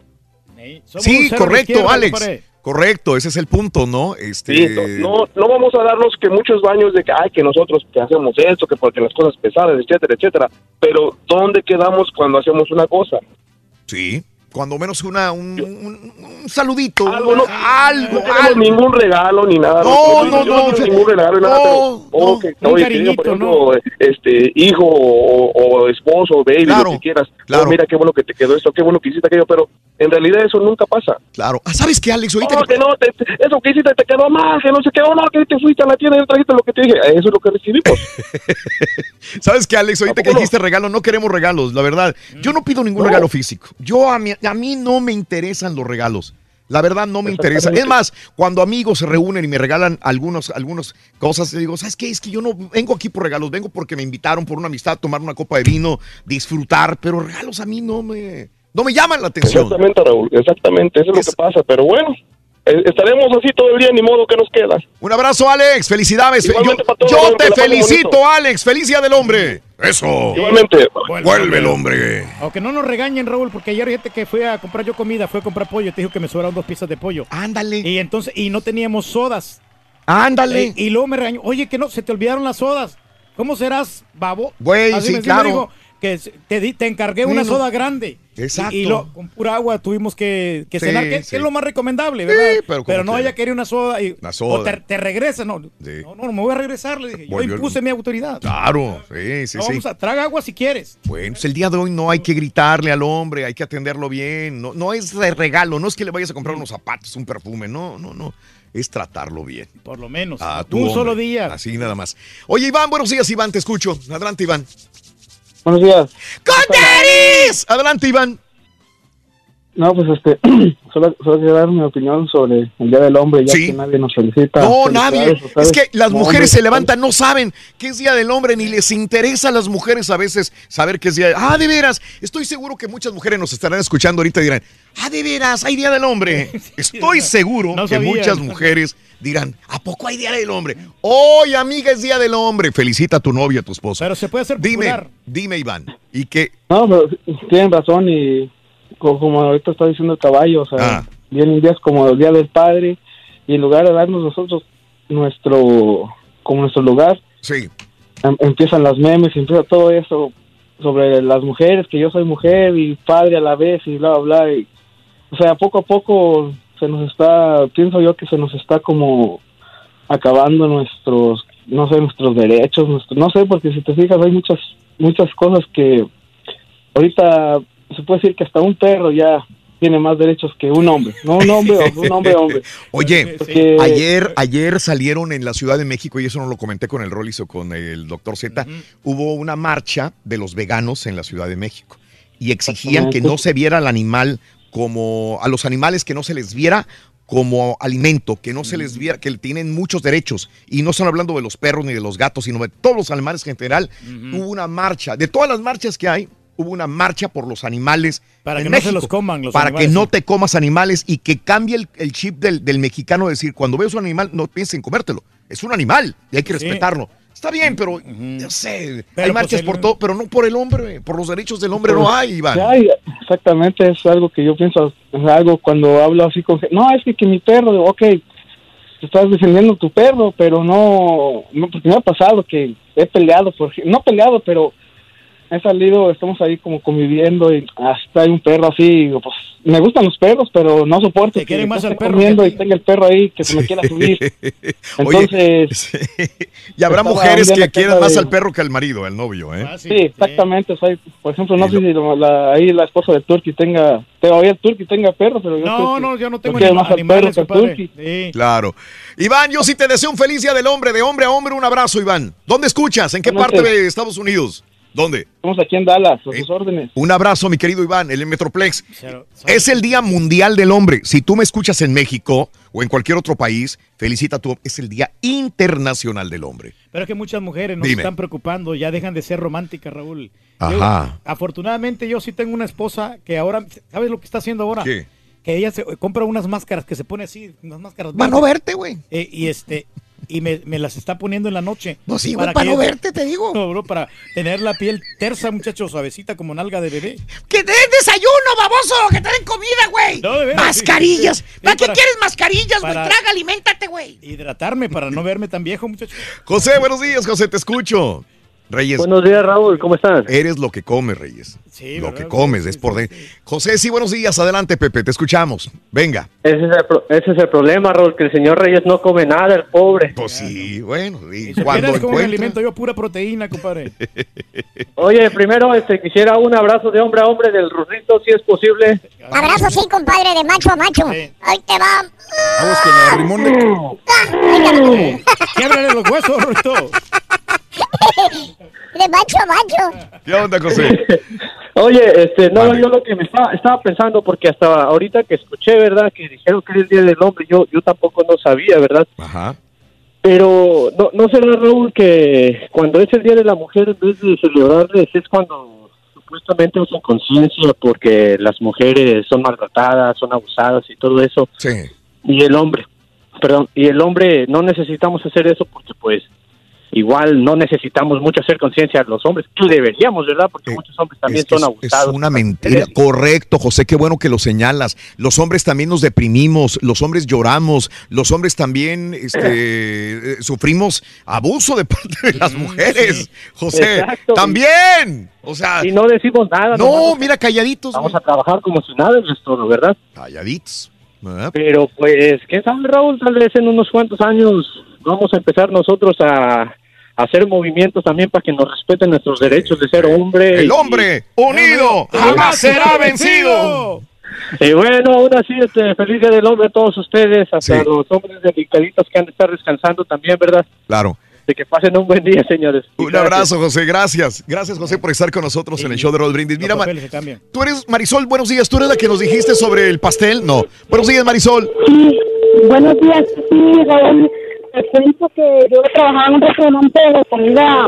Sí, correcto, Alex. Correcto, ese es el punto, ¿no? Este, Sí, no, no vamos a darnos que muchos baños de que, ay, que nosotros que hacemos esto, que porque las cosas pesadas, etcétera, etcétera. Pero, ¿dónde quedamos cuando hacemos una cosa? Sí, cuando menos una, un, un- un saludito. Algo, no, algo, no tenemos algo. ningún regalo ni nada. No, no, no, ningún regalo ni nada, no, pero, oh, que, Un oye, por ejemplo, este, hijo o, o esposo, o baby, Claro, lo que quieras. claro. Oh, mira qué bueno que te quedó esto, qué bueno que hiciste aquello, pero en realidad eso nunca pasa. Claro. Ah, ¿Sabes qué, Alex? Ahorita No, que no, te- eso que hiciste te quedó mal, que no se quedó, no, que te fuiste a la tienda y trajiste lo que te dije. Eso es lo que recibimos. ¿Sabes qué, Alex? Ahorita que dijiste regalo, no queremos regalos, la verdad. Yo no pido ningún No. regalo físico. Yo a mí, a mí no me interesan los regalos. La verdad no me interesa. Es más, cuando amigos se reúnen y me regalan algunos, algunas cosas, le digo, ¿sabes qué? Es que yo no vengo aquí por regalos, vengo porque me invitaron por una amistad, tomar una copa de vino, disfrutar, pero regalos a mí no me, no me llaman la atención. Exactamente, Raúl, exactamente, eso es, lo que pasa, pero bueno, eh, estaremos así todo el día, ni modo que nos queda. Un abrazo, Alex. Felicidades. Yo, Igualmente para todos, yo Raúl, que te felicito, bonito. Alex. Feliz día del hombre. Eso. Igualmente. Vuelve el hombre. Aunque no nos regañen, Raúl, porque ayer gente que fue a comprar yo comida, fue a comprar pollo, te dijo que me sobraron dos piezas de pollo. Ándale. Y entonces, y no teníamos sodas. Ándale. Eh, y luego me regañó, oye, que no, se te olvidaron las sodas. ¿Cómo serás, babo? Güey, Así sí, me- me claro. dijo que te, di- te encargué una soda grande. Exacto. Y, y lo- con pura agua tuvimos que, que Sí, cenar, que, que sí. es lo más recomendable, ¿verdad? pero como no haya querido una soda y Una soda. o te, te regresa, no, no, no, no me voy a regresar, le dije. Yo el- impuse mi autoridad. Claro, sí, sí, No, sí. vamos a, traga agua si quieres. Bueno, pues el día de hoy no hay que gritarle al hombre, hay que atenderlo bien. No, no es de regalo, no es que le vayas a comprar unos zapatos, un perfume, no, no, no. Es tratarlo bien. Por lo menos. A tu un hombre. solo día. Así nada más. Oye, Iván, buenos días, Iván, te escucho. Adelante, Iván. Buenos días. ¡Conteris! Adelante, Iván. No, pues este, solo, solo quiero dar mi opinión sobre el Día del Hombre, ya que nadie nos felicita. No, nadie. Es que las mujeres hombre, se levantan, no saben que es Día del Hombre, ni les interesa a las mujeres a veces saber que es Día Ah, de veras. Estoy seguro que muchas mujeres nos estarán escuchando ahorita y dirán, ah, de veras, hay Día del Hombre. Estoy seguro No que muchas mujeres dirán, ¿a poco hay Día del Hombre? Hoy, amiga, es Día del Hombre. Felicita a tu novia, a tu esposa. Pero se puede hacer Dime, popular. dime, Iván. ¿Y qué? No, pero tienen razón y como ahorita está diciendo el caballo, o sea, Ah. vienen días como el Día del Padre y en lugar de darnos nosotros nuestro, como nuestro lugar, Sí. em- empiezan las memes, empieza todo eso sobre las mujeres, que yo soy mujer y padre a la vez y bla, bla, bla. Y, o sea, poco a poco se nos está, pienso yo que se nos está como acabando nuestros, no sé, nuestros derechos, nuestro, no sé, porque si te fijas hay muchas, muchas cosas que ahorita se puede decir que hasta un perro ya tiene más derechos que un hombre, no un hombre, o un hombre, hombre. Oye, Porque- ayer, ayer salieron en la Ciudad de México, y eso no lo comenté con el Rollis o con el doctor Z, hubo una marcha de los veganos en la Ciudad de México y exigían que no se viera al animal como, a los animales que no se les viera como alimento, que no se les viera, que tienen muchos derechos. Y no están hablando de los perros ni de los gatos, sino de todos los animales en general. Hubo una marcha, de todas las marchas que hay, hubo una marcha por los animales. Para en que no se México, los coman los Para animales, que no te comas animales y que cambie el, el chip del, del mexicano de decir, cuando ves un animal, no pienses en comértelo. Es un animal y hay que Sí. respetarlo. Está bien, pero no sé, Pero, hay pues, marchas el- por todo, pero no por el hombre, por los derechos del hombre no hay, Iván. hay, exactamente, es algo que yo pienso, es algo cuando hablo así con gente, no, es que, que mi perro, ok, estás defendiendo tu perro, pero no, no, porque me ha pasado que he peleado, por, no peleado, pero he salido, estamos ahí como conviviendo y hasta hay un perro así, digo, pues me gustan los perros, pero no soporto que quieren más yo al perro comiendo que a y tenga el perro ahí que se me quiera subir. Oye, Entonces, y habrá mujeres que quieran más de- al perro que al marido, al novio, ¿eh? Sí, exactamente. o sea, por ejemplo, no sé si lo- la- ahí la esposa de Turkey tenga, todavía el Turkey tenga perro, pero yo No, creo que no, yo no tengo quiero anima- más al perro que. Turkey. Claro. Iván, yo sí te deseo un feliz día del hombre, de hombre a hombre, un abrazo, Iván. ¿Dónde escuchas? ¿En qué parte de Estados Unidos? ¿Dónde? Estamos aquí en Dallas, a sus órdenes. Un abrazo, mi querido Iván, el Metroplex. Es el Día Mundial del Hombre. Si tú me escuchas en México o en cualquier otro país, felicita a tu Es el Día Internacional del Hombre. Pero es que muchas mujeres nos Dime. están preocupando, ya dejan de ser románticas, Raúl. Yo- Ajá. afortunadamente yo sí tengo una esposa que ahora, ¿sabes lo que está haciendo ahora? ¿Qué? Que ella se compra unas máscaras que se pone así, unas máscaras. Va a verte, güey. Eh, y este, y me, me las está poniendo en la noche. Pues sí, para que- no verte, te digo. No, bro, para tener la piel tersa, muchacho, suavecita como nalga de bebé. ¡Que te den desayuno, baboso! ¡Que te den comida, güey! No, de veras, ¡Mascarillas! sí, sí, sí. ¿Para qué para- quieres mascarillas, güey? para- Traga, aliméntate, güey. Hidratarme para no verme tan viejo, muchacho. José, buenos días, José, te escucho. Reyes. Buenos días, Raúl, ¿cómo estás? Eres lo que comes, Reyes. Sí, lo ¿verdad? que comes es por dentro. José, sí, buenos días. Adelante, Pepe, te escuchamos. Venga. Ese es, el, pro- ese es el problema, Raúl, que el señor Reyes no come nada, el pobre. Pues sí, bueno, y Si cuando supieras cómo me encuentra... alimento yo, pura proteína, compadre. Oye, primero este, quisiera un abrazo de hombre a hombre del Rurrito, si es posible. Abrazo sí, compadre, de macho a macho. Ahí te va. Vamos con el rimón de... Quiebrale los huesos, Rito. De macho a macho. ¿Qué onda, José? Oye, este, no, yo lo que me estaba, estaba pensando, porque hasta ahorita que escuché, ¿verdad? Que dijeron que era el Día del Hombre, yo, yo tampoco no sabía, ¿verdad? Ajá. Pero no, no será, Raúl, que cuando es el Día de la Mujer, en vez de celebrarles, es cuando supuestamente usan conciencia porque las mujeres son maltratadas, son abusadas y todo eso. Sí. Y el hombre, perdón, y el hombre no necesitamos hacer eso porque pues igual no necesitamos mucho hacer conciencia los hombres, que deberíamos, ¿verdad? Porque muchos hombres también Eh, Es que son abusados. Es una mentira. Correcto, José, qué bueno que lo señalas. Los hombres también nos deprimimos, los hombres lloramos, los hombres también este, eh, sufrimos abuso de parte de las mujeres. José, Exacto. también. O sea, y no decimos nada. No, nomás mira, calladitos. Vamos a trabajar como si nada es todo, ¿verdad? Calladitos. Pero pues, ¿qué sabe, Raúl? Tal vez en unos cuantos años vamos a empezar nosotros a, hacer movimientos también para que nos respeten nuestros derechos de ser hombre. El y- hombre unido jamás será vencido. Y bueno, aún así, este, feliz día del hombre a todos ustedes, hasta los hombres delicaditos que han de estar descansando también, ¿verdad? Claro. De que pasen un buen día, señores. Y Un gracias. abrazo, José. Gracias. Gracias, José, por estar con nosotros en el show de Roll Brindis. Mira, Ma- Papeles se cambian. tú eres Marisol. Buenos días. ¿Tú eres la que nos dijiste sobre el pastel? No. Buenos días, Marisol. Buenos días, sí, Raúl. Te cuento que yo trabajaba en un restaurante de comida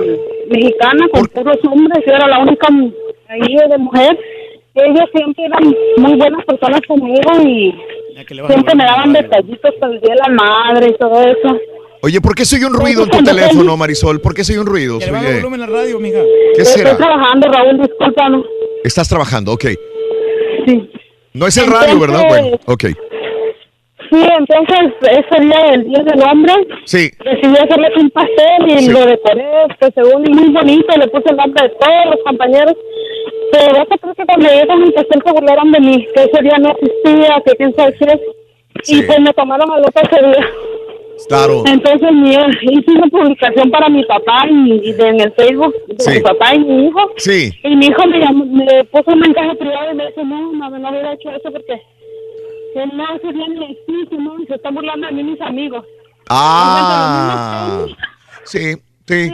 mexicana con puros hombres. Yo era la única ahí de mujer. Ellos siempre eran muy buenas personas conmigo y siempre me daban detallitos para el Día de la Madre y todo eso. Oye, ¿por qué soy un ruido en tu teléfono, Marisol? ¿Por qué soy un ruido? Que le volumen la radio, mija. ¿Qué Estoy será? trabajando, Raúl, discúlpame. Estás trabajando, ok. Sí. No es el radio, ¿verdad? Entonces- Bueno, ok. Sí, entonces ese día, el Día del Hombre, Sí. decidí hacerles un pastel y lo decoré, que según muy bonito, le puse el nombre de todos los compañeros. Pero eso creo que cuando llegaron el pastel se burlaron de mí, que ese día no existía, que quién sabe qué. Sí. Y pues me tomaron a loca ese día. Claro. Entonces mi, hice una publicación para mi papá y, y de- en el Facebook de Sí. mi papá y mi hijo. Sí. Y mi hijo me, llamó- me puso un mensaje privado y me dice, no, mamá, no hubiera hecho eso porque que no, existe, ¿no? Y se están burlando de mí mis amigos. Ah. Sí, sí.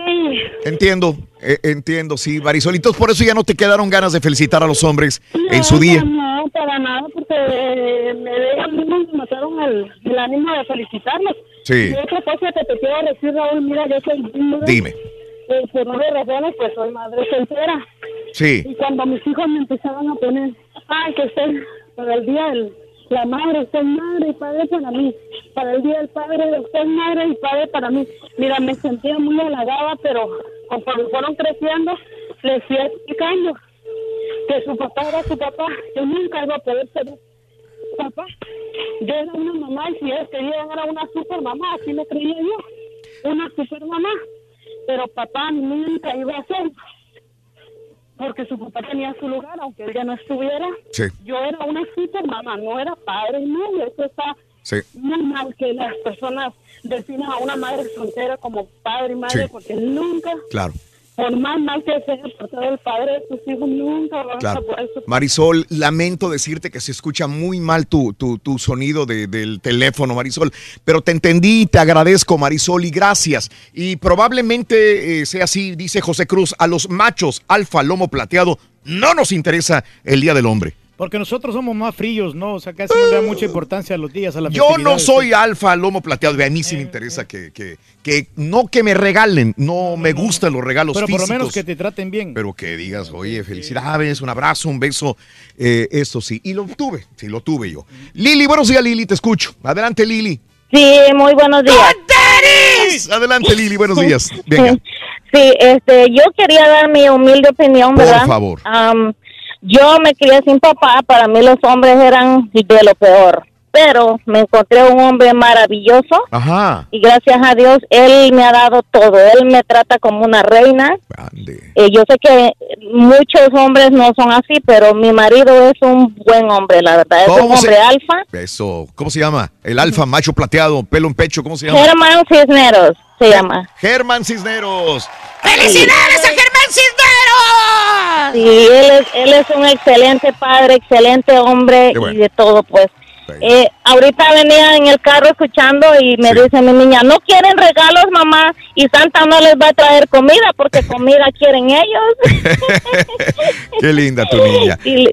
Entiendo, eh, entiendo, sí, Marisol. Entonces, por eso ya no te quedaron ganas de felicitar a los hombres en su día. No, para nada, porque eh, me mataron el, el ánimo de felicitarlos. Sí. Y otra cosa que te quiero decir, Raúl, mira, yo soy viuda. Dime. Eh, por nueve razones, pues soy madre soltera. Sí. Y cuando mis hijos me empezaban a poner, ay, que usted, para el día del la madre, usted es madre y padre para mí. Para el día del padre, usted es madre y padre para mí. Mira, me sentía muy halagada, pero conforme fueron creciendo, les fui explicando que su papá era su papá. Yo nunca iba a poder ser papá. Yo era una mamá y si ellos querían era una super mamá, así lo creía yo. Una super mamá. Pero papá nunca iba a ser porque su papá tenía su lugar, aunque él ya no estuviera. Sí. Yo era una super mamá, no era padre y madre. Eso está Sí. muy mal que las personas definan a una madre soltera como padre y madre, Sí. porque nunca, Claro, por más mal que sea por el padre de tus hijos, nunca vas claro. a poder. Marisol, lamento decirte que se escucha muy mal tu, tu, tu sonido de- del teléfono, Marisol, pero te entendí, te agradezco, Marisol, y gracias. Y probablemente eh, sea así, dice José Cruz, a los machos alfa, lomo plateado, no nos interesa el Día del Hombre. Porque nosotros somos más fríos, ¿no? O sea, casi no le da mucha importancia a los días, a las Yo no soy alfa, lomo plateado, y a mí sí me interesa que, que, que no que me regalen, no me gustan los regalos Pero por lo menos que te traten bien. Pero que digas, oye, felicidades, un abrazo, un beso, eh, esto sí. Y lo tuve, sí, lo tuve yo. Lili, buenos días, Lili, te escucho. Adelante, Lili. Sí, muy buenos días. Adelante, Lili, buenos días. Venga. Sí, este, yo quería dar mi humilde opinión, Por ¿verdad? favor. Am, yo me crié sin papá, para mí los hombres eran de lo peor, pero me encontré un hombre maravilloso Ajá. y gracias a Dios él me ha dado todo, él me trata como una reina. Eh, yo sé que muchos hombres no son así, pero mi marido es un buen hombre, la verdad, es un ¿Cómo se- hombre alfa. Eso, ¿cómo se llama? El alfa, macho plateado, pelo en pecho, ¿cómo se llama? Germán Cisneros se llama. Germán Cisneros. ¡Felicidades a Germán Cisneros! Sí, él es, él es un excelente padre, excelente hombre bueno. y de todo, pues. Eh, ahorita venía en el carro escuchando y me dice mi niña, no quieren regalos, mamá, y Santa no les va a traer comida porque comida quieren ellos. Qué linda tu niña. Y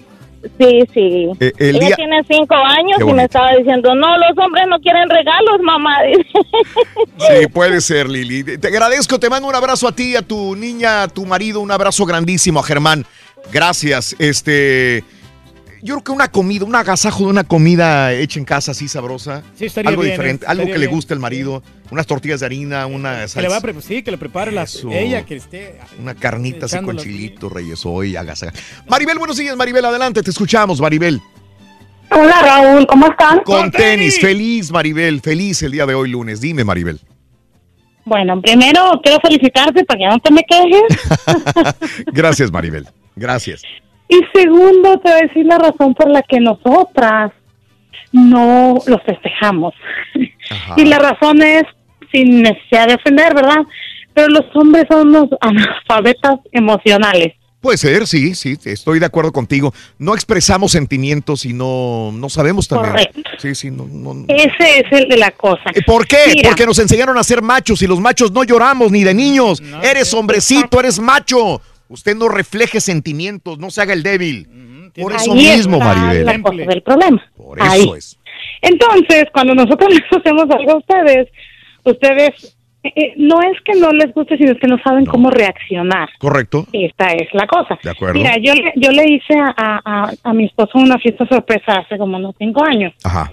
sí, sí. Eh, el Ella día- tiene cinco años y me estaba diciendo, no, los hombres no quieren regalos, mamá. Sí, puede ser, Lili. Te agradezco, te mando un abrazo a ti, a tu niña, a tu marido, un abrazo grandísimo a Germán. Gracias. Este, yo creo que una comida, un agasajo de una comida hecha en casa así sabrosa, Sí, estaría algo bien, diferente, eh, algo que le guste al marido, unas tortillas de harina, una Que le va a salsa, pre- sí, que le prepare la, Eso. ella, que esté... una carnita así con chilito, reyes hoy, agasajo. Maribel, buenos días, Maribel, adelante, te escuchamos, Maribel. Hola Raúl, ¿cómo están? Con tenis, feliz, Maribel, feliz el día de hoy lunes. Dime, Maribel. Bueno, primero quiero felicitarte para que no te me quejes. Gracias, Maribel. Gracias. Y segundo, te voy a decir la razón por la que nosotras no los festejamos. Y la razón es, sin necesidad de ofender, ¿verdad? Pero los hombres son unos analfabetas emocionales. Puede ser, sí, sí, estoy de acuerdo contigo. No expresamos sentimientos y no, no sabemos también. Correcto. Sí, sí, no, no- Ese es el de la cosa. ¿Por qué? Mira, Porque nos enseñaron a ser machos y los machos no lloramos ni de niños. eres hombrecito, eres macho. Usted no refleje sentimientos, no se haga el débil. Por eso ahí mismo, está Maribel. del problema. Por eso Ahí. es. Entonces, cuando nosotros les hacemos algo a ustedes, ustedes eh, eh, no es que no les guste, sino es que no saben cómo reaccionar. ¿Correcto? Esta es la cosa. De acuerdo. Mira, yo, le- yo le hice a, a, a mi esposo una fiesta sorpresa hace como unos cinco años. Ajá.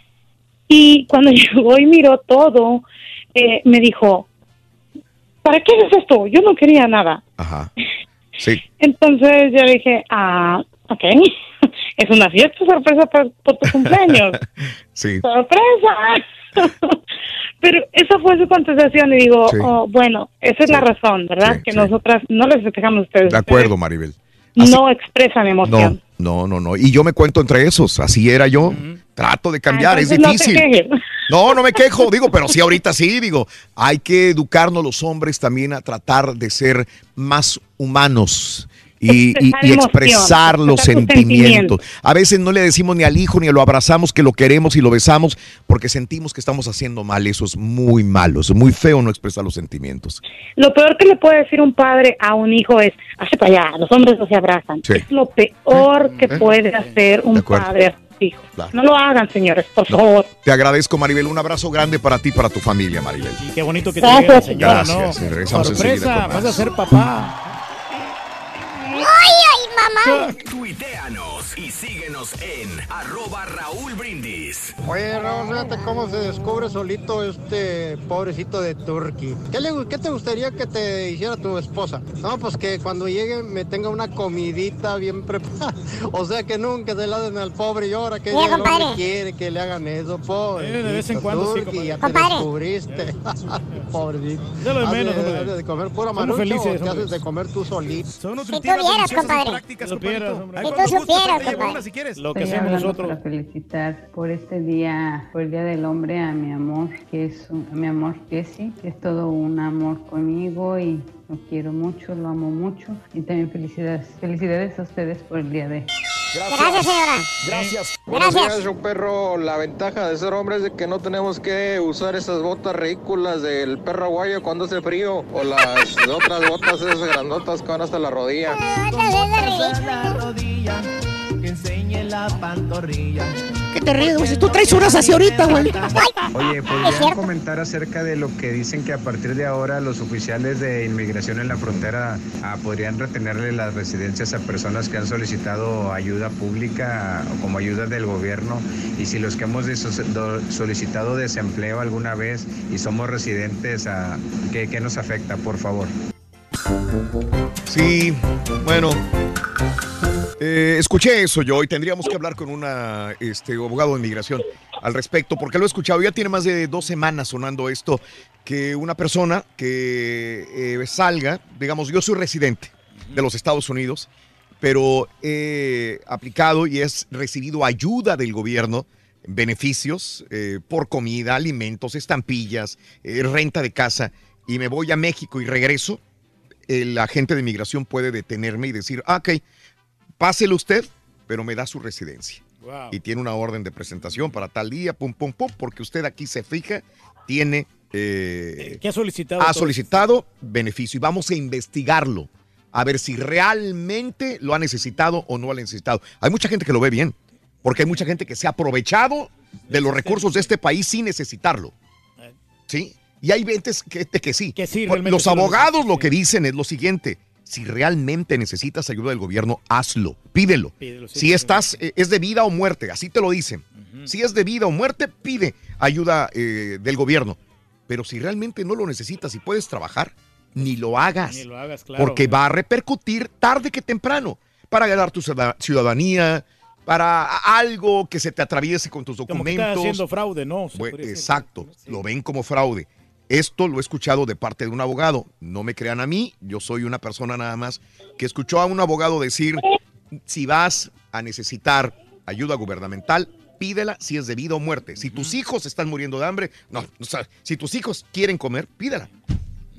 Y cuando llegó y miró todo, eh, me dijo, ¿para qué haces esto? Yo no quería nada. Ajá. Sí. Entonces yo le dije, ah, ok, es una fiesta sorpresa por, por tu cumpleaños. Sí. ¡Sorpresa! Pero esa fue su contestación y digo, Sí. oh, bueno, esa es la razón, ¿verdad? que nosotras no les festejamos a ustedes. De acuerdo, Maribel. No expresan emoción. No, no, no, no. Y yo me cuento entre esos. Así era yo. Trato de cambiar, Ah, es no te difícil. quejes. No, no me quejo, digo, pero sí ahorita sí, digo, hay que educarnos los hombres también a tratar de ser más humanos y, y- Expresar y emoción, expresar los sentimientos. A veces no le decimos ni al hijo ni lo abrazamos que lo queremos y lo besamos porque sentimos que estamos haciendo mal. Eso es muy malo, es muy feo no expresar los sentimientos. Lo peor que le puede decir un padre a un hijo es, hace para allá, los hombres no se abrazan. Sí. Es lo peor que ¿Eh? puede hacer un padre hijos. Claro. No lo hagan, señores, por favor. Te agradezco, Maribel. Un abrazo grande para ti y para tu familia, Maribel. Qué bonito que te la señora, Gracias, ¿no? regresamos Sorpresa, vas a ser papá. ¡Ay, ay, mamá! Tuiteanos y síguenos en arroba Raúl Brindis. Oye, Raúl, fíjate cómo se descubre solito este pobrecito de Turkey. ¿Qué, le, ¿Qué te gustaría que te hiciera tu esposa? No, pues que cuando llegue me tenga una comidita bien preparada. O sea, que nunca se la den al pobre y ahora que Mira, no compadre. quiere que le hagan eso, pobre. Eh, de vez en cuando sí, Turkey, ya te compadre. descubriste. Pobrecito. Ya lo de menos, hombre. hace de comer pura marucha felices, o te haces de comer tú solito. Son Si tú vieras, compadre. Si tú supieras, compadre. Lo que Estoy hacemos nosotros. Para felicitar por este día, por el Día del Hombre, a mi amor, que es un- a mi amor Jesse, que es todo un amor conmigo y lo quiero mucho, lo amo mucho. Y también felicidades, felicidades a ustedes por el día de Gracias, señora. Gracias. Buenos Gracias. días, yo perro. La ventaja de ser hombre es de que no tenemos que usar esas botas ridículas del perro aguayo cuando hace frío o las otras botas esas grandotas que van hasta la rodilla. Entonces es. La pantorrilla. ¿Qué te ríes, güey? Si tú traes unas así ahorita, güey. Oye, ¿podrían comentar acerca de lo que dicen que a partir de ahora los oficiales de inmigración en la frontera ah, podrían retenerle las residencias a personas que han solicitado ayuda pública o como ayuda del gobierno? Y si los que hemos solicitado desempleo alguna vez y somos residentes, ah, ¿qué, qué nos afecta, por favor? Sí, bueno. eh, escuché eso yo y tendríamos que hablar con una este, abogado de inmigración al respecto, porque lo he escuchado, ya tiene más de dos semanas sonando esto, que una persona que eh, salga, digamos, yo soy residente de los Estados Unidos, pero he aplicado y he recibido ayuda del gobierno, beneficios eh, por comida, alimentos, estampillas, renta de casa, y me voy a México y regreso, el agente de inmigración puede detenerme y decir, ah, ok, pásele usted, pero me da su residencia. Y tiene una orden de presentación para tal día, pum, pum, pum, porque usted aquí se fija, tiene... eh, ¿Qué ha solicitado? ha solicitado beneficio y vamos a investigarlo. A ver si realmente lo ha necesitado o no lo ha necesitado. Hay mucha gente que lo ve bien, porque hay mucha gente que se ha aprovechado de los recursos de este país sin necesitarlo. ¿Sí? Y hay gentes que, que sí. realmente los abogados lo que dicen es lo siguiente. Si realmente necesitas ayuda del gobierno, hazlo, pídelo. Pídelo, sí, si estás, eh, es de vida o muerte, así te lo dicen. Si es de vida o muerte, pide ayuda eh, del gobierno. Pero si realmente no lo necesitas y puedes trabajar, ni lo hagas. Ni lo hagas, claro. Porque va a repercutir tarde que temprano para ganar tu ciudad- ciudadanía, para algo que se te atraviese con tus Como que documentos. estás haciendo fraude, ¿no? Exacto, lo ven como fraude. Esto lo he escuchado de parte de un abogado. No me crean a mí, yo soy una persona nada más que escuchó a un abogado decir, si vas a necesitar ayuda gubernamental, pídela si es de vida o muerte. Si tus hijos están muriendo de hambre, no, o sea, si tus hijos quieren comer, pídela.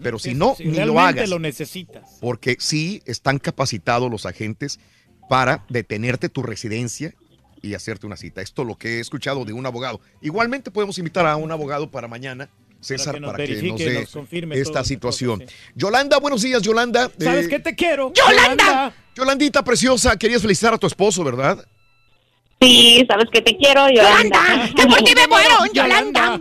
Pero si no, Si ni lo hagas. lo necesitas. Porque sí están capacitados los agentes para detenerte tu residencia y hacerte una cita. Esto es lo que he escuchado de un abogado. Igualmente podemos invitar a un abogado para mañana, César, que nos para que nos, dé nos confirme esta situación. Yolanda, buenos días, Yolanda. ¿Sabes Eh, qué te quiero? ¡Yolanda! Yolandita preciosa, querías felicitar a tu esposo, ¿verdad? Sí, sabes que te quiero, Yolanda. ¡Que por ti me muero, Yolanda!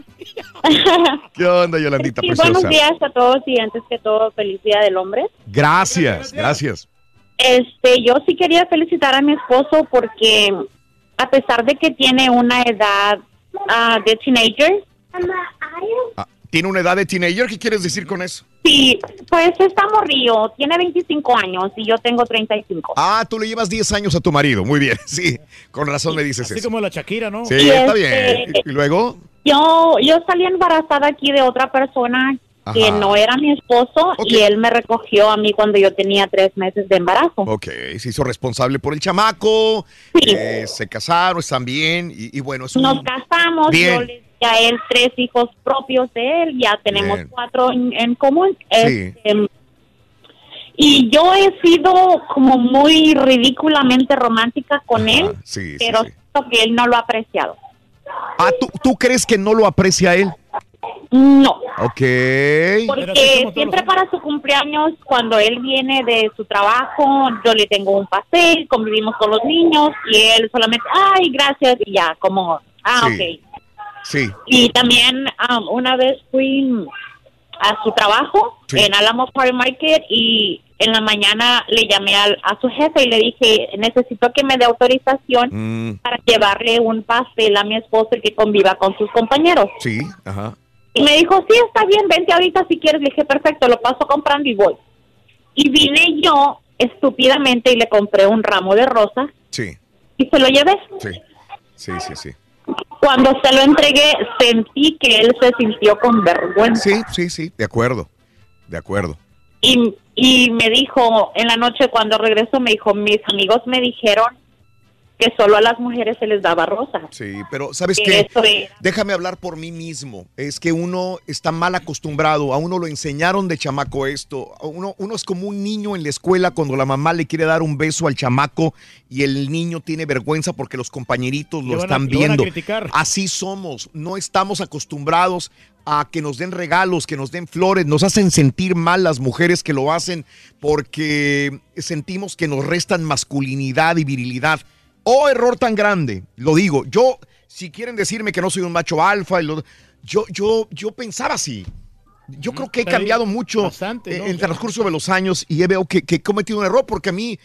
¿Qué onda, Yolandita Sí, preciosa? buenos días a todos y antes que todo, feliz día del hombre. Gracias, gracias. Este, yo sí quería felicitar a mi esposo porque a pesar de que tiene una edad ah, de teenager, Ah, ¿Tiene una edad de teenager? ¿Qué quieres decir con eso? sí, pues está morrillo, tiene 25 años y yo tengo 35. Ah, tú le llevas 10 años a tu marido. Muy bien, sí. Con razón me dices Así eso. como la Shakira, ¿no? Sí, Y está este- bien. ¿Y luego? Yo, yo salí embarazada aquí de otra persona que no era mi esposo y él me recogió a mí cuando yo tenía tres meses de embarazo. Ok, se hizo responsable por el chamaco. eh, se casaron, están bien. Y, y bueno, es un... Nos casamos, Bien. yo le di a él tres hijos propios de él, ya tenemos Bien. cuatro en, en común. Sí. Este, y yo he sido como muy ridículamente romántica con él, sí, pero sí. siento que él no lo ha apreciado. Ah, ¿tú, tú crees que no lo aprecia él? No. Ok. Porque siempre para su cumpleaños, cuando él viene de su trabajo, yo le tengo un pastel, convivimos con los niños y él solamente, ay, gracias, y ya, como, ah, Sí. ok. Sí. Y también um, una vez fui a su trabajo Sí. en Alamo Park Market y en la mañana le llamé al- a su jefe y le dije, necesito que me dé autorización Mm, para llevarle un pastel a mi esposo y que conviva con sus compañeros. sí, ajá. Y me dijo, sí, está bien, vente ahorita si quieres. Le dije, perfecto, lo paso comprando y voy. Y vine yo estúpidamente y le compré un ramo de rosas Sí, y se lo llevé. sí. Sí, sí, sí. Cuando se lo entregué, sentí que él se sintió con vergüenza. Sí, sí, sí, de acuerdo. De acuerdo. Y, y me dijo, en la noche cuando regresó, me dijo, mis amigos me dijeron que solo a las mujeres se les daba rosas. Sí, pero ¿sabes Que qué? Déjame hablar por mí mismo. Es que uno está mal acostumbrado, a uno lo enseñaron de chamaco esto. A Uno, uno es como un niño en la escuela cuando la mamá le quiere dar un beso al chamaco y el niño tiene vergüenza porque los compañeritos lo están lo van a viendo. criticar. Así somos, no estamos acostumbrados a que nos den regalos, que nos den flores, nos hacen sentir mal las mujeres que lo hacen porque sentimos que nos restan masculinidad y virilidad. Oh, error tan grande, lo digo, yo si quieren decirme que no soy un macho alfa, yo, yo, yo pensaba así. Yo creo que he cambiado mucho bastante, ¿no? en el transcurso de los años y he veo que, que he cometido un error porque a mí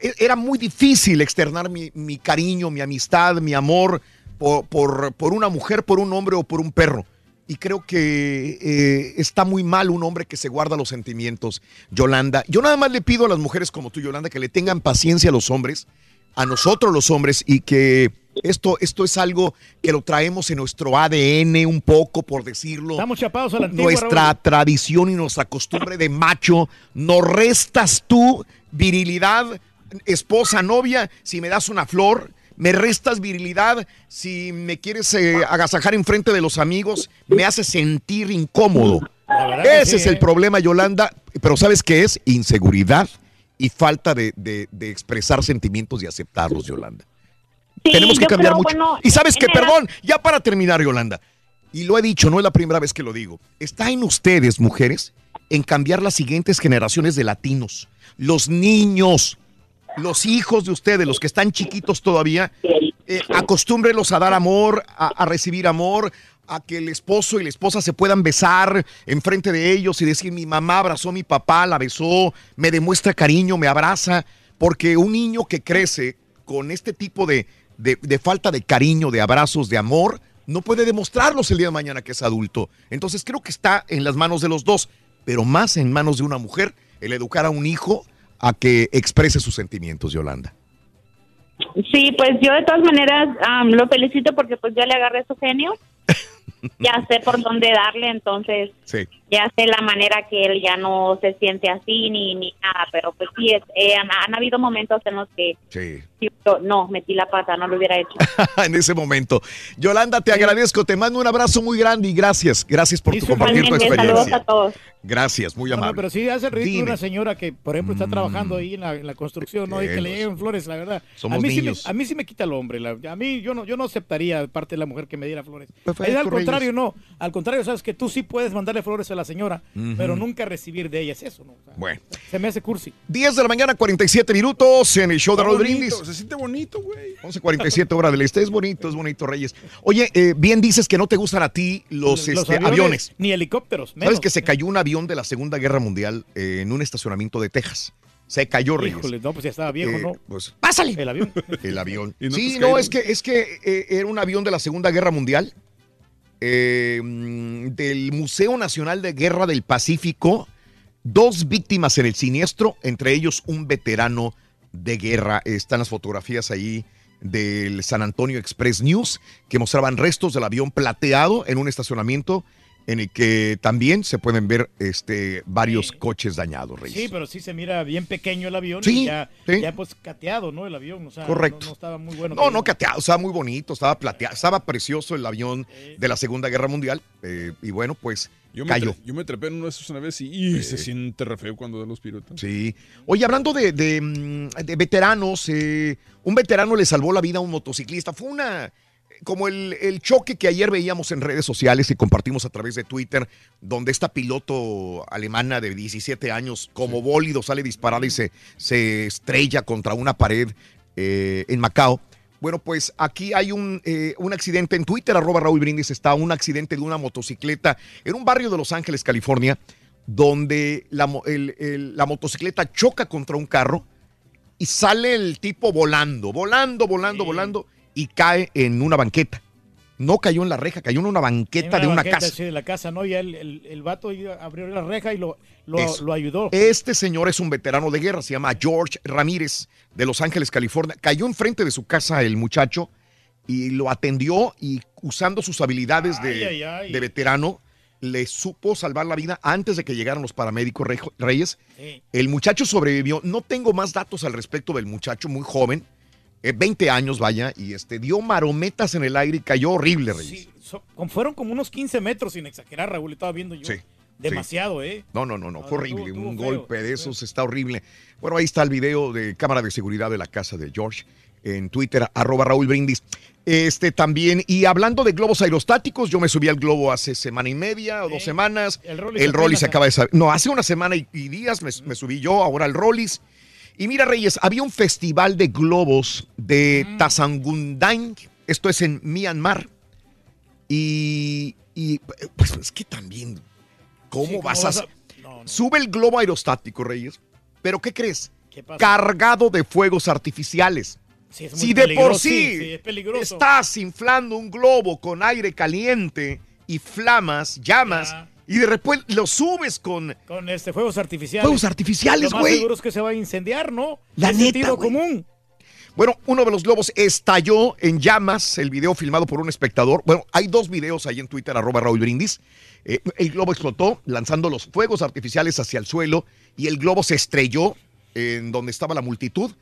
e- era muy difícil externar mi, mi cariño, mi amistad, mi amor por, por, por una mujer, por un hombre o por un perro. Y creo que eh, está muy mal un hombre que se guarda los sentimientos, Yolanda. Yo nada más le pido a las mujeres como tú, Yolanda, que le tengan paciencia a los hombres, a nosotros los hombres, y que esto, esto es algo que lo traemos en nuestro ADN un poco, por decirlo. Estamos chapados a la antigua, Nuestra Raúl. tradición y nuestra costumbre de macho. No restas tú virilidad, esposa, novia, si me das una flor. Me restas virilidad si me quieres eh, agasajar enfrente de los amigos. Me hace sentir incómodo. Ese sí, es el ¿eh? problema, Yolanda. Pero ¿sabes qué es? Inseguridad y falta de, de- de expresar sentimientos y aceptarlos, Yolanda. Sí, Tenemos que cambiar creo, mucho. bueno, y sabes que, perdón, ya para terminar, Yolanda, y lo he dicho, no es la primera vez que lo digo, está en ustedes, mujeres, en cambiar las siguientes generaciones de latinos. Los niños, los hijos de ustedes, los que están chiquitos todavía, eh, acostúmbrenlos a dar amor, a, a recibir amor, a que el esposo y la esposa se puedan besar enfrente de ellos y decir, mi mamá abrazó a mi papá, la besó, me demuestra cariño, me abraza, porque un niño que crece con este tipo de, de- de falta de cariño, de abrazos, de amor, no puede demostrarlos el día de mañana que es adulto. Entonces creo que está en las manos de los dos, pero más en manos de una mujer el educar a un hijo a que exprese sus sentimientos, Yolanda. Sí, pues yo de todas maneras lo felicito porque pues ya le agarré su genio. Ya sé por dónde darle, entonces Sí. ya sé la manera que él ya no se siente así ni, ni nada, pero pues sí, es- eh, han, han habido momentos en los que Sí. yo, no, metí la pata, no lo hubiera hecho. en ese momento. Yolanda, te agradezco, te mando un abrazo muy grande y gracias. Gracias por tu compartir tu Igualmente, saludos experiencia. a todos. Gracias, muy No, no, amable. pero sí hace ridículo Dime. Mm. una señora que, por ejemplo, está trabajando ahí en la, en la construcción, ¿no? Y que le lleguen flores, la verdad. Somos a mí, sí me, a mí sí me quita el hombre. la- a mí yo no, yo no aceptaría parte de la mujer que me diera flores. Perfecto, al. Contrario, no. Al contrario, sabes que tú sí puedes mandarle flores a la señora, pero nunca recibir de ella. Es eso, ¿no? O sea, Bueno. Se me hace cursi. 10 de la mañana, 47 minutos en el show de Está Raúl bonito, Brindis. Se siente bonito, güey. 11.47 horas del este. Es bonito, es bonito, Reyes. Oye, eh, bien dices que no te gustan a ti los, este, aviones. Ni helicópteros. ¿Sabes menos. que se cayó un avión de la Segunda Guerra Mundial eh, en un estacionamiento de Texas? Se cayó, Reyes. Híjole, no, pues ya estaba viejo, Eh, ¿no? pues, Pásale. El avión. El avión. ¿Y no sí, te no, es que, es que eh, era un avión de la Segunda Guerra Mundial, mm, del Museo Nacional de Guerra del Pacífico. Dos víctimas en el siniestro, entre ellos un veterano de guerra. Están las fotografías ahí del San Antonio Express News que mostraban restos del avión plateado en un estacionamiento en el que también se pueden ver este, varios coches dañados, Reyes. Sí, pero sí se mira bien pequeño el avión Sí, y ya, sí. ya pues cateado, ¿no? El avión, o sea, Correcto. No, no estaba muy bueno. No, no cateado, estaba muy bonito, estaba plateado, estaba precioso el avión de la Segunda Guerra Mundial. eh, y bueno, pues Yo me, cayó. tre- yo me trepé en uno de esos una vez y, y se siente re feo cuando da los piruetas. Sí. Oye, hablando de, de, mm, de veteranos, eh, un veterano le salvó la vida a un motociclista. Fue una. Como el, el choque que ayer veíamos en redes sociales y compartimos a través de Twitter, donde esta piloto alemana de 17 años, como bólido, sale disparada y se, se estrella contra una pared eh, en Macao. Bueno, pues aquí hay un, eh, un accidente en Twitter, arroba Raúl Brindis, está un accidente de una motocicleta en un barrio de Los Ángeles, California, donde la, mo- el- el- la motocicleta choca contra un carro y sale el tipo volando, volando, volando, volando y cae en una banqueta. No cayó en la reja, cayó en una banqueta de una banqueta, casa. Sí, de la casa, ¿no? Y el, el, el vato abrió la reja y lo, lo, ayudó. Este señor es un veterano de guerra, se llama George Ramírez de Los Ángeles, California. Cayó enfrente de su casa el muchacho y lo atendió y usando sus habilidades de, Ay, ay, ay. de veterano, le supo salvar la vida antes de que llegaran los paramédicos Reyes. Sí. El muchacho sobrevivió. No tengo más datos al respecto del muchacho, muy joven, eh, 20 años, vaya, y este dio marometas en el aire y cayó horrible, Reyes. Sí, so- con- fueron como unos 15 metros, sin exagerar, Raúl, estaba viendo yo. Sí, Demasiado, ¿eh? No, no, no, no, fue horrible. un feo, golpe de esos está horrible. Bueno, ahí está el video de cámara de seguridad de la casa de George en Twitter, arroba Raúl Brindis. Este también, y hablando de globos aerostáticos, yo me subí al globo hace semana y media o dos semanas. el Rollis El Rollis apenas- acaba de saber. No, hace una semana y, y días me, me subí yo, ahora al Rollis. Y mira, Reyes, había un festival de globos de Mm. Esto es en Myanmar. Y, y, pues es que también, ¿cómo, Sí, ¿cómo vas, a...? Sube el globo aerostático, Reyes. ¿Pero qué crees? Cargado de fuegos artificiales. Sí, es muy si de por sí, es estás inflando un globo con aire caliente y flamas, llamas, y de repente lo subes con... Con este, fuegos artificiales. Fuegos artificiales, Lo más güey. seguro es que se va a incendiar, ¿no? La Es neta, sentido güey. común. Bueno, uno de los globos estalló en llamas, el video filmado por un espectador. Bueno, hay dos videos ahí en Twitter, arroba Raúl Brindis. Eh, el globo explotó lanzando los fuegos artificiales hacia el suelo y el globo se estrelló en donde estaba la multitud.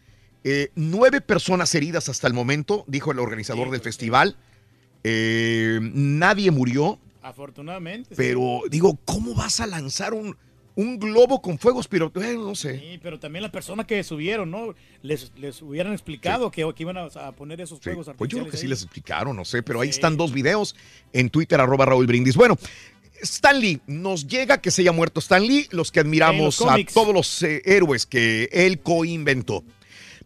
Eh, nueve personas heridas hasta el momento, dijo el organizador del festival. Eh, nadie murió, Afortunadamente. sí. pero digo, ¿cómo vas a lanzar un, un globo con fuegos pirotécnicos? no sé. Sí, pero también las personas que subieron, ¿no? Les, les hubieran explicado que, que iban a, a poner esos fuegos Pues yo creo que sí les explicaron, no sé, pero ahí están dos videos en Twitter, arroba Raúl Brindis. Bueno, Stan Lee, nos llega que se haya muerto Stan Lee, los que admiramos los a todos los eh, héroes que él coinventó.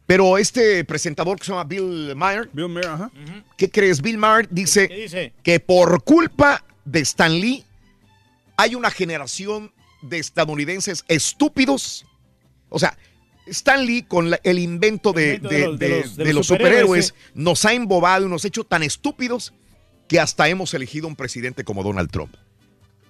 Pero este presentador que se llama Bill Maher, Bill Maher, ajá. ¿qué crees? Bill Maher dice, ¿Qué dice? que por culpa de Stan Lee hay una generación de estadounidenses estúpidos. O sea, Stan Lee con la- el invento de, invento de de- los- de de- los- de de los los superhéroes, superhéroes nos ha embobado y nos ha hecho tan estúpidos que hasta hemos elegido un presidente como Donald Trump.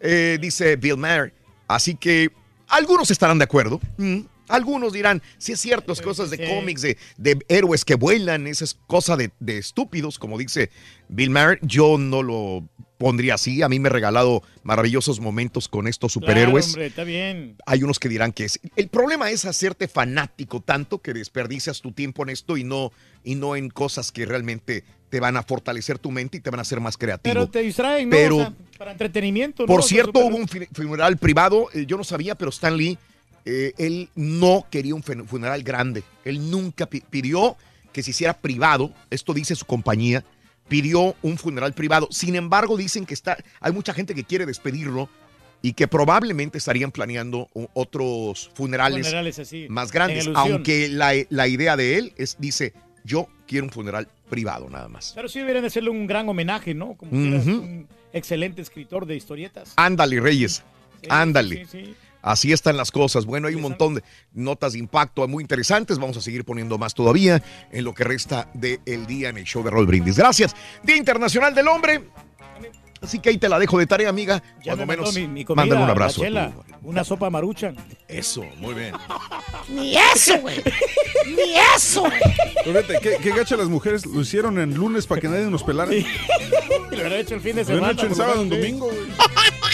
Eh, dice Bill Maher. Así que algunos estarán de acuerdo. Mm, Algunos dirán, si es cierto, es cosas de sí. cómics, de, de héroes que vuelan, esa es cosa de, de estúpidos, como dice Bill Maher. Yo no lo pondría así. A mí me ha regalado maravillosos momentos con estos superhéroes. Claro, hombre, está bien. Hay unos que dirán que es. El problema es hacerte fanático tanto que desperdicias tu tiempo en esto y no, y no en cosas que realmente te van a fortalecer tu mente y te van a hacer más creativo. Pero te distraen, ¿no? Pero- O sea, para entretenimiento. ¿no? Por cierto, hubo un funeral privado, eh, yo no sabía, pero Stan Lee, eh, él no quería un funeral grande. Él nunca pi- pidió que se hiciera privado, esto dice su compañía, pidió un funeral privado. Sin embargo, dicen que está, hay mucha gente que quiere despedirlo y que probablemente estarían planeando otros funerales, Funerales así, más grandes, aunque la, la idea de él es, dice, yo quiero un funeral privado nada más. Pero sí deberían hacerle un gran homenaje, ¿no? Como un excelente escritor de historietas. Ándale, Reyes. Sí, Ándale. sí, sí. Así están las cosas. Bueno, hay un montón de notas de impacto muy interesantes. Vamos a seguir poniendo más todavía en lo que resta del día en el show de Roll Brindis. Gracias. Día Internacional del Hombre. Así que ahí te la dejo de tarea, amiga. Ya Cuando me menos, mi, mi comida, mándale un abrazo. chela, una sopa maruchan. Eso, muy bien. Ni eso, güey. Ni eso. Pero fíjate, ¿qué, qué gacha las mujeres lo hicieron en lunes para que nadie nos pelara. Y lo hubiera hecho el fin de Lo hubieran semana. hecho por sábado, lo en sí. domingo, güey.